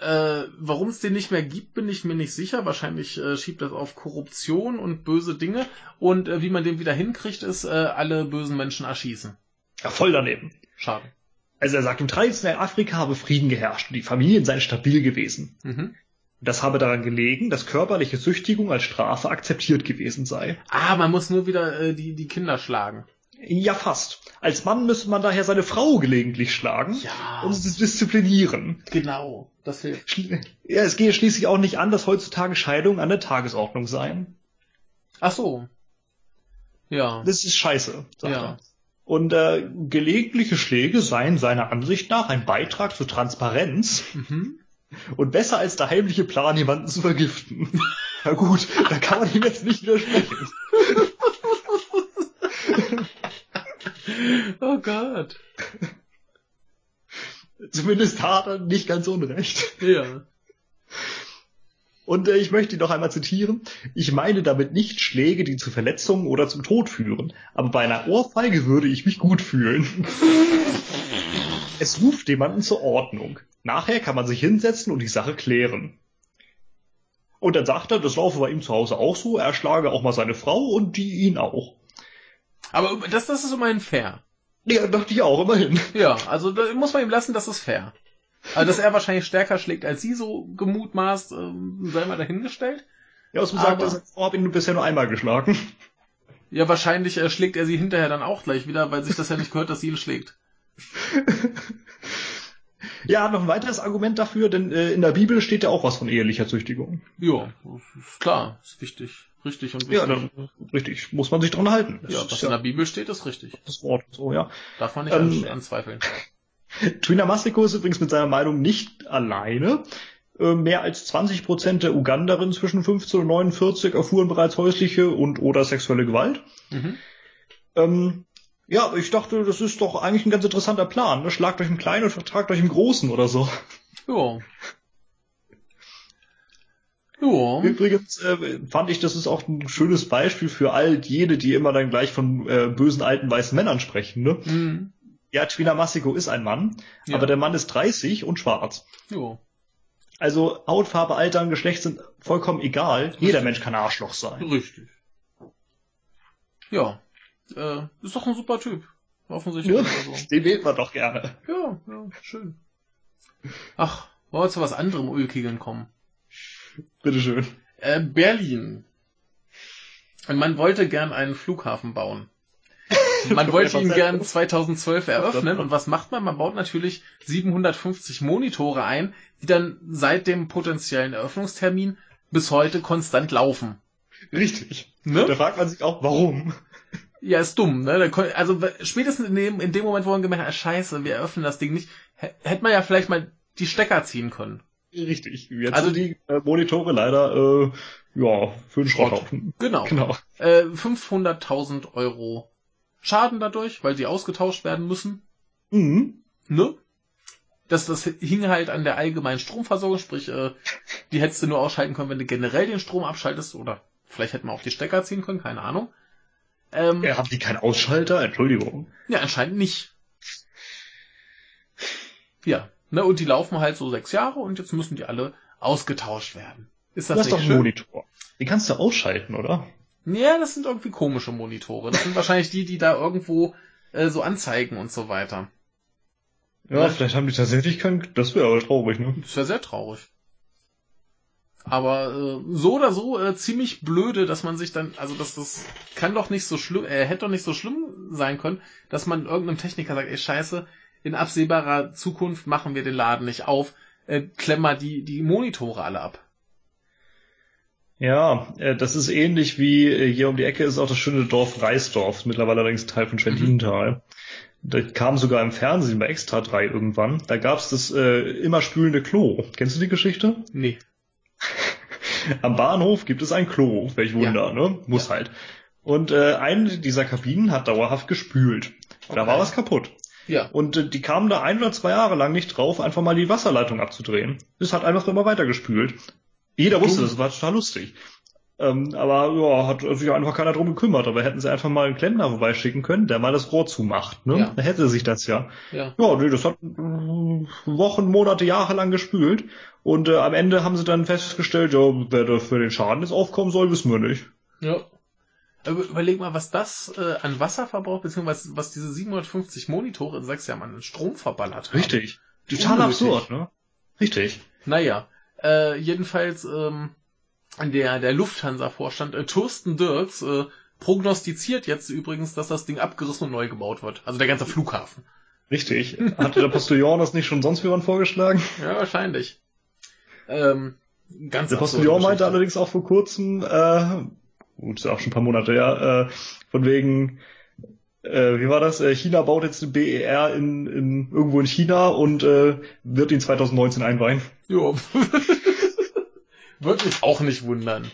Äh, Warum es den nicht mehr gibt, bin ich mir nicht sicher. Wahrscheinlich äh, schiebt das auf Korruption und böse Dinge. Und äh, wie man den wieder hinkriegt, ist äh, alle bösen Menschen erschießen. Ja, voll daneben. Schade. Also er sagt, im traditionellen Afrika habe Frieden geherrscht und die Familien seien stabil gewesen. Mhm. Das habe daran gelegen, dass körperliche Züchtigung als Strafe akzeptiert gewesen sei. Ah, man muss nur wieder äh, die, die Kinder schlagen. Ja, fast. Als Mann müsste man daher seine Frau gelegentlich schlagen, Ja. um sie zu disziplinieren. Genau. Das hilft. Ja, es gehe schließlich auch nicht an, dass heutzutage Scheidungen an der Tagesordnung seien. Ach so. Ja. Das ist scheiße, sagt Ja. er. Und äh, gelegentliche Schläge seien seiner Ansicht nach ein Beitrag zur Transparenz Mhm. und besser als der heimliche Plan, jemanden zu vergiften. Na gut, da kann man ihm jetzt nicht widersprechen. Oh Gott. Zumindest hat er nicht ganz unrecht. Ja. Und äh, ich möchte ihn noch einmal zitieren. Ich meine damit nicht Schläge, die zu Verletzungen oder zum Tod führen. Aber bei einer Ohrfeige würde ich mich gut fühlen. es ruft jemanden zur Ordnung. Nachher kann man sich hinsetzen und die Sache klären. Und dann sagt er, das laufe bei ihm zu Hause auch so. Er schlage auch mal seine Frau und die ihn auch. Aber das, das ist immerhin fair. Ja, dachte ich auch, immerhin. Ja, also da muss man ihm lassen, das ist fair. Also, dass er wahrscheinlich stärker schlägt als sie, so gemutmaßt, ähm, sei mal dahingestellt. Ja, was man sagt, seine Frau hat ihn bisher nur einmal geschlagen. Ja, wahrscheinlich äh, schlägt er sie hinterher dann auch gleich wieder, weil sich das ja nicht gehört, dass sie ihn schlägt. Ja, noch ein weiteres Argument dafür, denn äh, in der Bibel steht ja auch was von ehelicher Züchtigung. Ja, klar, ist wichtig. Richtig und wichtig. Ja, richtig, muss man sich dran halten. Das ja, was in der Bibel steht, ist richtig. das Wort so, ja. Darf man nicht Ähm, an- anzweifeln. Twina Masiko ist übrigens mit seiner Meinung nicht alleine. Äh, Mehr als 20 Prozent der Uganderinnen zwischen 15 und 49 erfuhren bereits häusliche und oder sexuelle Gewalt. Mhm. Ähm, ja, ich dachte, das ist doch eigentlich ein ganz interessanter Plan. Ne? Schlagt euch einen kleinen und vertragt euch einen großen oder so. Ja. Ja. Übrigens äh, fand ich, das ist auch ein schönes Beispiel für all jene, die immer dann gleich von äh, bösen alten weißen Männern sprechen. Ne? Mhm. Ja, Twina Masiko ist ein Mann, Ja. aber der Mann ist 30 und schwarz. Ja. Also Hautfarbe, Alter und Geschlecht sind vollkommen egal. Jeder Mensch kann Arschloch sein. Richtig. Ja. Äh, ist doch ein super Typ. Offensichtlich. Ja, Also. den wählt man doch gerne. Ja, ja, schön. Ach, wollen wir zu was anderem Ulkigen kommen? Bitteschön. Äh, Berlin. Und man wollte gern einen Flughafen bauen. Man wollte ihn gern 2012 eröffnen und was macht man? Man baut natürlich 750 Monitore ein, die dann seit dem potenziellen Eröffnungstermin bis heute konstant laufen. Richtig. Ne? Da fragt man sich auch, warum? Ja, ist dumm, ne? Also spätestens in dem, in dem Moment, wo man gemerkt hat, ah, scheiße, wir öffnen das Ding nicht, hä- hätte man ja vielleicht mal die Stecker ziehen können. Richtig. Jetzt Also- die äh, Monitore leider, äh, ja, für den Schrotthaufen. Genau. Genau. Äh, 500.000 Euro Schaden dadurch, weil sie ausgetauscht werden müssen. Mhm. Ne? Das, das hing halt an der allgemeinen Stromversorgung, sprich, äh, die hättest du nur ausschalten können, wenn du generell den Strom abschaltest oder vielleicht hätten wir auch die Stecker ziehen können, keine Ahnung. Ähm, Ja, haben die keinen Ausschalter? Entschuldigung. Ja, anscheinend nicht. Ja, ne, und die laufen halt so sechs Jahre und jetzt müssen die alle ausgetauscht werden. Ist das, Das ist nicht doch ein schön? Monitor. Den kannst du ausschalten, oder? Ja, das sind irgendwie komische Monitore. Das sind wahrscheinlich die, die da irgendwo äh, so anzeigen und so weiter. Ja, Ja. vielleicht haben die tatsächlich keinen, das wäre aber traurig, ne? Das wäre sehr traurig. Aber äh, so oder so äh, ziemlich blöde, dass man sich dann, also dass das kann doch nicht so schlimm, äh, hätte doch nicht so schlimm sein können, dass man irgendeinem Techniker sagt, ey Scheiße, in absehbarer Zukunft machen wir den Laden nicht auf, äh, klemm mal die, die Monitore alle ab. Ja, äh, das ist ähnlich wie äh, hier um die Ecke ist auch das schöne Dorf Reisdorf, mittlerweile allerdings Teil von Schwentinental. Da kam sogar im Fernsehen bei Extra 3 irgendwann. Da gab's das äh, immer spülende Klo. Kennst du die Geschichte? Nee. Am Bahnhof gibt es ein Klo, welch Wunder, ne? Muss Ja. halt. Und äh, eine dieser Kabinen hat dauerhaft gespült. Da Okay. war was kaputt. Ja. Und äh, die kamen da ein oder zwei Jahre lang nicht drauf, einfach mal die Wasserleitung abzudrehen. Das hat einfach immer weitergespült. Jeder wusste, das war total lustig. Ähm, aber ja, hat sich einfach keiner drum gekümmert. Aber hätten sie einfach mal einen Klempner vorbeischicken können, der mal das Rohr zumacht. Ne? Ja. Dann hätte sich das ja. Ja. Ja, nee, das hat äh, Wochen, Monate, Jahre lang gespült. Und äh, am Ende haben sie dann festgestellt, ja, wer da für den Schaden jetzt aufkommen soll, wissen wir nicht. Ja. Aber überleg mal, was das äh, an Wasser verbraucht, beziehungsweise was diese 750 Monitore in sechs Jahren an Strom verballert haben. Richtig. Total absurd, ne? Richtig. Naja, äh, jedenfalls ähm, der, der Lufthansa-Vorstand äh, Thorsten Dirks äh, prognostiziert jetzt übrigens, dass das Ding abgerissen und neu gebaut wird. Also der ganze Flughafen. Richtig. Hatte der Postillon das nicht schon sonst jemand vorgeschlagen? Ja, wahrscheinlich. Ähm, ganz Der Postillon meinte allerdings auch vor kurzem, äh, gut, ist ja auch schon ein paar Monate her, äh, von wegen, äh, wie war das? Äh, China baut jetzt eine BER in, in irgendwo in China und äh, wird ihn 2019 einweihen. Jo. Würde mich auch nicht wundern.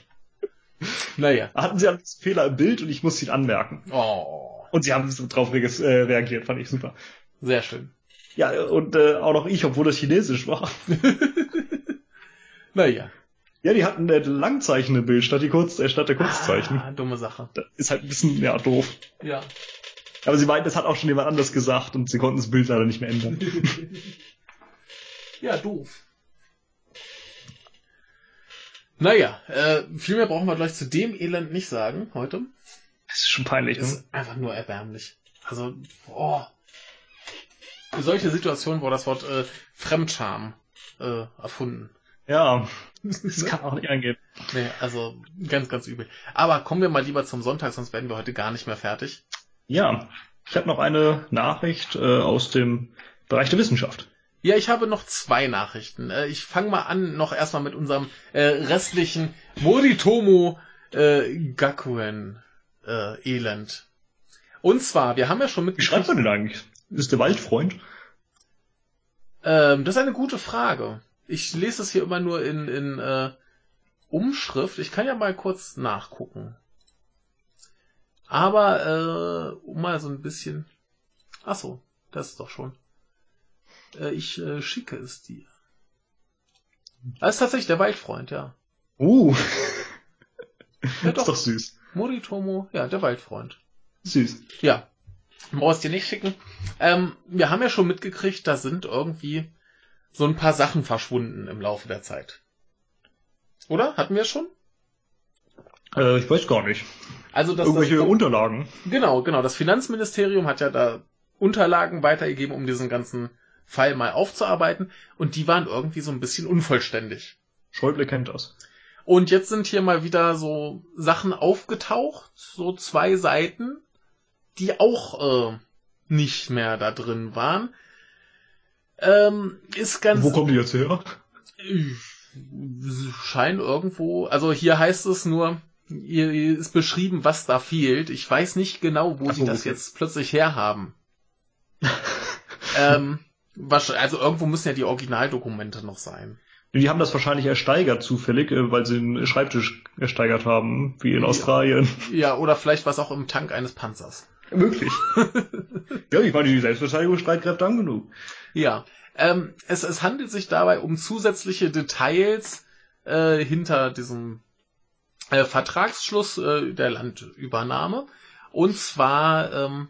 Naja. Hatten sie einen Fehler im Bild und ich muss ihn anmerken. Oh, Und sie haben regis- äh, reagiert, fand ich super. sehr schön. Ja, und äh, auch noch ich, obwohl das chinesisch war. Naja. Ja, die hatten Langzeichen im Bild statt, die Kurz, äh, statt der Kurzzeichen. Ah, dumme Sache. Das ist halt ein bisschen, ja, doof. Ja. Aber sie meinten, das hat auch schon jemand anders gesagt und sie konnten das Bild leider nicht mehr ändern. Ja, doof. Naja, äh, viel mehr brauchen wir gleich zu dem Elend nicht sagen heute. Das ist schon peinlich, ne? Ist einfach nur erbärmlich. Also, oh. Solche Situationen, wo das Wort äh, Fremdscham äh, erfunden. Ja, das kann auch nicht angehen. Nee, also ganz, ganz übel. Aber kommen wir mal lieber zum Sonntag, sonst werden wir heute gar nicht mehr fertig. Ja, ich habe noch eine Nachricht äh, aus dem Bereich der Wissenschaft. Ja, ich habe noch zwei Nachrichten. Äh, ich fange mal an, noch erstmal mit unserem äh, restlichen Moritomo äh, Gakuen äh, Elend. Und zwar, wir haben ja schon Wie schreibt man denn eigentlich? Ist der Waldfreund? Ähm, das ist eine gute Frage. Ich lese es hier immer nur in, in äh, Umschrift. Ich kann ja mal kurz nachgucken. Aber äh, um mal so ein bisschen. Ach so, das ist doch schon. Äh, ich äh, schicke es dir. Das ist tatsächlich der Waldfreund, ja. Uh, Ja ist doch süß. Moritomo, ja, der Waldfreund. Süß. Ja. Brauchst dir nicht schicken. Ähm, wir haben ja schon mitgekriegt, da sind irgendwie so ein paar Sachen verschwunden im Laufe der Zeit. Oder? Hatten wir schon? Äh, ich weiß gar nicht. Also das, Irgendwelche das Unterlagen. genau, genau. Das Finanzministerium hat ja da Unterlagen weitergegeben, um diesen ganzen Fall mal aufzuarbeiten. Und die waren irgendwie so ein bisschen unvollständig. Schäuble kennt das. Und jetzt sind hier mal wieder so Sachen aufgetaucht, so zwei Seiten, die auch äh, nicht mehr da drin waren. Ähm, ist ganz. Wo kommen die jetzt her? Scheinen irgendwo. Also hier heißt es nur, hier ist beschrieben, was da fehlt. Ich weiß nicht genau, wo Ach so, sie das okay. jetzt plötzlich herhaben. ähm, also irgendwo müssen ja die Originaldokumente noch sein. Die haben das wahrscheinlich ersteigert zufällig, äh, weil sie einen Schreibtisch ersteigert haben, wie in Ja. Australien. Ja, oder vielleicht was auch im Tank eines Panzers. Möglich. ja, ich meine, die Selbstverteidigungsstreitkräfte haben genug. Ja. Ähm, es, es handelt sich dabei um zusätzliche Details äh, hinter diesem äh, Vertragsschluss äh, der Landübernahme. Und zwar ähm,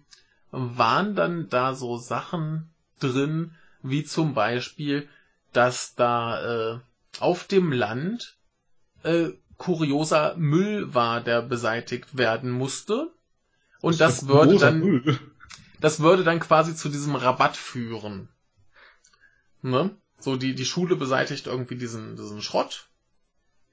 waren dann da so Sachen drin, wie zum Beispiel, dass da äh, auf dem Land äh, kurioser Müll war, der beseitigt werden musste. Und das, ist würde dann Müll. das würde dann quasi zu diesem Rabatt führen. Ne? So, die, die Schule beseitigt irgendwie diesen, diesen Schrott.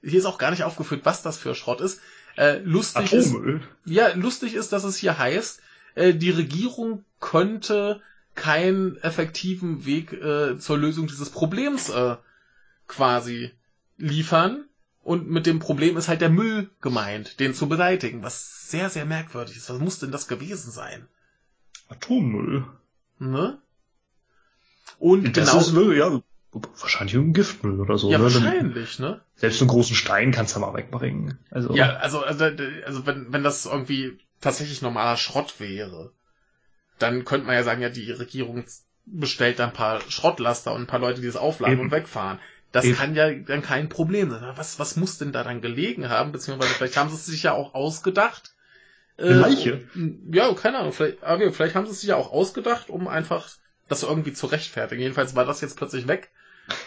Hier ist auch gar nicht aufgeführt, was das für Schrott ist. Äh, lustig ist, Atommüll. ja, lustig ist, dass es hier heißt, äh, die Regierung könnte keinen effektiven Weg äh, zur Lösung dieses Problems äh, quasi liefern. Und mit dem Problem ist halt der Müll gemeint, den zu beseitigen, was sehr, sehr merkwürdig ist. Was muss denn das gewesen sein? Atommüll. Ne? Und Das genau. ist wirklich, ja, wahrscheinlich irgendein Giftmüll oder so. ja, ne? Dann- wahrscheinlich, ne? Selbst einen großen Stein kannst du mal wegbringen. Also, Ja, also, also, also wenn, wenn das irgendwie tatsächlich normaler Schrott wäre, dann könnte man ja sagen, ja, die Regierung bestellt da ein paar Schrottlaster und ein paar Leute, die das aufladen Eben. und wegfahren. Das Eben. kann ja dann kein Problem sein. Was, was muss denn da dann gelegen haben? Beziehungsweise vielleicht haben sie es sich ja auch ausgedacht. Äh, Leiche? Ja, keine Ahnung. Vielleicht, aber vielleicht haben sie es sich ja auch ausgedacht, um einfach das irgendwie zu rechtfertigen. Jedenfalls war das jetzt plötzlich weg.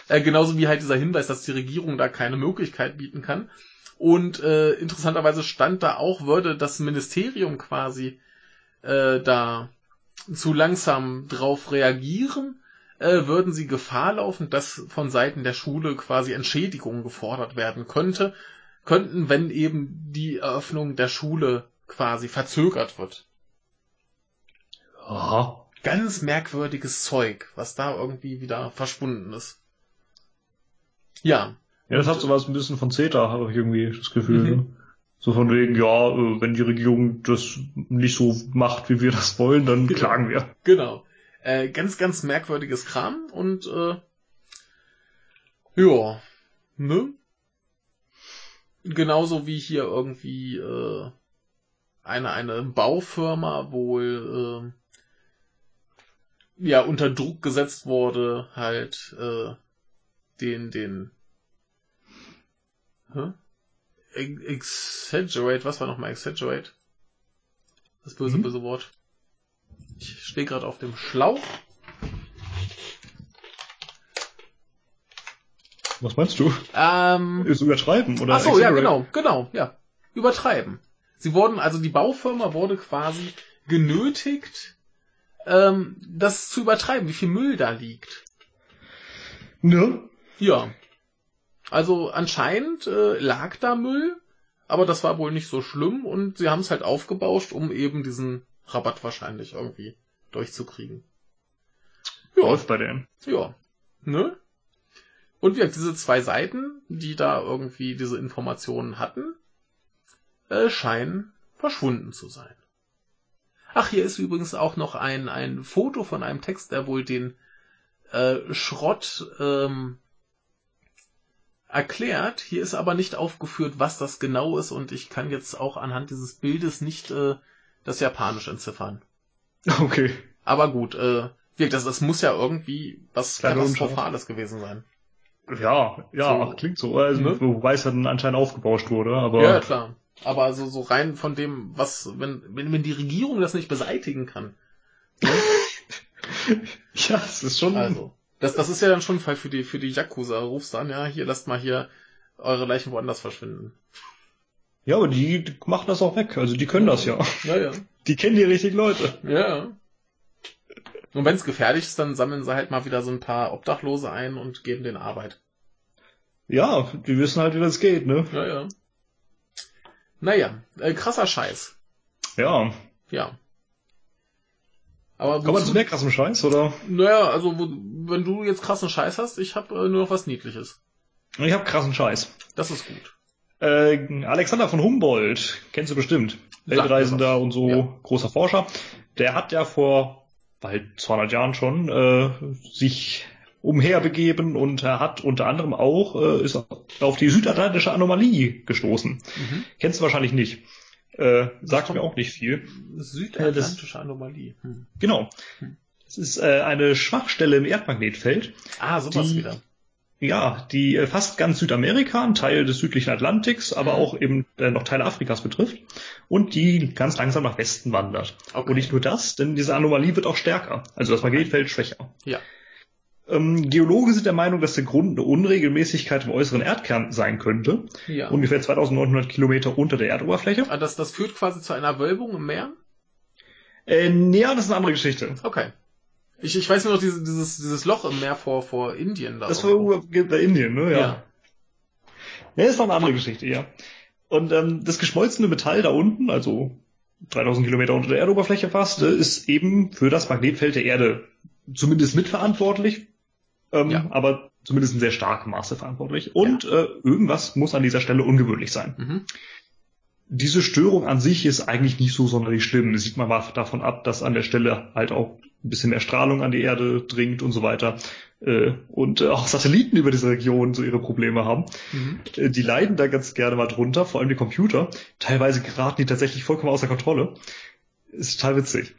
Äh, genauso wie halt dieser Hinweis, dass die Regierung da keine Möglichkeit bieten kann. Und äh, interessanterweise stand da auch, würde das Ministerium quasi äh, da zu langsam drauf reagieren, äh, würden sie Gefahr laufen, dass von Seiten der Schule quasi Entschädigungen gefordert werden könnte, könnten, wenn eben die Eröffnung der Schule quasi verzögert wird. Aha. Ganz merkwürdiges Zeug, was da irgendwie wieder verschwunden ist. Ja, Ja, das hat so was ein bisschen von CETA, habe ich irgendwie das Gefühl. Mhm. Ne? So von wegen, ja, äh, wenn die Regierung das nicht so macht, wie wir das wollen, dann Genau. klagen wir. Genau. Äh, ganz, ganz merkwürdiges Kram und äh, ja, ne? Genauso wie hier irgendwie äh, eine, eine Baufirma wohl äh, ja unter Druck gesetzt wurde, halt äh, den, den hä? Ex- Exaggerate, was war nochmal Exaggerate? Das böse, Mhm. böse Wort. Ich stehe gerade auf dem Schlauch. Was meinst du? Ähm, Ist übertreiben oder? ach so, ja, genau, genau, ja. Übertreiben. Sie wurden, also die Baufirma wurde quasi genötigt, ähm, das zu übertreiben, wie viel Müll da liegt. Ne? Ja. Also anscheinend äh, lag da Müll, aber das war wohl nicht so schlimm und sie haben es halt aufgebauscht, um eben diesen Rabatt wahrscheinlich irgendwie durchzukriegen. Ja. Läuft bei denen. Ja. Ne? Und wie gesagt, diese zwei Seiten, die da irgendwie diese Informationen hatten, äh, scheinen verschwunden zu sein. Ach, hier ist übrigens auch noch ein, ein Foto von einem Text, der wohl den äh, Schrott ähm, erklärt. Hier ist aber nicht aufgeführt, was das genau ist und ich kann jetzt auch anhand dieses Bildes nicht äh, das Japanisch entziffern. Okay. Aber gut, äh, wirkt das, das muss ja irgendwie was Kleine Katastrophales gewesen sein. Ja, ja, So. klingt so. Also, Ne? Wobei es dann anscheinend aufgebauscht wurde, aber. Ja, klar. Aber so, so rein von dem, was, wenn, wenn, wenn die Regierung das nicht beseitigen kann. ja, es ist schon. Also, das, das ist ja dann schon ein Fall für die, für die Yakuza. Rufst an, ja, hier, lasst mal hier eure Leichen woanders verschwinden. Ja, aber die machen das auch weg. Also die können das ja. Ja, ja. Die kennen die richtigen Leute. Ja. Und wenn es gefährlich ist, dann sammeln sie halt mal wieder so ein paar Obdachlose ein und geben denen Arbeit. Ja, die wissen halt, wie das geht, ne? Ja, ja. Naja, äh, krasser Scheiß. Ja. Ja. Aber wir wozu- zu mehr krassem Scheiß, oder? Naja, also wo, wenn du jetzt krassen Scheiß hast, ich habe äh, nur noch was Niedliches. Ich habe krassen Scheiß. Das ist gut. Äh, Alexander von Humboldt, kennst du bestimmt. Weltreisender und so, Ja. großer Forscher. Der hat ja vor bald 200 Jahren schon äh, sich umherbegeben und er hat unter anderem auch äh, ist auf die südatlantische Anomalie gestoßen. Mhm. Kennst du wahrscheinlich nicht. Äh, sagt mir auch nicht viel. Südatlantische Anomalie. Hm. Genau. Hm. Es ist äh, eine Schwachstelle im Erdmagnetfeld. Ah, sowas Die- wieder. Ja, die äh, fast ganz Südamerika, ein Teil des südlichen Atlantiks, aber Mhm. auch eben äh, noch Teile Afrikas betrifft und die ganz langsam nach Westen wandert. Okay. Und nicht nur das, denn diese Anomalie wird auch stärker, also das Magnetfeld schwächer. Ja. Ähm, Geologen sind der Meinung, dass der Grund eine Unregelmäßigkeit im äußeren Erdkern sein könnte, Ja. ungefähr 2900 Kilometer unter der Erdoberfläche. Ah, das, das führt quasi zu einer Wölbung im Meer? Äh, ja, das ist eine andere Geschichte. Okay. Ich, ich weiß nur noch dieses, dieses, dieses Loch im Meer vor, vor Indien da. Das war irgendwo bei Indien, ne? Ja. Ja. Ja, ist noch eine andere Geschichte, ja. Und ähm, das geschmolzene Metall da unten, also 3000 Kilometer unter der Erdoberfläche fast, äh, ist eben für das Magnetfeld der Erde zumindest mitverantwortlich, ähm, Ja. aber zumindest in sehr starkem Maße verantwortlich. Und äh, irgendwas muss an dieser Stelle ungewöhnlich sein. Mhm. Diese Störung an sich ist eigentlich nicht so sonderlich schlimm. Das sieht man mal davon ab, dass an der Stelle halt auch ein bisschen mehr Strahlung an die Erde dringt und so weiter. Äh, Und äh, auch Satelliten über diese Region so ihre Probleme haben. Mhm. Äh, Die leiden da ganz gerne mal drunter, vor allem die Computer. Teilweise geraten die tatsächlich vollkommen außer Kontrolle. Ist total witzig.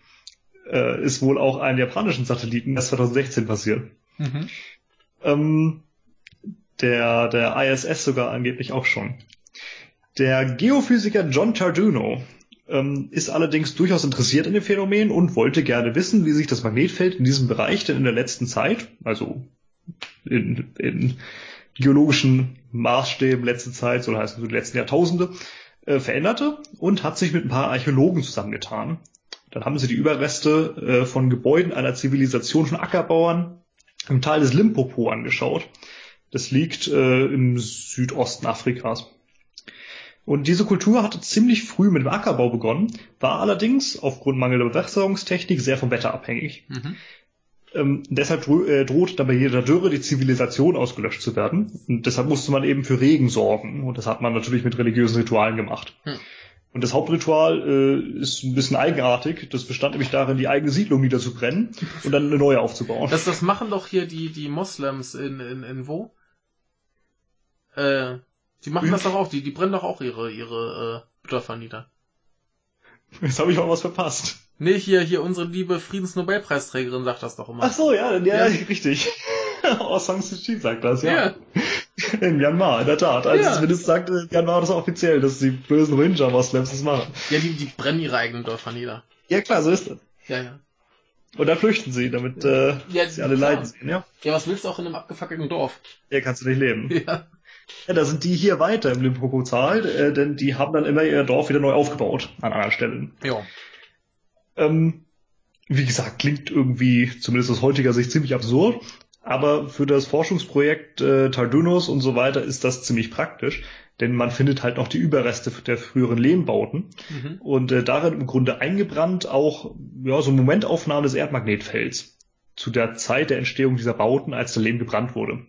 Ist wohl auch einem japanischen Satelliten erst 2016 passiert. Mhm. Ähm, der, der ISS sogar angeblich auch schon. Der Geophysiker John Tarduno ähm, ist allerdings durchaus interessiert in dem Phänomen und wollte gerne wissen, wie sich das Magnetfeld in diesem Bereich denn in der letzten Zeit, also in, in geologischen Maßstäben letzte Zeit, so heißt es die letzten Jahrtausende, äh, veränderte und hat sich mit ein paar Archäologen zusammengetan. Dann haben sie die Überreste äh, von Gebäuden einer Zivilisation von Ackerbauern im Tal des Limpopo angeschaut. Das liegt äh, im Südosten Afrikas. Und diese Kultur hatte ziemlich früh mit dem Ackerbau begonnen, war allerdings aufgrund mangelnder Bewässerungstechnik sehr vom Wetter abhängig. Mhm. Ähm, deshalb dro äh, droht dann bei jeder Dürre die Zivilisation ausgelöscht zu werden. Und deshalb musste man eben für Regen sorgen. Und das hat man natürlich mit religiösen Ritualen gemacht. Hm. Und das Hauptritual äh, ist ein bisschen eigenartig. Das bestand nämlich darin, die eigene Siedlung niederzubrennen und dann eine neue aufzubauen. Das, das machen doch hier die, die Moslems in, in, in wo? Äh, die machen das doch auch, die, die brennen doch auch ihre, ihre äh, Dörfer nieder. Jetzt habe ich auch was verpasst. Nee, hier, hier unsere liebe Friedensnobelpreisträgerin sagt das doch immer. Ach so, ja, ja, Ja. richtig. Aung San Suu Kyi sagt das, ja. Ja. In Myanmar, in der Tat. Also Ja. zumindest sagt äh, Myanmar das offiziell, dass die bösen Rohingya-Moslems das machen. Ja, die, die brennen ihre eigenen Dörfer nieder. Ja klar, so ist das. Ja, ja. Und dann flüchten sie, damit äh, Ja, sie alle klar. leiden sehen, ja? Ja, was willst du auch in einem abgefackelten Dorf? Hier kannst du nicht leben. Ja. Ja, da sind die hier weiter im Limpopo-Tal, äh, denn die haben dann immer ihr Dorf wieder neu aufgebaut an anderen Stellen. Ja. Ähm, wie gesagt, klingt irgendwie, zumindest aus heutiger Sicht, ziemlich absurd. Aber für das Forschungsprojekt äh, Tardunos und so weiter ist das ziemlich praktisch, denn man findet halt noch die Überreste der früheren Lehmbauten Mhm. und äh, darin im Grunde eingebrannt auch ja, so Momentaufnahmen des Erdmagnetfelds zu der Zeit der Entstehung dieser Bauten, als der Lehm gebrannt wurde.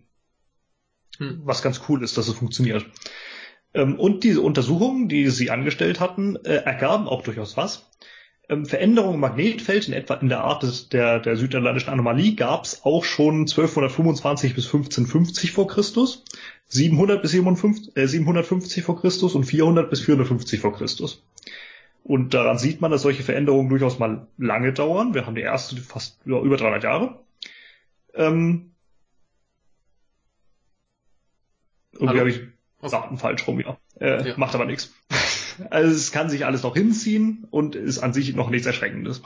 Hm. Was ganz cool ist, dass es funktioniert. Ähm, und diese Untersuchungen, die sie angestellt hatten, äh, ergaben auch durchaus was. Ähm, Veränderungen im Magnetfeld in etwa in der Art des, der, der südatlantischen Anomalie gab es auch schon 1225 bis 1550 vor Christus, 700 bis 57, äh, 750 vor Christus und 400 bis 450 vor Christus. Und daran sieht man, dass solche Veränderungen durchaus mal lange dauern. Wir haben die erste fast ja, über 300 Jahre. Ähm, irgendwie habe ich? Daten falsch rum, ja. Äh, Ja. Macht aber nichts. Also es kann sich alles noch hinziehen und ist an sich noch nichts Erschreckendes.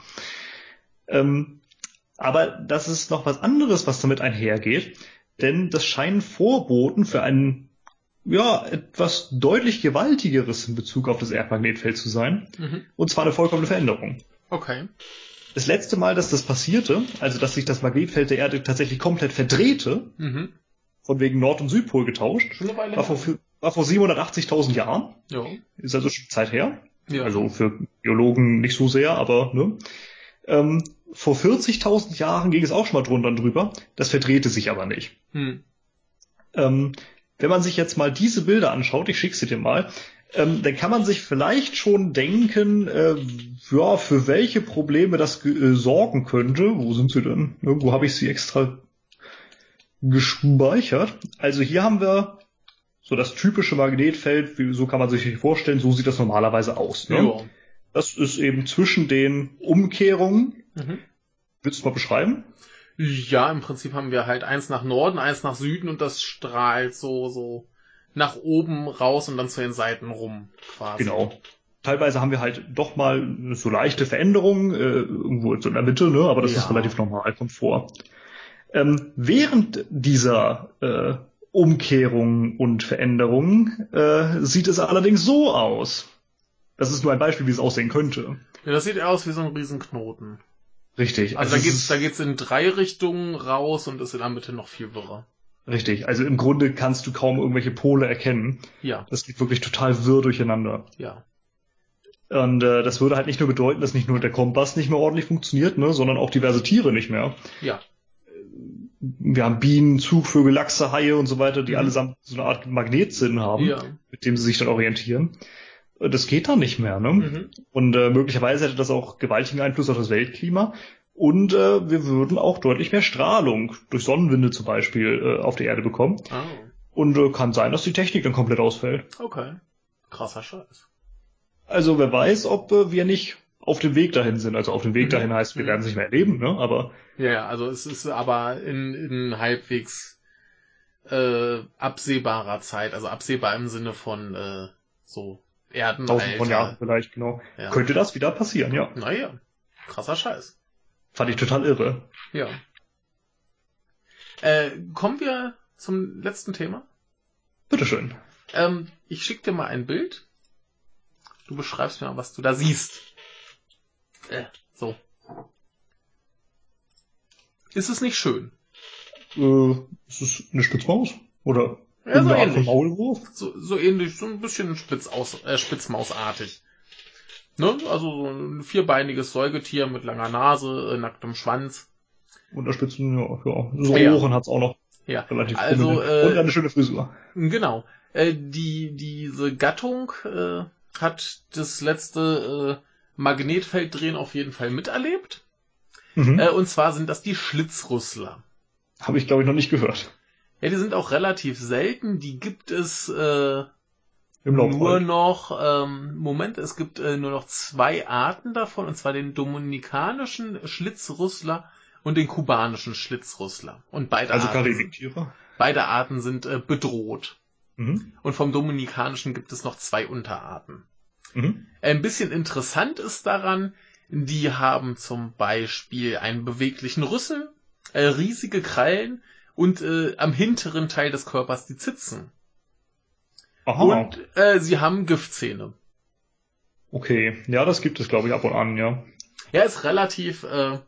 Ähm, aber das ist noch was anderes, was damit einhergeht, denn das scheinen Vorboten für ein ja, etwas deutlich gewaltigeres in Bezug auf das Erdmagnetfeld zu sein, Mhm. und zwar eine vollkommene Veränderung. Okay. Das letzte Mal, dass das passierte, also dass sich das Magnetfeld der Erde tatsächlich komplett verdrehte, Mhm. von wegen Nord- und Südpol getauscht, war vor. War vor 780.000 Jahren. Ja. Ist also schon Zeit her. ja. Also für Biologen nicht so sehr, aber ne. Ähm, vor 40.000 Jahren ging es auch schon mal drunter und drüber. Das verdrehte sich aber nicht. Hm. Ähm, wenn man sich jetzt mal diese Bilder anschaut, ich schicke sie dir mal, ähm, dann kann man sich vielleicht schon denken, äh, ja, für welche Probleme das äh, sorgen könnte. Wo sind sie denn? Irgendwo habe ich sie extra gespeichert. Also hier haben wir so das typische Magnetfeld, wie, so kann man sich vorstellen, so sieht das normalerweise aus. Ne? Ja. Das ist eben zwischen den Umkehrungen. Mhm. Willst du mal beschreiben? Ja, im Prinzip haben wir halt eins nach Norden, eins nach Süden und das strahlt so, so nach oben raus und dann zu den Seiten rum, quasi. Genau. Teilweise haben wir halt doch mal so leichte Veränderungen, äh, irgendwo so in der Mitte, ne? aber das Ja. ist relativ normal, kommt vor. Ähm, während dieser äh, Umkehrungen und Veränderungen äh, sieht es allerdings so aus. Das ist nur ein Beispiel, wie es aussehen könnte. Ja, das sieht aus wie so ein Riesenknoten. Richtig. Also, da es geht's, da geht's in drei Richtungen raus und ist in der Mitte noch viel wirrer. Richtig. Also im Grunde kannst du kaum irgendwelche Pole erkennen. Ja, Das geht wirklich total wirr durcheinander. ja. Und äh, das würde halt nicht nur bedeuten, dass nicht nur der Kompass nicht mehr ordentlich funktioniert, ne, sondern auch diverse Tiere nicht mehr. Ja. Wir haben Bienen, Zugvögel, Lachse, Haie und so weiter, die Mhm. allesamt so eine Art Magnetsinn haben, Ja. mit dem sie sich dann orientieren. Äh, Das geht dann nicht mehr. Ne? Mhm. Und äh, möglicherweise hätte das auch gewaltigen Einfluss auf das Weltklima. Und äh, wir würden auch deutlich mehr Strahlung durch Sonnenwinde zum Beispiel äh, auf der Erde bekommen. Ah, Und äh, kann sein, dass die Technik dann komplett ausfällt. okay. Krasser Scheiß. Also wer weiß, ob äh, wir nicht auf dem Weg dahin sind. Also auf dem Weg Mhm. dahin heißt, wir werden es nicht mehr erleben, ne? Aber Ja, ja, also es ist aber in, in halbwegs äh, absehbarer Zeit, also absehbar im Sinne von äh, so Erden. tausend von Jahren vielleicht, genau. Ja. Könnte das wieder passieren, ja. Naja, krasser Scheiß. Fand ich total irre. Ja. Äh, kommen wir zum letzten Thema. Bitteschön. Ähm, ich schicke dir mal ein Bild. Du beschreibst mir mal, was du da siehst. Äh, so. Ist es nicht schön? Äh, ist es eine Spitzmaus? Oder Ja, so ähnlich. Maulwurf? So, so ähnlich, so ein bisschen spitz aus, äh, spitzmausartig. Ne? Also so ein vierbeiniges Säugetier mit langer Nase, äh, nacktem Schwanz. Und der Spitzen, ja, ja. So Ja. Ohren hat's auch noch. Ja. Relativ Also, prominent. äh, Und eine schöne Frisur. Genau. Äh, die, diese Gattung äh, hat das letzte äh, Magnetfelddrehen auf jeden Fall miterlebt. Mhm. Äh, und zwar sind das die Schlitzrüssler. Habe ich, glaube ich, noch nicht gehört. Ja, die sind auch relativ selten. Die gibt es äh, nur noch, ähm, Moment, es gibt äh, nur noch zwei Arten davon, und zwar den dominikanischen Schlitzrüssler und den kubanischen Schlitzrüssler. Und beide, Also Arten, Karibiktiere. beide Arten sind äh, bedroht. Mhm. Und vom dominikanischen gibt es noch zwei Unterarten. Mhm. Ein bisschen interessant ist daran, die haben zum Beispiel einen beweglichen Rüssel, äh, riesige Krallen und äh, am hinteren Teil des Körpers die Zitzen. Aha. Und äh, sie haben Giftzähne. Okay. Ja, das gibt es, glaube ich, ab und an, ja. Ja, ist relativ äh,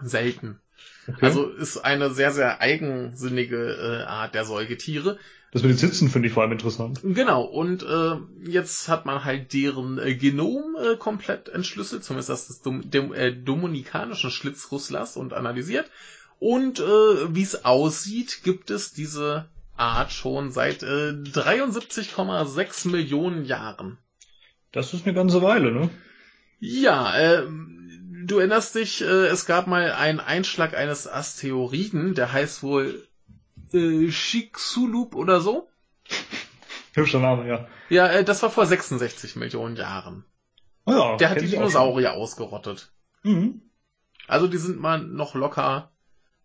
selten. Okay. Also ist eine sehr, sehr eigensinnige äh, Art der Säugetiere. das mit den Sitzen finde ich vor allem interessant. Genau, und äh, jetzt hat man halt deren äh, Genom äh, komplett entschlüsselt, zumindest das des Dom dem, äh, dominikanischen Schlitzrusslers und analysiert. Und äh, wie es aussieht, gibt es diese Art schon seit äh, 73,6 Millionen Jahren. Das ist eine ganze Weile, ne? Ja, äh, du erinnerst dich, äh, es gab mal einen Einschlag eines Asteroiden, der heißt wohl äh, Chicxulub oder so. Hübscher Name, ja. Ja, äh, das war vor 66 Millionen Jahren. Oh ja Der hat die Dinosaurier ausgerottet. Mhm. Also die sind mal noch locker,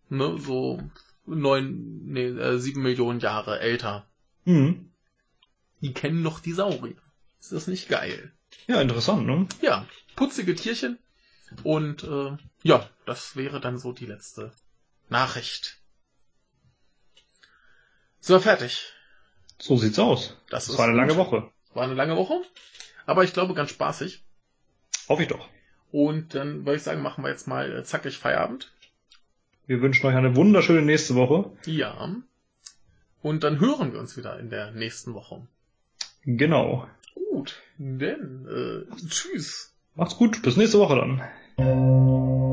ne, so neun, nee, äh, sieben Millionen Jahre älter. Mhm. Die kennen noch die Saurier. Ist das nicht geil? Ja, interessant, ne? Ja, putzige Tierchen. Und äh, ja, das wäre dann so die letzte Nachricht. So, fertig. So sieht's aus. Das, Das ist war eine lange gut. Woche. War eine lange Woche. Aber ich glaube ganz spaßig. Hoffe ich doch. Und dann würde ich sagen, machen wir jetzt mal äh, zackig Feierabend. Wir wünschen euch eine wunderschöne nächste Woche. Ja. Und dann hören wir uns wieder in der nächsten Woche. Genau. Gut, denn äh, tschüss. Macht's gut. Bis nächste Woche dann.